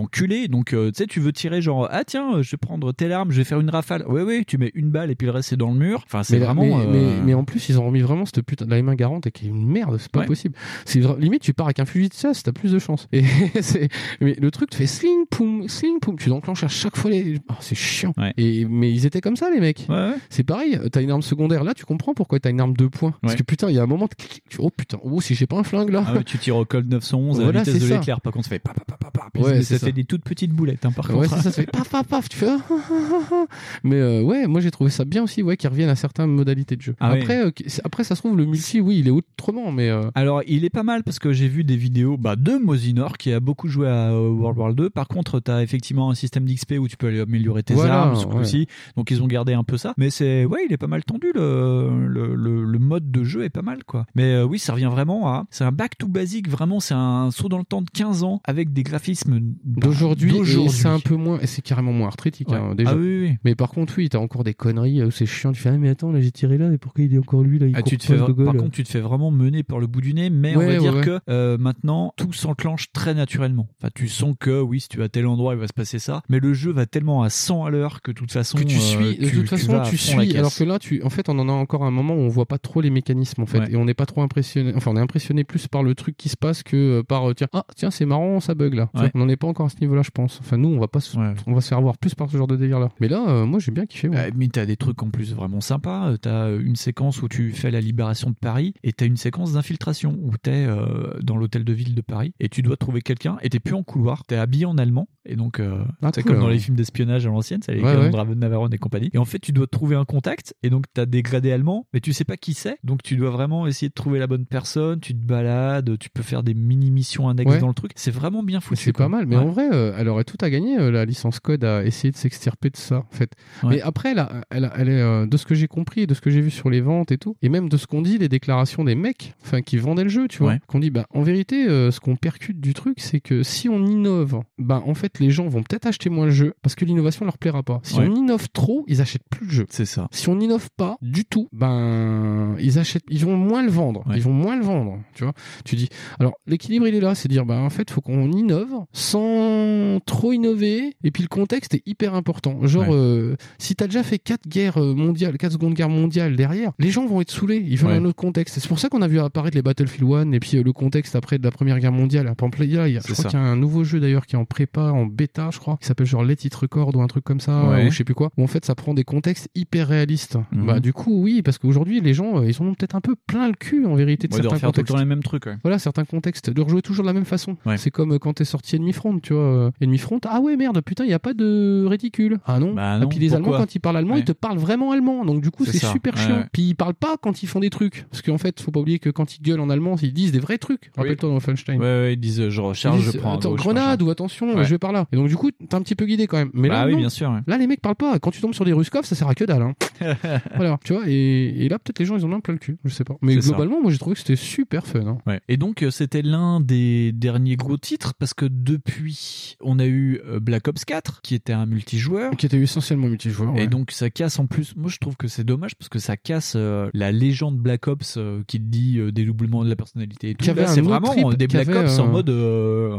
Donc euh, tu sais, tu veux tirer genre ah tiens, je vais prendre telle arme, je vais faire une rafale. Ouais ouais, tu mets une balle et puis le reste c'est dans le mur. Enfin c'est vraiment. mais, euh, mais, mais en plus, ils ont remis vraiment cette putain de la main garante et qui est une merde, c'est pas Ouais. possible. C'est limite, tu pars avec un fusil de chasse, t'as plus de chance. Et c'est, mais le truc te fait sling poum, sling poum, tu l'enclenches à chaque fois les, oh, c'est chiant. Ouais. Et, mais ils étaient comme ça, les mecs. Ouais. C'est pareil, t'as une arme secondaire là, tu comprends pourquoi t'as une arme de points. Parce que putain, il y a un moment, tu- tu- oh putain, oh si j'ai pas un flingue là. Ah tu tires au Colt 911 à Voilà, la vitesse de l'éclair. Par contre, ça fait pa pa pa pa Ouais, des toutes petites boulettes. Hein, par Ouais, contre. ça, ça fait paf paf paf, tu fais. ah, ah, ah. Mais euh, ouais, moi j'ai trouvé ça bien aussi, ouais, qu'ils reviennent à certaines modalités de jeu. Ah après, euh, après, ça se trouve, le multi, oui, il est autrement, mais. euh, Alors, il est pas mal parce que j'ai vu des vidéos bah, de Mosinor qui a beaucoup joué à World War 2. Par contre, tu as effectivement un système d'XP où tu peux aller améliorer tes Voilà, armes, ouais. coup-ci. Donc, ils ont gardé un peu ça. Mais c'est, ouais, il est pas mal tendu. Le, le, le, le mode de jeu est pas mal, quoi. Mais oui, ça revient vraiment à. C'est un back to basic, vraiment. C'est un saut dans le temps de 15 ans avec des graphismes D'aujourd'hui, d'aujourd'hui. c'est un peu moins, c'est carrément moins arthritique, Ouais. hein, déjà. Ah oui, oui. Mais par contre, oui, t'as encore des conneries où c'est chiant. Tu fais, ah, mais attends, là, j'ai tiré là, et pourquoi il est encore lui, là, il Ah, tu te fais, par contre, tu te fais vraiment mener par le bout du nez, mais on va ouais, dire que euh, maintenant tout s'enclenche très naturellement. Enfin, tu sens que oui, si tu vas à tel endroit, il va se passer ça, mais le jeu va tellement à 100 à l'heure que de toute façon, que tu euh, suis, de toute façon, tu suis. Alors que là, tu, en fait, on en a encore un moment où on voit pas trop les mécanismes, en fait, et on n'est pas trop impressionné. Enfin, on est impressionné plus par le truc qui se passe que euh, par euh, tiens, ah tiens, c'est marrant, ça bug là. On n'en est pas encore à ce niveau-là, je pense. Enfin, nous, on va pas, se- Ouais. on va se faire avoir plus par ce genre de délire là. Mais là, euh, moi, j'ai bien kiffé. Euh, mais t'as des trucs en plus vraiment sympas. Euh, T'as une séquence où tu fais la libération de Paris et t'as une séquence d'infiltration où t'es euh, dans l'hôtel de ville de Paris et tu dois trouver quelqu'un et t'es plus en couloir. T'es habillé en allemand et donc euh, Ah, c'est cool, comme dans les films d'espionnage à l'ancienne, c'est les Ouais, Navarone et compagnie. Et en fait, tu dois trouver un contact et donc t'as des gradés allemands, mais tu sais pas qui c'est. Donc tu dois vraiment essayer de trouver la bonne personne. Tu te balades, tu peux faire des mini missions annexes dans le truc. C'est vraiment bien foutu. C'est pas mal, mais en vrai, euh, elle aurait tout à gagner, euh, la licence code, à essayer de s'extirper de ça, en fait. Ouais. Mais après, elle, a- elle, a- elle est, euh, de ce que j'ai compris et de ce que j'ai vu sur les ventes et tout, et même de ce qu'on dit, les déclarations des mecs, enfin, qui vendaient le jeu, tu vois, Ouais. qu'on dit, bah, en vérité, euh, ce qu'on percute du truc, c'est que si on innove, bah, en fait, les gens vont peut-être acheter moins le jeu parce que l'innovation leur plaira pas. Si Ouais. on innove trop, ils achètent plus le jeu. C'est ça. Si on n'innove pas du tout, ben ils achètent, ils vont moins le vendre. Ils vont moins le vendre. Tu vois. Tu dis. Alors l'équilibre il est là, c'est dire ben en fait faut qu'on innove sans sans trop innover. Et puis le contexte est hyper important. Genre, Ouais. euh, si t'as déjà fait quatre guerres euh, mondiales, quatre secondes guerres mondiales derrière, les gens vont être saoulés. Ils veulent Ouais. un autre contexte. C'est pour ça qu'on a vu apparaître les Battlefield 1 et puis euh, le contexte après de la Première Guerre mondiale. Par exemple, là, il y a, je C'est crois ça. qu'il y a un nouveau jeu d'ailleurs qui est en prépa, en bêta, je crois, qui s'appelle genre Let It Record ou un truc comme ça, Ouais. ou je sais plus quoi. Où en fait, ça prend des contextes hyper réalistes. Mhm. Bah, du coup, oui, parce qu'aujourd'hui, les gens, euh, ils en ont peut-être un peu plein le cul en vérité de de certains le contextes. les mêmes trucs. Voilà, certains contextes, de rejouer toujours de la même façon. C'est comme quand t'es sorti Enemy Front, tu vois. Euh, Enemy Front, ah ouais, merde, putain, il n'y a pas de réticule. Ah non. Bah Et non, puis les Allemands, quand ils parlent allemand, Ouais. ils te parlent vraiment allemand. Donc du coup, C'est super chiant. Puis ils parlent pas quand ils font des trucs. Parce qu'en fait, faut pas oublier que quand ils gueulent en allemand, ils disent des vrais trucs. Oui. Rappelle-toi dans Wolfenstein. Ouais, ouais, ils disent euh, je recharge, disent, je prends Attends, gauche, grenade ou attention, je vais par là. Et donc du coup, t'es un petit peu guidé quand même. Mais bah là, oui, non. bien sûr. ouais. Là, les mecs parlent pas. Quand tu tombes sur des Ruskov, ça sert à que dalle. Hein. voilà, tu vois. Et, et là, peut-être les gens, ils en ont plein le cul. Je sais pas. Mais ça. globalement, moi, j'ai trouvé que c'était super fun. hein. Ouais. Et donc euh, c'était l'un des derniers gros titres parce que depuis on a eu euh, Black Ops 4 qui était un multijoueur. Qui était essentiellement multijoueur. Et donc ça casse en plus. Moi je trouve que c'est dommage parce que ça casse euh, la légende Black Ops euh, qui dit euh, dédoublement de la personnalité et tout. Là c'est vraiment trip, des Black avait, Ops en mode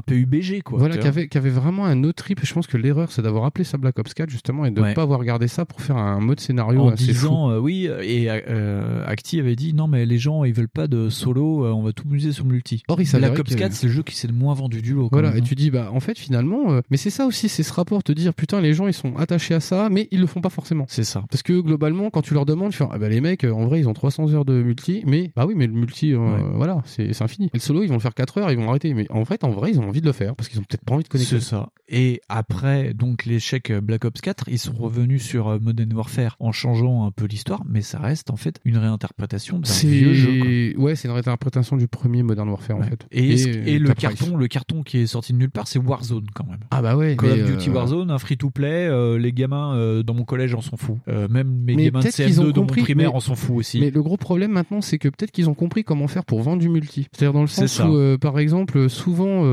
PUBG quoi. Voilà, qui avait, vraiment un autre trip. Je pense que l'erreur, c'est d'avoir appelé ça Black Ops 4, justement, et de ne Ouais. pas avoir gardé ça pour faire un mode scénario en assez disant oui et Acti avait dit non mais les gens ils veulent pas de solo on va tout muser sur multi. Or, il Black Ops que- 4 c'est le jeu qui s'est le moins vendu du lot. Voilà, même, et hein. tu dis, bah, en fait, finalement, euh, mais c'est ça aussi, c'est ce rapport, te dire, putain, les gens, ils sont attachés à ça, mais ils le font pas forcément. C'est ça. Parce que globalement, quand tu leur demandes, tu fais, ah bah, les mecs, euh, en vrai, ils ont 300 heures de multi, mais, bah oui, mais le multi, euh, Ouais. voilà, c'est infini. Et le solo, ils vont le faire 4 heures, ils vont arrêter. Mais en fait, en vrai, ils ont envie de le faire, parce qu'ils ont peut-être pas envie de connecter. C'est ça. Et après donc l'échec Black Ops 4, ils sont revenus sur Modern Warfare en changeant un peu l'histoire, mais ça reste en fait une réinterprétation d'un vieux jeu. quoi. Ouais, c'est une réinterprétation du premier Modern Warfare, en fait. Et, et le carton, le carton qui est sorti de nulle part, c'est Warzone quand même. Ah bah ouais. Call of Duty euh, Warzone, un free-to-play, euh, les gamins euh, dans mon collège en foutent. Euh, même mes Mais gamins de peut-être qu'ils ont CM2 dans mon primaire en s'en foutent aussi. Mais le gros problème maintenant, c'est que peut-être qu'ils ont compris comment faire pour vendre du multi. C'est-à-dire dans le sens où, par exemple, souvent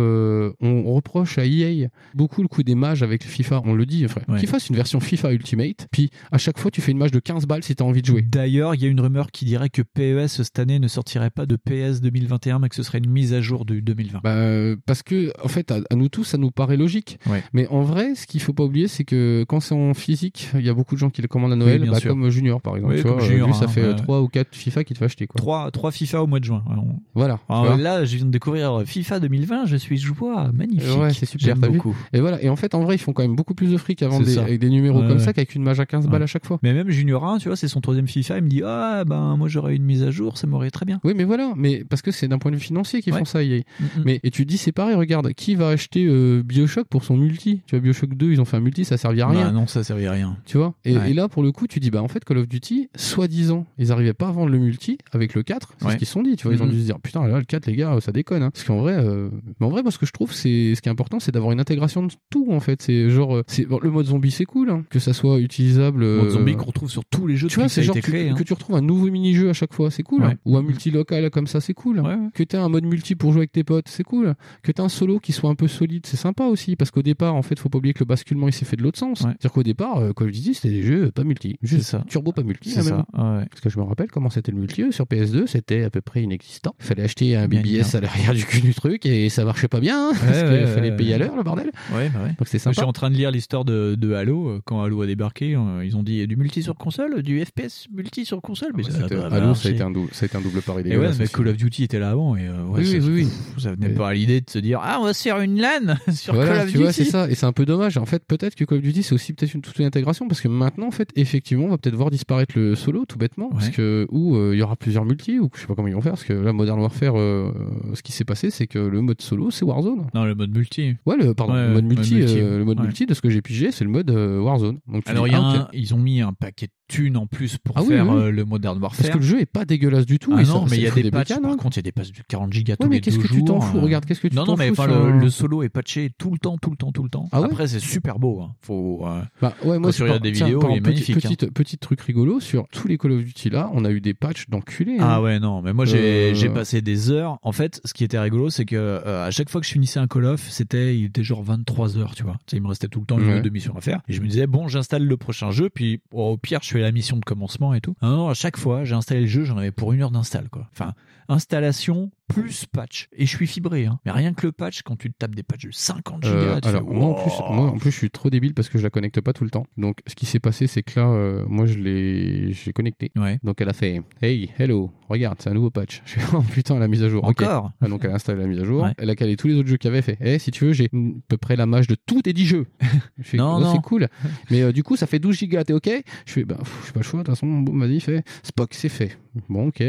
on reproche à EA beaucoup le coup des mages avec FIFA. On le dit, frère. FIFA, c'est une version FIFA Ultimate. Puis à chaque fois, tu fais une mage de 15 balles si t'as envie de jouer. D'ailleurs, il y a une rumeur qui dirait que PES cette année ne sortirait pas de PS 2021, mais que ce serait une mise à jour du 2020. Bah, parce que, en fait, à, à nous tous, ça nous paraît logique. Ouais. Mais en vrai, ce qu'il faut pas oublier, c'est que quand c'est en physique, il y a beaucoup de gens qui le commandent à Noël, bah, comme Junior, par exemple. Oui, tu comme vois, Junior, lui, ça hein, fait ouais. 3 ou 4 FIFA qu'il te fait acheter, quoi. Trois, trois FIFA au mois de juin. Alors, Voilà. alors vois. là, je viens de découvrir FIFA 2020, je suis joie, magnifique. Ouais, c'est super, beaucoup. Et voilà. Et en fait, en vrai, ils font quand même beaucoup plus de fric C'est des, avec des numéros Ouais, comme ça qu'avec une mage à 15 balles à chaque fois. Mais même Junior 1, tu vois, c'est son troisième FIFA, il me dit Ah, ben moi j'aurais une mise à jour, ça m'aurait très bien. Oui, mais voilà. Mais parce que c'est d'un point de vue financier qu'ils font ça. Mm, mm. Mais et tu dis c'est pareil. Regarde, qui va acheter euh, Bioshock pour son multi Tu vois, Bioshock 2, ils ont fait un multi, ça servait à rien. Bah non, ça servait à rien. Tu vois et, Ouais. et là, pour le coup, tu dis, bah en fait, Call of Duty, soi-disant, ils arrivaient pas à vendre le multi avec le 4. C'est Ouais. ce qu'ils se sont dit, tu vois. Ils ont Mhm. dû se dire, putain, là, le 4, les gars, ça déconne. Hein. Parce qu'en vrai, euh, mais en vrai, moi, ce que je trouve, c'est ce qui est important, c'est d'avoir une intégration de tout, en fait. C'est genre, euh, c'est bon, le mode zombie, c'est cool, hein, que ça soit utilisable. Le mode euh, zombie qu'on retrouve sur tous les jeux tu vois, c'est genre que, hein. que tu retrouves un nouveau mini-jeu à chaque fois, c'est cool. Ouais. hein. Ou un multi-local comme ça, c'est cool. Que tu un mode multi pour jouer avec tes potes, c'est cool. Que tu un solo qui soit un peu solide, c'est sympa aussi. Parce qu'au départ, en fait, faut pas oublier que le basculement, il s'est fait de l'autre sens. C'est-à-dire qu'au départ, euh, Call of Duty, c'était des jeux pas multi. Juste ça. turbo pas multi. C'est ça, ouais. Parce que je me rappelle comment c'était le multi euh, sur PS2, c'était à peu près inexistant. Il fallait acheter un BBS à l'arrière du cul du truc et ça marchait pas bien. hein, parce qu'il fallait payer à l'heure, le bordel. Ouais, bah ouais. Donc c'est Moi, Je sympa. suis en train de lire l'histoire de, de Halo. euh, Quand Halo a débarqué, euh, ils ont dit du multi sur console, du FPS multi sur console? Mais ça, Ah, C'était- a pas Halo, ça a été un double, ça a été un double pari Et ouais, mais. Call of Duty était là avant. Et euh, Oui, ça, oui, oui. Ça venait pas à l'idée de se dire Ah, on va se faire une LAN sur Voilà, Call of tu Duty. vois, c'est ça. Et c'est un peu dommage. En fait, peut-être que Call of Duty, c'est aussi peut-être une toute une intégration parce que maintenant, en fait, effectivement, on va peut-être voir disparaître le solo, tout bêtement, parce que ou euh, il y aura plusieurs multi, ou je sais pas comment ils vont faire, parce que là, Modern Warfare, euh, ce qui s'est passé, c'est que le mode solo, c'est Warzone. Non, le mode multi. Ouais, le, pardon, Ouais, le mode mode multi, euh, le mode ouais. multi, de ce que j'ai pigé, c'est le mode euh, Warzone. Donc, tu Alors, dis, il y a ah, ils ont mis un paquet de thunes en plus pour Ah faire oui, oui. euh, le Modern Warfare. Parce que le jeu est pas dégueulasse du tout. Ah et non, ça- mais il y a des patchs. bécanes, Par hein. contre, il y a des patchs de 40 gigas tous Ouais, mais les qu'est-ce deux que tu t'en jours, fous euh. Regarde, qu'est-ce que tu Non, t'en non, mais fous enfin, sur le, solo est patché tout le temps, tout le temps, tout le temps. Ah ouais Après, c'est super beau. hein. Faut. euh, Bah ouais, moi par- des tiens, vidéos, il est magnifique. Petit, hein. petit, truc rigolo sur tous les Call of Duty là, on a eu des patchs d'enculés. Ah hein. ouais non mais moi j'ai Euh, j'ai passé des heures en fait ce qui était rigolo c'est que à chaque fois que je finissais un Call of c'était il était genre 23 heures tu vois il me restait tout le temps une missions à faire et je me disais bon j'installe le prochain jeu puis oh, au pire je la mission de commencement et tout. Non, à chaque fois j'ai installé le jeu j'en avais pour une heure d'install enfin installation plus patch. Et je suis fibré, hein. Mais rien que le patch, quand tu te tapes des patchs de 50 gigas, Euh, tu alors fais, moi en plus, moi en plus je suis trop débile parce que je la connecte pas tout le temps. Donc ce qui s'est passé c'est que là euh, moi je l'ai j'ai connecté. Donc elle a fait hey hello regarde c'est un nouveau patch. Je fais oh putain la mise à jour. Encore Ah, donc elle a installé la mise à jour. Ouais. Elle a calé tous les autres jeux qu'il y avait fait. Eh si tu veux j'ai à peu près la mage de tous tes 10 jeux. Je fais, Non, oh, non. c'est cool. Mais euh, du coup ça fait 12 gigas t'es ok? Je fais bah pff, j'ai pas le choix de toute façon bon vas-y fais Spock c'est fait. Bon ok.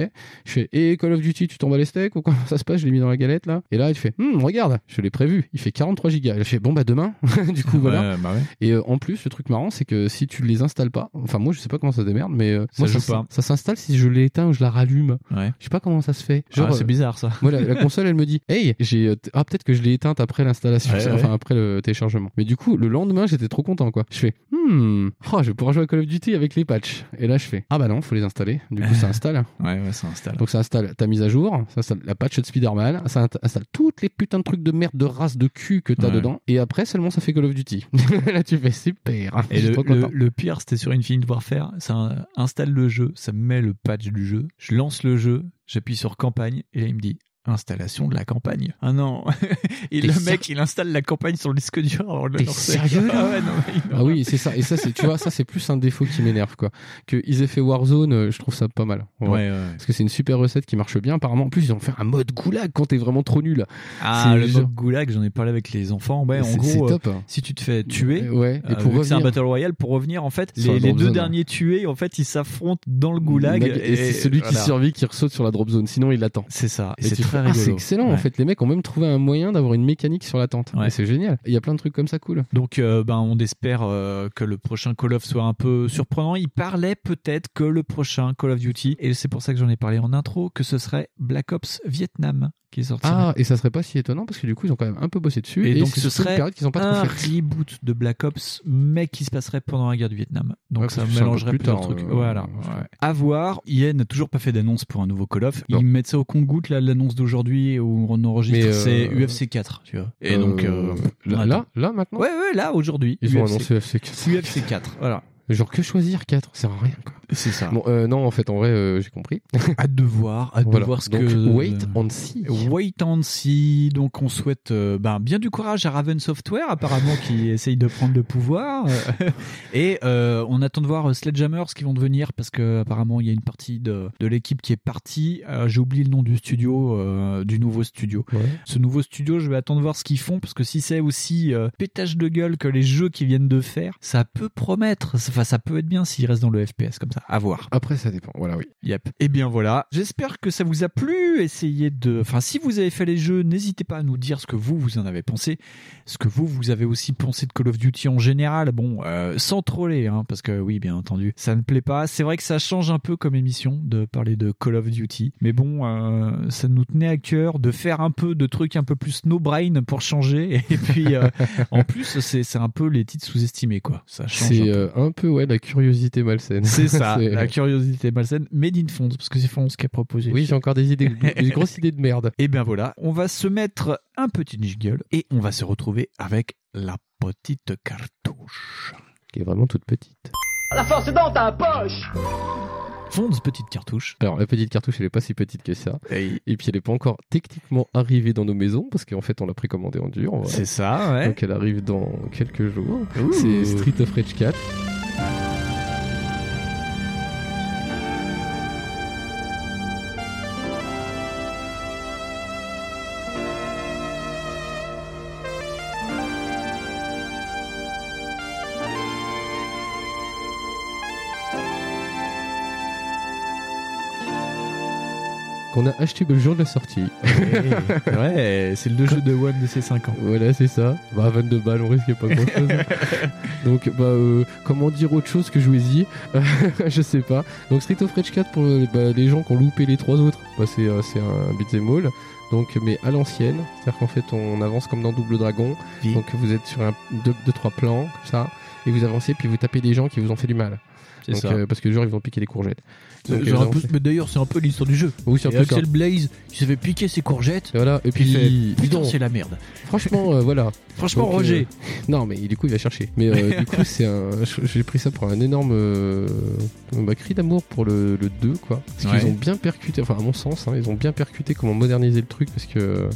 Je fais et Call of Duty tu tombes à les steaks ou quoi ça se passe je l'ai mis dans la galette là. Et là il fait Hum, regarde je l'ai prévu il fait 43 gigas. Je fais bon bah demain du coup voilà. Ouais, bah ouais. Et euh, en plus, le truc marrant, c'est que si tu les installes pas, enfin moi je sais pas comment ça démerde, mais euh, Ça moi, joue ça, pas. ça s'installe si je l'éteins ou je la rallume. Ouais. Je sais pas comment ça se fait. Ah, c'est euh, bizarre, ça. La, console, elle me dit, hey, j'ai ah peut-être que je l'ai éteinte après l'installation, enfin après le téléchargement. Mais du coup, le lendemain, j'étais trop content quoi. Je fais, hmm, oh, je vais pouvoir jouer à Call of Duty avec les patchs. Et là, je fais, ah bah non, faut les installer. Du coup, ça installe. Ouais, ouais, ça installe. Donc ça installe ta mise à jour, ça installe la patch de Spider-Man, ça installe toutes les putains de trucs de merde de race de cul que t'as Ouais. dedans. Et après seulement ça fait Call of Duty. là tu fais super. Et Je suis le, le, pire, c'était sur Infinite Warfare. Ça installe le jeu, ça me met le patch du jeu. Je lance le jeu, j'appuie sur campagne, et là, il me dit installation de la campagne. Ah non. et le mec, il installe la campagne sur le disque dur avant de le lancer. sérieux là ah ouais, non, Ah oui, c'est ça. Et ça, c'est, tu vois, ça, c'est plus un défaut qui m'énerve, quoi. Que ils aient fait Warzone, euh, je trouve ça pas mal. Ouais, ouais. Parce que c'est une super recette qui marche bien. Apparemment, en plus, ils ont fait un mode goulag quand t'es vraiment trop nul. Ah, le genre- mode goulag, j'en ai parlé avec les enfants. Ouais, en C'est- gros, c'est euh, top. si tu te fais tuer, ouais, et euh, pour que c'est un revenir- battle royale, pour revenir, en fait, les, les deux zone. derniers tués, en fait, ils s'affrontent dans le goulag. Et, c'est celui qui survit qui ressaute sur la drop zone. Sinon, il l'attend. C'est ça. Et très ah, c'est excellent en Ouais. fait. Les mecs ont même trouvé un moyen d'avoir une mécanique sur l'attente. Ouais. Et c'est génial. Il y a plein de trucs comme ça cool. Donc, euh, ben, on espère euh, que le prochain Call of soit un peu surprenant. Il parlait peut-être que le prochain Call of Duty, et c'est pour ça que j'en ai parlé en intro, que ce serait Black Ops Vietnam qui est sorti. Ah, et ça serait pas si étonnant parce que du coup, ils ont quand même un peu bossé dessus. Et, donc ce serait période qu'ils ont pas un trop reboot de Black Ops, mais qui se passerait pendant la guerre du Vietnam. Donc Ouais, ça mélangerait plus plusieurs tard, trucs. euh, voilà. ouais. ouais. À voir. EA n'a toujours pas fait d'annonce pour un nouveau Call of. Ils mettent ça au compte-goutte là, l'annonce d'aujourd'hui où on enregistre. Mais, euh, C'est UFC 4, tu vois. Et Euh, donc euh, on là, là, là, maintenant. Ouais, ouais, là aujourd'hui. Ils ont UFC. annoncé UFC 4. UFC 4. Voilà. Genre que choisir 4, ça sert à rien quoi. C'est ça. Bon, euh, non, en fait, en vrai, euh, j'ai compris. Hâte de voir, hâte Voilà. de voir ce Donc, que. wait and see. Wait and see. Donc, on souhaite euh, ben, bien du courage à Raven Software, apparemment, qui essaye de prendre le pouvoir. Et euh, on attend de voir Sledgehammer, ce qu'ils vont devenir, parce que apparemment, il y a une partie de, de l'équipe qui est partie. Euh, J'ai oublié le nom du studio, euh, du nouveau studio. Ce nouveau studio, je vais attendre de voir ce qu'ils font, parce que si c'est aussi euh, pétage de gueule que les jeux qu'ils viennent de faire, ça peut promettre. Enfin, ça peut être bien s'ils restent dans le FPS comme ça. À voir. Après, ça dépend. Voilà, oui. Yep. Et bien voilà. J'espère que ça vous a plu. Essayez de. Enfin, si vous avez fait les jeux, n'hésitez pas à nous dire ce que vous vous en avez pensé, ce que vous vous avez aussi pensé de Call of Duty en général. Bon, euh, sans troller, hein, parce que oui, bien entendu, ça ne plaît pas. C'est vrai que ça change un peu comme émission de parler de Call of Duty, mais bon, euh, ça nous tenait à cœur de faire un peu de trucs un peu plus no brain pour changer. Et puis, euh, en plus, c'est un peu les titres sous-estimés, quoi. Ça change. un C'est peu. un peu, ouais, la curiosité malsaine. C'est ça, la curiosité malsaine, made in Fonds, parce que c'est Fonds qui a proposé. Oui, j'ai encore des idées, des grosses idées de merde. Et bien voilà, on va se mettre un petit jingle et on va se retrouver avec la petite cartouche. Qui est vraiment toute petite. La force est dans ta poche Fonds, petite cartouche. Alors, la petite cartouche, elle est pas si petite que ça. Et puis, elle est pas encore techniquement arrivée dans nos maisons, parce qu'en fait, on l'a précommandée en dur. C'est ça, ouais. Donc, elle arrive dans quelques jours. C'est Street of Rage 4. Qu'on a acheté le jour de la sortie. ouais, c'est le jeu de One de ses 5 ans. Voilà, c'est ça. Bah, 22 balles, on risque pas grand chose. Donc, bah, euh, comment dire autre chose que jouez-y? Je sais pas. Donc, Street of Rage 4 pour euh, bah, les gens qui ont loupé les trois autres, bah, c'est euh, un beat'em all. Donc, mais à l'ancienne, c'est-à-dire qu'en fait, on avance comme dans Double Dragon. Donc, vous êtes sur un, deux, deux, trois plans, comme ça, et vous avancez, puis vous tapez des gens qui vous ont fait du mal. Donc, ça. euh, parce que genre ils vont piquer les courgettes. Euh, mais d'ailleurs, c'est un peu l'histoire du jeu. Oui, c'est un peu Axel. Blaze, il s'est fait piquer ses courgettes. Et voilà, et puis il Putain, c'est la merde. Franchement, euh, voilà. Franchement, Donc, euh, Roger. non, mais du coup, il va chercher. Mais euh, du coup, c'est un. J'ai pris ça pour un énorme euh, bah, cri d'amour pour le, le 2, quoi. Parce Ouais. qu'ils ont bien percuté, enfin, à mon sens, hein, ils ont bien percuté comment moderniser le truc parce que.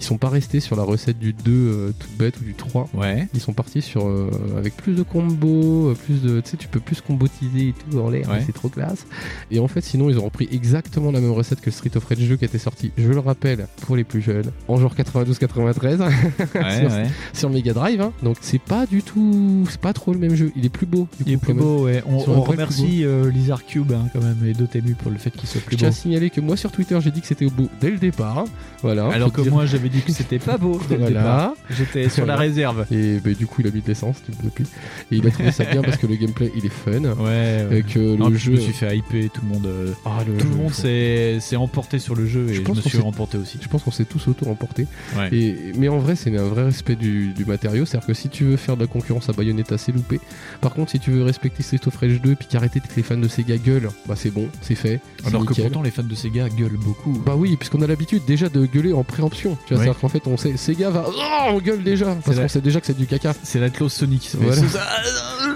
Ils sont pas restés sur la recette du 2 euh, toute bête ou du 3. Ouais. Ils sont partis sur euh, avec plus de combos, euh, plus de tu sais tu peux plus combotiser et tout en l'air, Ouais. c'est trop classe. Et en fait, sinon ils ont repris exactement la même recette que le Street of Rage 2 qui était sorti. Je le rappelle pour les plus jeunes, en genre 92-93 sur, ouais. sur Mega Drive. hein. Donc c'est pas du tout, c'est pas trop le même jeu. Il est plus beau. Du Il est plus beau, ouais. On, remercie euh, Lizard Cube hein, quand même et Dotemu pour le fait qu'il soit plus Je tiens beau. à signaler que moi sur Twitter j'ai dit que c'était beau dès le départ. hein. Voilà. Alors que dire- moi j'avais dit que c'était pas beau dès le Voilà. départ. J'étais sur la réserve. Et bah, du coup, il a mis de l'essence depuis. Et il a trouvé ça bien parce que le gameplay il est fun. Ouais. Et que le jeu. Je me suis fait hyper, tout le monde, euh, Ah, le tout le monde s'est emporté sur le jeu et je, pense me qu'on suis aussi. Je pense qu'on s'est tous auto-emportés. Ouais. Et, mais en vrai, c'est un vrai respect du, du matériau. C'est-à-dire que si tu veux faire de la concurrence à Bayonetta, c'est loupé. Par contre, si tu veux respecter Street of Rage 2 puis qu'arrêter que les fans de Sega gueulent, bah c'est bon, c'est fait. Alors que pourtant les fans de Sega gueulent beaucoup. Bah oui, puisqu'on a l'habitude déjà de gueuler en préemption. Tu vois, c'est-à-dire qu'en fait, on sait, Sega va. Oh, on gueule déjà Parce qu'on sait déjà que c'est du caca. C'est la clause Sonic. Voilà.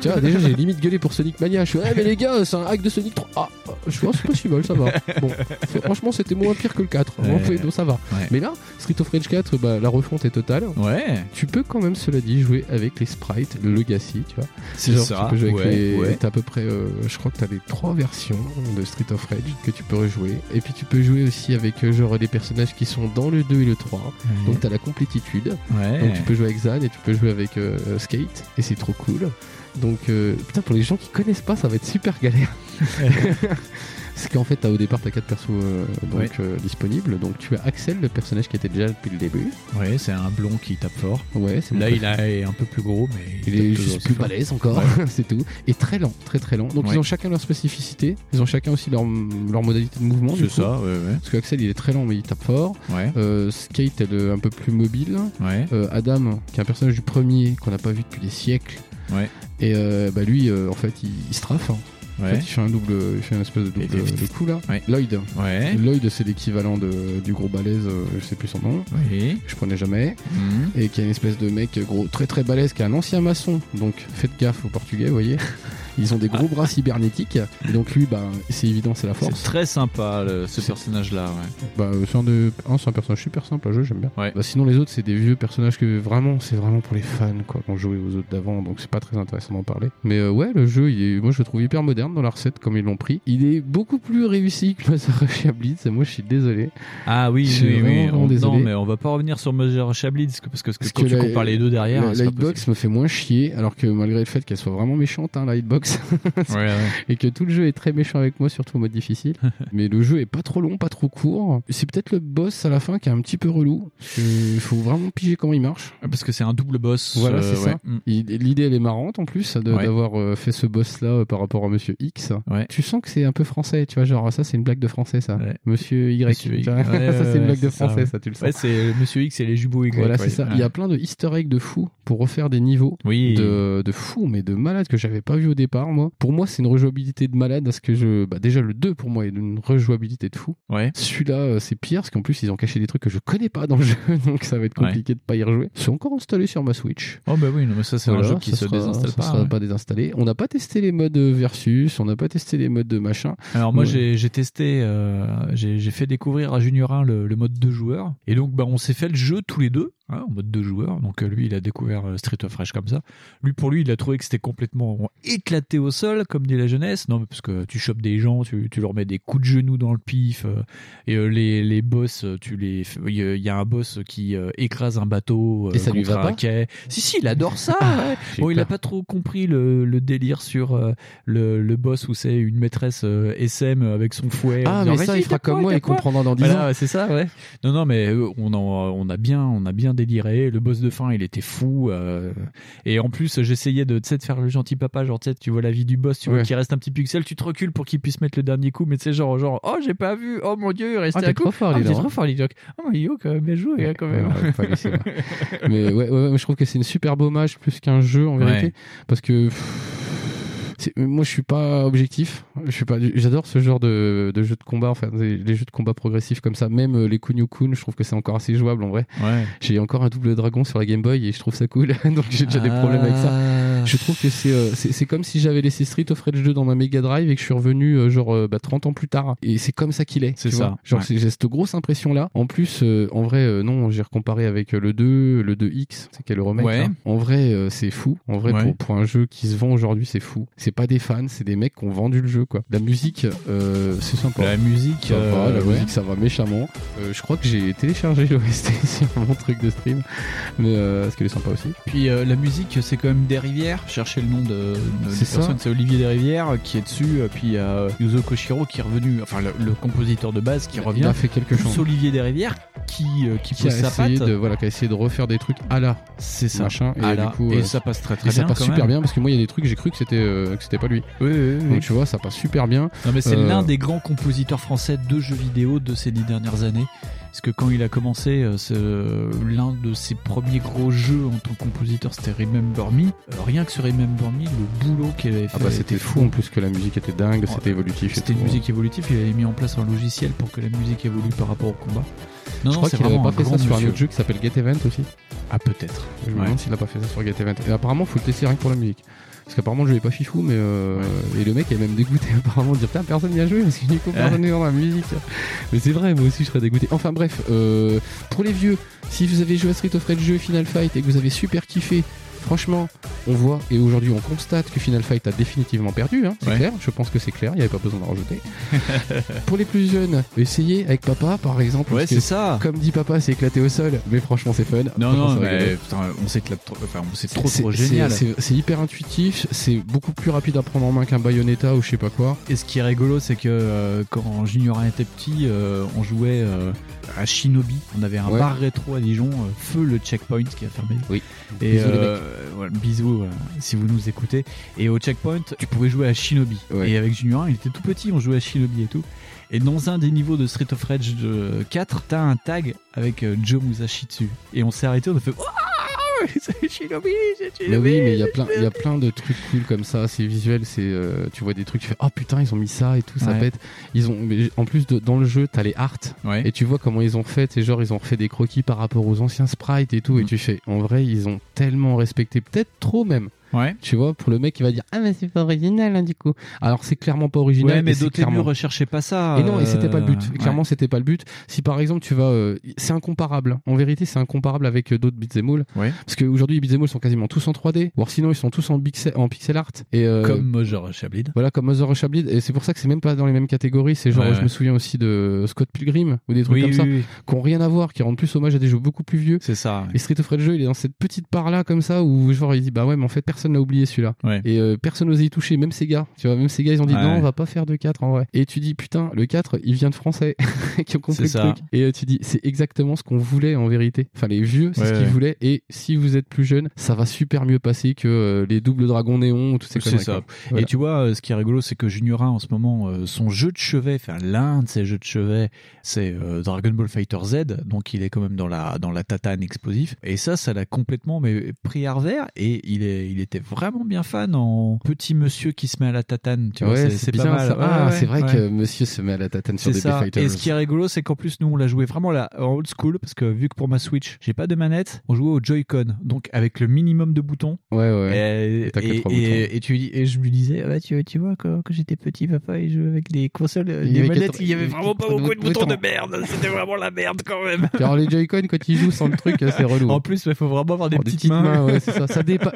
Tu vois, déjà, j'ai limite gueulé pour Sonic Mania. Je suis, ouais, mais les gars, c'est un hack de Sonic 3. Ah, je suis, oh, c'est possible, ça va. Bon, franchement, c'était moins pire que le 4. Ouais. On fait- donc ça va. Ouais. Mais là, Street of Rage 4, bah, la refonte est totale. Ouais. Tu peux quand même, cela dit, jouer avec les sprites, le Legacy, tu vois. C'est ça, Tu peux jouer avec les. ouais. T'as à peu près, euh, je crois que t'as les trois versions de Street of Rage que tu peux rejouer. Et puis tu peux jouer aussi avec euh, genre des personnages qui sont dans le 2 et le 3. Donc t'as la complétitude. Ouais. Donc tu peux jouer avec Zan et tu peux jouer avec euh, Skate. Et c'est trop cool. Donc euh, putain, pour les gens qui connaissent pas, ça va être super galère. Parce qu'en fait, au départ, t'as quatre persos euh, donc, euh, disponibles. Donc tu as Axel, le personnage qui était déjà là depuis le début. Ouais, c'est un blond qui tape fort. Ouais, c'est Là, il a- est un peu plus gros, mais Il tape est juste plus fort. balèze encore, Ouais. c'est tout. Et très lent, très très lent. Donc Ouais. ils ont chacun leur spécificité, ils ont chacun aussi leur, leur modalité de mouvement. C'est ça, ouais, ouais. Parce qu'Axel il est très lent mais il tape fort. Ouais. Euh, Skate elle est un peu plus mobile. Ouais. Euh, Adam, qui est un personnage du premier qu'on n'a pas vu depuis des siècles. Ouais. Et euh, bah lui, en fait, il, il strafe. hein. En fait, il fait un double, il fait une espèce de double de coup là. Ouais. Lloyd. Ouais. Lloyd, c'est l'équivalent de, du gros balèze, euh, je sais plus son nom. Oui. Je prenais jamais. Mhm. Et qui est une espèce de mec gros, très très balèze, qui est un ancien maçon. Donc faites gaffe aux Portugais, vous voyez. Ils ont des gros bras cybernétiques. Et donc lui, bah, c'est évident, c'est la C'est force. très sympa le- ce personnage-là. Ouais. Bah, c'est un, de... un, c'est un personnage super simple à jouer, j'aime bien. Ouais. Bah, sinon, les autres, c'est des vieux personnages que vraiment, c'est vraiment pour les fans, quoi, qu'on jouait aux autres d'avant, donc c'est pas très intéressant d'en parler. Mais euh, ouais, le jeu, il est... moi, je le trouve hyper moderne dans la recette, comme ils l'ont pris. Il est beaucoup plus réussi que Mazara Blitz, et moi, je suis désolé. Ah oui, Je suis oui, oui. vraiment, On-. Non, mais on va pas revenir sur Measure Chablitz parce que, parce que Parce quand que tu la- compares les deux derrière, la, c'est la pas hitbox me fait moins chier, alors que malgré le fait qu'elle soit vraiment méchante, hein, la hitbox, Ouais, ouais. et que tout le jeu est très méchant avec moi, surtout en mode difficile. mais le jeu est pas trop long, pas trop court. C'est peut-être le boss à la fin qui est un petit peu relou. Il faut vraiment piger comment il marche. Parce que c'est un double boss. Voilà, euh, c'est ouais. ça. Mm. L'idée, elle est marrante en plus d'avoir euh, fait ce boss-là euh, par rapport à Monsieur X. Ouais. Tu sens que c'est un peu français, tu vois, genre ça, c'est une blague de français, ça. Monsieur Y. Monsieur ça, c'est une blague de ça, français, ça, tu le sens. Ouais, c'est Monsieur X et les jumeaux Y. Voilà, c'est ça. Il y a plein de easter eggs de fous pour refaire des niveaux Oui. de, de fous, mais de malades que j'avais pas vu au départ, moi. Pour moi, c'est une rejouabilité de malade parce que je, bah, déjà le 2 pour moi est d'une rejouabilité de fou. Ouais. Celui-là, euh, c'est pire parce qu'en plus, ils ont caché des trucs que je connais pas dans le jeu, donc ça va être compliqué de pas y rejouer. C'est encore installé sur ma Switch. Oh bah oui, non, mais ça c'est un jeu qui se sera- désinstalle ça pas. sera ouais. pas désinstallé. On n'a pas testé les modes versus, on n'a pas testé les modes de machin. Alors moi Ouais. j'ai testé, euh, j'ai fait découvrir à Junior 1 le, le mode deux joueurs et donc bah on s'est fait le jeu tous les deux hein, en mode deux joueurs. Donc euh, lui il a découvert euh, Street of Rage comme ça. Lui pour lui il a trouvé que c'était complètement éclaté au sol comme dit la jeunesse. Non mais parce que tu chopes des gens, tu, tu leur mets des coups de genoux dans le pif euh, et euh, les les boss tu les il y a- un boss qui euh, écrase un bateau Et ça lui va un pas quai. Si si il adore ça. Ah, ouais. Bon il a pas trop compris le, le délire sur le, le boss où c'est une maîtresse SM avec son fouet. Ah, mais ça, Vas-y, il fera comme moi, tape-moi. comprendra dans 10 Voilà, ans. c'est ça, ouais. Non, non, mais on, en- on a bien, on a bien déliré. Le boss de fin, il était fou. euh, et en plus, j'essayais de, de faire le gentil papa, genre, tu vois la vie du boss, tu vois Ouais. qu'il reste un petit pixel, tu te recules pour qu'il puisse mettre le dernier coup, mais tu sais, genre, genre, oh, j'ai pas vu, oh mon dieu, il restait Ah, un coup. trop fort, Ah, donc, trop fort, Lidioc. Oh, yo, quand même, bien joué, hein, quand même. Ouais, c'est vrai. mais ouais, je trouve que c'est une super hommage plus qu'un jeu en vérité. Parce que. Moi, je suis pas objectif. Je suis pas. J'adore ce genre de, de jeux de combat. Enfin, les, les jeux de combat progressifs comme ça. Même euh, les Kunio Kun, je trouve que c'est encore assez jouable en vrai. Ouais. J'ai encore un double dragon sur la Game Boy et je trouve ça cool. Donc j'ai déjà des problèmes avec ça. Ah. Je trouve que c'est euh, c'est comme si j'avais laissé Street of Rage 2 dans ma Mega Drive et que je suis revenu euh, genre euh, bah, 30 ans plus tard. Et c'est comme ça qu'il est. C'est ça, vois. Genre ouais. j'ai cette grosse impression là. En plus, euh, en vrai, non, j'ai recomparé avec le 2, le 2X, c'est quel remake. Ouais. là. En vrai, c'est fou. En vrai, pour, pour un jeu qui se vend aujourd'hui, c'est fou. C'est pas des fans, c'est des mecs qui ont vendu le jeu quoi. La musique, euh, c'est sympa. La musique, ça va, euh, la ouais. musique, ça va méchamment. Euh, je crois que j'ai téléchargé l'OST sur mon truc de stream, mais euh, parce qu'elle est sympa aussi. Puis euh, la musique, c'est quand même des rivières. Cherchez le nom de, de C'est des ça. personnes, c'est Olivier Desrivières qui est dessus. euh, Puis il y a Yuzo Koshiro qui est revenu, enfin le, le compositeur de base qui revient. Il a fait quelque Plus chose. Olivier Desrivières qui euh, qui, qui a sa essayé patte. de voilà qui a essayé de refaire des trucs à la C'est ça. machin et du coup Et euh, ça passe très, très et ça bien, passe quand super même. bien parce que moi il y a des trucs j'ai cru que c'était euh, que c'était pas lui Oui, oui, oui. donc tu vois ça passe super bien Non mais c'est Euh, l'un des grands compositeurs français de jeux vidéo de ces dix dernières années. Parce que quand il a commencé, euh, l'un de ses premiers gros jeux en tant que compositeur, c'était Remember Me. Euh, rien que sur Remember Me, le boulot qu'il avait fait. ah bah c'était était fou en plus que la musique était dingue Ouais. c'était évolutif C'était une musique évolutive, il avait mis en place un logiciel pour que la musique évolue par rapport au combat. Non, je non, crois qu'il avait vraiment pas fait ça sur un autre jeu qui s'appelle Get Event aussi Ah peut-être. je me demande s'il a pas fait ça sur Get Event et apparemment faut le tester rien que pour la musique parce qu'apparemment jeu est pas fifou mais euh, et le mec est même dégoûté apparemment de dire putain personne n'y a joué parce qu'il n'y a personne dans la musique. Mais c'est vrai moi aussi je serais dégoûté. Enfin bref euh, pour les vieux si vous avez joué à Street of Rage 2 Final Fight et que vous avez super kiffé Franchement, on voit et aujourd'hui on constate que Final Fight a définitivement perdu, hein, c'est Ouais. clair. Je pense que c'est clair, il n'y avait pas besoin d'en rajouter. Pour les plus jeunes, essayez avec papa par exemple. Ouais, c'est ça. Comme dit papa, c'est éclaté au sol, mais franchement c'est fun. Non, non, c'est mais putain, on s'éclate trop, enfin, c'est trop, C'est- trop c'est- génial. C'est hyper intuitif, c'est beaucoup plus rapide à prendre en main qu'un Bayonetta ou je sais pas quoi. Et ce qui est rigolo, c'est que euh, quand Junior était petit, euh, on jouait euh, à Shinobi. On avait un Ouais. bar rétro à Dijon, euh, feu le checkpoint qui a fermé. Oui. Et voilà, bisous euh, si vous nous écoutez. Et au checkpoint, tu pouvais jouer à Shinobi. Ouais. Et avec Junior, il était tout petit, on jouait à Shinobi et tout. Et dans un des niveaux de Street of Rage euh, 4, t'as un tag avec euh, Joe Musashi dessus. Et on s'est arrêté, on a fait Shinobi, Mais oui, mais il y a plein, il y a plein de trucs cool comme ça. C'est visuel, c'est, euh, tu vois des trucs, tu fais, oh putain, ils ont mis ça et tout, ça Ouais. pète. Ils ont, mais en plus de, dans le jeu, t'as les art Ouais. et tu vois comment ils ont fait. C'est genre, ils ont refait des croquis par rapport aux anciens sprites et tout, Mm. et tu fais, en vrai, ils ont tellement respecté, peut-être trop même. Ouais. Tu vois, pour le mec qui va dire, ah mais c'est pas original, hein, du coup. Alors c'est clairement pas original. Ouais, mais Dotemu clairement- recherchait pas ça. et non, et c'était pas le but. euh, Clairement, ouais. c'était pas le but. Si par exemple tu vas, euh, c'est incomparable. En vérité, c'est incomparable avec euh, d'autres beat'em all. Ouais. Parce qu'aujourd'hui, les beat'em all sont quasiment tous en 3D. Ou sinon, ils sont tous en pixel, en pixel art. Et euh, Comme Mother Russia Bleed. voilà, comme Mother Russia Bleed. Et c'est pour ça que c'est même pas dans les mêmes catégories. C'est genre, je me souviens aussi de Scott Pilgrim ou des trucs Oui, comme oui, ça, oui. qui ont rien à voir, qui rendent plus hommage à des jeux beaucoup plus vieux. C'est ça. Et Street of Rage 2, il est dans cette petite part là comme ça où genre il dit bah ouais mais en fait personne n'a oublié celui-là. Ouais. Et euh, personne n'osait y toucher, même Sega. Tu vois, même Sega ils ont dit Ouais. non on va pas faire de 4 en vrai. Et tu dis putain le 4 il vient de français qui ont compris le ça. truc. Et euh, tu dis c'est exactement ce qu'on voulait en vérité. Enfin les vieux c'est Ouais, ce qu'ils voulaient et si vous êtes plus jeune ça va super mieux passer que euh, les doubles dragons néons ou tout ces C'est ça. Voilà. Et tu vois, ce qui est rigolo, c'est que Junior 1 en ce moment, son jeu de chevet, enfin l'un de ses jeux de chevet, c'est Dragon Ball Fighter Z, donc il est quand même dans la dans la tatane explosif. Et ça, ça l'a complètement mais pris à revers. Et il est, il était vraiment bien fan en petit monsieur qui se met à la tatane. Tu vois, ouais, c'est- pas mal. ah, ouais, c'est vrai ouais. que monsieur se met à la tatane sur des fighters. Et ce qui est rigolo, c'est qu'en plus, nous, on l'a joué vraiment là, en old school, parce que vu que pour ma Switch, j'ai pas de manette, on jouait au Joy-Con, donc avec le minimum de boutons. Ouais, ouais. Et, tu dis, et je lui disais, ah tu, tu vois, quand, quand j'étais petit, papa, il jouait avec des consoles, des manettes, il y avait vraiment pas beaucoup de boutons. de merde. C'était vraiment la merde quand même. Alors les Joy-Con quand ils jouent sans le truc c'est relou. En plus, il faut vraiment avoir des petites, mains.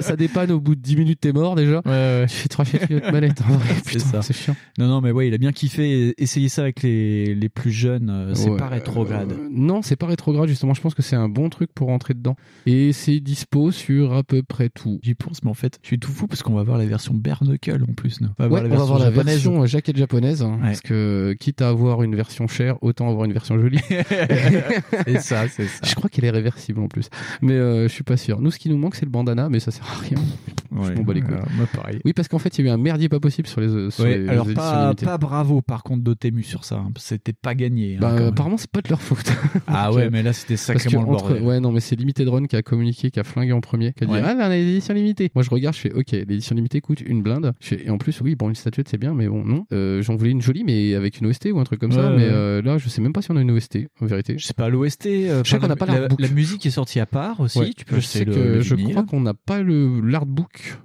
ça dépanne au bout de 10 minutes, t'es mort déjà. Ouais, ouais. Tu fais trois chiffres de manette. en vrai. C'est Putain, ça. c'est chiant. Non, non, mais ouais, il a bien kiffé. Essayer ça avec les, les plus jeunes, euh, c'est Ouais, pas rétrograde. euh, non, c'est pas rétrograde, justement. Je pense que c'est un bon truc pour rentrer dedans. Et c'est dispo sur à peu près tout. J'y pense, mais en fait, je suis tout fou parce qu'on va voir la version bare knuckle en plus. On va voir la version euh, jaquette japonaise. hein, Ouais. Parce que quitte à avoir une version chère, autant avoir une version jolie. c'est ça, c'est ça. Je crois qu'elle est réversible en plus. Mais euh, je suis pas sûr. Nous, ce qui nous manque, c'est le bandana, mais ça sert à rien. Je m'en bats les couilles. euh, moi, pareil. Oui, parce qu'en fait, il y a eu un merdier pas possible sur les, sur Ouais, les, alors les pas, bravo par contre Dotemu sur ça, hein. c'était pas gagné. hein, Bah, quand même. apparemment, c'est pas de leur faute. Ah ouais, mais là c'était sacrément le entre-. Ouais, non, mais c'est Limited Run qui a communiqué, qui a flingué en premier, qui a dit Ouais. Ah, ben, on a les éditions limitées. Moi, je regarde, je fais Ok, l'édition limitée coûte une blinde. Je fais, et en plus, oui, bon, une statuette, c'est bien, mais bon, non. Euh, J'en voulais une jolie, mais avec une OST ou un truc comme ça. Ouais, Mais euh, là, je sais même pas si on a une OST, en vérité. Je sais pas, l'OST, euh, Je sais qu'on n'a pas la, l'artbook. la musique est sortie à part aussi, tu peux je sais que je crois qu'on n'a pas le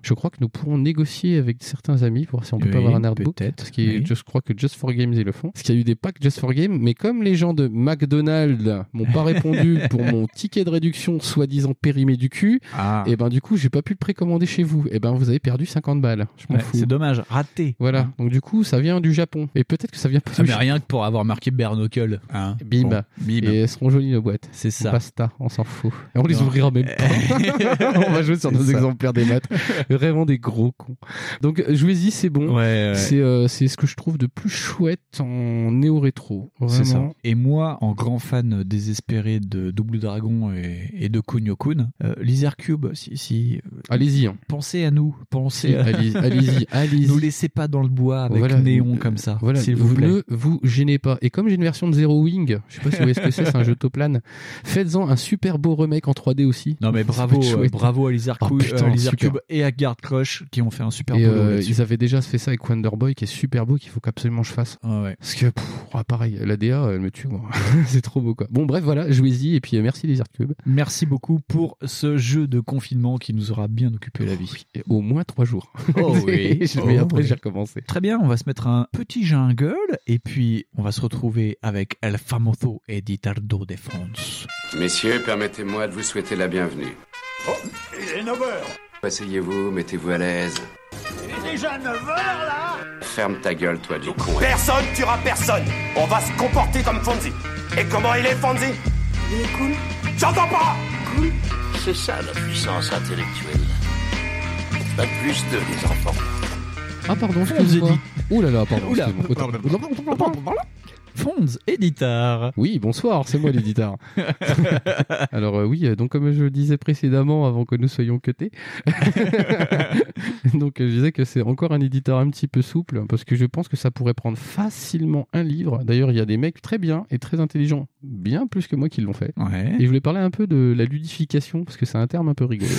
Je crois que nous pourrons négocier avec certains amis pour voir si on peut Oui, pas avoir un artbook. peut-être, Parce oui. je crois que Just for Games ils le font. Parce qu'il y a eu des packs Just for Games, mais comme les gens de McDonald's m'ont pas répondu pour mon ticket de réduction soi-disant périmé du cul, Ah. et ben du coup j'ai pas pu le précommander chez vous. Et ben vous avez perdu 50 balles. Je m'en Ouais, fous. c'est dommage, raté. Voilà. Donc du coup ça vient du Japon. Et peut-être que ça vient pas Ah, du mais rien que pour avoir marqué Bernocle. Hein. Bim. Bon, bim. Et elles seront jolies nos boîtes. C'est ça. Basta, on s'en fout. Et on les ouvrira même pas. on va jouer sur nos ça. exemplaires des maths. Vraiment des gros cons. Donc jouez-y, c'est bon. Ouais, ouais. C'est euh, c'est ce que je trouve de plus chouette en néo-rétro. C'est ça. Et moi, en grand fan désespéré de Double Dragon et, et de Kunio-kun, euh, Lizard Cube, si, si euh, Allez-y. hein. pensez à nous, pensez à... allez- allez-y, allez-y. Nous laissez pas dans le bois avec Voilà. néon Euh, comme ça, Voilà, s'il vous plaît. ne vous gênez pas. Et comme j'ai une version de Zero Wing, je sais pas si vous voyez ce que c'est, c'est un jeu Toplan, faites-en un super beau remake en 3D aussi. Non mais bravo, euh, bravo à Lizard, Oh, putain, euh. Cube et à Guard Crush qui ont fait un super Et boulot euh, ils avaient déjà fait ça avec Wonder Boy qui est super beau qu'il faut qu'absolument je fasse. Ah ouais. Parce que pff, ah, pareil, la DA elle me tue moi. c'est trop beau quoi. Bon bref voilà, jouez-y et puis euh, merci les Cube. Merci beaucoup pour ce jeu de confinement qui nous aura bien occupé la vie. Et au moins trois jours. Oh oui. Je vais Oh après oui. j'ai recommencé. Très bien, on va se mettre un petit jungle et puis on va se retrouver avec El Famoso Editardo de France. Messieurs, permettez-moi de vous souhaiter la bienvenue. Oh, il est 9h Asseyez-vous, mettez-vous à l'aise. Il est déjà 9h là Ferme ta gueule, toi, du con. Personne tuera personne On va se comporter comme Fonzie Et comment il est, Fonzie? Il est cool J'entends pas Cool C'est ça la puissance intellectuelle. Pas de plus de les enfants. Ah pardon, Fonds excuse-moi. Edit. Ouh là là, pardon. Oula. Fonds Editar. Oui, bonsoir, c'est moi l'éditeur. Alors euh, oui, euh, donc comme je le disais précédemment avant que nous soyons cutés, donc euh, je disais que c'est encore un éditeur un petit peu souple parce que je pense que ça pourrait prendre facilement un livre. D'ailleurs, il y a des mecs très bien et très intelligents, bien plus que moi qui l'ont fait. Ouais. Et je voulais parler un peu de la ludification parce que c'est un terme un peu rigolo.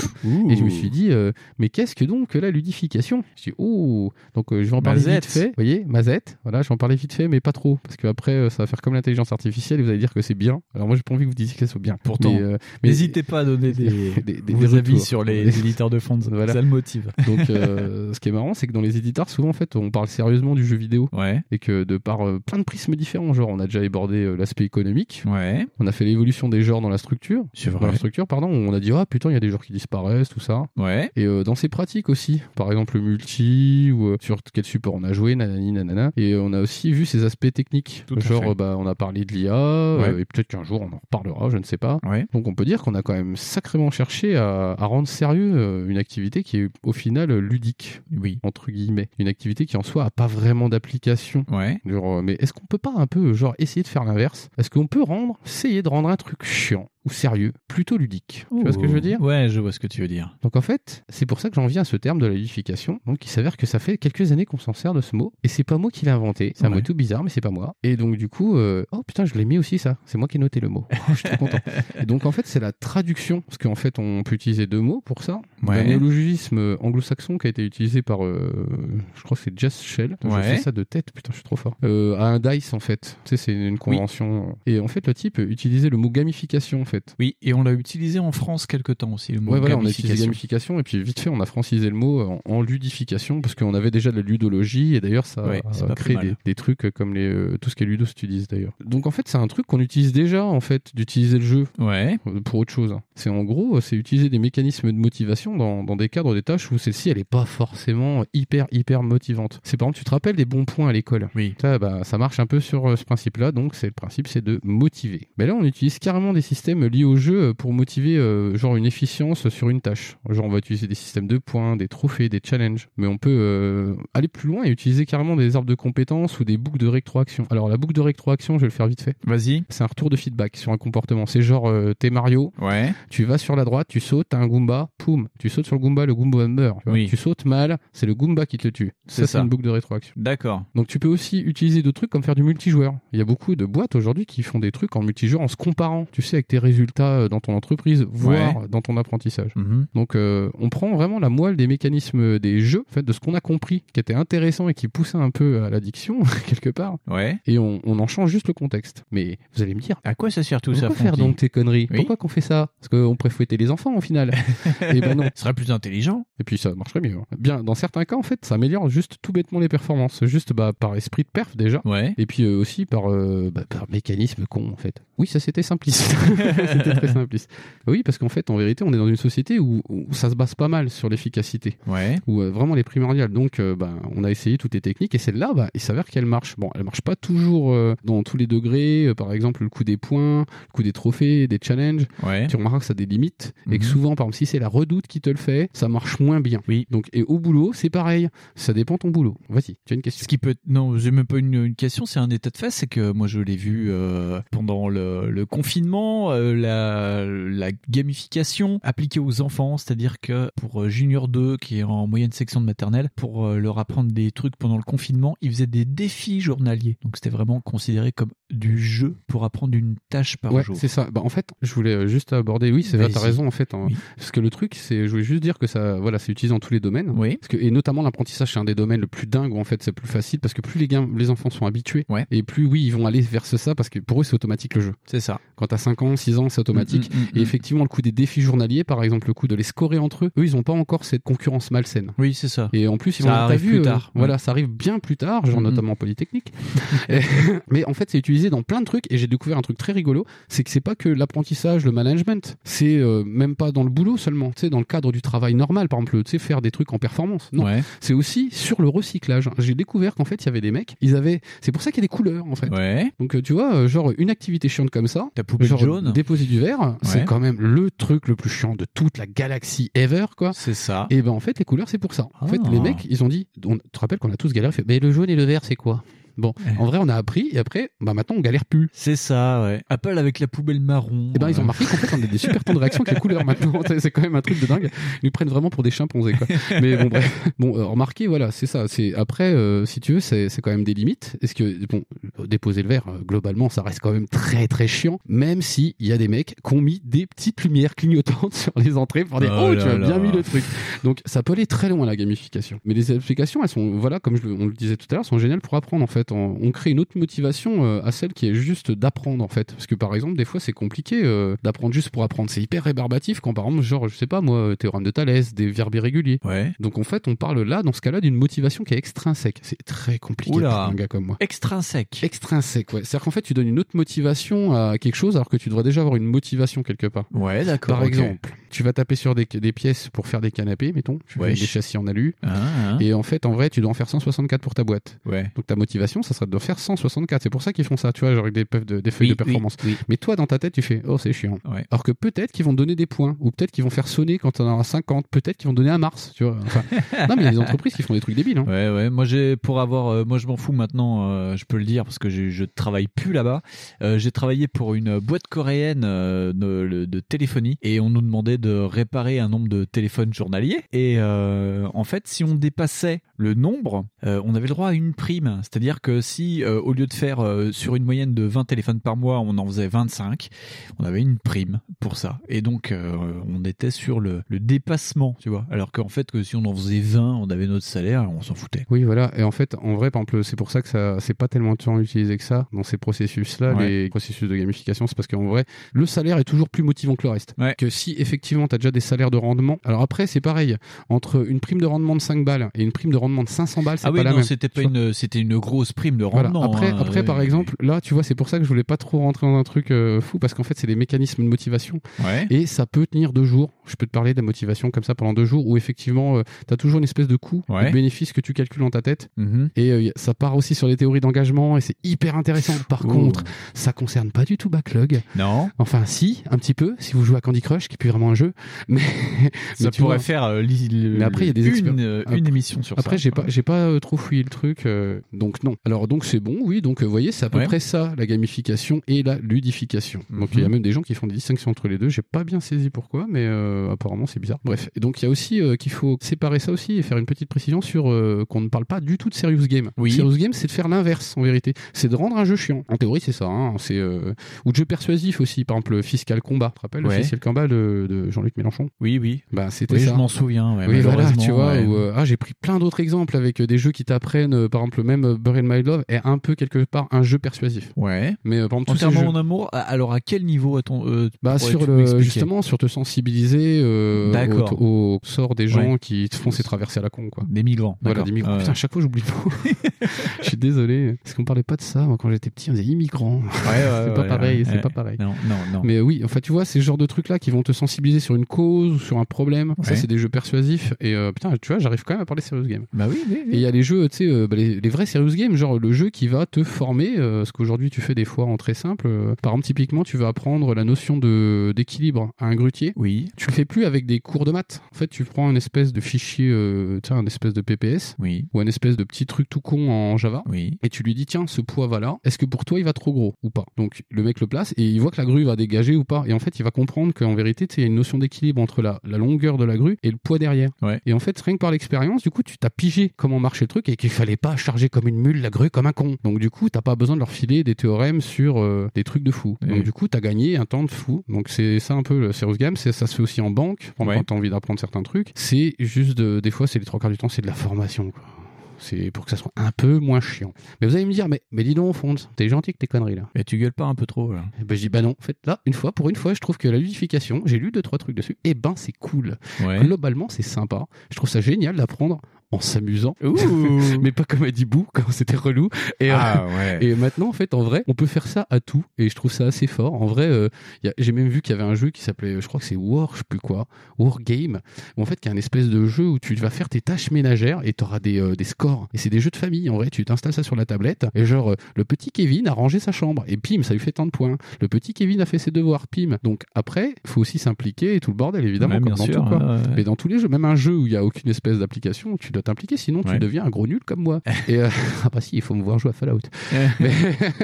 Et je me suis dit, euh, mais qu'est-ce que donc la ludification? Je dis, oh, donc euh, je vais en parler Mazette. vite fait. Vous voyez, Mazette, voilà, je vais en parler vite fait, mais pas trop, parce qu'après, euh, ça va faire comme l'intelligence artificielle et vous allez dire que c'est bien. Alors moi, j'ai pas envie que vous disiez que ça soit bien. Pourtant, Mais, euh, mais- n'hésitez pas à donner des, des- des- vos des avis sur les éditeurs de fonds. Voilà. Ça le motive. Donc, euh, ce qui est marrant, c'est que dans les éditeurs, souvent, en fait, on parle sérieusement du jeu vidéo. Ouais. Et que de par euh, plein de prismes différents, genre, on a déjà abordé l'aspect économique. Ouais. On a fait l'évolution des genres dans la structure. C'est Dans la structure, pardon, on a dit, ah putain, il y a des genres qui disparaissent, tout ça. Ouais. Et dans ces pratiques aussi, par exemple le multi ou sur quel support on a joué, nanani nanana. Et on a aussi vu ces aspects techniques. Tout Genre, bah, on a parlé de l'IA, euh, et peut-être qu'un jour on en reparlera, je ne sais pas. Ouais. Donc on peut dire qu'on a quand même sacrément cherché à, à rendre sérieux euh, une activité qui est au final ludique, Oui. entre guillemets. Une activité qui en soi a pas vraiment d'application. Ouais. Genre, euh, mais est-ce qu'on peut pas un peu genre essayer de faire l'inverse? Est-ce qu'on peut rendre, essayer de rendre un truc chiant? Ou sérieux plutôt ludique Tu vois ce que je veux dire? Ouais, je vois ce que tu veux dire. donc en fait, c'est pour ça que j'en viens à ce terme de la ludification. Donc il s'avère que ça fait quelques années qu'on s'en sert de ce mot. Et c'est pas moi qui l'ai inventé. C'est un Ouais. mot tout bizarre, mais c'est pas moi. Et donc du coup, euh, oh putain, je l'ai mis aussi ça. C'est moi qui ai noté le mot. Oh, je suis trop content. Et donc en fait, c'est la traduction. Parce qu'en fait, on peut utiliser deux mots pour ça. Ouais. Un néologisme anglo-saxon qui a été utilisé par, euh, je crois que c'est Jess Shell. Ouais. Je fais ça de tête, putain, je suis trop fort. Euh, à un DICE en fait. Tu sais, c'est une convention. Et en fait, le type utilisait le mot gamification fait. Oui, et on l'a utilisé en France quelque temps aussi, le mot Ouais, voilà, on a utilisé gamification. et puis vite fait, on a francisé le mot en, en ludification parce qu'on avait déjà de la ludologie et d'ailleurs, ça Ouais, a créé des, des trucs comme les, euh, tout ce qui est ludo utilise d'ailleurs. Donc en fait, c'est un truc qu'on utilise déjà en fait, d'utiliser le jeu Ouais. euh, pour autre chose. C'est en gros, c'est utiliser des mécanismes de motivation dans, dans des cadres, des tâches où celle-ci, elle est pas forcément hyper, hyper motivante. C'est par exemple, tu te rappelles des bons points à l'école? Oui. Ça, bah, ça marche un peu sur euh, ce principe-là, donc c'est le principe, c'est de motiver. Mais là, on utilise carrément des systèmes systèmes liés au jeu pour motiver euh, genre une efficience sur une tâche. Genre on va utiliser des systèmes de points, des trophées, des challenges, mais on peut euh, aller plus loin et utiliser carrément des arbres de compétences ou des boucles de rétroaction. Alors la boucle de rétroaction, je vais le faire vite fait. Vas-y. C'est un retour de feedback sur un comportement. C'est genre euh, t'es Mario, Ouais. tu vas sur la droite, tu sautes, t'as un Goomba, poum, tu sautes sur le Goomba, le Goomba meurt. Tu, vois. Oui. Tu sautes mal, c'est le Goomba qui te tue. C'est Ça, c'est une boucle de rétroaction. D'accord. Donc tu peux aussi utiliser d'autres trucs comme faire du multijoueur. Il y a beaucoup de boîtes aujourd'hui qui font des trucs en multijoueur en se comparant, tu sais, avec tes résultats euh, dans ton entreprise, voire dans ton apprentissage. Mhm. Donc euh, on prend vraiment la moelle des mécanismes des jeux, en fait, de ce qu'on a compris, qui était intéressant et qui poussait un peu à l'addiction quelque part, Ouais. et on, on en change juste le contexte. Mais vous allez me dire, À quoi ça sert tout ça pourquoi faire donc tes conneries Oui. Pourquoi qu'on fait ça Parce qu'on pourrait fouetter les enfants au final. et ben non. Ce serait plus intelligent. Et puis ça marcherait mieux. hein. Bien, dans certains cas, en fait, ça améliore juste tout bêtement les performances, juste bah, par esprit de perf déjà, Ouais. et puis euh, aussi par, euh, bah, par mécanisme con en fait. Oui, ça c'était simpliste. c'était très simpliste. Oui, parce qu'en fait, en vérité, on est dans une société où, où ça se base pas mal sur l'efficacité, Ouais. où euh, vraiment les primordiales. Donc, euh, bah, on a essayé toutes les techniques et celle-là, bah, il s'avère qu'elle marche. Bon, elle marche pas toujours euh, dans tous les degrés. Par exemple, le coup des points, le coup des trophées, des challenges. Ouais. Tu remarqueras que ça a des limites et que Mhm. souvent, par exemple, si c'est la redoute qui te le fait, ça marche moins bien. Oui. Donc, et au boulot, c'est pareil. Ça dépend ton boulot. Vas-y, tu as une question. Ce qui peut non, j'ai même pas une, une question, c'est un état de fait, c'est que moi je l'ai vu pendant le, le confinement, la, la gamification appliquée aux enfants, c'est-à-dire que pour euh, Junior 2 qui est en moyenne section de maternelle, pour euh, leur apprendre des trucs pendant le confinement, ils faisaient des défis journaliers. Donc c'était vraiment considéré comme du jeu pour apprendre une tâche par Ouais, jour. c'est ça. Bah, en fait, je voulais euh, juste aborder. Oui, c'est vrai, t'as raison en fait. hein. Oui. Parce que le truc, c'est, je voulais juste dire que ça, voilà, c'est utilisé dans tous les domaines. Oui. Parce que, et notamment l'apprentissage, c'est un des domaines le plus dingue où en fait c'est plus facile parce que plus les les enfants sont habitués Ouais. et plus oui, ils vont aller vers ça parce que pour eux c'est automatique le jeu. C'est ça. Quand t'as 5 ans, 6 ans, c'est automatique. Mm, mm, mm, et effectivement, le coup des défis journaliers, par exemple, le coup de les scorer entre eux, eux, ils ont pas encore cette concurrence malsaine. Oui, c'est ça. Et en plus, ils Ça arrive vu, plus euh, tard. Voilà, ça arrive bien plus tard, genre notamment en Polytechnique. Et- mais en fait, c'est utilisé dans plein de trucs. Et j'ai découvert un truc très rigolo, c'est que c'est pas que l'apprentissage, le management. C'est euh, même pas dans le boulot seulement. Tu sais, dans le cadre du travail normal, par exemple, tu sais, faire des trucs en performance. Non, Ouais. c'est aussi sur le recyclage. J'ai découvert qu'en fait, il y avait des mecs, ils avaient. C'est pour ça qu'il y a des couleurs, en fait. Ouais. Donc, euh, tu vois, genre une activité chiante comme ça. Ta poubelle genre jaune. Déposer du verre, c'est quand même le truc le plus chiant de toute la galaxie ever, quoi. C'est ça. Et ben en fait, les couleurs, c'est pour ça. En fait, Ah. les mecs, ils ont dit, on, tu te rappelles qu'on a tous galéré, fait, mais le jaune et le vert, c'est quoi? Bon, en vrai, on a appris, et après, bah maintenant, on galère plus. C'est ça, ouais. Apple avec la poubelle marron. Et ben, ils ont euh, remarqué qu'en fait, on a des super temps de réaction avec les couleurs maintenant. C'est- quand même un truc de dingue. Ils nous prennent vraiment pour des chimpanzés, quoi. Mais bon, bref. Bon, euh, remarquez, voilà, c'est ça. C'est après, euh, si tu veux, c'est c'est quand même des limites. Est-ce que, bon, déposer le verre, euh, globalement, ça reste quand même très très chiant. Même si il y a des mecs qui ont mis des petites lumières clignotantes sur les entrées pour dire, Oh oh, tu as bien là. mis le truc. Donc, ça peut aller très loin la gamification. Mais les applications, elles sont, voilà, comme je, le- on le disait tout à l'heure, sont géniales pour apprendre en fait. On, on crée une autre motivation euh, à celle qui est juste d'apprendre en fait. Parce que par exemple, des fois, c'est compliqué euh, d'apprendre juste pour apprendre. C'est hyper rébarbatif quand par exemple, genre, je sais pas moi, euh, théorème de Thalès, des verbes irréguliers. Ouais. Donc en fait, on parle là, dans ce cas-là, d'une motivation qui est extrinsèque. C'est très compliqué Oula. pour un gars comme moi. Extrinsèque. Extrinsèque, ouais. C'est-à-dire qu'en fait, tu donnes une autre motivation à quelque chose alors que tu devrais déjà avoir une motivation quelque part. Ouais, d'accord. Par exemple, tu vas taper sur des, des pièces pour faire des canapés, mettons, tu fais des châssis en alu. Ah, ah. Et en fait, en vrai, tu dois en faire 164 pour ta boîte. Ouais. Donc ta motivation, ça serait de faire 164. C'est pour ça qu'ils font ça, tu vois, genre avec des, puffs de, des feuilles Oui, de performance. oui, oui. Mais toi, dans ta tête, tu fais, oh, c'est chiant. Ouais. Alors que peut-être qu'ils vont donner des points, ou peut-être qu'ils vont faire sonner quand t'en auras 50, peut-être qu'ils vont donner un Mars, tu vois. Enfin, non, mais il y a des entreprises qui font des trucs débiles. Hein. Ouais, ouais. Moi, j'ai pour avoir, euh, moi, je m'en fous maintenant. euh, je peux le dire parce que je travaille plus là-bas. Euh, j'ai travaillé pour une boîte coréenne de, de téléphonie et on nous demandait de réparer un nombre de téléphones journaliers. Et en fait, si on dépassait le nombre, on avait le droit à une prime. C'est-à-dire que si euh, au lieu de faire euh, sur une moyenne de 20 téléphones par mois, on en faisait 25, on avait une prime pour ça. Et donc, euh, on était sur le, le dépassement, tu vois. Alors qu'en fait, que si on en faisait 20, on avait notre salaire, on s'en foutait. Oui, voilà. Et en fait, en vrai, par exemple, c'est pour ça que ça, c'est pas tellement tant utilisé que ça dans ces processus-là, Ouais. les processus de gamification. C'est parce qu'en vrai, le salaire est toujours plus motivant que le reste. Que si effectivement tu as déjà des salaires de rendement. Alors après, c'est pareil. Entre une prime de rendement de 5 balles et une prime de rendement de 500 balles, c'est Ah pas oui, la non, même. c'était pas une, c'était une grosse grosse prime de Voilà. rendement. Après, hein, après ouais. par exemple, là, tu vois, c'est pour ça que je voulais pas trop rentrer dans un truc euh, fou parce qu'en fait, c'est des mécanismes de motivation Ouais. et ça peut tenir deux jours. Je peux te parler de la motivation comme ça pendant deux jours où effectivement, tu as toujours une espèce de coût, de bénéfice que tu calcules dans ta tête. Mhm. Et euh, ça part aussi sur les théories d'engagement et c'est hyper intéressant. Par contre, ça concerne pas du tout Backlog. Non. Enfin, si, un petit peu, si vous jouez à Candy Crush, qui est plus vraiment un jeu. Mais, Ça mais pourrait vois, faire euh, le- mais après, il y a des une, euh, Après- une émission sur Après, ça. j'ai pas, j'ai pas euh, trop fouillé le truc, euh, donc non. Alors donc c'est bon, oui. Donc euh, vous voyez, c'est à peu Ouais. près ça, la gamification et la ludification. Donc il y a Mhm. même des gens qui font des distinctions entre les deux. J'ai pas bien saisi pourquoi, mais euh, apparemment c'est bizarre. Bref. Et donc il y a aussi euh, qu'il faut séparer ça aussi et faire une petite précision sur euh, qu'on ne parle pas du tout de serious game. Oui. Serious game, c'est de faire l'inverse en vérité. C'est de rendre un jeu chiant. En théorie, c'est ça. Hein. C'est ou de jeu persuasif aussi. Par exemple, Fiscal Combat. Tu te rappelles Ouais. le Fiscal Combat de, de Jean-Luc Mélenchon? Oui, oui. Bah c'était Oui, ça. je m'en souviens. ouais, Oui, voilà, tu vois, où, ah, j'ai pris plein d'autres exemples avec des jeux qui t'apprennent, par exemple, même Buried My Love est un peu quelque part un jeu persuasif. Ouais. Mais euh, par exemple, ces Entièrement jeux- en amour. Alors, à quel niveau a-on euh, bah, sur le, justement, sur te sensibiliser euh, D'accord. au, au sort des gens Ouais. qui te font ces traversées à la con, quoi. Des migrants. Voilà, d'accord. des migrants. Ouais. Putain, à chaque fois, j'oublie mot. Je suis désolé. Parce qu'on parlait pas de ça. Moi, quand j'étais petit, on disait immigrants. Ouais, ouais, c'est pas ouais, pareil, ouais. c'est pas pareil. Non, non, non. Mais euh, oui, enfin, tu vois, c'est ce genre de trucs-là qui vont te sensibiliser sur une cause ou sur un problème. Ça, c'est des jeux persuasifs. Et euh, putain, tu vois, j'arrive quand même à parler serious game. Bah oui, oui, oui. Et il y a les jeux, tu sais, euh, bah, les, les vrais serious games, genre le jeu qui va te former, euh, ce qu'aujourd'hui tu fais des fois en très simple. euh, par exemple, typiquement, tu vas apprendre la notion de d'équilibre à un grutier. Oui. Tu le fais plus avec des cours de maths. En fait, tu prends une espèce de fichier, euh, tu sais, un espèce de PPS. Oui. Ou un espèce de petit truc tout con en Java. Oui. Et tu lui dis, tiens, ce poids va là. Est-ce que pour toi, il va trop gros ou pas? Donc, le mec le place et il voit que la grue va dégager ou pas. Et en fait, il va comprendre qu'en vérité, tu sais, il y a une notion d'équilibre entre la, la longueur de la grue et le poids derrière. Ouais. Et en fait, rien que par l'expérience, du coup, tu t'as pigé comment marchait le truc et qu'il fallait pas charger comme une mule la grue comme un con. Donc, du coup, t'as pas besoin de leur filer des théorèmes sur euh, des trucs de fou. Donc, du coup, t'as gagné un temps de fou. Donc, c'est ça un peu le serious game. C'est, ça se fait aussi en banque quand Ouais. t'as envie d'apprendre certains trucs. C'est juste, de- des fois, c'est les trois quarts du temps, c'est de la formation, quoi. C'est pour que ça soit un peu moins chiant. Mais vous allez me dire, mais, mais dis donc, Fonds, t'es gentil que tes conneries là. Mais tu gueules pas un peu trop, là. Et ben, je dis, bah non, en fait, là, une fois, pour une fois, je trouve que la ludification, j'ai lu deux, trois trucs dessus, et ben, c'est cool. Ouais. Globalement, c'est sympa. Je trouve ça génial d'apprendre en s'amusant. mais pas comme à Dibou, quand c'était relou. Et, euh, Ah, ouais. et maintenant, en fait, en vrai, on peut faire ça à tout, et je trouve ça assez fort. En vrai, euh, y a- j'ai même vu qu'il y avait un jeu qui s'appelait, je crois que c'est War, je sais plus quoi, War Game, où en fait, qui est un espèce de jeu où tu vas faire tes tâches ménagères et t'auras des, euh, des scores. Et c'est des jeux de famille. En vrai, tu t'installes ça sur la tablette, et genre, le petit Kevin a rangé sa chambre, et pim, ça lui fait tant de points. Le petit Kevin a fait ses devoirs, pim. Donc après, faut aussi s'impliquer et tout le bordel, évidemment, Ouais, comme dans sûr, tout, quoi. ouais, ouais. Mais dans tous les jeux, même un jeu où il y a aucune espèce d'application, tu dois t'impliquer, sinon tu Ouais. deviens un gros nul comme moi. et euh, ah bah si, il faut me voir jouer à Fallout. Mais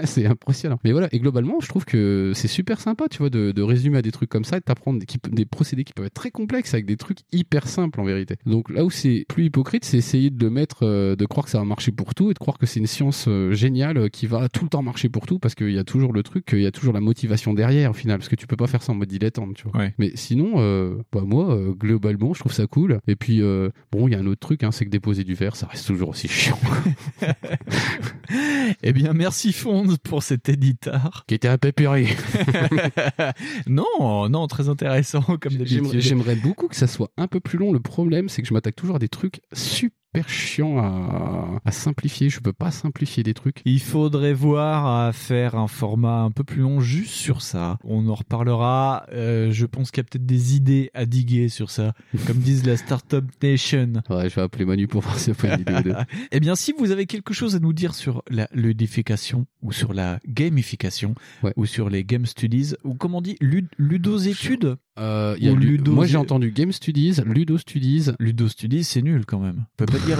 c'est impressionnant. Mais voilà, et globalement, je trouve que c'est super sympa, tu vois, de, de résumer à des trucs comme ça et de t'apprendre des, des procédés qui peuvent être très complexes avec des trucs hyper simples en vérité. Donc là où c'est plus hypocrite, c'est essayer de le mettre, euh, de croire que ça va marcher pour tout et de croire que c'est une science euh, géniale euh, qui va tout le temps marcher pour tout parce qu'il y a toujours le truc, qu'il y a toujours la motivation derrière au final, parce que tu peux pas faire ça en mode dilettante, tu vois. Ouais. Mais sinon, bah moi, globalement, je trouve ça cool. Et puis, bon, il y a un autre truc, hein, c'est que déposer du verre, ça reste toujours aussi chiant. Eh bien, merci Fonds pour cet éditeur. qui était un peu puré. non, non, très intéressant comme d'habitude. j'aimerais beaucoup que ça soit un peu plus long. Le problème, c'est que je m'attaque toujours à des trucs super chiants à, à simplifier. Je peux pas simplifier des trucs. Il faudrait voir à faire un format un peu plus long juste sur ça. On en reparlera. Euh, je pense qu'il y a peut-être des idées à diguer sur ça, comme disent la Startup Nation. Ouais, je vais appeler Manu pour voir a pas une vidéo de. Eh bien, si vous avez quelque chose à nous dire sur la ludification ou sur la gamification ou sur les game studies ou comment on dit lud ludos études Euh, il y a ludo- Moi, j'ai entendu Game Studies, Ludo Studies. Ludo Studies, c'est nul quand même. Peut dire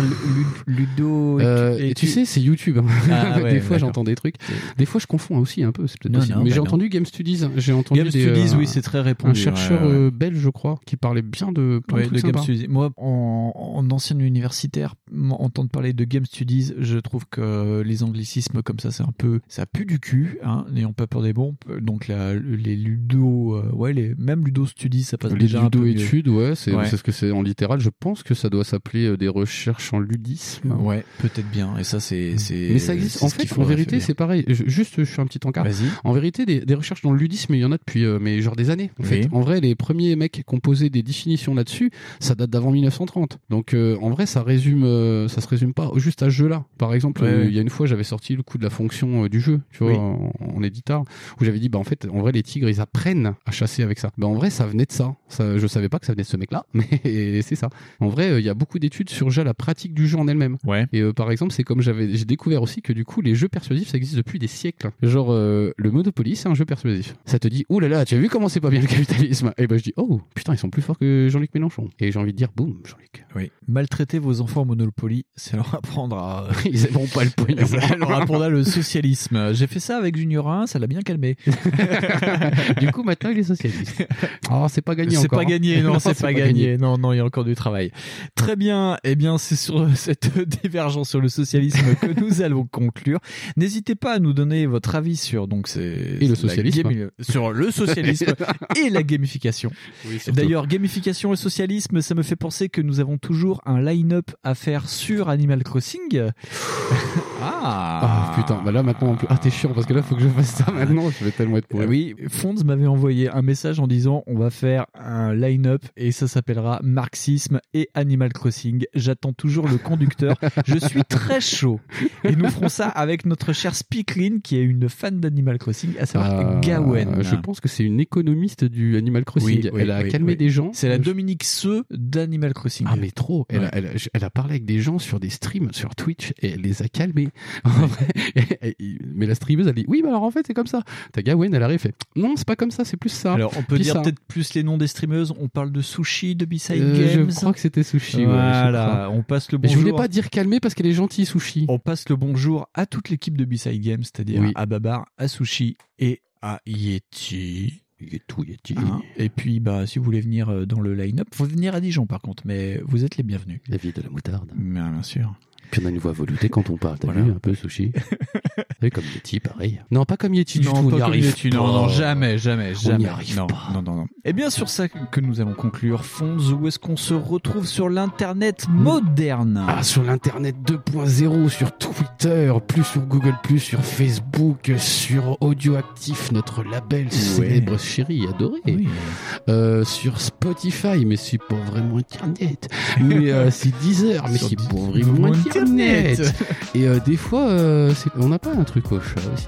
ludo Euh, et tu sais, c'est YouTube. hein. Ah ouais, des fois, j'entends des trucs. Des fois, je confonds aussi un peu. C'est peut-être Non, possible. non, Mais bah j'ai non. entendu Game Studies. J'ai entendu Game des, Studies, euh, oui, c'est très répandu, Un chercheur ouais, ouais. euh, belge, je crois, qui parlait bien de plein Ouais, de de trucs Game. Studies. Moi, en, en ancien universitaire, entendre parler de Game Studies, je trouve que les anglicismes comme ça, c'est un peu, ça pue du cul, hein, n'ayons pas peur des bons. Donc la, les ludo, euh, ouais, les même ludo studies, ça passe Les déjà un peu mieux. ouais, c'est ce que c'est en littéral. Je pense que ça doit s'appeler des recherches en ludisme. Ouais, peut-être bien. Et ça, c'est. Mais ça existe. En fait, en vérité, c'est pareil. Je- juste, je suis un petit encart. Vas-y. En vérité, des, des recherches dans le ludisme, il y en a depuis, euh, mais genre des années. En Oui. fait, en vrai, les premiers mecs posé des définitions là-dessus, ça date d'avant 1930. Donc, euh, en vrai, ça résume euh, ça se résume pas juste à ce jeu-là. Par exemple, Ouais, il y a une fois, j'avais sorti le coup de la fonction du jeu, tu vois, Oui. en, en éditeur, où j'avais dit, bah en fait, en vrai, les tigres, ils apprennent à chasser avec ça. Bah en vrai, ça venait de ça. ça je savais pas que ça venait de ce mec-là, mais c'est ça. En vrai, il y a beaucoup d'études sur déjà la pratique du jeu en elle-même. Ouais. Et euh, par exemple, c'est comme j'avais, j'ai découvert aussi que du coup, les jeux persuasifs, ça existe depuis des siècles. Genre, euh, le Monopoly, c'est un jeu persuasif. Ça te dit, ouh là là, tu as vu comment c'est pas bien le capitalisme? Et ben je dis, oh putain, ils sont plus forts que Jean-Luc Mélenchon. Et j'ai envie de dire, boum, Jean-Luc. Oui. Maltraiter vos enfants au Monopoly, c'est leur apprendre à. Ils aimeront pas le pognon. Ça leur apprendre le socialisme. J'ai fait ça avec Junior 1, ça l'a bien calmé. du coup, maintenant, il est socialiste. Oh, c'est pas gagné C'est encore. pas hein. gagné, non, c'est pas, gagné. Non, non, il y a encore du travail. Très bien. Eh bien, c'est sur cette divergence sur le socialisme que nous allons conclure. N'hésitez pas à nous donner votre avis sur donc c'est Et le socialisme. game- sur le socialisme et la gamification. Oui. D'ailleurs, gamification et socialisme, ça me fait penser que nous avons toujours un line-up à faire sur Animal Crossing. ah. Ah putain, bah là maintenant, en plus- ah t'es chiant parce que là, faut que je fasse ça maintenant. Je vais tellement être pour Ah oui, Fonds m'avait envoyé un message en disant on va faire un line-up et ça s'appellera Marxisme et Animal Crossing. J'attends toujours le conducteur. Je suis très chaud. Et nous ferons ça avec notre chère Speakerine qui est une fan d'Animal Crossing, à savoir Euh, Gawen. Je pense que c'est une économiste du Animal Crossing. Oui, oui, elle a oui, calmé des gens. C'est la Dominique Seux d'Animal Crossing. Ah mais trop. Elle, Ouais. a, elle, a, elle a parlé avec des gens sur des streams sur Twitch et elle les a calmés. En vrai. Mais la streameuse elle dit oui, bah alors en fait c'est comme ça. Ta Gawen elle arrive et fait non c'est pas comme ça, c'est plus ça. Alors on peut Puis dire peut-être plus les noms des streameuses. On parle de Sushi, de B-Side Euh, je Games. crois que c'était Sushi. je Voilà, on passe le Mais bonjour. je voulais pas dire calmer parce qu'elle est gentille Sushi. On passe le bonjour à toute l'équipe de B-Side Games, c'est-à-dire Oui. à Babar, à Sushi et à Yeti. Yeti, Yeti. Hein et puis, bah, si vous voulez venir euh, dans le line-up, faut venir à Dijon par contre, mais vous êtes les bienvenus. La vie de la moutarde. Bien, bien sûr. Puis on a une voix veloutée quand on parle, t'as Voilà. vu un peu Sushi Et comme Yeti pareil. Non pas comme Yeti du non, tout, on n'y arrive Yeti, pas. non, non, jamais, jamais, On jamais. n'y arrive non, pas. non, non, non. Et bien sur ça que nous allons conclure, Fonds, où est-ce qu'on se retrouve sur l'internet moderne? Ah, sur l'internet 2.0, sur Twitter, plus sur Google, plus sur Facebook, sur Audioactif, notre label célèbre chéri, adoré. Oui. Euh, sur Spotify, mais c'est pas vraiment internet. Mais euh, c'est Deezer, mais c'est pas vraiment Internet. Internet. Et euh, des fois, euh, c'est- on n'a pas un truc au chat aussi.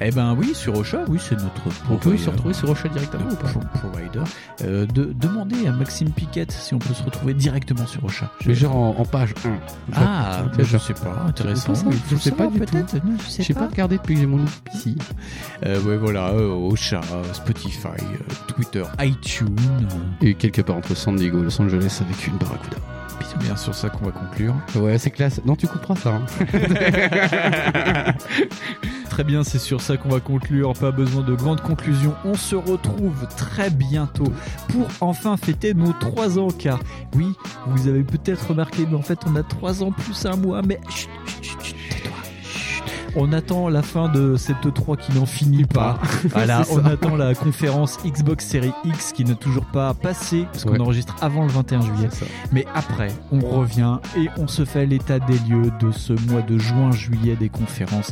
Eh ben oui, sur Ocha, oui, c'est notre. On peut se retrouver sur Ocha directement ou pas? Pro- provider. Euh, de, demandez à Maxime Piquette si on peut se retrouver directement sur Ocha. Je- Mais genre en, en page 1. Ah, je genre- sais pas, Je intéressant. sais pas, je sais pas du tout. peut-être, non, je sais J'ai pas. pas regardé depuis que j'ai mon ici. Euh, ouais, voilà, euh, Ocha, euh, Spotify, euh, Twitter, iTunes. Et quelque part entre San Diego et Los Angeles avec une barracuda. C'est bien sur ça qu'on va conclure. Ouais, c'est classe. Non, tu couperas ça. hein. Très bien, c'est sur ça qu'on va conclure. Pas besoin de grandes conclusions. On se retrouve très bientôt pour enfin fêter nos 3 ans. Car oui, vous avez peut-être remarqué, mais en fait, on a 3 ans plus un mois. Mais chut, chut, chut, chut, tais-toi. Chut. On attend la fin de cette 3 qui n'en finit pas. Voilà, on attend la conférence Xbox Series X qui n'a toujours pas passé parce qu'on Ouais. enregistre avant le 21 juillet. Mais après, on revient et on se fait l'état des lieux de ce mois de juin-juillet des conférences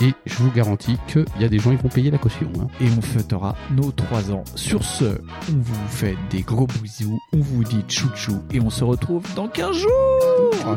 Et je vous garantis qu'il y a des gens qui vont payer la caution. hein. et on fêtera nos 3 ans. Sur ce, on vous fait des gros bisous, on vous dit chouchou et on se retrouve dans 15 jours.